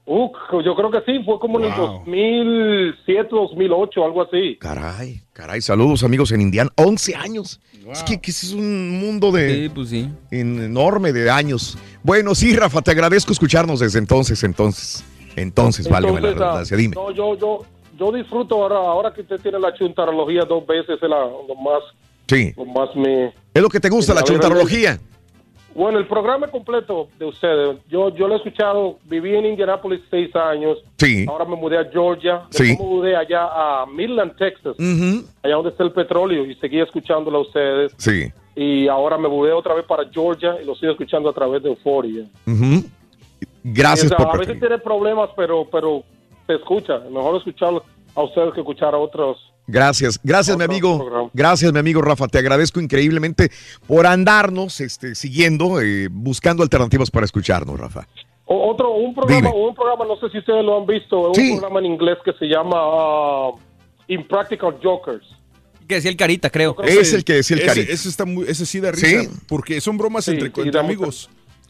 Uh, yo creo que sí, fue como en el 2007, 2008, algo así. Caray, caray, saludos amigos en Indiana. 11 años. Es que, que ese es un mundo de Sí, pues sí. en- enorme de años. Bueno, sí, Rafa, te agradezco escucharnos desde entonces, entonces. Entonces, válgame la ah, redundancia, dime. No, yo, yo, yo disfruto ahora, ahora que usted tiene la chuntarología dos veces, es la- lo más, Sí. lo más me... Es lo que te gusta, la chuntarología. Bueno, el programa completo de ustedes, yo, yo lo he escuchado, viví en Indianapolis seis años, Sí. ahora me mudé a Georgia, Sí. me mudé allá a Midland, Texas, Ujú. allá donde está el petróleo, y seguí escuchándolo a ustedes, Sí. y ahora me mudé otra vez para Georgia y lo sigo escuchando a través de Euphoria. Ujú. Gracias O sea, por A veces tiene problemas, pero, pero se escucha, mejor escucharlo a ustedes que escuchar a otros. Gracias, gracias mi amigo, gracias mi amigo Rafa, te agradezco increíblemente por andarnos este, siguiendo, eh, buscando alternativas para escucharnos, Rafa. O- otro, un programa, Dime. un programa, no sé si ustedes lo han visto, Sí. un programa en inglés que se llama ah, Impractical Jokers. Que decía el Carita, creo. Es el que decía el ese, Carita. ese está muy, ese sí da risa, ¿Sí? porque son bromas Sí, entre, sí, entre da mucha- amigos.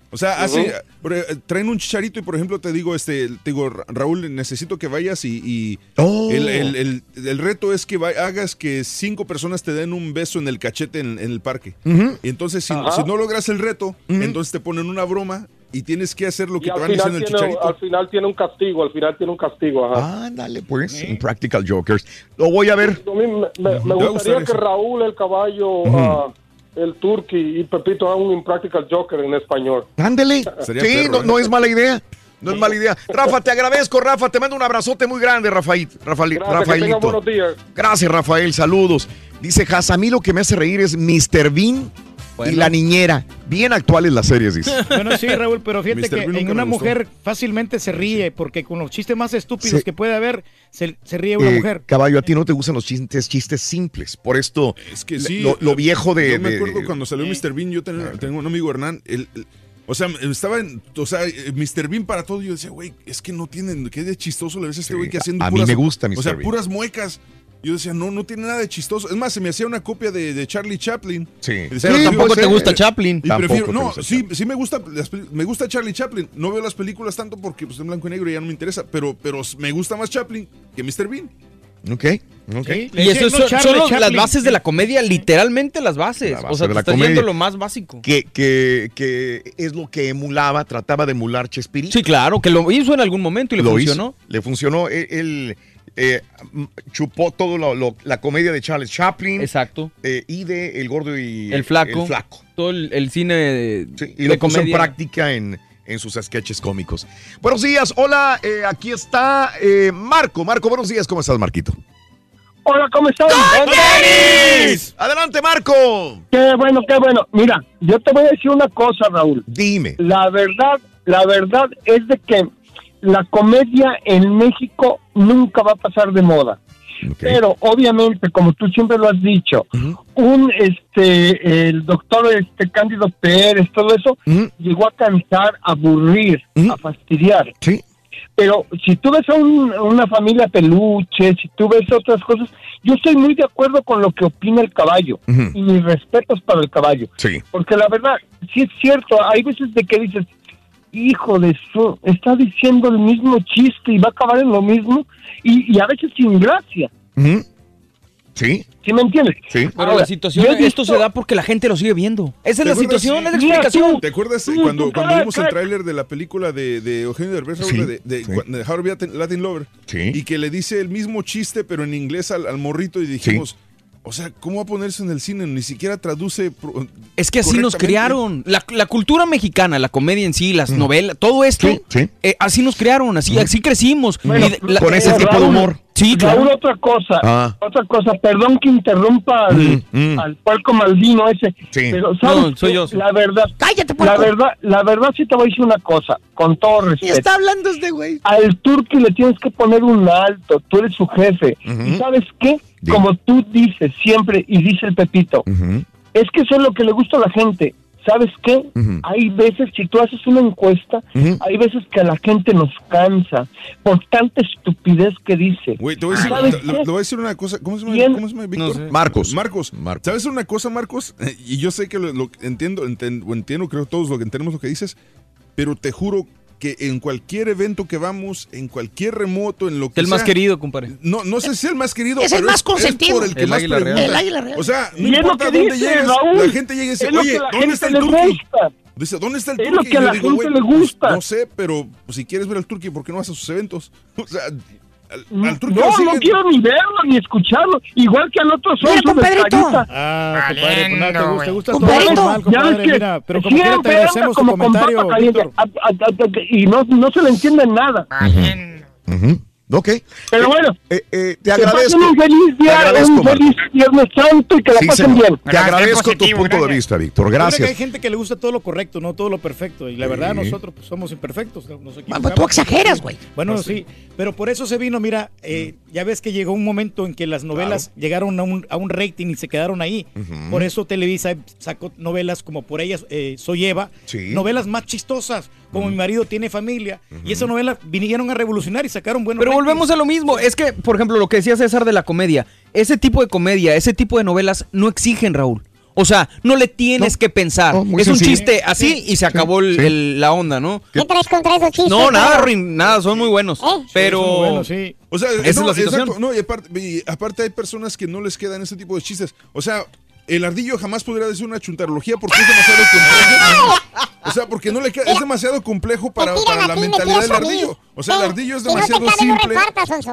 O sea, hace, eh, traen un chicharito y por ejemplo te digo, este, te digo, Ra- Raúl, necesito que vayas y, y Oh. el, el- el- el reto es que va- hagas que cinco personas te den un beso en el cachete en, en el parque. Y entonces si, no logras el reto, entonces te ponen una broma y tienes que hacer lo que Y te van diciendo el chicharito. al final tiene un castigo, al final tiene un castigo. Ajá. Ándale, pues, Impractical Jokers. Lo voy a ver. A mí me, me- gustaría gustar que. Raúl, el caballo, ah, el turqui y Pepito hagan un Impractical Joker en español. Ándele. Sería Sí, perro, no, ¿eh? no es mala idea. No es mala idea. Rafa, te agradezco, Rafa. Te mando un abrazote muy grande, Rafael. Rafael Gracias, que tengan Rafaelito. buenos días. Gracias, Rafael. Saludos. Dice Has, a mí lo que me hace reír es Mr. Bean y la niñera. Bien actuales las series, dice. Bueno, sí, Raúl, pero fíjate que en una mujer fácilmente se ríe, porque con los chistes más estúpidos Sí. que puede haber, se, se ríe una Eh, mujer. Caballo, a ti no te gustan los chistes, chistes simples. Por esto, Es que sí. lo, lo viejo de... Yo me de- acuerdo cuando salió Mr. Bean, yo tengo un amigo Hernán, él- o sea, estaba en, o sea, eh, Mr. Bean para todo, yo decía, güey, es que no tienen, qué de chistoso le ves a este Sí, güey que haciendo a mí me gusta O Mr. sea, Bean. puras muecas. Yo decía, no, no tiene nada de chistoso. Es más, se me hacía una copia de, de Charlie Chaplin. Sí. Decía, Pero "Yo tampoco te gusta eh, Chaplin. Y Tampoco prefiero, no, sí, sí me gusta, me gusta Charlie Chaplin. No veo las películas tanto porque pues, en blanco y negro ya no me interesa, pero, pero me gusta más Chaplin que Mr. Bean. Ok, ok. Sí, Y eso son, Charlie son los- las bases de la comedia, literalmente las bases. La base o sea, de te la estás comedia. yendo lo más básico. Que, que, que es lo que emulaba, trataba de emular Chespirito. Sí, claro, que lo hizo en algún momento y le Lo funcionó. hizo, le funcionó. Él, él, eh, chupó todo lo, lo- la comedia de Charles Chaplin Exacto. eh, y de El Gordo y El flaco. El Flaco. Todo el, el cine de, Sí, y de lo puso en comedia. práctica en, en sus sketches cómicos. Buenos días, hola, eh, aquí está eh, Marco. Marco, buenos días, ¿cómo estás, Marquito? Hola, ¿cómo estás? Adelante, Marco. Qué bueno, qué bueno. Mira, yo te voy a decir una cosa, Raúl. Dime. La verdad, la verdad es de que la comedia en México nunca va a pasar de moda. Pero obviamente, como tú siempre lo has dicho, un este el doctor este Cándido Pérez, todo eso llegó a cansar, a aburrir, a fastidiar. Sí. Pero si tú ves a un- una familia peluche, si tú ves otras cosas, yo estoy muy de acuerdo con lo que opina el caballo. Y mis respetos para el caballo. Sí. Porque la verdad, sí es cierto, hay veces de que dices, hijo de su, está diciendo el mismo chiste y va a acabar en lo mismo, y, y a veces sin gracia. Sí, ¿Sí me entiendes? sí. Pero Ahora, la situación, esto visto- se da porque la gente lo sigue viendo. Esa es ¿Te la situación, es la explicación. tú- ¿Te acuerdas Tú, cuando, tú, cuando cara, vimos el tráiler de la película de, de Eugenio Derbez, Sí, de, de, sí. de How to Be a Latin Lover? Sí. Y que le dice el mismo chiste, pero en inglés al, al morrito, y dijimos, o sea, ¿cómo va a ponerse en el cine? Ni siquiera traduce. pro- Es que así nos criaron. La, la cultura mexicana, la comedia en sí, las novelas, todo esto, Sí, sí. eh, así nos criaron, así, así crecimos. Bueno, Y de- la- Con ese Eh, tipo de Raúl, humor. Sí, Raúl, claro. otra cosa, Ah. otra cosa, perdón que interrumpa al, Mm, mm. al puerco maldino ese, Sí. pero ¿sabes No, soy qué? yo. La verdad, Cállate, la puerco. verdad, la verdad sí te voy a decir una cosa, con todo Y respeto. está hablando este güey. al turqui le tienes que poner un alto, tú eres su jefe. ¿Y sabes qué? Dime. Como tú dices siempre y dice el Pepito, es que eso es lo que le gusta a la gente, ¿sabes qué? Hay veces, si tú haces una encuesta, hay veces que a la gente nos cansa por tanta estupidez que dice. Güey, te voy a decir, voy a decir una cosa. ¿Cómo se llama, ¿Quién? ¿cómo se llama Víctor? No sé. Marcos. Marcos. ¿Sabes una cosa, Marcos? Y yo sé que lo, lo entiendo, enten- o entiendo, creo todos lo que entendemos lo que dices, pero te juro que en cualquier evento que vamos, en cualquier remoto, en lo que El más sea, querido, compadre. No, no sé si es el más querido, Es el pero más consentido. por el que El más águila real. El águila real. O sea, no es lo importa que dónde dice, llegues, Raúl, la gente llega y dice, es oye, ¿dónde está el turqui? Dice, ¿dónde está el Es lo turqui? que a Y yo la digo, gente güey, le gusta. pues, no sé, pero pues, si quieres ver al turqui, ¿por qué no vas a sus eventos? O sea, al, al turqui No, no quiero ni verlo ni escucharlo. Igual que al otro Mira, socio de compadrito. Carita. Ah, compadre, pues nada, te gusta, te gusta todo Compadre, ya ves que mira, pero como quiera te agradecemos con comentario, papa caliente, Víctor. a- a- a- a- y no, no se le entiende nada. Ujú. Ok. Pero bueno, Eh, eh, te agradezco. un feliz Te día, agradezco, un feliz Viernes Santo y que la Sí, pasen señor. bien. Te agradezco tu punto de vista, Víctor. Creo que hay Gracias. gente que le gusta todo lo correcto, no todo lo perfecto. Y la verdad, nosotros pues, somos imperfectos. Nos Mamá, tú exageras, güey. Bueno, Pues sí. Pero por eso se vino, mira, eh, ya ves que llegó un momento en que las novelas llegaron a un, a un rating y se quedaron ahí. Ujú. Por eso Televisa sacó novelas como Por ellas eh, soy Eva, Sí. novelas más chistosas, como Mi marido tiene familia. Y esas novelas vinieron a revolucionar y sacaron buenos Pero ratings. volvemos a lo mismo. Es que, por ejemplo, lo que decía César de la comedia, ese tipo de comedia, ese tipo de novelas no exigen, Raúl. O sea, no le tienes que pensar. No, muy es un chiste así y se acabó el- sí. el- la onda, ¿no? ¿Qué traes contra esos chistes? No, nada, pero? Ruin, nada, son muy buenos. Pero. Son buenos, sí. O sea, Esa es no, la situación. exacto, no, y aparte, y aparte hay personas que no les quedan ese tipo de chistes. O sea, el ardillo jamás podría decir una chuntarología porque es demasiado complejo. O sea, porque no le queda, es demasiado complejo para, para la mentalidad del ardillo. O sea, el ardillo es demasiado simple.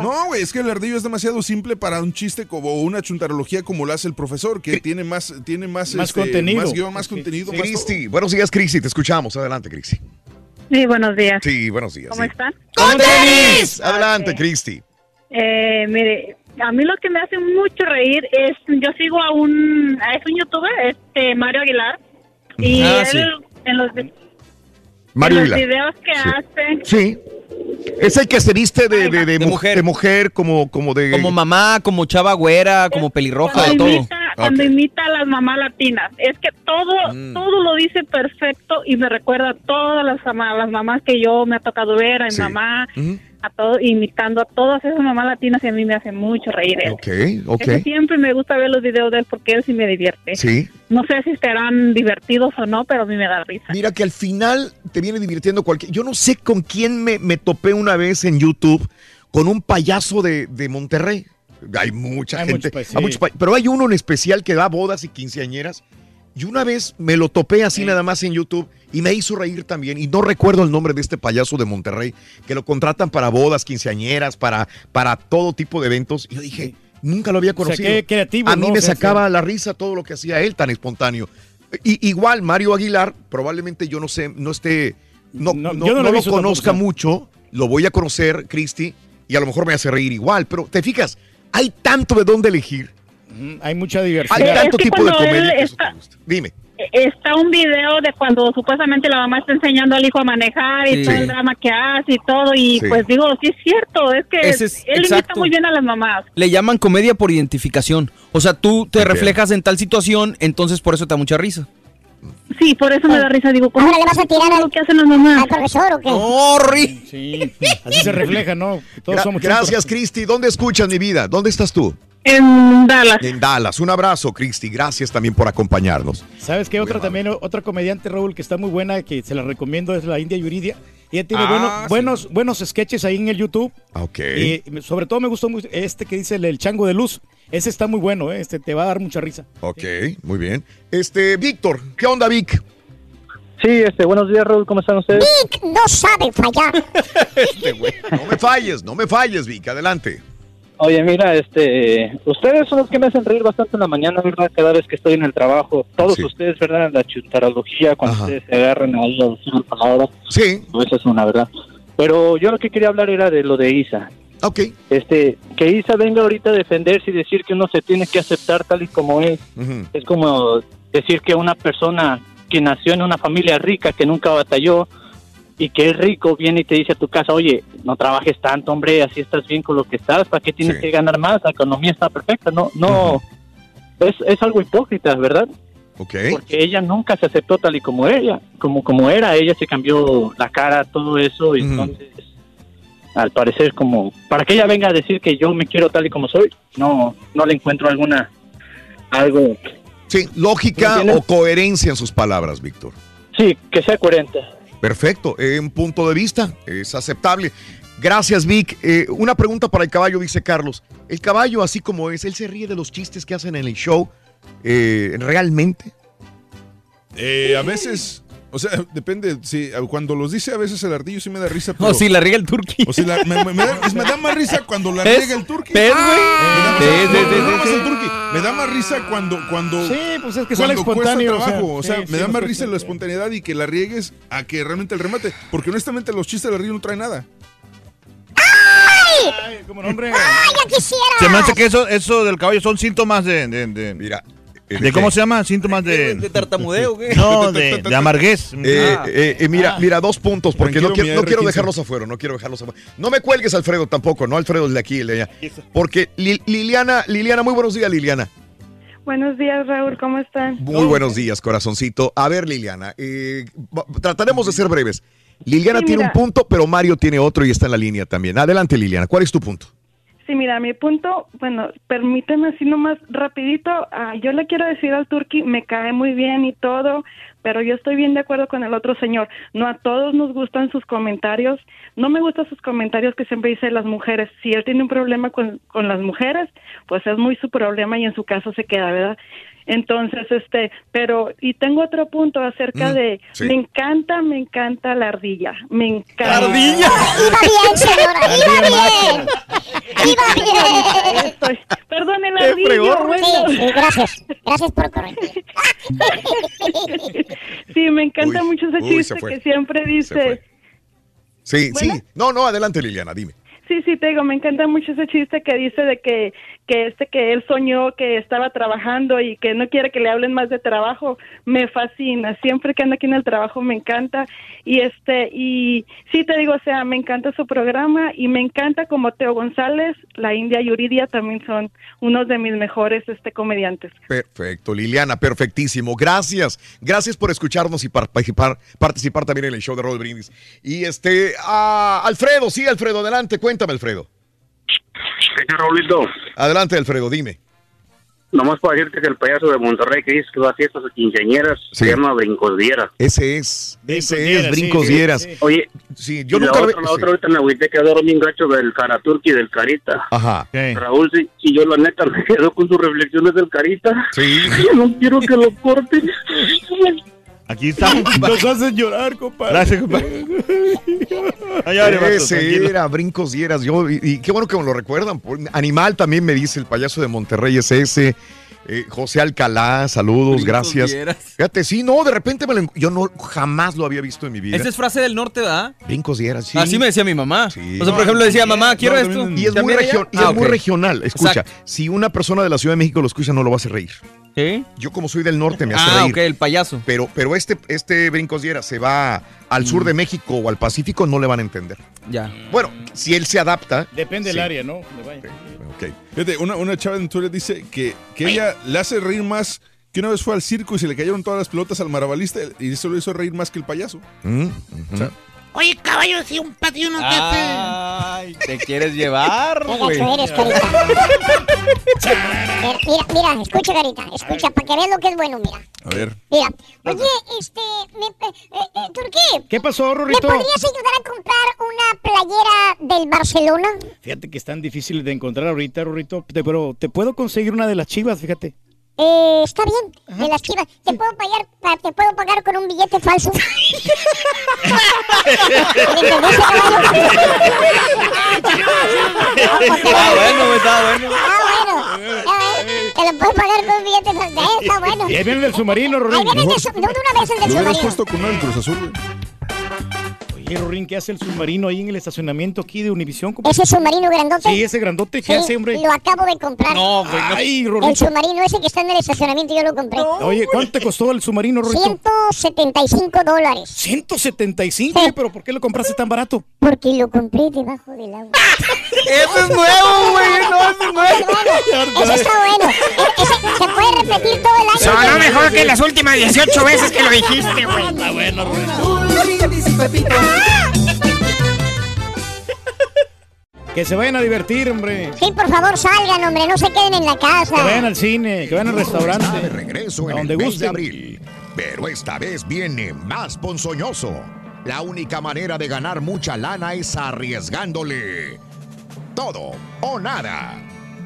No, güey, es que el ardillo es demasiado simple para un chiste como una chuntarología como lo hace el profesor, que tiene más, tiene más, Más este, contenido. más guion, más contenido, más. Cristi, buenos días, Cristi. Te escuchamos. Adelante, Cristi. Sí, buenos días. Sí, buenos días. ¿Cómo sí. están? ¡Con tenis! Adelante, Cristi. Eh, mire, a mí lo que me hace mucho reír es, yo sigo a un, a- es un youtuber, este Mario Aguilar, y Ah, él sí. en los, en los videos que Sí. hace, Sí. Es el que se viste de, de, de De mu- mujer. de mujer, como, como de. Como mamá, como chava güera, como pelirroja, de cuando todo. imita, cuando Ok. imita a las mamás latinas, es que todo, Mm. todo lo dice perfecto y me recuerda a todas las, las mamás que yo me ha tocado ver, a mi Sí. mamá, Ujú. A todo, imitando a todas esas mamás latinas y a mí me hace mucho reír él. Ok, ok. Es que siempre me gusta ver los videos de él porque él sí me divierte. Sí. No sé si estarán divertidos o no, pero a mí me da risa. Mira que al final te viene divirtiendo cualquier. Yo no sé con quién me, me topé una vez en YouTube con un payaso de, de Monterrey. Hay mucha Hay gente. muchos pa- sí. hay muchos pa- pero hay uno en especial que da bodas y quinceañeras. Y una vez me lo topé así nada más en YouTube y me hizo reír también. Y no recuerdo el nombre de este payaso de Monterrey, que lo contratan para bodas, quinceañeras, para, para todo tipo de eventos. Y yo dije, nunca lo había O sea, conocido. qué creativo, A mí ¿no? me sacaba la risa todo lo que hacía él tan espontáneo. Y, igual Mario Aguilar, probablemente yo no sé, no esté, no, No, no, yo no lo conozca tampoco, mucho, lo voy a conocer, Cristi, y a lo mejor me hace reír igual, pero te fijas, hay tanto de dónde elegir, Hay mucha hay diversidad. Es tanto que tipo de comedia. que eso está- te gusta. Dime. Está un video de cuando supuestamente la mamá está enseñando al hijo a manejar y Sí. todo el drama que hace y todo. Y Sí. pues digo, sí es cierto, es que es- él imita exacto. muy bien a las mamás. Le llaman comedia por identificación. O sea, tú te reflejas en tal situación, entonces por eso te da mucha risa. Sí, por eso me da risa. Digo, ¿cómo Ahora le vas a tirar lo que hacen las mamás? ¿Al profesor o qué? ¡Orri! Sí, así se refleja, ¿no? Todos Gra- somos gracias. Cristi. ¿Dónde escuchas mi vida? ¿Dónde estás tú? En Dallas. En Dallas. Un abrazo, Cristi. Gracias también por acompañarnos. ¿Sabes qué? Otra también, otra comediante, Raúl, que está muy buena, que se la recomiendo, es la India Yuridia. Ella tiene Ah, buenos, sí. buenos, buenos sketches ahí en el YouTube. Ok. Y sobre todo me gustó mucho este que dice el, el chango de luz. Ese está muy bueno, ¿eh? este te va a dar mucha risa. Ok, muy bien. Este, Víctor, ¿qué onda, Vic? Sí, este, buenos días, Raúl, ¿cómo están ustedes? Vic no sabe fallar. Este güey. No me falles, no me falles, Vic. Adelante. Oye, mira, este, ustedes son los que me hacen reír bastante en la mañana, ¿verdad? Cada vez que estoy en el trabajo. Todos Sí. ustedes, ¿verdad? La chuntarología, cuando Ajá. ustedes se agarran ahí a decir palabras. Sí. Esa es una, ¿verdad? Pero yo lo que quería hablar era de lo de Isa. Ok. Este, que Isa venga ahorita a defenderse y decir que uno se tiene que aceptar tal y como es. Es como decir que una persona que nació en una familia rica, que nunca batalló y que es rico, viene y te dice a tu casa, oye, no trabajes tanto, hombre, así estás bien con lo que estás, ¿para qué tienes Sí. que ganar más? La economía está perfecta, no, no, es, es algo hipócrita, ¿verdad? Ok. Porque ella nunca se aceptó tal y como ella, como, como era, ella se cambió la cara, todo eso, y entonces, al parecer, como, para que ella venga a decir que yo me quiero tal y como soy, no, no le encuentro alguna, algo, Sí, lógica o coherencia en sus palabras, Víctor. sí, que sea coherente. Perfecto, eh, un punto de vista, es aceptable. Gracias, Vic. Eh, una pregunta para el caballo, dice Carlos. El caballo, así como es, él se ríe de los chistes que hacen en el show. eh, ¿Realmente? Eh, a veces, o sea, depende. Sí, cuando los dice a veces el ardillo sí me da risa. Pero, O si la riega el turqui. O si la- me, me- me da, es- me da más risa cuando la riega el turqui. ¿Ves, güey? Me da- más sí. el turqui. Me da más risa cuando, cuando, Sí, pues es que sale espontáneo, o sea, trabajo. O sea, sí, me sí, da más risa la espontaneidad y que la riegues a que realmente el remate. Porque honestamente los chistes del ardillo no traen nada. ¡Ay! Como nombre. ¡Ay, ya quisiera! Se me hace que eso, eso del caballo son síntomas de. de, de- Mira. ¿De cómo se llama? Síntomas de. ¿De tartamudeo qué? No, de, de amarguez. Eh, Ah. eh, eh, mira, mira, dos puntos, porque no, quiero, mi no quiero R15. dejarlos afuera, no quiero dejarlos afuera. No me cuelgues, Alfredo, tampoco, no, Alfredo, el de aquí, el de allá. Porque Li- Liliana, Liliana, muy buenos días, Liliana. Buenos días, Raúl, ¿cómo están? Muy buenos días, corazoncito. A ver, Liliana, eh, trataremos de ser breves. Liliana Sí, tiene mira. un punto, pero Mario tiene otro y está en la línea también. Adelante, Liliana, ¿cuál es tu punto? Sí, mira, mi punto, bueno, permíteme así nomás rapidito, ah, yo le quiero decir al Turqui, me cae muy bien y todo, pero yo estoy bien de acuerdo con el otro señor. No a todos nos gustan sus comentarios, no me gustan sus comentarios que siempre dice las mujeres. Si él tiene un problema con, con las mujeres, pues es muy su problema y en su caso se queda, ¿verdad? Entonces, este, pero, y tengo otro punto acerca Mm, de, sí. me encanta, me encanta la ardilla, me encanta. ¡Ardilla! Iba bien, señora, iba bien. Iba bien. Estoy, perdón el ardillo, bueno. Sí, sí, gracias. Gracias por corregir. Sí, me encanta Uy, mucho ese uy, chiste que siempre dice. Sí, Bueno. sí. No, no, adelante, Liliana, dime. Sí, sí, te digo, me encanta mucho ese chiste que dice de que, que este que él soñó que estaba trabajando y que no quiere que le hablen más de trabajo. Me fascina, siempre que ando aquí en el trabajo me encanta y este y sí te digo, o sea, me encanta su programa y me encanta como Teo González, la India Yuridia también son unos de mis mejores este comediantes. Perfecto, Liliana, perfectísimo. Gracias. Gracias por escucharnos y participar, participar también en el show de Roll Brindis. Y este, ah, Alfredo, sí, Alfredo, adelante, cuéntame, Alfredo. Raulito, Adelante, Alfredo, dime. nomás para decirte que el payaso de Monterrey que dice que va a fiestas de quinceañeras se llama Brincos Dieras. Ese es, ese es, Brincos sí, sí, Dieras. sí. Oye, sí, yo y la nunca... otra, la otra ahorita me agüité que adoro bien gacho del Caraturki y del Carita. Ajá. Raúl, sí, sí, yo la neta me quedo con sus reflexiones del Carita. Sí. Yo no quiero que lo corten. Aquí está. Nos hacen llorar, compadre. Gracias, compadre. Ay, era Brincos Dieras. Yo, y, y qué bueno que me lo recuerdan. Animal también me dice el payaso de Monterrey es ese. Eh, José Alcalá, saludos, Brincos gracias. Dieras. Fíjate, sí, no, de repente me lo yo no jamás lo había visto en mi vida. Esa es frase del norte, ¿verdad? Brincos Dieras, sí. Así me decía mi mamá. Sí. O sea, por ejemplo, decía, mamá, quiero No, esto. Y es, muy, ¿También allá? regio- y Ah, es muy ok. regional. Escucha, Exacto. si una persona de la Ciudad de México lo escucha, no lo va a hacer reír. ¿Sí? Yo como soy del norte me hace Ah, reír. ok, el payaso. Pero, pero este, este Brincos Dieras se va al sur de México o al Pacífico, no le van a entender. Ya. Bueno, si él se adapta. Depende sí. del área, ¿no? Vaya. Ok. Fíjate, una, una chava en Twitter dice que, que ella le hace reír más que una vez fue al circo y se le cayeron todas las pelotas al marabalista y eso lo hizo reír más que el payaso. Mm, O sea, Oye, caballo, si un patio no te hace. Ay, te quieres llevar, Qué güey. gacho eres, Carita. Mira, mira, mira, escucha, Carita, escucha, para que veas lo que es bueno, mira. a ver. Mira, oye, este, me, eh, eh, Turquí, ¿Qué pasó, ¿me Rorrito? podrías ayudar a comprar una playera del Barcelona? Fíjate que están difíciles de encontrar ahorita, Rorrito, pero te puedo conseguir una de las chivas, fíjate. Eh, está bien, de las chivas. ¿Te puedo pagar, pa- te puedo pagar con un billete falso? Ah, bueno, está bueno. Ah, bueno. Te lo puedo pagar con un billete falso. Eh, Está bueno. Y ahí viene el submarino, Ahí Rorín. viene el de su- de una vez el del Lo hubieras submarino. puesto con del Cruz Azul, güey. Oye, Rorín, ¿qué hace el submarino ahí en el estacionamiento aquí de Univisión? Ese submarino grandote. Sí, ese grandote, ¿qué Sí, hace, hombre? Lo acabo de comprar. No, güey, no. Ay, El Rorrito. submarino ese que está en el estacionamiento yo lo compré. Oye, ¿cuánto te costó el submarino, Rorrito? 175 dólares. 175, Oye, pero ¿por qué lo compraste tan barato? Porque lo compré debajo del agua. ¡Eso es nuevo, güey! ¡No, eso es nuevo! Eso está bueno. E- ese se puede repetir todo el año. Sonó mejor que las últimas 18 veces que lo dijiste, güey. Está bueno, Que se vayan a divertir, hombre. Sí, por favor, salgan, hombre, no se queden en la casa. Que vayan al cine, que vayan al restaurante. Está de regreso en donde el mes gusten. de abril. Pero esta vez viene más ponzoñoso. La única manera de ganar mucha lana es arriesgándole. Todo o nada.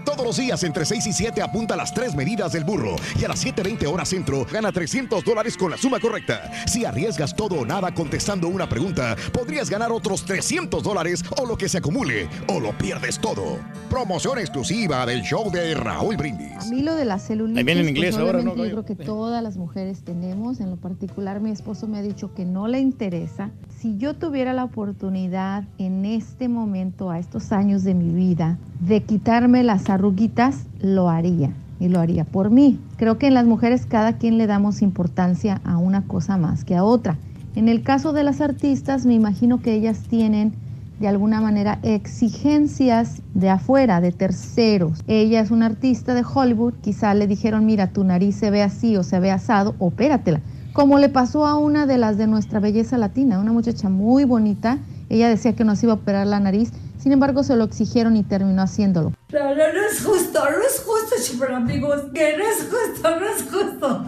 Todos los días entre 6 y 7 apunta las tres medidas del burro y a las 7.20 horas centro gana 300 dólares con la suma correcta. Si arriesgas todo o nada contestando una pregunta, podrías ganar otros 300 dólares o lo que se acumule o lo pierdes todo. Promoción exclusiva del show de Raúl Brindis. A mí lo de la celulitis, Ahí viene en pues, inglés ahora, ¿no, obviamente yo creo que todas las mujeres tenemos. En lo particular, mi esposo me ha dicho que no le interesa. Si yo tuviera la oportunidad en este momento, a estos años de mi vida, de quitarme las arruguitas, lo haría. Y lo haría por mí. Creo que en las mujeres cada quien le damos importancia a una cosa más que a otra. En el caso de las artistas, me imagino que ellas tienen de alguna manera exigencias de afuera, de terceros. Ella es una artista de Hollywood, quizá le dijeron, mira, tu nariz se ve así o se ve asado, opératela. Como le pasó a una de las de nuestra belleza latina, una muchacha muy bonita, ella decía que no se iba a operar la nariz, sin embargo se lo exigieron y terminó haciéndolo. No, no, no es justo, no es justo, super amigos, que no es justo, no es justo.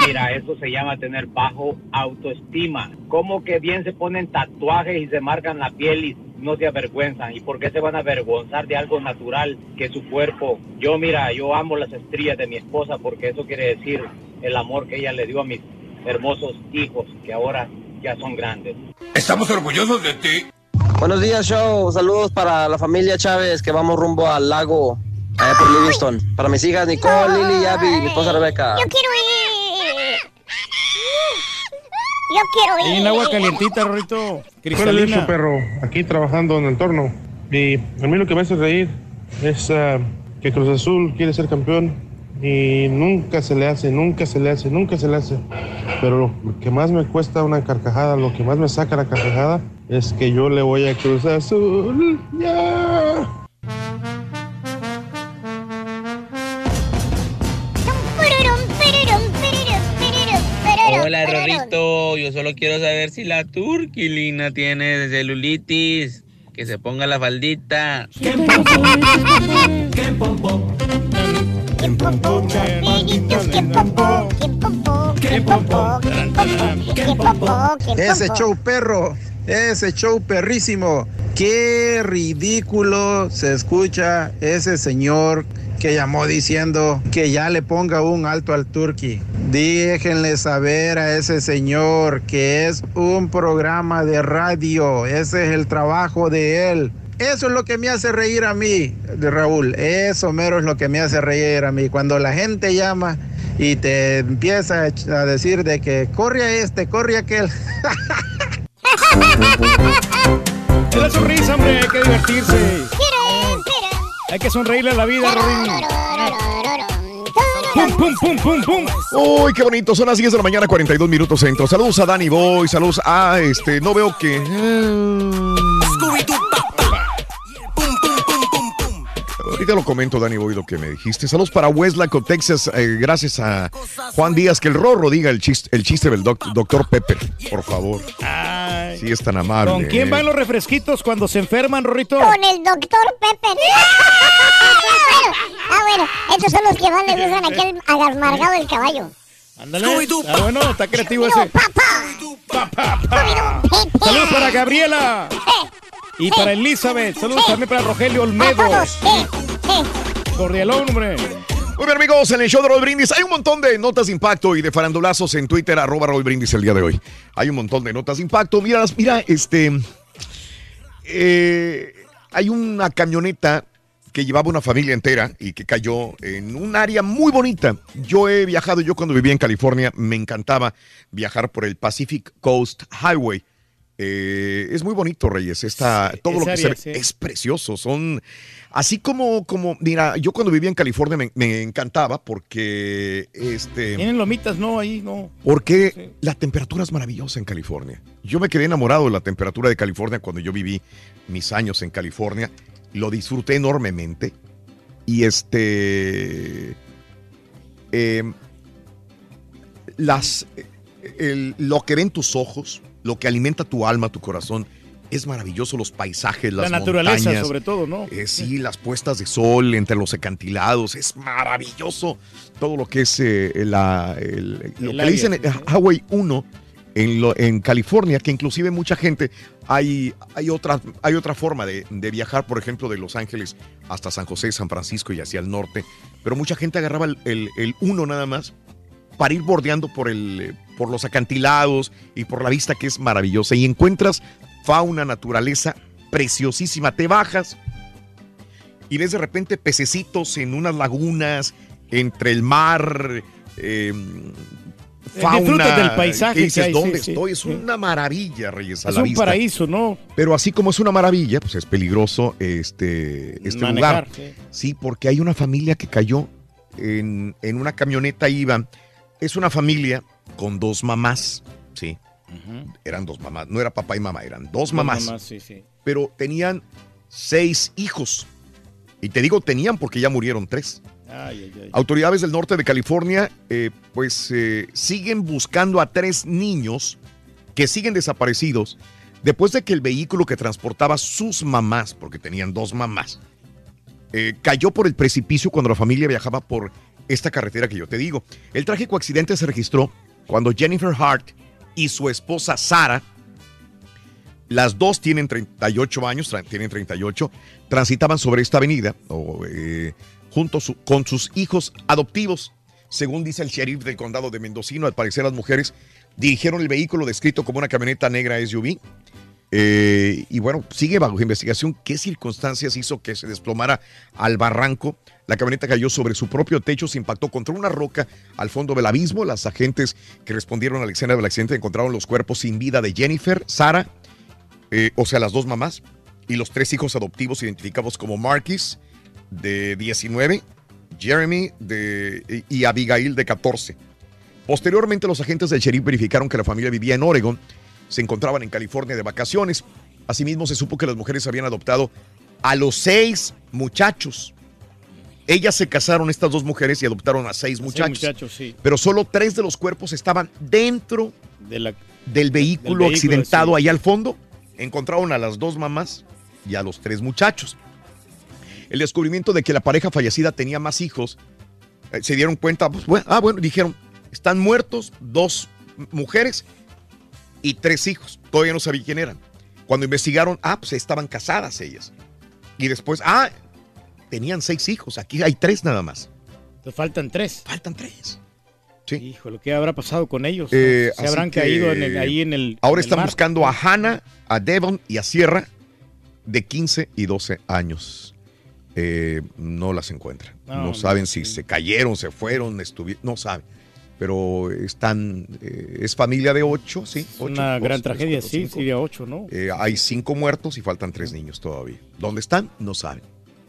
Mira, eso se llama tener bajo autoestima. Como que bien se ponen tatuajes y se marcan la piel y no se avergüenzan? ¿Y por qué se van a avergonzar de algo natural que su cuerpo? Yo, mira, yo amo las estrías de mi esposa porque eso quiere decir el amor que ella le dio a mis hermosos hijos que ahora ya son grandes. Estamos orgullosos de ti. Buenos días, show. Saludos para la familia Chávez que vamos rumbo al lago allá por Livingston. Para mis hijas Nicole, Lili y Abby, mi esposa Rebeca. Yo quiero ir. Yo quiero ir. Y en agua calientita, Rorito. Cristalina. perro. Aquí trabajando en el torno. Y a mí lo que me hace reír es ah, que Cruz Azul quiere ser campeón y nunca se le hace, nunca se le hace, nunca se le hace. Pero lo que más me cuesta una carcajada, lo que más me saca la carcajada es que yo le voy a Cruz Azul. Ya. Hola, Rorrito. Yo solo quiero saber si la turquilina tiene celulitis. Que se ponga la faldita. Ese show perro, ese show perrísimo. Qué ridículo se escucha ese señor que llamó diciendo que ya le ponga un alto al turqui. Déjenle saber a ese señor que es un programa de radio. Ese es el trabajo de él. Eso es lo que me hace reír a mí, de Raúl. Eso mero es lo que me hace reír a mí. Cuando la gente llama y te empieza a decir de que corre a este, corre a aquel. Es la sonrisa, hombre. Hay que divertirse. Hay que sonreírle a la vida, Rorín. Pum, pum, pum, pum, pum. Uy, qué bonito. Son las 10 de la mañana, 42 minutos centro. Saludos a Danny Boy. Saludos a este. No veo que. Ahorita lo comento, Danny Boy, lo que me dijiste. Saludos para Westlaco, Texas. eh, gracias a Juan Díaz. Que el Rorro diga el chiste, el chiste del doc- doctor Pepper, por favor. Ay. Si es tan amable. ¿Con quién eh. van los refresquitos cuando se enferman, Rorrito? Con el doctor Pepper. ah, bueno, estos son los que van le gustan aquel amargado del caballo. Ándale. Ah, bueno, está creativo ese. Saludos para Gabriela. Y para Elizabeth. Saludos también para Rogelio Olmedo. Cordialón, hombre. Muy bien, amigos, en el show de Roll Brindis hay un montón de notas de impacto y de farandulazos en Twitter, arroba Roll Brindis el día de hoy. Hay un montón de notas de impacto. Mira, mira, este. eh, hay una camioneta que llevaba una familia entera y que cayó en un área muy bonita. Yo he viajado, yo cuando vivía en California me encantaba viajar por el Pacific Coast Highway. Eh, es muy bonito, Reyes. Todo lo que se ve sí. es precioso. Son así como, como, mira, yo cuando vivía en California me, me encantaba porque este. Tienen lomitas, no, ahí no. Porque la temperatura es maravillosa en California. Yo me quedé enamorado de la temperatura de California cuando yo viví mis años en California. Lo disfruté enormemente. Y este. eh, las, el- lo que ven tus ojos, lo que alimenta tu alma, tu corazón, es maravilloso. Los paisajes, las La naturaleza, montañas, sobre todo, ¿no? eh, sí, las puestas de sol entre los acantilados, es maravilloso. Todo lo que es eh, la, el- lo El que le dicen Hawaii 1 en, lo- en California, que inclusive mucha gente, hay, hay, otra, hay otra forma de, de viajar, por ejemplo, de Los Ángeles hasta San José, San Francisco y hacia el norte, pero mucha gente agarraba el, el, el 1 nada más para ir bordeando por, el, eh, por los acantilados y por la vista que es maravillosa. Y encuentras fauna, naturaleza preciosísima. Te bajas y ves de repente pececitos en unas lagunas, entre el mar, eh, fauna. del paisaje que que dices, hay, ¿dónde sí, sí, estoy? es sí. una maravilla, Reyes, a Es la un vista. paraíso, ¿no? Pero así como es una maravilla, pues es peligroso este, este Manejar, lugar. sí. Sí, porque hay una familia que cayó en, en una camioneta, iban. Es una familia con dos mamás, sí. Eran dos mamás, no era papá y mamá, eran dos mamás. sí, sí. Pero tenían seis hijos. Y te digo tenían porque ya murieron tres. Ay, ay, ay. Autoridades del norte de California, eh, pues eh, siguen buscando a tres niños que siguen desaparecidos después de que el vehículo que transportaba sus mamás, porque tenían dos mamás, eh, cayó por el precipicio cuando la familia viajaba por esta carretera que yo te digo. El trágico accidente se registró cuando Jennifer Hart y su esposa Sara, las dos tienen 38 años, tienen 38, transitaban sobre esta avenida eh, junto con sus hijos adoptivos. Según dice el sheriff del condado de Mendocino, al parecer las mujeres dirigieron el vehículo descrito como una camioneta negra SUV. Eh, y bueno, sigue bajo investigación qué circunstancias hizo que se desplomara al barranco. La camioneta cayó sobre su propio techo, se impactó contra una roca al fondo del abismo. Las agentes que respondieron a la escena del accidente encontraron los cuerpos sin vida de Jennifer, Sara, eh, o sea, las dos mamás, y los tres hijos adoptivos identificados como Marquis, de 19, Jeremy de, y Abigail, de 14. Posteriormente, los agentes del sheriff verificaron que la familia vivía en Oregon, se encontraban en California de vacaciones. Asimismo, se supo que las mujeres habían adoptado a los seis muchachos. Ellas se casaron, estas dos mujeres, y adoptaron a seis Sí, muchachos. muchachos, sí. Pero solo tres de los cuerpos estaban dentro De la- del vehículo, accidentado sí. ahí al fondo. Encontraron a las dos mamás y a los tres muchachos. El descubrimiento de que la pareja fallecida tenía más hijos, eh, se dieron cuenta, pues, bueno, ah, bueno, dijeron, están muertos dos mujeres y tres hijos. Todavía no sabía quién eran. Cuando investigaron, ah, pues estaban casadas ellas. Y después, ah, tenían seis hijos, aquí hay tres nada más. Te faltan tres. Faltan tres. Híjole, ¿qué habrá pasado con ellos? Eh, Se habrán que, caído en el- ahí en el. Ahora en el están mar. buscando a Hannah, a Devon y a Sierra de 15 y 12 años. Eh, no las encuentran. No, No, no, saben si se cayeron, se fueron, estuvieron, no saben. Pero están, eh, es familia de ocho, sí. Ocho, una dos, gran tres, tragedia, cuatro, sí, sí, de ocho, ¿no? Eh, hay cinco muertos y faltan tres niños todavía. ¿Dónde están? No saben.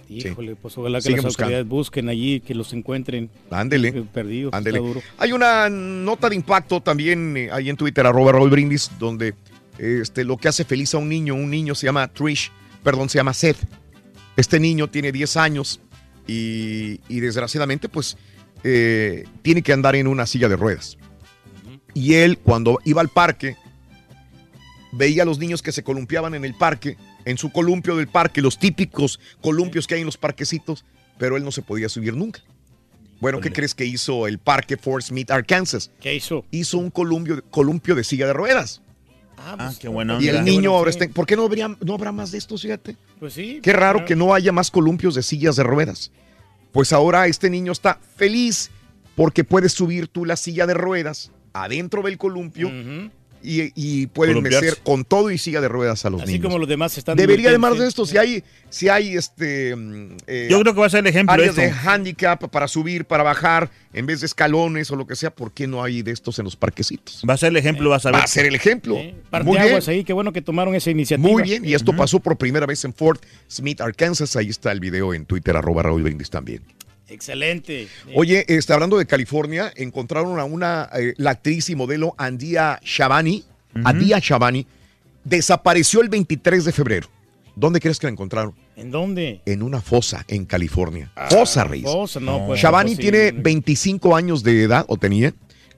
Sí. Híjole, pues ojalá que Siguen las buscando. autoridades busquen allí, que los encuentren. Ándele. eh, Perdidos. Ándele. está duro. Hay una nota de impacto también eh, ahí en Twitter, arroba Raúl Brindis, donde este, lo que hace feliz a un niño, un niño se llama Trish, perdón, se llama Seth. Este niño tiene 10 años y, y desgraciadamente pues eh, tiene que andar en una silla de ruedas. Y él cuando iba al parque, veía a los niños que se columpiaban en el parque, en su columpio del parque, los típicos columpios que hay en los parquecitos, pero él no se podía subir nunca. Bueno, ¿qué crees que hizo el parque Fort Smith, Arkansas? ¿Qué hizo? Hizo un columpio, columpio de silla de ruedas. Ah, qué bueno. y el niño ahora está... en- ¿Por qué no, habría, no habrá más de estos, fíjate? Pues sí. Qué raro que no haya más columpios de sillas de ruedas. Pues ahora este niño está feliz porque puedes subir tú la silla de ruedas adentro del columpio y, y pueden Columpiarse. meter con todo y silla de ruedas a los Así niños. como los demás están. Debería de más divirtiéndose. de esto. Si hay, si hay este. mm, eh, Yo creo que va a ser el ejemplo Áreas de handicap para subir, para bajar, en vez de escalones o lo que sea, ¿por qué no hay de estos en los parquecitos? Va a ser el ejemplo, vas a ver. Va a ser el ejemplo. Parte Muy de bien. aguas ahí, qué bueno que tomaron esa iniciativa. Muy bien, y esto pasó por primera vez en Fort Smith, Arkansas. Ahí está el video en Twitter, arroba Raúl Brindis también. Excelente. Oye, está hablando de California, encontraron a una, eh, la actriz y modelo Andia Shabani, Adia Shabani, desapareció el 23 de febrero. ¿Dónde crees que la encontraron? ¿En dónde? En una fosa en California. fosa, Reyes. fosa, no, pues, no tiene 25 años de edad, o tenía.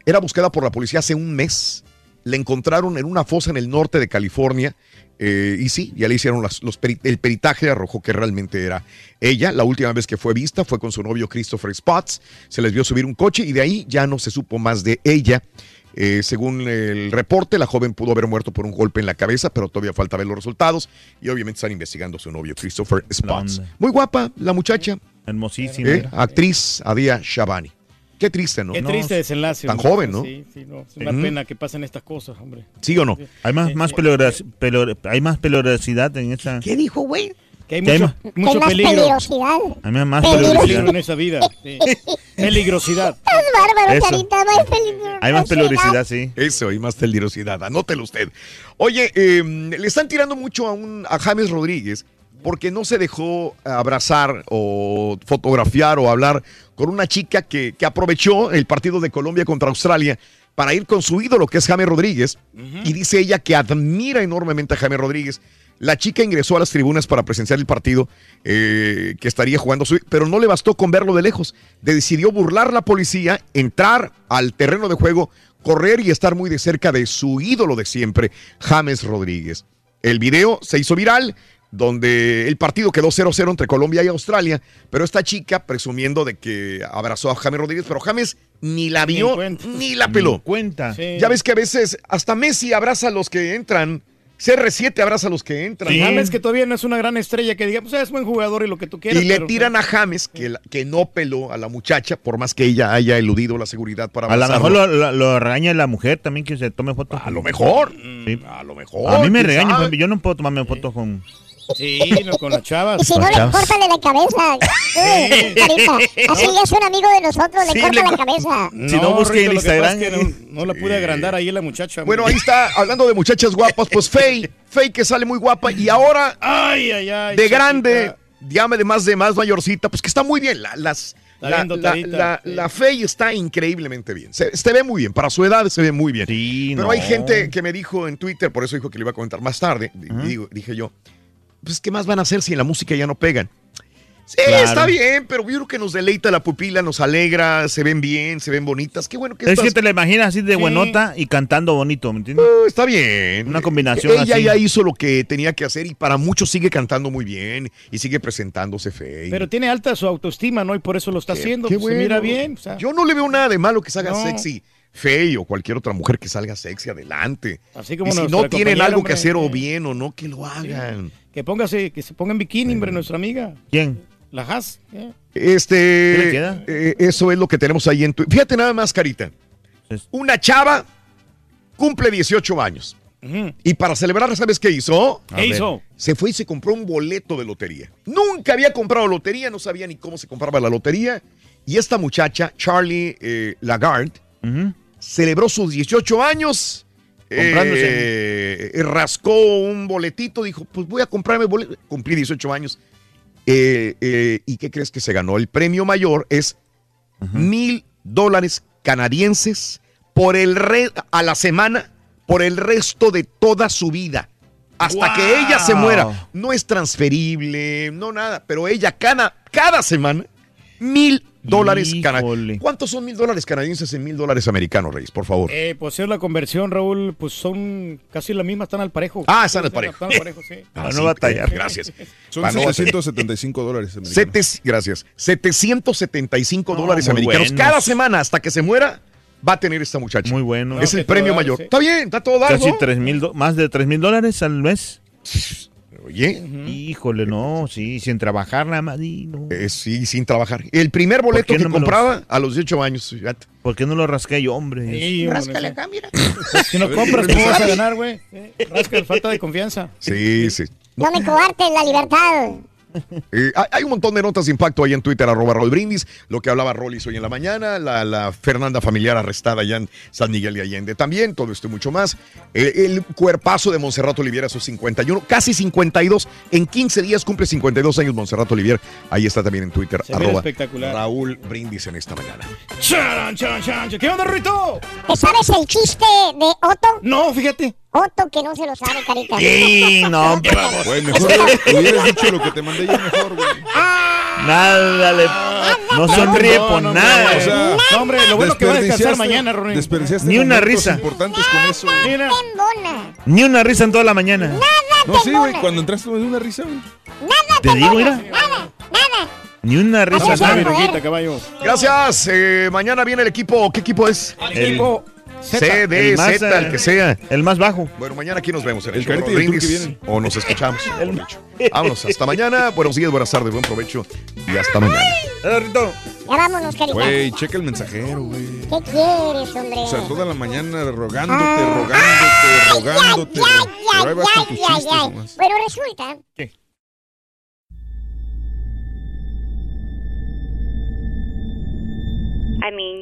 Era buscada por la policía hace un mes. La encontraron en una fosa en el norte de California. Eh, y sí, ya le hicieron las- los peri- el peritaje, arrojó que realmente era ella. La última vez que fue vista fue con su novio Christopher Spots. Se les vio subir un coche y de ahí ya no se supo más de ella. Eh, según el reporte, la joven pudo haber muerto por un golpe en la cabeza, pero todavía falta ver los resultados. Y obviamente están investigando a su novio Christopher Spots. Muy guapa la muchacha. Hermosísima. ¿eh? Actriz Adia Shabani. Qué triste, ¿no? Qué triste desenlace. Tan hombre. joven, ¿no? Sí, sí, no. Es una pena que pasen estas cosas, hombre. ¿Sí o no? Hay más, más, peligrosidad, hay más peligrosidad en esa. ¿Qué dijo, güey? Que hay Que hay mucho, más- mucho Hay más peligro. peligrosidad. Hay más, más Peligro peligrosidad. en esa vida. sí. Peligrosidad. Estás bárbaro, Eso. Carita. Más peligrosidad. Hay más peligrosidad, sí. Eso, hay más peligrosidad. Anótelo usted. Oye, eh, le están tirando mucho a, un, a James Rodríguez porque no se dejó abrazar o fotografiar o hablar con una chica que, que aprovechó el partido de Colombia contra Australia para ir con su ídolo, que es James Rodríguez. Y dice ella que admira enormemente a James Rodríguez. La chica ingresó a las tribunas para presenciar el partido eh, que estaría jugando su pero no le bastó con verlo de lejos. Decidió burlar la policía, entrar al terreno de juego, correr y estar muy de cerca de su ídolo de siempre, James Rodríguez. El video se hizo viral, donde el partido quedó 0-0 entre Colombia y Australia, pero esta chica presumiendo de que abrazó a James Rodríguez, pero James ni la vio ni la peló. cuenta. Sí. Ya ves que a veces hasta Messi abraza a los que entran, CR7 abraza a los que entran. James, que todavía no es una gran estrella, que digamos, es buen jugador y lo que tú quieras. Y le pero- tiran a James que, la- que no peló a la muchacha, por más que ella haya eludido la seguridad para A lo mejor lo, lo- lo regaña la mujer también que se tome fotos. A lo mejor. Sí. A lo mejor. A mí me ¿quién regaña, yo no puedo tomarme fotos con. Sí, no, con las chavas. Y si no, le córtale la cabeza. Uy, Carita. Así ya es un amigo de nosotros, le Sí, corta le la cabeza. Si no, busque Rito, el Instagram. es que no, no la pude agrandar ahí la muchacha. Bueno, ahí está, hablando de muchachas guapas, pues Faye, Faye que sale muy guapa y ahora Ay, ay, ay. de chiquita. grande, llame de más de más mayorcita, pues que está muy bien. La, las, Está la, la, dotadita, la- sí. la Faye está increíblemente bien. Se, se ve muy bien, para su edad se ve muy bien. Pero no. hay gente que me dijo en Twitter, por eso dijo que le iba a comentar más tarde, digo- dije yo, pues ¿qué más van a hacer si en la música ya no pegan? Sí, Claro. está bien, pero yo creo que nos deleita la pupila, nos alegra, se ven bien, se ven bonitas. Qué bueno que Es estas- que te la imaginas así de Sí. buenota y cantando bonito, ¿me entiendes? Eh, está bien. Una combinación Ella así. ya hizo lo que tenía que hacer y para muchos sigue cantando muy bien y sigue presentándose fe. Pero tiene alta su autoestima, ¿no? Y por eso lo está haciendo. Qué pues, Se mira bien. o sea, Yo no le veo nada de malo que salga No. sexy. Fey o cualquier otra mujer que salga sexy adelante. Así como y si no tienen algo hombre, que hacer o bien o no, que lo hagan. Que póngase, que se ponga en bikini, hombre, nuestra amiga. ¿Quién? La Haas. ¿eh? ¿Qué le Este, queda? eh, eso es lo que tenemos ahí en tu. Fíjate nada más, Carita. Una chava cumple 18 años. Y para celebrar, ¿sabes qué hizo? ¿Qué hizo? Se fue y se compró un boleto de lotería. Nunca había comprado lotería, no sabía ni cómo se compraba la lotería. Y esta muchacha, Charlie eh, Lagarde, celebró sus 18 años. Comprándose. eh, rascó un boletito, dijo, pues voy a comprarme boleto. Cumplí 18 años. Eh, eh, ¿Y qué crees que se ganó? El premio mayor es mil dólares canadienses por el re- a la semana por el resto de toda su vida. Hasta que ella se muera. No es transferible, no nada, pero ella cada, cada semana mil dólares canadienses. ¿Cuántos son mil dólares canadienses en mil dólares americanos, Reyes? Por favor. Eh, pues es la conversión, Raúl, pues son casi la misma, están al parejo. Ah, están al parejo. Están al parejo, sí. Ah, Gracias. Son Para no batallar. 775 dólares. americanos. Sete- gracias. 775 No, dólares americanos. buenos. Cada semana hasta que se muera va a tener esta muchacha. Muy bueno. Es el premio mayor. Está bien, está todo dado. Casi ¿no? tres mil, do- más de tres mil dólares al mes. Oye. Híjole, no, sí, sin trabajar nada más. y no. Eh, sí, sin trabajar. El primer ¿Por boleto que los- compraba a los 18 años. fíjate. ¿Por qué no lo rasqué yo, hombre? Sí, Ráscale acá, mira. Pues, si no compras, ¿cómo vas a ganar, güey? Rasca el falta de confianza. Sí, sí. No me coartes la libertad. Eh, hay, un montón de notas de impacto ahí en Twitter, arroba Raúl Brindis, lo que hablaba Rollis hoy en la mañana, la, la Fernanda familiar arrestada allá en San Miguel de Allende también, todo esto y mucho más. Eh, el cuerpazo de Monserrato Olivier a sus 51, casi 52, en 15 días cumple 52 años Monserrato Olivier, ahí está también en Twitter, Se arroba espectacular. Raúl Brindis en esta mañana. Charan, charan, charan. ¿Qué onda, Rito? ¿Te sabes el chiste de Otto? No, fíjate. Otto que no se lo sabe, carita. Sí, no, Güey, mejor hubieras dicho lo que te mandé yo mejor, güey. Nada le. No sonríe por no, nada. o sea, No, hombre, lo bueno que va a descansar mañana. Desperdiciaste Ni una risa. importantes con eso. Mira. Ni una risa en toda la mañana. No, sí, güey, cuando entraste me dio una risa, güey. Te digo, mira. Nada, nada. Ni una risa. Nada. Roquita, caballo. Gracias. eh, mañana viene el equipo. ¿Qué equipo es? El- Equipo. C, D, el más, Z, el eh, que sea. El más bajo. Bueno, mañana aquí nos vemos en el, El el Brindis. vienen. O nos escuchamos. dicho. Vámonos. Hasta mañana. Buenos días, buenas tardes, buen provecho. Y hasta mañana. Rito. Ya vámonos, carita. Güey, checa el mensajero, güey. ¿Qué quieres, hombre? O sea, toda la mañana rogándote, Ah, rogándote, rogándote. Ay, Pero ahí vas con tus ay, ay, chistes ay. nomás. Bueno, resulta. I mean,